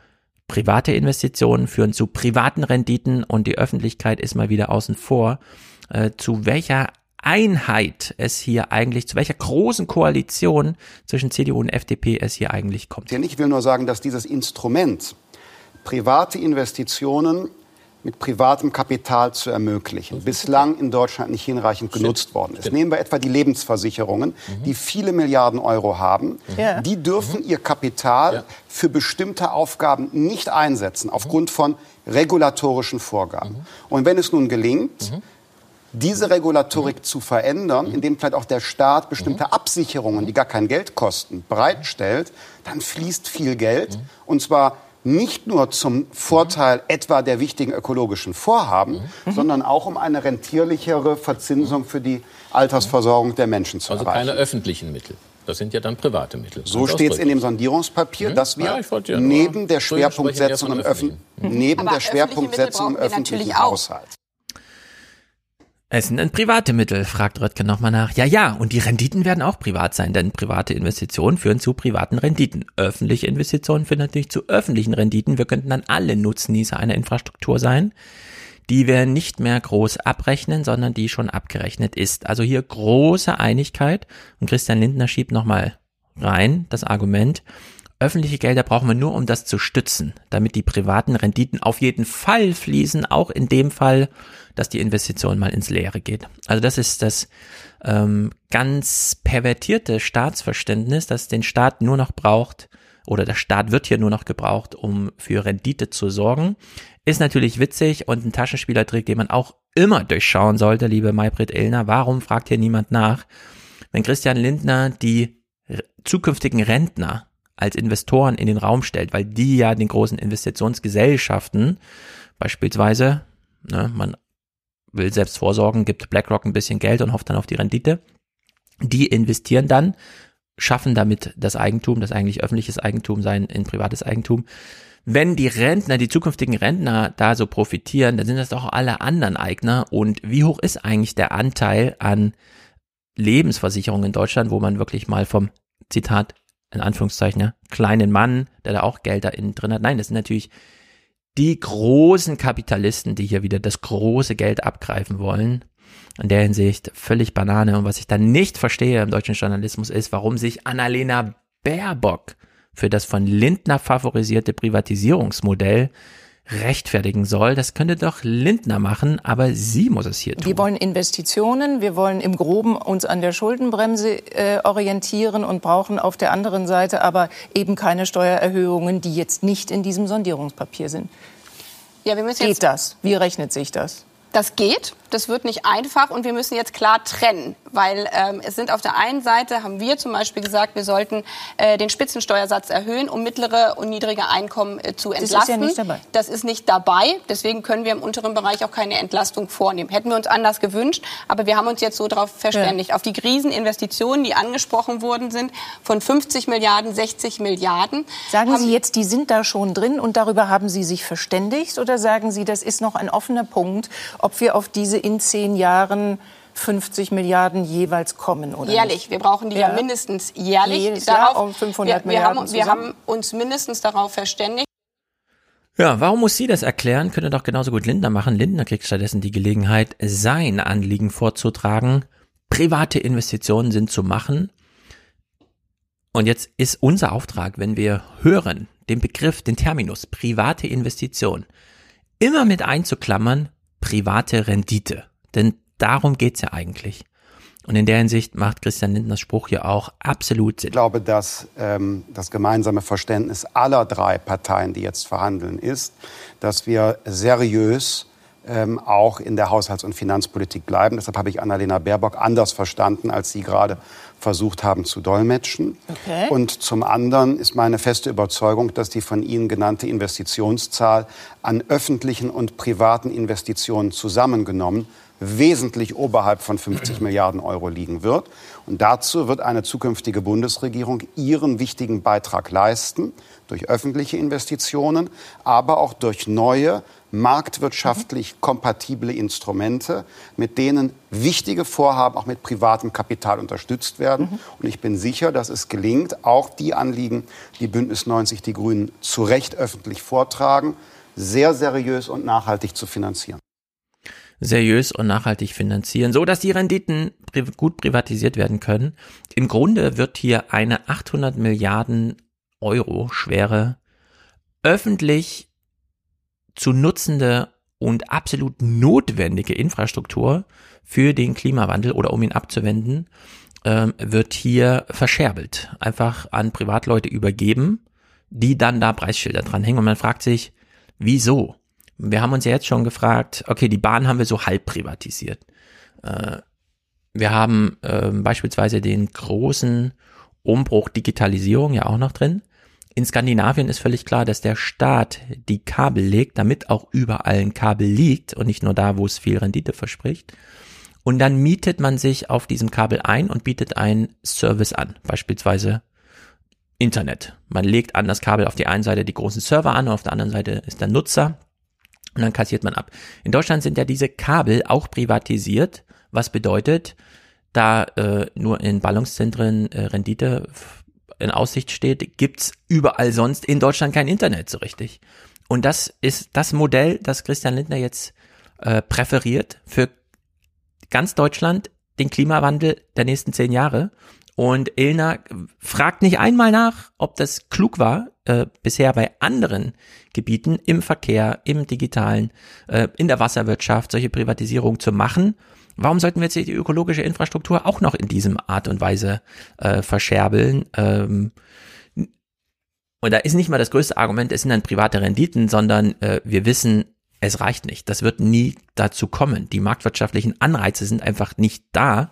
private Investitionen führen zu privaten Renditen und die Öffentlichkeit ist mal wieder außen vor. Äh, zu welcher Einheit es hier eigentlich, zu welcher großen Koalition zwischen CDU und FDP es hier eigentlich kommt. Ich will nur sagen, dass dieses Instrument private Investitionen mit privatem Kapital zu ermöglichen, bislang in Deutschland nicht hinreichend genutzt worden ist. Nehmen wir etwa die Lebensversicherungen, mhm. die viele Milliarden Euro haben. Ja. Die dürfen mhm. ihr Kapital ja. für bestimmte Aufgaben nicht einsetzen, aufgrund von regulatorischen Vorgaben. Mhm. Und wenn es nun gelingt, mhm. diese Regulatorik mhm. zu verändern, mhm. indem vielleicht auch der Staat bestimmte Absicherungen, die gar kein Geld kosten, bereitstellt, dann fließt viel Geld. Und zwar nicht nur zum Vorteil etwa der wichtigen ökologischen Vorhaben, mhm. sondern auch um eine rentierlichere Verzinsung für die Altersversorgung der Menschen zu also erreichen. Also keine öffentlichen Mittel. Das sind ja dann private Mittel. So steht es in dem Sondierungspapier, mhm. dass wir ja, ja neben der Schwerpunktsetzung im, mhm. neben der Schwerpunktsetzung im öffentlichen Haushalt es sind private Mittel, fragt Röttgen nochmal nach. Ja, ja, und die Renditen werden auch privat sein, denn private Investitionen führen zu privaten Renditen. Öffentliche Investitionen führen natürlich zu öffentlichen Renditen. Wir könnten dann alle Nutznießer einer Infrastruktur sein, die wir nicht mehr groß abrechnen, sondern die schon abgerechnet ist. Also hier große Einigkeit. Und Christian Lindner schiebt nochmal rein das Argument, Öffentliche Gelder brauchen wir nur, um das zu stützen, damit die privaten Renditen auf jeden Fall fließen, auch in dem Fall, dass die Investition mal ins Leere geht. Also das ist das ähm, ganz pervertierte Staatsverständnis, dass den Staat nur noch braucht, oder der Staat wird hier nur noch gebraucht, um für Rendite zu sorgen. Ist natürlich witzig und ein Taschenspielertrick, den man auch immer durchschauen sollte, liebe Maybrit Illner. Warum fragt hier niemand nach? Wenn Christian Lindner die zukünftigen Rentner als Investoren in den Raum stellt, weil die ja den großen Investitionsgesellschaften beispielsweise, ne, man will selbst vorsorgen, gibt BlackRock ein bisschen Geld und hofft dann auf die Rendite. Die investieren dann, schaffen damit das Eigentum, das eigentlich öffentliches Eigentum sein, in privates Eigentum. Wenn die Rentner, die zukünftigen Rentner da so profitieren, dann sind das doch alle anderen Eigner. Und wie hoch ist eigentlich der Anteil an Lebensversicherungen in Deutschland, wo man wirklich mal vom Zitat in Anführungszeichen, ja, kleinen Mann, der da auch Geld da innen drin hat. Nein, das sind natürlich die großen Kapitalisten, die hier wieder das große Geld abgreifen wollen. In der Hinsicht völlig Banane. Und was ich dann nicht verstehe im deutschen Journalismus ist, warum sich Annalena Baerbock für das von Lindner favorisierte Privatisierungsmodell rechtfertigen soll. Das könnte doch Lindner machen, aber sie muss es hier tun. Wir wollen Investitionen, wir wollen im Groben uns an der Schuldenbremse äh, orientieren und brauchen auf der anderen Seite aber eben keine Steuererhöhungen, die jetzt nicht in diesem Sondierungspapier sind. Ja, wir müssen geht das? Wie rechnet sich das? Das geht. Das wird nicht einfach und wir müssen jetzt klar trennen, weil ähm, es sind auf der einen Seite haben wir zum Beispiel gesagt, wir sollten äh, den Spitzensteuersatz erhöhen, um mittlere und niedrige Einkommen äh, zu entlasten. Das ist ja nicht dabei. Das ist nicht dabei. Deswegen können wir im unteren Bereich auch keine Entlastung vornehmen. Hätten wir uns anders gewünscht, aber wir haben uns jetzt so darauf verständigt. Ja. Auf die Rieseninvestitionen, die angesprochen worden sind, von 50 Milliarden, 60 Milliarden. Sagen Sie jetzt, die sind da schon drin und darüber haben Sie sich verständigt? Oder sagen Sie, das ist noch ein offener Punkt, ob wir auf diese in zehn Jahren 50 Milliarden jeweils kommen, oder Jährlich. Nicht? Wir brauchen die ja, ja mindestens jährlich. Jedes darauf, Jahr um 500 wir, wir Milliarden haben, Wir haben uns mindestens darauf verständigt. Ja, warum muss sie das erklären? Könnte doch genauso gut Lindner machen. Lindner kriegt stattdessen die Gelegenheit, sein Anliegen vorzutragen. Private Investitionen sind zu machen. Und jetzt ist unser Auftrag, wenn wir hören, den Begriff, den Terminus private Investition, immer mit einzuklammern, private Rendite. Denn darum geht's ja eigentlich. Und in der Hinsicht macht Christian Lindners Spruch hier auch absolut Sinn. Ich glaube, dass ähm, das gemeinsame Verständnis aller drei Parteien, die jetzt verhandeln, ist, dass wir seriös ähm, auch in der Haushalts- und Finanzpolitik bleiben. Deshalb habe ich Annalena Baerbock anders verstanden, als Sie gerade versucht haben zu dolmetschen. Okay. Und zum anderen ist meine feste Überzeugung, dass die von Ihnen genannte Investitionszahl an öffentlichen und privaten Investitionen zusammengenommen wesentlich oberhalb von 50 Milliarden Euro liegen wird. Und dazu wird eine zukünftige Bundesregierung ihren wichtigen Beitrag leisten, durch öffentliche Investitionen, aber auch durch neue, marktwirtschaftlich kompatible Instrumente, mit denen wichtige Vorhaben auch mit privatem Kapital unterstützt werden. Mhm. Und ich bin sicher, dass es gelingt, auch die Anliegen, die Bündnis 90 Die Grünen zu Recht öffentlich vortragen, sehr seriös und nachhaltig zu finanzieren seriös und nachhaltig finanzieren, so dass die Renditen gut privatisiert werden können. Im Grunde wird hier eine 800 Milliarden Euro schwere öffentlich zu nutzende und absolut notwendige Infrastruktur für den Klimawandel oder um ihn abzuwenden, ähm, wird hier verscherbelt, einfach an Privatleute übergeben, die dann da Preisschilder dranhängen und man fragt sich, wieso? Wir haben uns ja jetzt schon gefragt, okay, die Bahn haben wir so halb privatisiert. Äh, wir haben äh, beispielsweise den großen Umbruch Digitalisierung ja auch noch drin. In Skandinavien ist völlig klar, dass der Staat die Kabel legt, damit auch überall ein Kabel liegt und nicht nur da, wo es viel Rendite verspricht. Und dann mietet man sich auf diesem Kabel ein und bietet einen Service an, beispielsweise Internet. Man legt an das Kabel auf die einen Seite die großen Server an, und auf der anderen Seite ist der Nutzer und dann kassiert man ab. In Deutschland sind ja diese Kabel auch privatisiert, was bedeutet, da äh, nur in Ballungszentren äh, Rendite in Aussicht steht, gibt's überall sonst in Deutschland kein Internet so richtig. Und das ist das Modell, das Christian Lindner jetzt äh, präferiert für ganz Deutschland, den Klimawandel der nächsten zehn Jahre. Und Ilna fragt nicht einmal nach, ob das klug war, äh, bisher bei anderen Gebieten im Verkehr, im digitalen, äh, in der Wasserwirtschaft solche Privatisierung zu machen. Warum sollten wir jetzt die ökologische Infrastruktur auch noch in diesem Art und Weise äh, verscherbeln? Ähm, und da ist nicht mal das größte Argument, es sind dann private Renditen, sondern äh, wir wissen, es reicht nicht. Das wird nie dazu kommen. Die marktwirtschaftlichen Anreize sind einfach nicht da.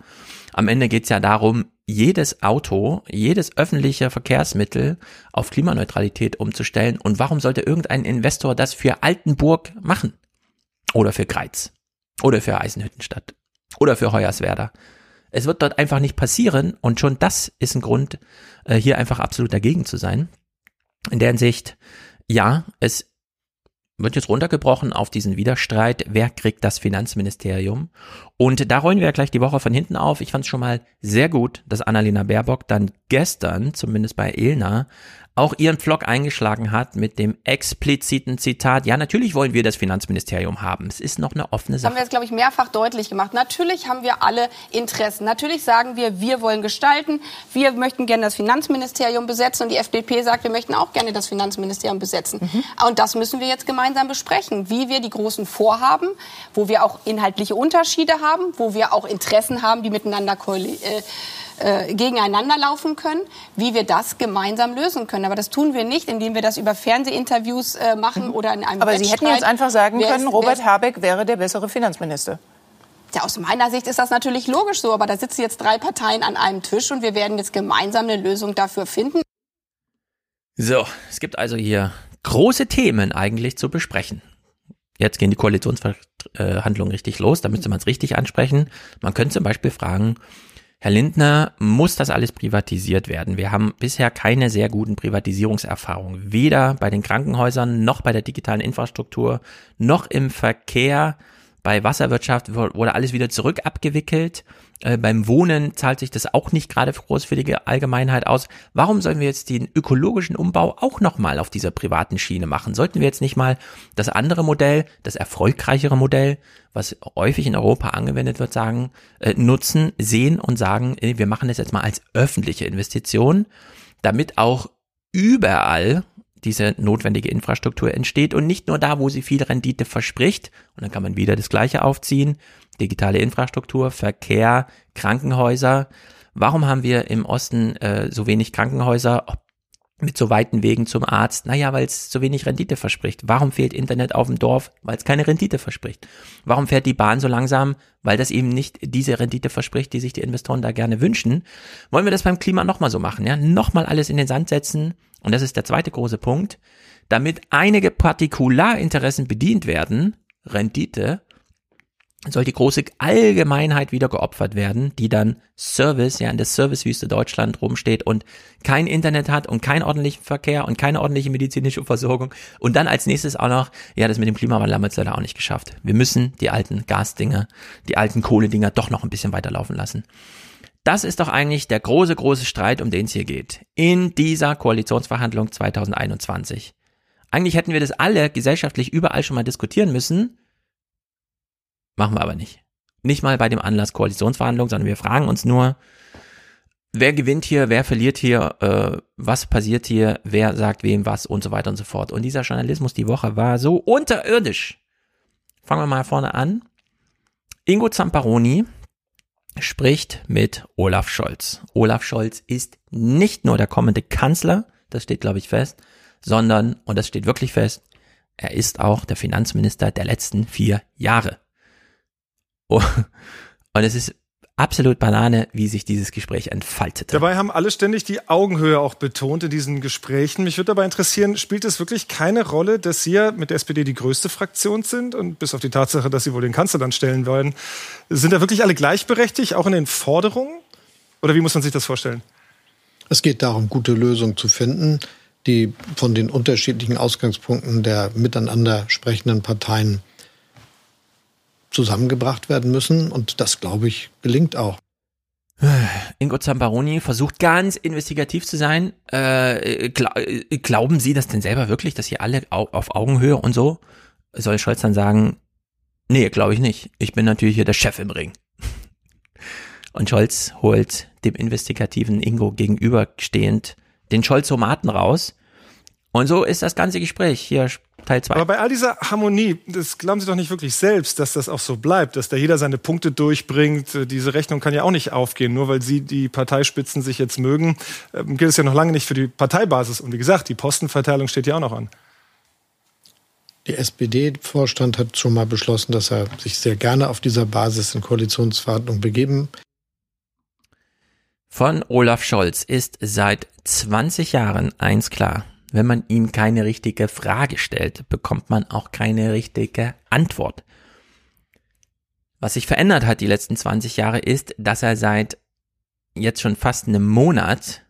Am Ende geht es ja darum, jedes Auto, jedes öffentliche Verkehrsmittel auf Klimaneutralität umzustellen. Und warum sollte irgendein Investor das für Altenburg machen? Oder für Greiz? Oder für Eisenhüttenstadt? Oder für Hoyerswerda? Es wird dort einfach nicht passieren und schon das ist ein Grund, äh, hier einfach absolut dagegen zu sein. In der Hinsicht, ja, es wird jetzt runtergebrochen auf diesen Widerstreit, wer kriegt das Finanzministerium? Und da rollen wir ja gleich die Woche von hinten auf. Ich fand es schon mal sehr gut, dass Annalena Baerbock dann gestern, zumindest bei Ilna, auch ihren Vlog eingeschlagen hat mit dem expliziten Zitat, ja, natürlich wollen wir das Finanzministerium haben. Es ist noch eine offene Sache. Das haben wir jetzt, glaube ich, mehrfach deutlich gemacht. Natürlich haben wir alle Interessen. Natürlich sagen wir, wir wollen gestalten. Wir möchten gerne das Finanzministerium besetzen. Und die FDP sagt, wir möchten auch gerne das Finanzministerium besetzen. Mhm. Und das müssen wir jetzt gemeinsam besprechen, wie wir die großen Vorhaben, wo wir auch inhaltliche Unterschiede haben, wo wir auch Interessen haben, die miteinander koalieren. Äh, äh, gegeneinander laufen können, wie wir das gemeinsam lösen können. Aber das tun wir nicht, indem wir das über Fernsehinterviews äh, machen mhm. oder in einem Aber Sie hätten jetzt einfach sagen können, Robert Habeck wäre der bessere Finanzminister. Ja, aus meiner Sicht ist das natürlich logisch so, aber da sitzen jetzt drei Parteien an einem Tisch und wir werden jetzt gemeinsam eine Lösung dafür finden. So, es gibt also hier große Themen eigentlich zu besprechen. Jetzt gehen die Koalitionsverhandlungen richtig los, da müsste man es richtig ansprechen. Man könnte zum Beispiel fragen, Herr Lindner, muss das alles privatisiert werden? Wir haben bisher keine sehr guten Privatisierungserfahrungen, weder bei den Krankenhäusern noch bei der digitalen Infrastruktur noch im Verkehr bei Wasserwirtschaft wurde alles wieder zurück abgewickelt. Äh, beim Wohnen zahlt sich das auch nicht gerade groß für die Allgemeinheit aus. Warum sollen wir jetzt den ökologischen Umbau auch nochmal auf dieser privaten Schiene machen? Sollten wir jetzt nicht mal das andere Modell, das erfolgreichere Modell, was häufig in Europa angewendet wird, sagen, äh, nutzen, sehen und sagen, äh, wir machen das jetzt mal als öffentliche Investition, damit auch überall diese notwendige Infrastruktur entsteht und nicht nur da, wo sie viel Rendite verspricht. Und dann kann man wieder das Gleiche aufziehen. Digitale Infrastruktur, Verkehr, Krankenhäuser. Warum haben wir im Osten äh, so wenig Krankenhäuser mit so weiten Wegen zum Arzt? Naja, weil es so wenig Rendite verspricht. Warum fehlt Internet auf dem Dorf? Weil es keine Rendite verspricht. Warum fährt die Bahn so langsam? Weil das eben nicht diese Rendite verspricht, die sich die Investoren da gerne wünschen. Wollen wir das beim Klima nochmal so machen? Ja, nochmal alles in den Sand setzen, und das ist der zweite große Punkt, damit einige Partikularinteressen bedient werden, Rendite, soll die große Allgemeinheit wieder geopfert werden, die dann Service, ja in der Servicewüste Deutschland rumsteht und kein Internet hat und keinen ordentlichen Verkehr und keine ordentliche medizinische Versorgung und dann als nächstes auch noch, ja das mit dem Klimawandel haben wir jetzt leider auch nicht geschafft. Wir müssen die alten Gasdinger, die alten Kohledinger doch noch ein bisschen weiterlaufen lassen. Das ist doch eigentlich der große, große Streit, um den es hier geht. In dieser Koalitionsverhandlung 2021. Eigentlich hätten wir das alle gesellschaftlich überall schon mal diskutieren müssen. Machen wir aber nicht. Nicht mal bei dem Anlass Koalitionsverhandlung, sondern wir fragen uns nur, wer gewinnt hier, wer verliert hier, äh, was passiert hier, wer sagt wem was und so weiter und so fort. Und dieser Journalismus die Woche war so unterirdisch. Fangen wir mal vorne an. Ingo Zamparoni, spricht mit Olaf Scholz. Olaf Scholz ist nicht nur der kommende Kanzler, das steht, glaube ich, fest, sondern, und das steht wirklich fest, er ist auch der Finanzminister der letzten vier Jahre. Oh, und es ist absolut Banane, wie sich dieses Gespräch entfaltete. Dabei haben alle ständig die Augenhöhe auch betont in diesen Gesprächen. Mich würde aber interessieren, spielt es wirklich keine Rolle, dass Sie ja mit der SPD die größte Fraktion sind und bis auf die Tatsache, dass Sie wohl den Kanzler dann stellen wollen, sind da wirklich alle gleichberechtigt, auch in den Forderungen? Oder wie muss man sich das vorstellen? Es geht darum, gute Lösungen zu finden, die von den unterschiedlichen Ausgangspunkten der miteinander sprechenden Parteien zusammengebracht werden müssen. Und das, glaube ich, gelingt auch. Ingo Zambaroni versucht ganz investigativ zu sein. Äh, glaub, glauben Sie das denn selber wirklich, dass hier alle auf Augenhöhe und so? Soll Scholz dann sagen, nee, glaube ich nicht. Ich bin natürlich hier der Chef im Ring. Und Scholz holt dem investigativen Ingo gegenüberstehend den Scholz-Tomaten raus. Und so ist das ganze Gespräch. Hier Teil 2. Aber bei all dieser Harmonie, das glauben Sie doch nicht wirklich selbst, dass das auch so bleibt, dass da jeder seine Punkte durchbringt. Diese Rechnung kann ja auch nicht aufgehen, nur weil Sie die Parteispitzen sich jetzt mögen. Ähm, gilt es ja noch lange nicht für die Parteibasis. Und wie gesagt, die Postenverteilung steht ja auch noch an. Der SPD-Vorstand hat schon mal beschlossen, dass er sich sehr gerne auf dieser Basis in Koalitionsverhandlungen begeben. Von Olaf Scholz ist seit 20 Jahren eins klar wenn man ihm keine richtige Frage stellt, bekommt man auch keine richtige Antwort. Was sich verändert hat die letzten 20 Jahre ist, dass er seit jetzt schon fast einem Monat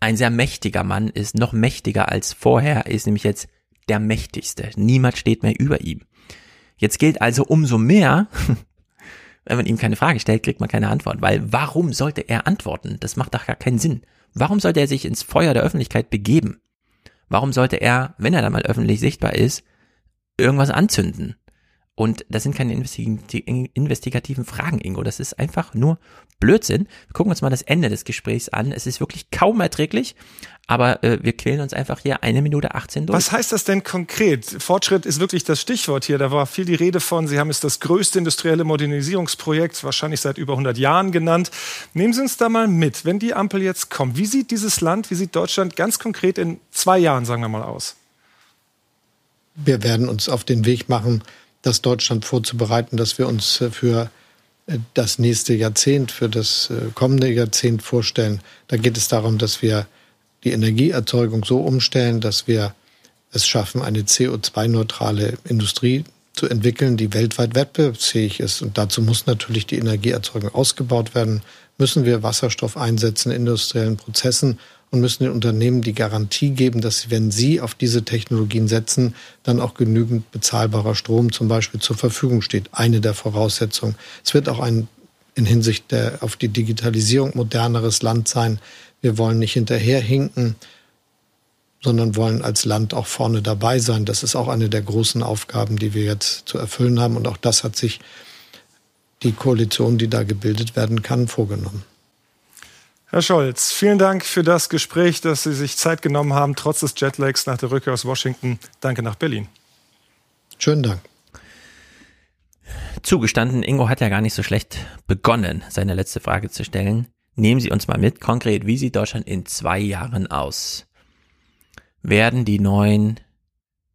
ein sehr mächtiger Mann ist, noch mächtiger als vorher, ist nämlich jetzt der mächtigste. Niemand steht mehr über ihm. Jetzt gilt also umso mehr, wenn man ihm keine Frage stellt, kriegt man keine Antwort, weil warum sollte er antworten? Das macht doch gar keinen Sinn. Warum sollte er sich ins Feuer der Öffentlichkeit begeben? Warum sollte er, wenn er dann mal öffentlich sichtbar ist, irgendwas anzünden? Und das sind keine investigativen Fragen, Ingo. Das ist einfach nur Blödsinn. Wir gucken uns mal das Ende des Gesprächs an. Es ist wirklich kaum erträglich, aber äh, wir quälen uns einfach hier eine Minute 18 durch. Was heißt das denn konkret? Fortschritt ist wirklich das Stichwort hier. Da war viel die Rede von. Sie haben es das größte industrielle Modernisierungsprojekt wahrscheinlich seit über 100 Jahren genannt. Nehmen Sie uns da mal mit, wenn die Ampel jetzt kommt. Wie sieht dieses Land, wie sieht Deutschland ganz konkret in zwei Jahren, sagen wir mal, aus? Wir werden uns auf den Weg machen, das Deutschland vorzubereiten, dass wir uns äh, für das nächste Jahrzehnt, für das äh, kommende Jahrzehnt vorstellen. Da geht es darum, dass wir die Energieerzeugung so umstellen, dass wir es schaffen, eine CO2-neutrale Industrie zu entwickeln, die weltweit wettbewerbsfähig ist. Und dazu muss natürlich die Energieerzeugung ausgebaut werden, müssen wir Wasserstoff einsetzen in industriellen Prozessen und müssen den Unternehmen die Garantie geben, dass wenn sie auf diese Technologien setzen, dann auch genügend bezahlbarer Strom zum Beispiel zur Verfügung steht. Eine der Voraussetzungen. Es wird auch ein in Hinsicht der, auf die Digitalisierung moderneres Land sein. Wir wollen nicht hinterherhinken, sondern wollen als Land auch vorne dabei sein. Das ist auch eine der großen Aufgaben, die wir jetzt zu erfüllen haben. Und auch das hat sich die Koalition, die da gebildet werden kann, vorgenommen. Herr Scholz, vielen Dank für das Gespräch, dass Sie sich Zeit genommen haben, trotz des Jetlags nach der Rückkehr aus Washington. Danke nach Berlin. Schönen Dank. Zugestanden, Ingo hat ja gar nicht so schlecht begonnen, seine letzte Frage zu stellen. Nehmen Sie uns mal mit, konkret, wie sieht Deutschland in zwei Jahren aus? Werden die neuen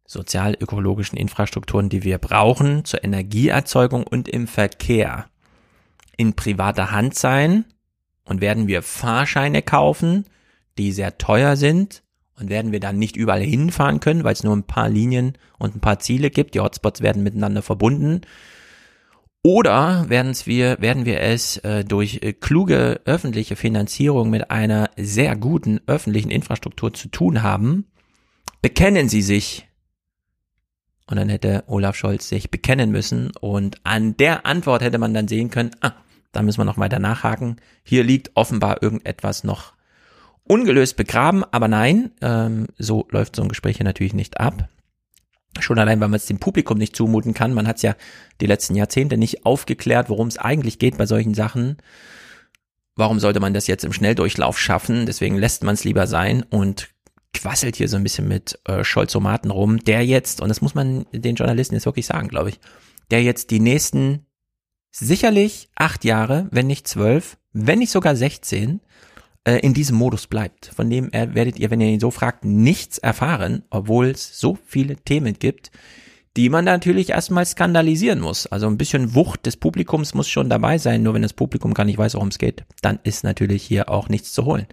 sozial-ökologischen Infrastrukturen, die wir brauchen zur Energieerzeugung und im Verkehr, in privater Hand sein? Und werden wir Fahrscheine kaufen, die sehr teuer sind? Und werden wir dann nicht überall hinfahren können, weil es nur ein paar Linien und ein paar Ziele gibt? Die Hotspots werden miteinander verbunden. Oder wir, werden wir es äh, durch äh, kluge öffentliche Finanzierung mit einer sehr guten öffentlichen Infrastruktur zu tun haben? Bekennen Sie sich. Und dann hätte Olaf Scholz sich bekennen müssen und an der Antwort hätte man dann sehen können, ah, da müssen wir noch weiter nachhaken. Hier liegt offenbar irgendetwas noch ungelöst begraben, aber nein, ähm, so läuft so ein Gespräch hier natürlich nicht ab. Schon allein, weil man es dem Publikum nicht zumuten kann. Man hat es ja die letzten Jahrzehnte nicht aufgeklärt, worum es eigentlich geht bei solchen Sachen. Warum sollte man das jetzt im Schnelldurchlauf schaffen? Deswegen lässt man es lieber sein und quasselt hier so ein bisschen mit äh, Scholzomaten rum, der jetzt, und das muss man den Journalisten jetzt wirklich sagen, glaube ich, der jetzt die nächsten sicherlich acht Jahre, wenn nicht zwölf, wenn nicht sogar 16, äh, in diesem Modus bleibt. Von dem er, werdet ihr, wenn ihr ihn so fragt, nichts erfahren, obwohl es so viele Themen gibt, die man natürlich erstmal skandalisieren muss. Also ein bisschen Wucht des Publikums muss schon dabei sein, nur wenn das Publikum gar nicht weiß, worum es geht, dann ist natürlich hier auch nichts zu holen.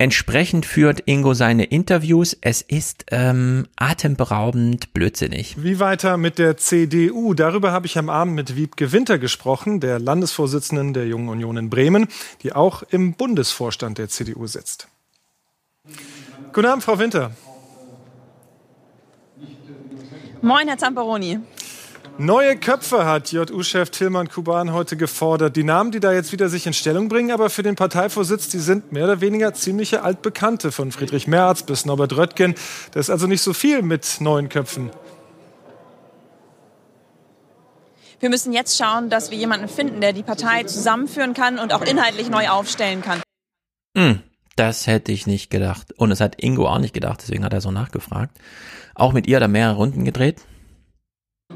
Entsprechend führt Ingo seine Interviews. Es ist ähm, atemberaubend blödsinnig. Wie weiter mit der CDU? Darüber habe ich am Abend mit Wiebke Winter gesprochen, der Landesvorsitzenden der Jungen Union in Bremen, die auch im Bundesvorstand der CDU sitzt. Guten Abend, Frau Winter. Moin, Herr Zamperoni. Neue Köpfe hat JU-Chef Tilman Kuban heute gefordert. Die Namen, die da jetzt wieder sich in Stellung bringen, aber für den Parteivorsitz, die sind mehr oder weniger ziemliche Altbekannte, von Friedrich Merz bis Norbert Röttgen. Das ist also nicht so viel mit neuen Köpfen. Wir müssen jetzt schauen, dass wir jemanden finden, der die Partei zusammenführen kann und auch inhaltlich neu aufstellen kann. Hm, das hätte ich nicht gedacht. Und es hat Ingo auch nicht gedacht, deswegen hat er so nachgefragt. Auch mit ihr hat er mehrere Runden gedreht.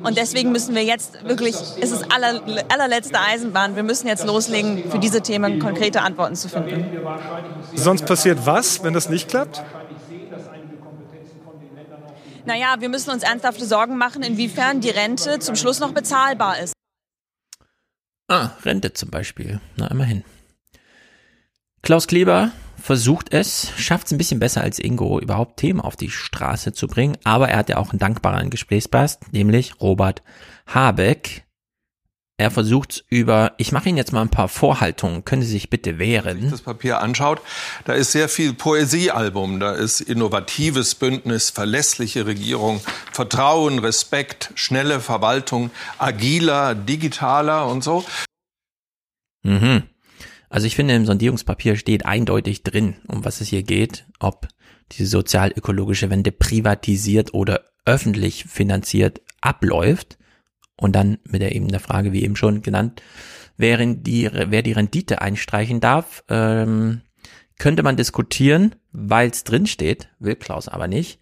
Und deswegen müssen wir jetzt wirklich, es ist aller, allerletzte Eisenbahn, wir müssen jetzt loslegen, für diese Themen konkrete Antworten zu finden. Sonst passiert was, wenn das nicht klappt? Naja, wir müssen uns ernsthafte Sorgen machen, inwiefern die Rente zum Schluss noch bezahlbar ist. Ah, Rente zum Beispiel. Na, immerhin. Klaus Kleber versucht es, schafft es ein bisschen besser als Ingo, überhaupt Themen auf die Straße zu bringen, aber er hat ja auch einen dankbaren Gesprächsgast, nämlich Robert Habeck. Er versucht über, ich mache Ihnen jetzt mal ein paar Vorhaltungen, können Sie sich bitte wehren? Wenn sich das Papier anschaut, da ist sehr viel Poesiealbum, da ist innovatives Bündnis, verlässliche Regierung, Vertrauen, Respekt, schnelle Verwaltung, agiler, digitaler und so. Mhm. Also ich finde, im Sondierungspapier steht eindeutig drin, um was es hier geht, ob diese sozial-ökologische Wende privatisiert oder öffentlich finanziert abläuft. Und dann mit der eben der Frage, wie eben schon genannt, während die, wer die Rendite einstreichen darf, ähm, könnte man diskutieren, weil es drin steht, will Klaus aber nicht,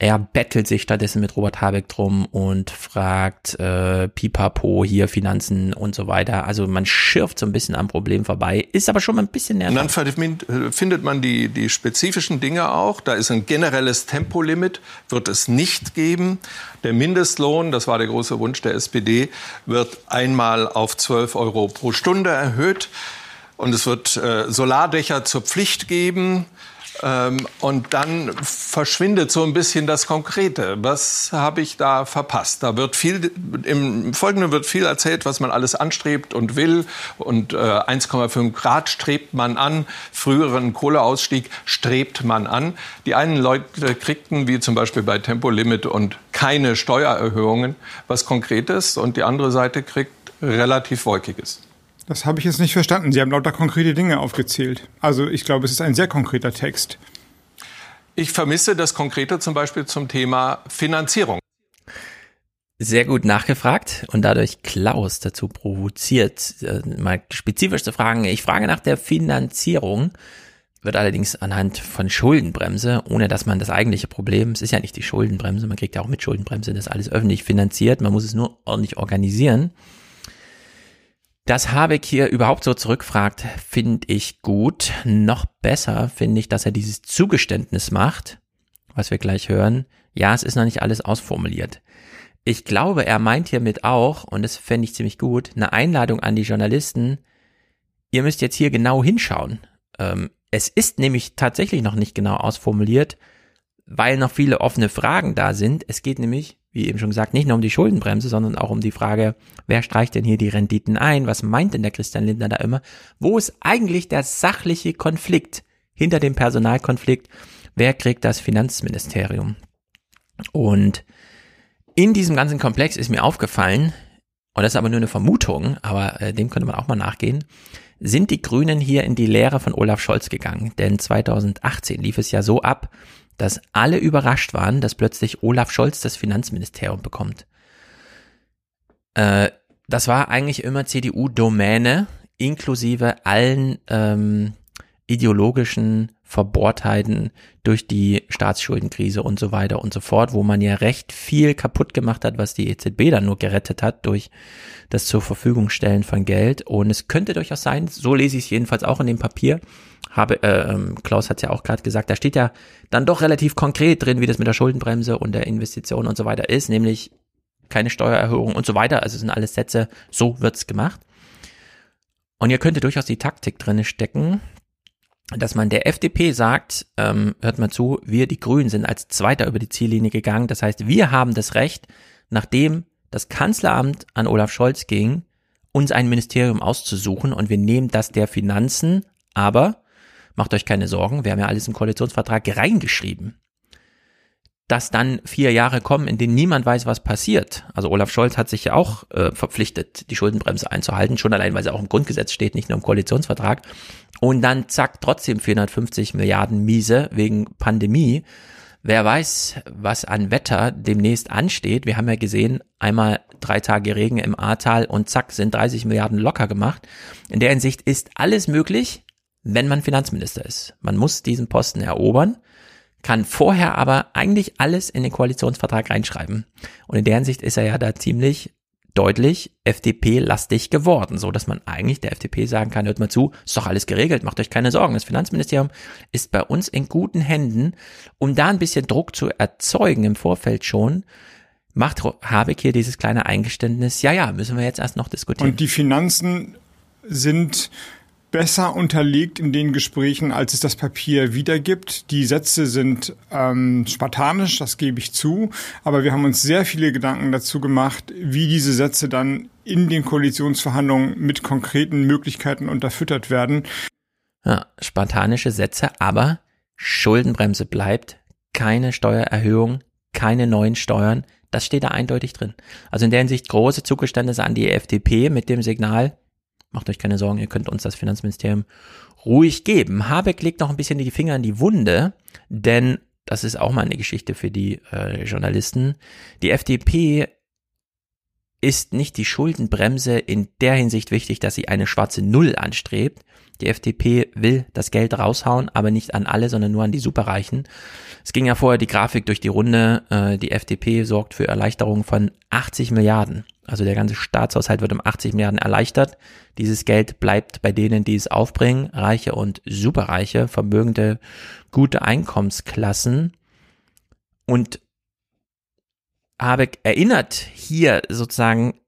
Er bettelt sich stattdessen mit Robert Habeck drum und fragt äh, Pipapo hier Finanzen und so weiter. Also man schürft so ein bisschen am Problem vorbei, ist aber schon mal ein bisschen nervig. Und dann findet man die, die spezifischen Dinge auch. Da ist ein generelles Tempolimit, wird es nicht geben. Der Mindestlohn, das war der große Wunsch der SPD, wird einmal auf 12 Euro pro Stunde erhöht. Und es wird äh, Solardächer zur Pflicht geben. Ähm, und dann verschwindet so ein bisschen das Konkrete. Was habe ich da verpasst? Da wird viel, im Folgenden wird viel erzählt, was man alles anstrebt und will. Und äh, 1,5 Grad strebt man an. Früheren Kohleausstieg strebt man an. Die einen Leute kriegten, wie zum Beispiel bei Tempolimit und keine Steuererhöhungen, was Konkretes. Und die andere Seite kriegt relativ Wolkiges. Das habe ich jetzt nicht verstanden. Sie haben lauter konkrete Dinge aufgezählt. Also ich glaube, es ist ein sehr konkreter Text. Ich vermisse das Konkrete zum Beispiel zum Thema Finanzierung. Sehr gut nachgefragt und dadurch Klaus dazu provoziert, äh, mal spezifisch zu fragen. Ich frage nach der Finanzierung, wird allerdings anhand von Schuldenbremse, ohne dass man das eigentliche Problem, es ist ja nicht die Schuldenbremse, man kriegt ja auch mit Schuldenbremse das alles öffentlich finanziert, man muss es nur ordentlich organisieren. Dass Habeck hier überhaupt so zurückfragt, finde ich gut. Noch besser finde ich, dass er dieses Zugeständnis macht, was wir gleich hören. Ja, es ist noch nicht alles ausformuliert. Ich glaube, er meint hiermit auch, und das fände ich ziemlich gut, eine Einladung an die Journalisten. Ihr müsst jetzt hier genau hinschauen. Ähm, es ist nämlich tatsächlich noch nicht genau ausformuliert, weil noch viele offene Fragen da sind. Es geht nämlich wie eben schon gesagt, nicht nur um die Schuldenbremse, sondern auch um die Frage, wer streicht denn hier die Renditen ein? Was meint denn der Christian Lindner da immer? Wo ist eigentlich der sachliche Konflikt hinter dem Personalkonflikt? Wer kriegt das Finanzministerium? Und in diesem ganzen Komplex ist mir aufgefallen, und das ist aber nur eine Vermutung, aber äh, dem könnte man auch mal nachgehen, sind die Grünen hier in die Lehre von Olaf Scholz gegangen. Denn 2018 lief es ja so ab, dass alle überrascht waren, dass plötzlich Olaf Scholz das Finanzministerium bekommt. Äh, das war eigentlich immer CDU-Domäne, inklusive allen ähm, ideologischen Verbohrtheiten durch die Staatsschuldenkrise und so weiter und so fort, wo man ja recht viel kaputt gemacht hat, was die EZB dann nur gerettet hat durch das zur Verfügung stellen von Geld. Und es könnte durchaus sein, so lese ich es jedenfalls auch in dem Papier, habe, äh, ähm, Klaus hat es ja auch gerade gesagt, da steht ja dann doch relativ konkret drin, wie das mit der Schuldenbremse und der Investition und so weiter ist, nämlich keine Steuererhöhung und so weiter. Also sind alles Sätze, so wird's gemacht. Und ihr könnte durchaus die Taktik drinne stecken, dass man der FDP sagt, ähm, hört mal zu, wir die Grünen sind als Zweiter über die Ziellinie gegangen. Das heißt, wir haben das Recht, nachdem das Kanzleramt an Olaf Scholz ging, uns ein Ministerium auszusuchen und wir nehmen das der Finanzen, aber macht euch keine Sorgen, wir haben ja alles im Koalitionsvertrag reingeschrieben. Dass dann vier Jahre kommen, in denen niemand weiß, was passiert. Also Olaf Scholz hat sich ja auch äh, verpflichtet, die Schuldenbremse einzuhalten, schon allein, weil sie auch im Grundgesetz steht, nicht nur im Koalitionsvertrag. Und dann zack, trotzdem 450 Milliarden Miese wegen Pandemie. Wer weiß, was an Wetter demnächst ansteht. Wir haben ja gesehen, einmal drei Tage Regen im Ahrtal und zack, sind 30 Milliarden locker gemacht. In der Hinsicht ist alles möglich, wenn man Finanzminister ist. Man muss diesen Posten erobern, kann vorher aber eigentlich alles in den Koalitionsvertrag reinschreiben. Und in der Hinsicht ist er ja da ziemlich deutlich FDP-lastig geworden, so dass man eigentlich der FDP sagen kann, hört mal zu, ist doch alles geregelt, macht euch keine Sorgen. Das Finanzministerium ist bei uns in guten Händen, um da ein bisschen Druck zu erzeugen im Vorfeld schon, macht Habeck hier dieses kleine Eingeständnis, ja, ja, müssen wir jetzt erst noch diskutieren. Und die Finanzen sind besser unterlegt in den Gesprächen, als es das Papier wiedergibt. Die Sätze sind ähm, spartanisch, das gebe ich zu, aber wir haben uns sehr viele Gedanken dazu gemacht, wie diese Sätze dann in den Koalitionsverhandlungen mit konkreten Möglichkeiten unterfüttert werden. Ja, spartanische Sätze, aber Schuldenbremse bleibt, keine Steuererhöhung, keine neuen Steuern, das steht da eindeutig drin. Also in der Hinsicht große Zugeständnisse an die FDP mit dem Signal, Macht euch keine Sorgen, ihr könnt uns das Finanzministerium ruhig geben. Habeck legt noch ein bisschen die Finger in die Wunde, denn das ist auch mal eine Geschichte für die äh, Journalisten. Die FDP ist nicht die Schuldenbremse in der Hinsicht wichtig, dass sie eine schwarze Null anstrebt. Die FDP will das Geld raushauen, aber nicht an alle, sondern nur an die Superreichen. Es ging ja vorher die Grafik durch die Runde. Äh, die FDP sorgt für Erleichterungen von 80 Milliarden. Also der ganze Staatshaushalt wird um 80 Milliarden erleichtert. Dieses Geld bleibt bei denen, die es aufbringen, Reiche und Superreiche, vermögende, gute Einkommensklassen. Und Habeck erinnert hier sozusagen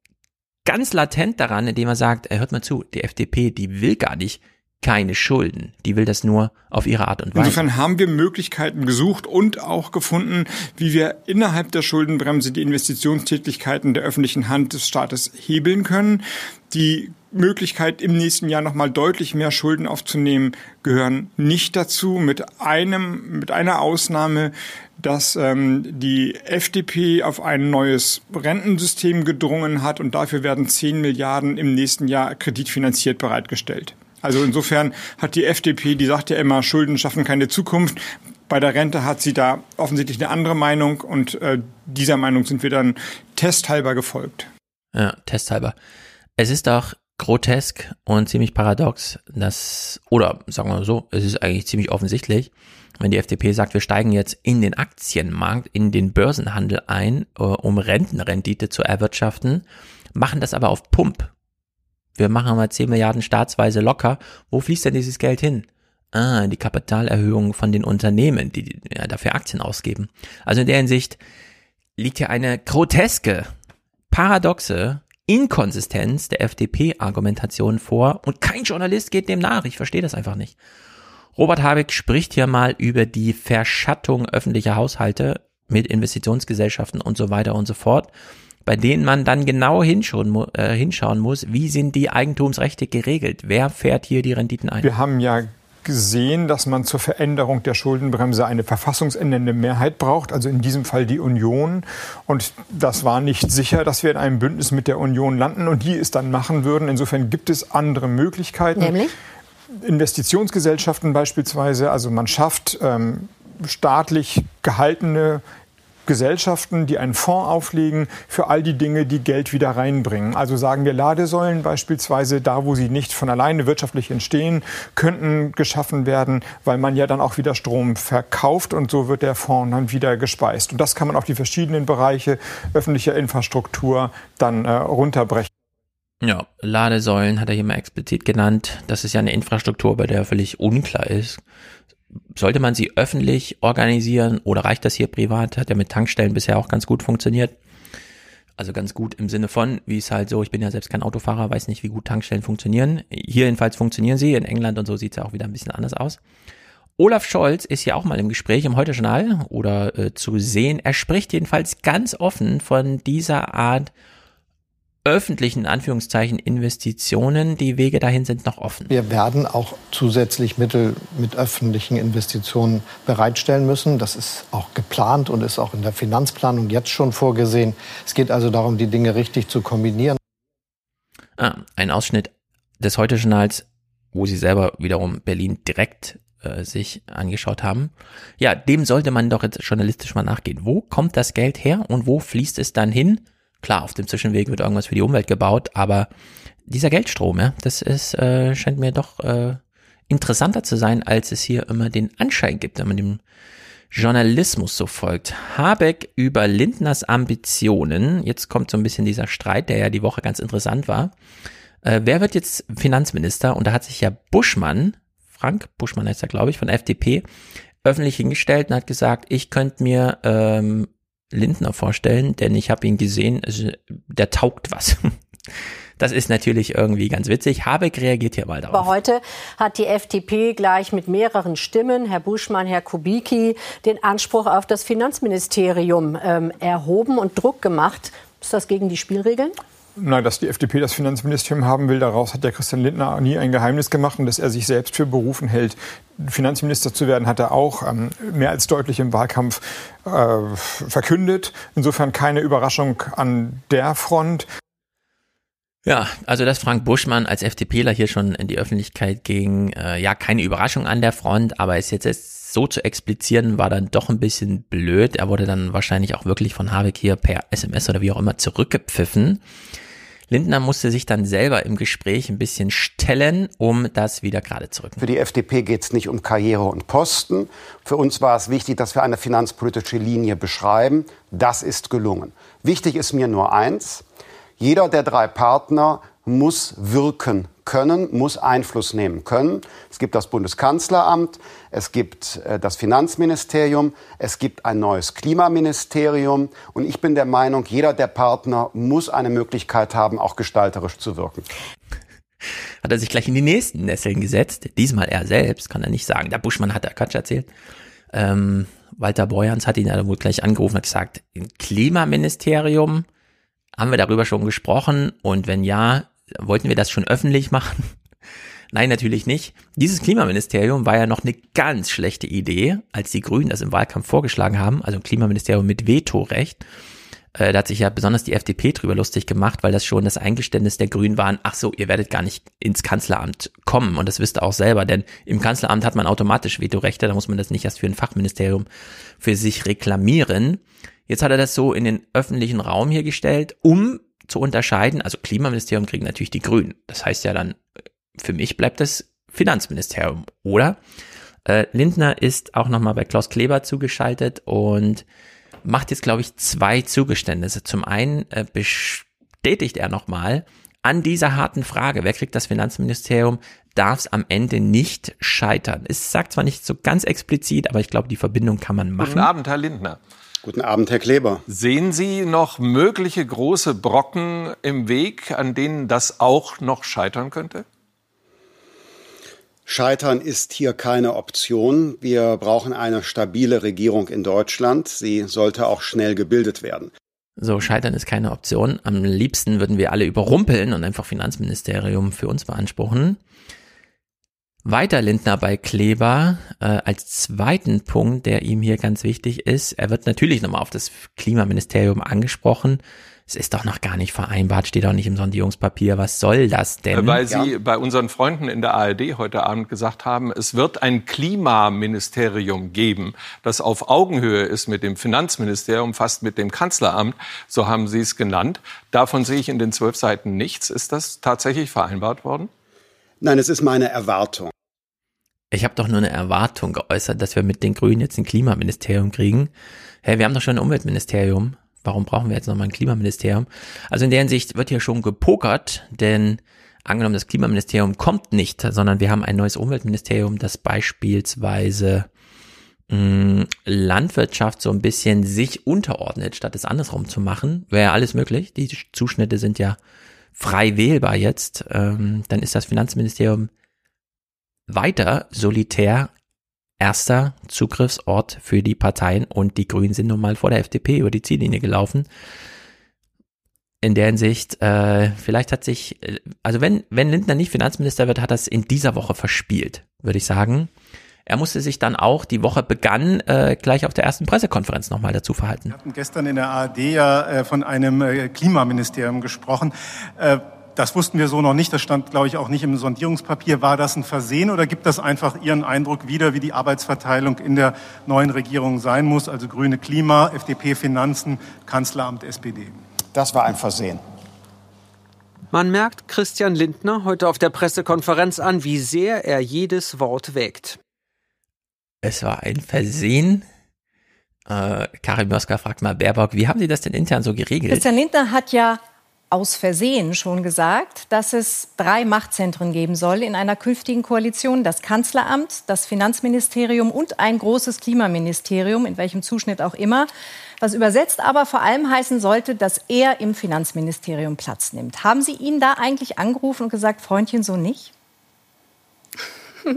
ganz latent daran, indem er sagt, hört mal zu, die FDP, die will gar nicht keine Schulden. Die will das nur auf ihre Art und Weise. Insofern haben wir Möglichkeiten gesucht und auch gefunden, wie wir innerhalb der Schuldenbremse die Investitionstätigkeiten der öffentlichen Hand des Staates hebeln können. Die Möglichkeit, im nächsten Jahr nochmal deutlich mehr Schulden aufzunehmen, gehören nicht dazu, mit einem, mit einer Ausnahme, dass ähm, die FDP auf ein neues Rentensystem gedrungen hat und dafür werden 10 Milliarden im nächsten Jahr kreditfinanziert bereitgestellt. Also insofern hat die FDP, die sagt ja immer, Schulden schaffen keine Zukunft. Bei der Rente hat sie da offensichtlich eine andere Meinung und äh, dieser Meinung sind wir dann testhalber gefolgt. Ja, testhalber. Es ist auch grotesk und ziemlich paradox, dass, oder sagen wir mal so, es ist eigentlich ziemlich offensichtlich, wenn die FDP sagt, wir steigen jetzt in den Aktienmarkt, in den Börsenhandel ein, äh, um Rentenrendite zu erwirtschaften, machen das aber auf Pump wir machen mal 10 Milliarden staatsweise locker. Wo fließt denn dieses Geld hin? Ah, die Kapitalerhöhung von den Unternehmen, die ja, dafür Aktien ausgeben. Also in der Hinsicht liegt hier eine groteske, paradoxe Inkonsistenz der FDP-Argumentation vor und kein Journalist geht dem nach. Ich verstehe das einfach nicht. Robert Habeck spricht hier mal über die Verschattung öffentlicher Haushalte mit Investitionsgesellschaften und so weiter und so fort bei denen man dann genau hinschauen, äh, hinschauen muss, wie sind die Eigentumsrechte geregelt? Wer fährt hier die Renditen ein? Wir haben ja gesehen, dass man zur Veränderung der Schuldenbremse eine verfassungsändernde Mehrheit braucht, also in diesem Fall die Union. Und das war nicht sicher, dass wir in einem Bündnis mit der Union landen und die es dann machen würden. Insofern gibt es andere Möglichkeiten. Nämlich? Investitionsgesellschaften beispielsweise. Also man schafft ähm, staatlich gehaltene Gesellschaften, die einen Fonds auflegen für all die Dinge, die Geld wieder reinbringen. Also sagen wir Ladesäulen beispielsweise, da wo sie nicht von alleine wirtschaftlich entstehen, könnten geschaffen werden, weil man ja dann auch wieder Strom verkauft und so wird der Fonds dann wieder gespeist. Und das kann man auf die verschiedenen Bereiche öffentlicher Infrastruktur dann äh, runterbrechen. Ja, Ladesäulen hat er hier mal explizit genannt. Das ist ja eine Infrastruktur, bei der völlig unklar ist, sollte man sie öffentlich organisieren oder reicht das hier privat? Hat ja mit Tankstellen bisher auch ganz gut funktioniert. Also ganz gut im Sinne von, wie es halt so, ich bin ja selbst kein Autofahrer, weiß nicht, wie gut Tankstellen funktionieren. Hier jedenfalls funktionieren sie, in England und so sieht es ja auch wieder ein bisschen anders aus. Olaf Scholz ist ja auch mal im Gespräch im Heute-Journal oder äh, zu sehen. Er spricht jedenfalls ganz offen von dieser Art öffentlichen Anführungszeichen Investitionen. Die Wege dahin sind noch offen. Wir werden auch zusätzlich Mittel mit öffentlichen Investitionen bereitstellen müssen. Das ist auch geplant und ist auch in der Finanzplanung jetzt schon vorgesehen. Es geht also darum, die Dinge richtig zu kombinieren. Ah, ein Ausschnitt des Heute-Journals, wo Sie selber wiederum Berlin direkt äh, sich angeschaut haben. Ja, dem sollte man doch jetzt journalistisch mal nachgehen. Wo kommt das Geld her und wo fließt es dann hin? Klar, auf dem Zwischenweg wird irgendwas für die Umwelt gebaut, aber dieser Geldstrom, ja, das ist, äh, scheint mir doch äh, interessanter zu sein, als es hier immer den Anschein gibt, wenn man dem Journalismus so folgt. Habeck über Lindners Ambitionen. Jetzt kommt so ein bisschen dieser Streit, der ja die Woche ganz interessant war. Äh, wer wird jetzt Finanzminister? Und da hat sich ja Buschmann, Frank Buschmann heißt er, glaube ich, von FDP, öffentlich hingestellt und hat gesagt, ich könnte mir ähm, Lindner vorstellen, denn ich habe ihn gesehen, also der taugt was. Das ist natürlich irgendwie ganz witzig. Habeck reagiert hier mal darauf. Aber heute hat die FDP gleich mit mehreren Stimmen, Herr Buschmann, Herr Kubicki, den Anspruch auf das Finanzministerium ähm, erhoben und Druck gemacht. Ist das gegen die Spielregeln? Nein, dass die FDP das Finanzministerium haben will, daraus hat der Christian Lindner nie ein Geheimnis gemacht und dass er sich selbst für berufen hält, Finanzminister zu werden, hat er auch ähm, mehr als deutlich im Wahlkampf äh, verkündet. Insofern keine Überraschung an der Front. Ja, also dass Frank Buschmann als FDPler hier schon in die Öffentlichkeit ging, äh, ja, keine Überraschung an der Front, aber ist jetzt, jetzt so zu explizieren war dann doch ein bisschen blöd. Er wurde dann wahrscheinlich auch wirklich von Habeck hier per SMS oder wie auch immer zurückgepfiffen. Lindner musste sich dann selber im Gespräch ein bisschen stellen, um das wieder gerade zu rücken. Für die FDP geht es nicht um Karriere und Posten. Für uns war es wichtig, dass wir eine finanzpolitische Linie beschreiben. Das ist gelungen. Wichtig ist mir nur eins. Jeder der drei Partner muss wirken können, muss Einfluss nehmen können. Es gibt das Bundeskanzleramt, es gibt äh, das Finanzministerium, es gibt ein neues Klimaministerium. Und ich bin der Meinung, jeder der Partner muss eine Möglichkeit haben, auch gestalterisch zu wirken. Hat er sich gleich in die nächsten Nesseln gesetzt. Diesmal er selbst, kann er nicht sagen. Der Buschmann hat der Quatsch erzählt. Ähm, Walter Borjans hat ihn ja wohl gleich angerufen und gesagt, im Klimaministerium haben wir darüber schon gesprochen und wenn ja, wollten wir das schon öffentlich machen? Nein, natürlich nicht. Dieses Klimaministerium war ja noch eine ganz schlechte Idee, als die Grünen das im Wahlkampf vorgeschlagen haben, also ein Klimaministerium mit Vetorecht. Äh, da hat sich ja besonders die FDP drüber lustig gemacht, weil das schon das Eingeständnis der Grünen waren, ach so, ihr werdet gar nicht ins Kanzleramt kommen. Und das wisst ihr auch selber, denn im Kanzleramt hat man automatisch Vetorechte, da muss man das nicht erst für ein Fachministerium für sich reklamieren. Jetzt hat er das so in den öffentlichen Raum hier gestellt, um zu unterscheiden. Also Klimaministerium kriegen natürlich die Grünen. Das heißt ja dann, für mich bleibt das Finanzministerium, oder? Äh, Lindner ist auch nochmal bei Klaus Kleber zugeschaltet und macht jetzt, glaube ich, zwei Zugeständnisse. Zum einen äh, bestätigt er nochmal an dieser harten Frage, wer kriegt das Finanzministerium, darf es am Ende nicht scheitern. Es sagt zwar nicht so ganz explizit, aber ich glaube, die Verbindung kann man machen. Guten Abend, Herr Lindner. Guten Abend, Herr Kleber. Sehen Sie noch mögliche große Brocken im Weg, an denen das auch noch scheitern könnte? Scheitern ist hier keine Option. Wir brauchen eine stabile Regierung in Deutschland. Sie sollte auch schnell gebildet werden. So, Scheitern ist keine Option. Am liebsten würden wir alle überrumpeln und einfach Finanzministerium für uns beanspruchen. Weiter Lindner bei Kleber äh, als zweiten Punkt, der ihm hier ganz wichtig ist. Er wird natürlich nochmal auf das Klimaministerium angesprochen. Es ist doch noch gar nicht vereinbart, steht auch nicht im Sondierungspapier. Was soll das denn? Weil Sie ja. bei unseren Freunden in der ARD heute Abend gesagt haben, es wird ein Klimaministerium geben, das auf Augenhöhe ist mit dem Finanzministerium, fast mit dem Kanzleramt, so haben Sie es genannt. Davon sehe ich in den zwölf Seiten nichts. Ist das tatsächlich vereinbart worden? Nein, es ist meine Erwartung. Ich habe doch nur eine Erwartung geäußert, dass wir mit den Grünen jetzt ein Klimaministerium kriegen. Hey, wir haben doch schon ein Umweltministerium. Warum brauchen wir jetzt nochmal ein Klimaministerium? Also in der Hinsicht wird hier schon gepokert, denn angenommen, das Klimaministerium kommt nicht, sondern wir haben ein neues Umweltministerium, das beispielsweise mh, hm, Landwirtschaft so ein bisschen sich unterordnet, statt es andersrum zu machen, wäre ja alles möglich. Die Zuschnitte sind ja frei wählbar jetzt, ähm, dann ist das Finanzministerium weiter solitär erster Zugriffsort für die Parteien und die Grünen sind nun mal vor der FDP über die Ziellinie gelaufen. In der Hinsicht, äh, vielleicht hat sich, äh, also wenn, wenn Lindner nicht Finanzminister wird, hat es in dieser Woche verspielt, würde ich sagen. Er musste sich dann auch, die Woche begann, äh, gleich auf der ersten Pressekonferenz nochmal dazu verhalten. Wir hatten gestern in der ARD ja äh, von einem äh, Klimaministerium gesprochen. Äh, das wussten wir so noch nicht. Das stand, glaube ich, auch nicht im Sondierungspapier. War das ein Versehen oder gibt das einfach Ihren Eindruck wieder, wie die Arbeitsverteilung in der neuen Regierung sein muss? Also Grüne Klima, FDP Finanzen, Kanzleramt SPD. Das war ein Versehen. Man merkt Christian Lindner heute auf der Pressekonferenz an, wie sehr er jedes Wort wägt. Es war ein Versehen. Äh, Karin Mösker fragt mal Baerbock, wie haben Sie das denn intern so geregelt? Christian Lindner hat ja aus Versehen schon gesagt, dass es drei Machtzentren geben soll in einer künftigen Koalition. Das Kanzleramt, das Finanzministerium und ein großes Klimaministerium, in welchem Zuschnitt auch immer. Was übersetzt aber vor allem heißen sollte, dass er im Finanzministerium Platz nimmt. Haben Sie ihn da eigentlich angerufen und gesagt, Freundchen, so nicht?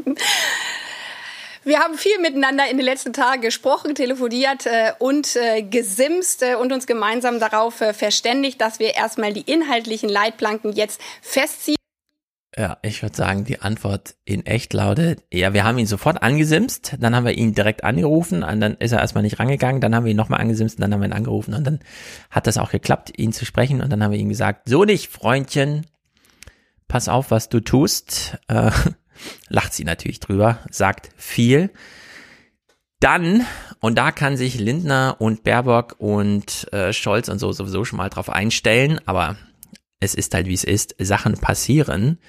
Wir haben viel miteinander in den letzten Tagen gesprochen, telefoniert äh, und äh, gesimst äh, und uns gemeinsam darauf äh, verständigt, dass wir erstmal die inhaltlichen Leitplanken jetzt festziehen. Ja, ich würde sagen, die Antwort in echt lautet, ja, wir haben ihn sofort angesimst, dann haben wir ihn direkt angerufen, und dann ist er erstmal nicht rangegangen, dann haben wir ihn nochmal angesimst und dann haben wir ihn angerufen und dann hat das auch geklappt, ihn zu sprechen und dann haben wir ihm gesagt, so nicht, Freundchen, pass auf, was du tust, äh, lacht sie natürlich drüber, sagt viel. Dann, und da kann sich Lindner und Baerbock und äh, Scholz und so sowieso schon mal drauf einstellen, aber es ist halt wie es ist, Sachen passieren.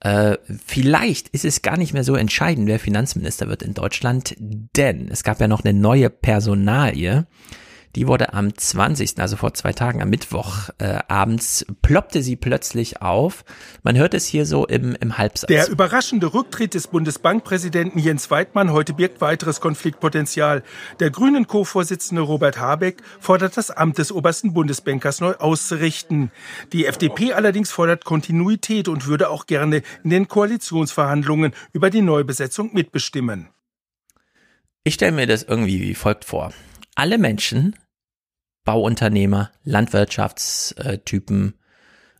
Äh, vielleicht ist es gar nicht mehr so entscheidend, wer Finanzminister wird in Deutschland, denn es gab ja noch eine neue Personalie, die wurde am 20., also vor zwei Tagen, am Mittwoch äh, abends, ploppte sie plötzlich auf. Man hört es hier so im, im Halbsatz. Der überraschende Rücktritt des Bundesbankpräsidenten Jens Weidmann heute birgt weiteres Konfliktpotenzial. Der grünen Co-Vorsitzende Robert Habeck fordert das Amt des obersten Bundesbankers neu auszurichten. Die FDP allerdings fordert Kontinuität und würde auch gerne in den Koalitionsverhandlungen über die Neubesetzung mitbestimmen. Ich stelle mir das irgendwie wie folgt vor alle Menschen, Bauunternehmer, Landwirtschaftstypen,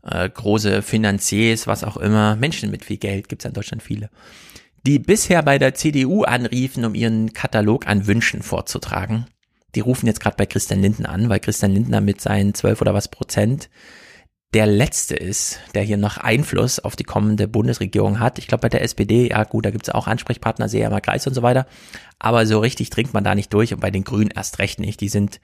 äh, große Finanziers, was auch immer, Menschen mit viel Geld, gibt es in Deutschland viele, die bisher bei der CDU anriefen, um ihren Katalog an Wünschen vorzutragen. Die rufen jetzt gerade bei Christian Lindner an, weil Christian Lindner mit seinen 12 oder was Prozent der letzte ist, der hier noch Einfluss auf die kommende Bundesregierung hat. Ich glaube, bei der SPD, ja gut, da gibt es auch Ansprechpartner, Seehammer Kreis und so weiter. Aber so richtig trinkt man da nicht durch und bei den Grünen erst recht nicht. Die sind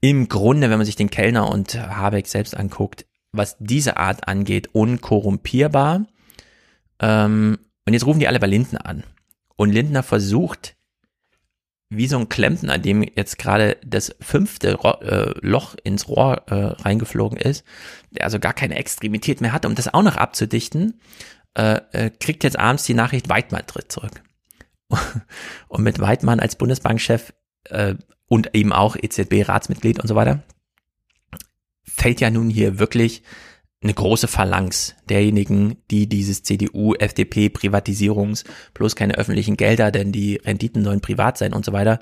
im Grunde, wenn man sich den Kellner und Habeck selbst anguckt, was diese Art angeht, unkorrumpierbar. Ähm, und jetzt rufen die alle bei Lindner an. Und Lindner versucht, wie so ein Klempner, an dem jetzt gerade das fünfte Ro äh, Loch ins Rohr äh, reingeflogen ist, der also gar keine Extremität mehr hat, um das auch noch abzudichten, äh, äh, kriegt jetzt abends die Nachricht, Weidmann tritt zurück. und mit Weidmann als Bundesbankchef äh, und eben auch EZB-Ratsmitglied und so weiter, fällt ja nun hier wirklich eine große Phalanx derjenigen, die dieses CDU-FDP-Privatisierungs plus keine öffentlichen Gelder, denn die Renditen sollen privat sein und so weiter,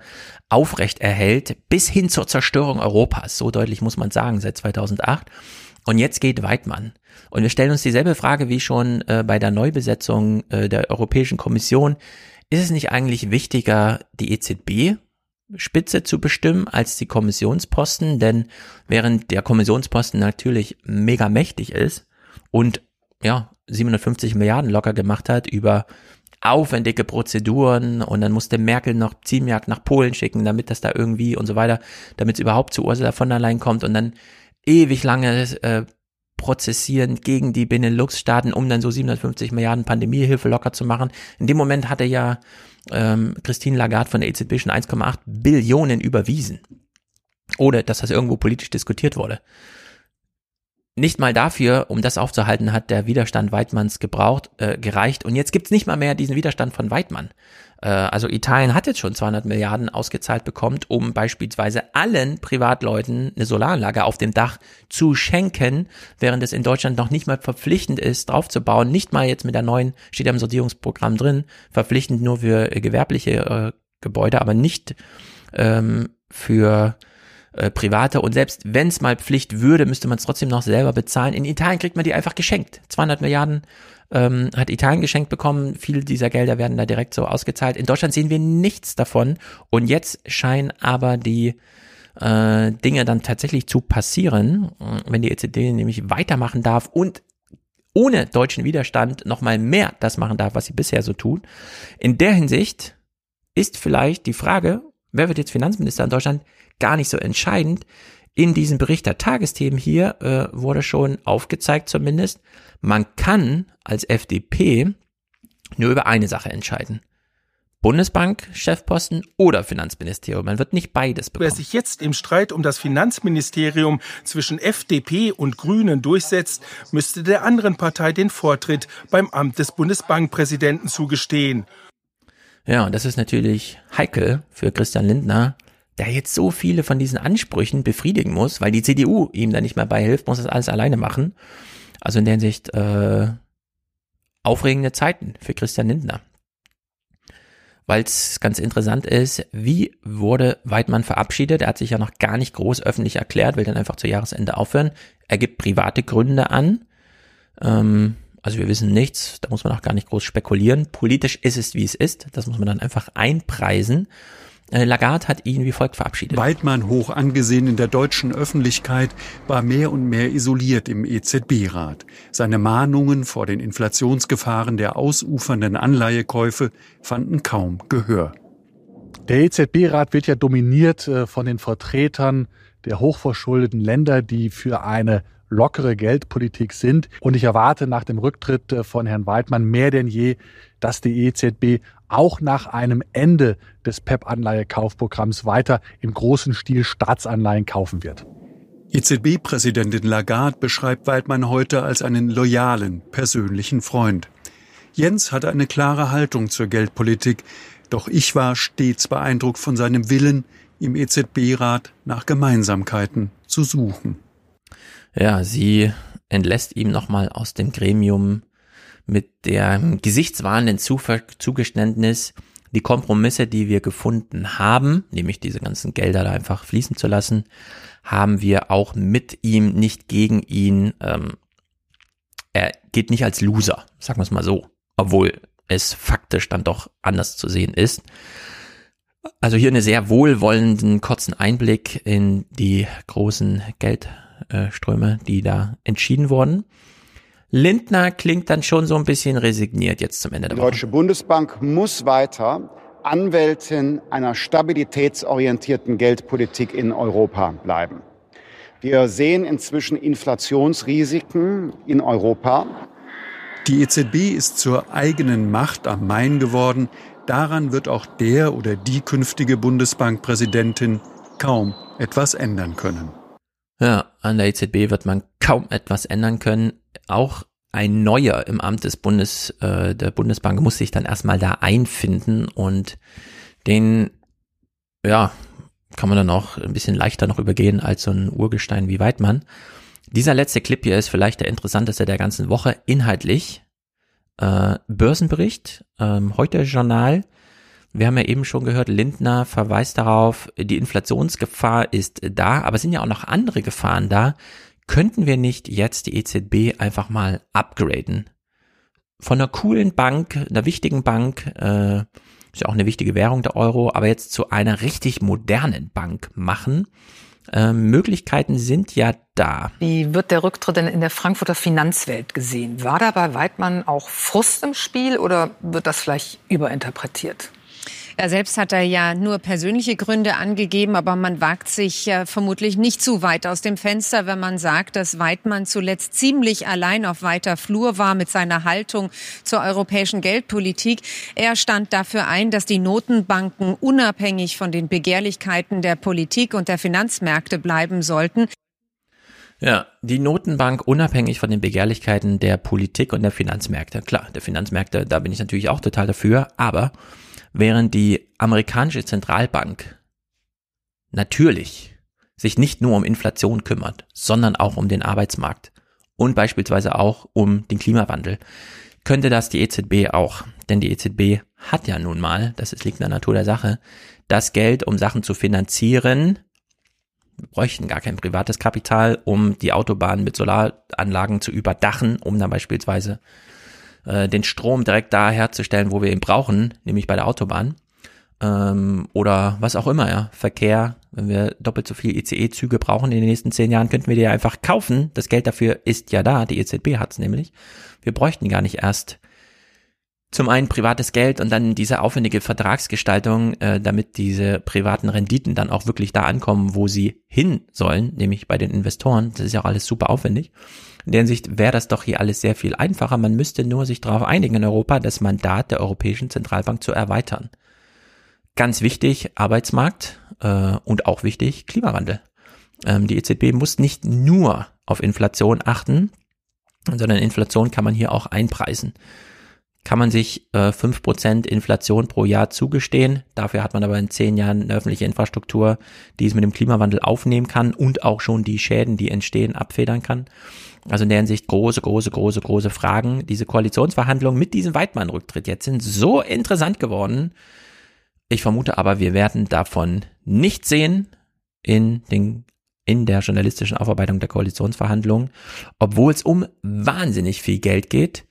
aufrecht erhält, bis hin zur Zerstörung Europas. So deutlich muss man sagen, seit 2008. Und jetzt geht Weidmann. Und wir stellen uns dieselbe Frage wie schon äh, bei der Neubesetzung äh, der Europäischen Kommission. Ist es nicht eigentlich wichtiger, die EZB Spitze zu bestimmen als die Kommissionsposten, denn während der Kommissionsposten natürlich mega mächtig ist und ja, 750 Milliarden locker gemacht hat über aufwendige Prozeduren und dann musste Merkel noch Ziemjagd nach Polen schicken, damit das da irgendwie und so weiter, damit es überhaupt zu Ursula von der Leyen kommt und dann ewig lange äh, prozessieren gegen die Benelux-Staaten, um dann so 750 Milliarden Pandemiehilfe locker zu machen. In dem Moment hatte ja ähm, Christine Lagarde von der EZB schon 1,8 Billionen überwiesen. Ohne, dass das irgendwo politisch diskutiert wurde. Nicht mal dafür, um das aufzuhalten, hat der Widerstand Weidmanns gebraucht, äh, gereicht. Und jetzt gibt's nicht mal mehr diesen Widerstand von Weidmann. Äh, also Italien hat jetzt schon 200 Milliarden ausgezahlt bekommen, um beispielsweise allen Privatleuten eine Solaranlage auf dem Dach zu schenken, während es in Deutschland noch nicht mal verpflichtend ist, draufzubauen. Nicht mal jetzt mit der neuen, steht ja im Sortierungsprogramm drin, verpflichtend nur für äh, gewerbliche äh, Gebäude, aber nicht ähm, für äh, private und selbst wenn es mal Pflicht würde, müsste man es trotzdem noch selber bezahlen. In Italien kriegt man die einfach geschenkt. 200 Milliarden ähm, hat Italien geschenkt bekommen. Viele dieser Gelder werden da direkt so ausgezahlt. In Deutschland sehen wir nichts davon. Und jetzt scheinen aber die äh, Dinge dann tatsächlich zu passieren, wenn die EZB nämlich weitermachen darf und ohne deutschen Widerstand nochmal mehr das machen darf, was sie bisher so tun. In der Hinsicht ist vielleicht die Frage, wer wird jetzt Finanzminister in Deutschland, gar nicht so entscheidend. In diesem Bericht der Tagesthemen hier äh, wurde schon aufgezeigt zumindest, man kann als FDP nur über eine Sache entscheiden. Bundesbank, Chefposten oder Finanzministerium. Man wird nicht beides bekommen. Wer sich jetzt im Streit um das Finanzministerium zwischen FDP und Grünen durchsetzt, müsste der anderen Partei den Vortritt beim Amt des Bundesbankpräsidenten zugestehen. Ja, und das ist natürlich heikel für Christian Lindner, der jetzt so viele von diesen Ansprüchen befriedigen muss, weil die CDU ihm da nicht mehr beihilft, muss das alles alleine machen. Also in der Hinsicht äh, aufregende Zeiten für Christian Lindner. Weil es ganz interessant ist, wie wurde Weidmann verabschiedet? Er hat sich ja noch gar nicht groß öffentlich erklärt, will dann einfach zu Jahresende aufhören. Er gibt private Gründe an. Ähm, also wir wissen nichts, da muss man auch gar nicht groß spekulieren. Politisch ist es, wie es ist. Das muss man dann einfach einpreisen. Äh, Lagarde hat ihn wie folgt verabschiedet. Weidmann, hoch angesehen in der deutschen Öffentlichkeit, war mehr und mehr isoliert im EZB-Rat. Seine Mahnungen vor den Inflationsgefahren der ausufernden Anleihekäufe fanden kaum Gehör. Der EZB-Rat wird ja dominiert äh, von den Vertretern der hochverschuldeten Länder, die für eine lockere Geldpolitik sind. Und ich erwarte nach dem Rücktritt äh, von Herrn Weidmann mehr denn je, dass die EZB auch nach einem Ende des PEP-Anleihekaufprogramms weiter im großen Stil Staatsanleihen kaufen wird. EZB-Präsidentin Lagarde beschreibt Weidmann heute als einen loyalen, persönlichen Freund. Jens hatte eine klare Haltung zur Geldpolitik, doch ich war stets beeindruckt von seinem Willen, im EZB-Rat nach Gemeinsamkeiten zu suchen. Ja, sie entlässt ihm nochmal aus dem Gremium mit der gesichtswahrenden Zugeständnis, die Kompromisse, die wir gefunden haben, nämlich diese ganzen Gelder da einfach fließen zu lassen, haben wir auch mit ihm, nicht gegen ihn. Ähm, er geht nicht als Loser, sagen wir es mal so, obwohl es faktisch dann doch anders zu sehen ist. Also hier eine sehr wohlwollenden kurzen Einblick in die großen Geldströme, die da entschieden wurden. Lindner klingt dann schon so ein bisschen resigniert jetzt zum Ende der Woche. Die Deutsche Bundesbank muss weiter Anwältin einer stabilitätsorientierten Geldpolitik in Europa bleiben. Wir sehen inzwischen Inflationsrisiken in Europa. Die EZB ist zur eigenen Macht am Main geworden. Daran wird auch der oder die künftige Bundesbankpräsidentin kaum etwas ändern können. Ja, an der EZB wird man kaum etwas ändern können. Auch ein Neuer im Amt des Bundes, äh, der Bundesbank muss sich dann erstmal da einfinden und den, ja, kann man dann auch ein bisschen leichter noch übergehen als so ein Urgestein wie Weidmann. Dieser letzte Clip hier ist vielleicht der interessanteste der ganzen Woche. Inhaltlich äh, Börsenbericht, ähm, heute Journal. Wir haben ja eben schon gehört, Lindner verweist darauf, die Inflationsgefahr ist da, aber es sind ja auch noch andere Gefahren da. Könnten wir nicht jetzt die EZB einfach mal upgraden? Von einer coolen Bank, einer wichtigen Bank, äh, ist ja auch eine wichtige Währung der Euro, aber jetzt zu einer richtig modernen Bank machen. Ähm, Möglichkeiten sind ja da. Wie wird der Rücktritt denn in der Frankfurter Finanzwelt gesehen? War da bei Weidmann auch Frust im Spiel oder wird das vielleicht überinterpretiert? Er selbst hat er ja nur persönliche Gründe angegeben, aber man wagt sich ja vermutlich nicht zu weit aus dem Fenster, wenn man sagt, dass Weidmann zuletzt ziemlich allein auf weiter Flur war mit seiner Haltung zur europäischen Geldpolitik. Er stand dafür ein, dass die Notenbanken unabhängig von den Begehrlichkeiten der Politik und der Finanzmärkte bleiben sollten. Ja, die Notenbank unabhängig von den Begehrlichkeiten der Politik und der Finanzmärkte. Klar, der Finanzmärkte, da bin ich natürlich auch total dafür, aber während die amerikanische Zentralbank natürlich sich nicht nur um Inflation kümmert, sondern auch um den Arbeitsmarkt und beispielsweise auch um den Klimawandel, könnte das die EZB auch. Denn die EZB hat ja nun mal, das liegt in der Natur der Sache, das Geld, um Sachen zu finanzieren. Wir bräuchten gar kein privates Kapital, um die Autobahnen mit Solaranlagen zu überdachen, um dann beispielsweise äh, den Strom direkt da herzustellen, wo wir ihn brauchen, nämlich bei der Autobahn. Ähm, oder was auch immer, ja. Verkehr, wenn wir doppelt so viel ICE-Züge brauchen in den nächsten zehn Jahren, könnten wir die ja einfach kaufen. Das Geld dafür ist ja da, die EZB hat's nämlich. Wir bräuchten gar nicht erst zum einen privates Geld und dann diese aufwendige Vertragsgestaltung, äh, damit diese privaten Renditen dann auch wirklich da ankommen, wo sie hin sollen, nämlich bei den Investoren. Das ist ja auch alles super aufwendig. In der Hinsicht wäre das doch hier alles sehr viel einfacher. Man müsste nur sich darauf einigen in Europa, das Mandat der Europäischen Zentralbank zu erweitern. Ganz wichtig, Arbeitsmarkt äh, und auch wichtig, Klimawandel. Ähm, die EZB muss nicht nur auf Inflation achten, sondern Inflation kann man hier auch einpreisen. Kann man sich äh, 5% Inflation pro Jahr zugestehen. Dafür hat man aber in zehn Jahren eine öffentliche Infrastruktur, die es mit dem Klimawandel aufnehmen kann und auch schon die Schäden, die entstehen, abfedern kann. Also in der Hinsicht große, große, große, große Fragen. Diese Koalitionsverhandlungen mit diesem Weidmann-Rücktritt jetzt sind so interessant geworden. Ich vermute aber, wir werden davon nicht sehen in den in der journalistischen Aufarbeitung der Koalitionsverhandlungen, obwohl es um wahnsinnig viel Geld geht.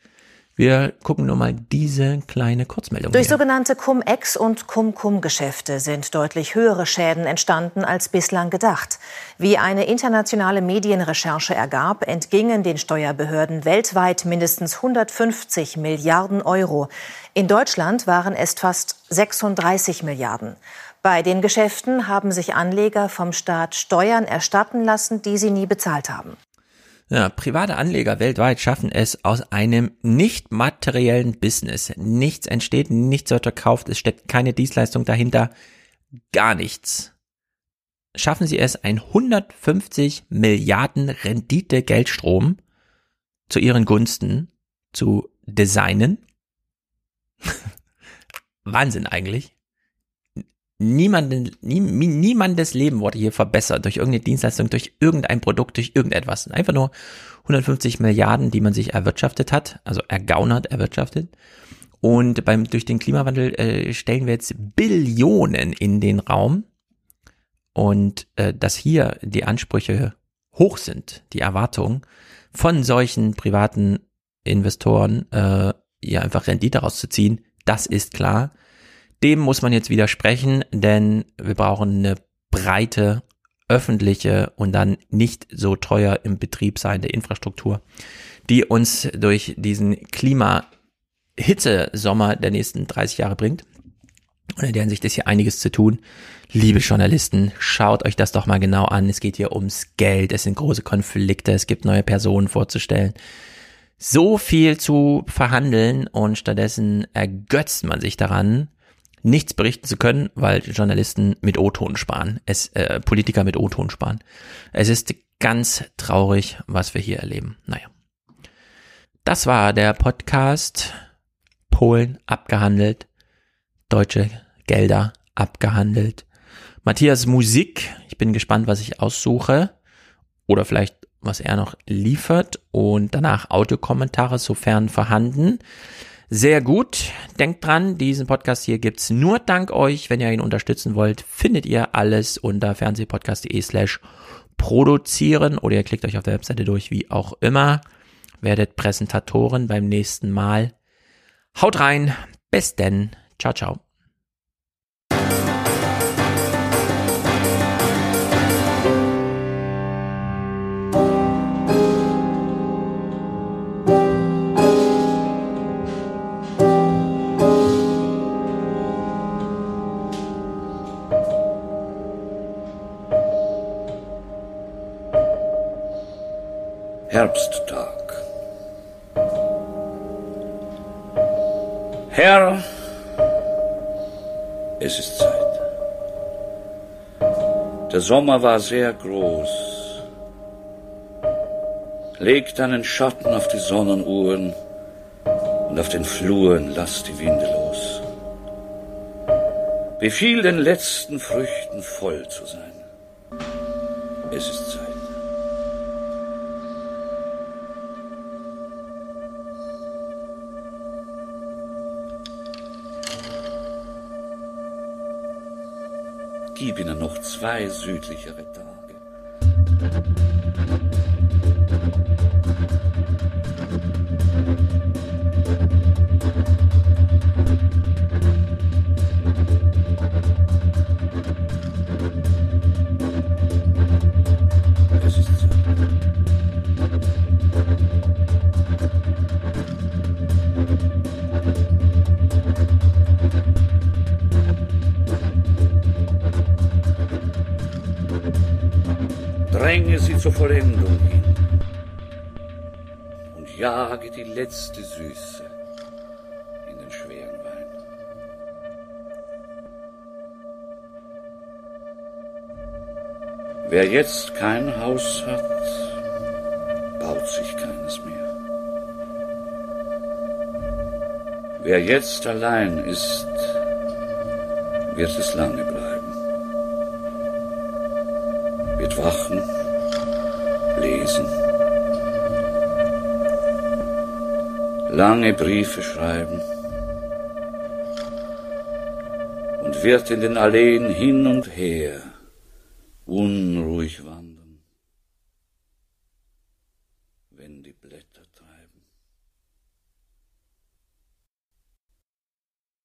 Wir gucken nur mal diese kleine Kurzmeldung. Durch hier. sogenannte Cum-Ex- und Cum-Cum-Geschäfte sind deutlich höhere Schäden entstanden als bislang gedacht. Wie eine internationale Medienrecherche ergab, entgingen den Steuerbehörden weltweit mindestens 150 Milliarden Euro. In Deutschland waren es fast 36 Milliarden. Bei den Geschäften haben sich Anleger vom Staat Steuern erstatten lassen, die sie nie bezahlt haben. Ja, private Anleger weltweit schaffen es aus einem nicht materiellen Business. Nichts entsteht, nichts wird verkauft, es steckt keine Dienstleistung dahinter, gar nichts. Schaffen sie es, ein 150 Milliarden Rendite Geldstrom zu ihren Gunsten zu designen? Wahnsinn eigentlich. Niemanden, nie, niemandes Leben wurde hier verbessert durch irgendeine Dienstleistung, durch irgendein Produkt, durch irgendetwas. Einfach nur 150 Milliarden, die man sich erwirtschaftet hat, also ergaunert erwirtschaftet. Und beim, durch den Klimawandel äh, stellen wir jetzt Billionen in den Raum. Und äh, dass hier die Ansprüche hoch sind, die Erwartungen von solchen privaten Investoren, äh, ja einfach Rendite rauszuziehen, das ist klar. Dem muss man jetzt widersprechen, denn wir brauchen eine breite öffentliche und dann nicht so teuer im Betrieb seiende Infrastruktur, die uns durch diesen Klima-Hitze-Sommer der nächsten 30 Jahre bringt. Und in der Hinsicht ist hier einiges zu tun. Liebe Journalisten, schaut euch das doch mal genau an. Es geht hier ums Geld, es sind große Konflikte, es gibt neue Personen vorzustellen. So viel zu verhandeln und stattdessen ergötzt man sich daran, nichts berichten zu können, weil Journalisten mit O-Ton sparen, es äh, Politiker mit O-Ton sparen. Es ist ganz traurig, was wir hier erleben. Naja. Das war der Podcast Polen abgehandelt, deutsche Gelder abgehandelt. Matthias Musik, ich bin gespannt, was ich aussuche oder vielleicht was er noch liefert und danach Audiokommentare, sofern vorhanden. Sehr gut. Denkt dran, diesen Podcast hier gibt's nur dank euch. Wenn ihr ihn unterstützen wollt, findet ihr alles unter fernsehpodcast.de slash produzieren oder ihr klickt euch auf der Webseite durch, wie auch immer. Werdet Präsentatoren beim nächsten Mal. Haut rein. Bis denn. Ciao, ciao. Herbsttag. Herr, es ist Zeit. Der Sommer war sehr groß. Legt einen Schatten auf die Sonnenuhren und auf den Fluren lasst die Winde los. Befiehl den letzten Früchten voll zu sein. Es ist Zeit. Gib ihnen noch zwei südlichere Tage. Zur Vollendung hin und jage die letzte Süße in den schweren Wein. Wer jetzt kein Haus hat, baut sich keines mehr. Wer jetzt allein ist, wird es lange bleiben. Wird wachen, lesen, lange Briefe schreiben und wird in den Alleen hin und her unruhig wandern.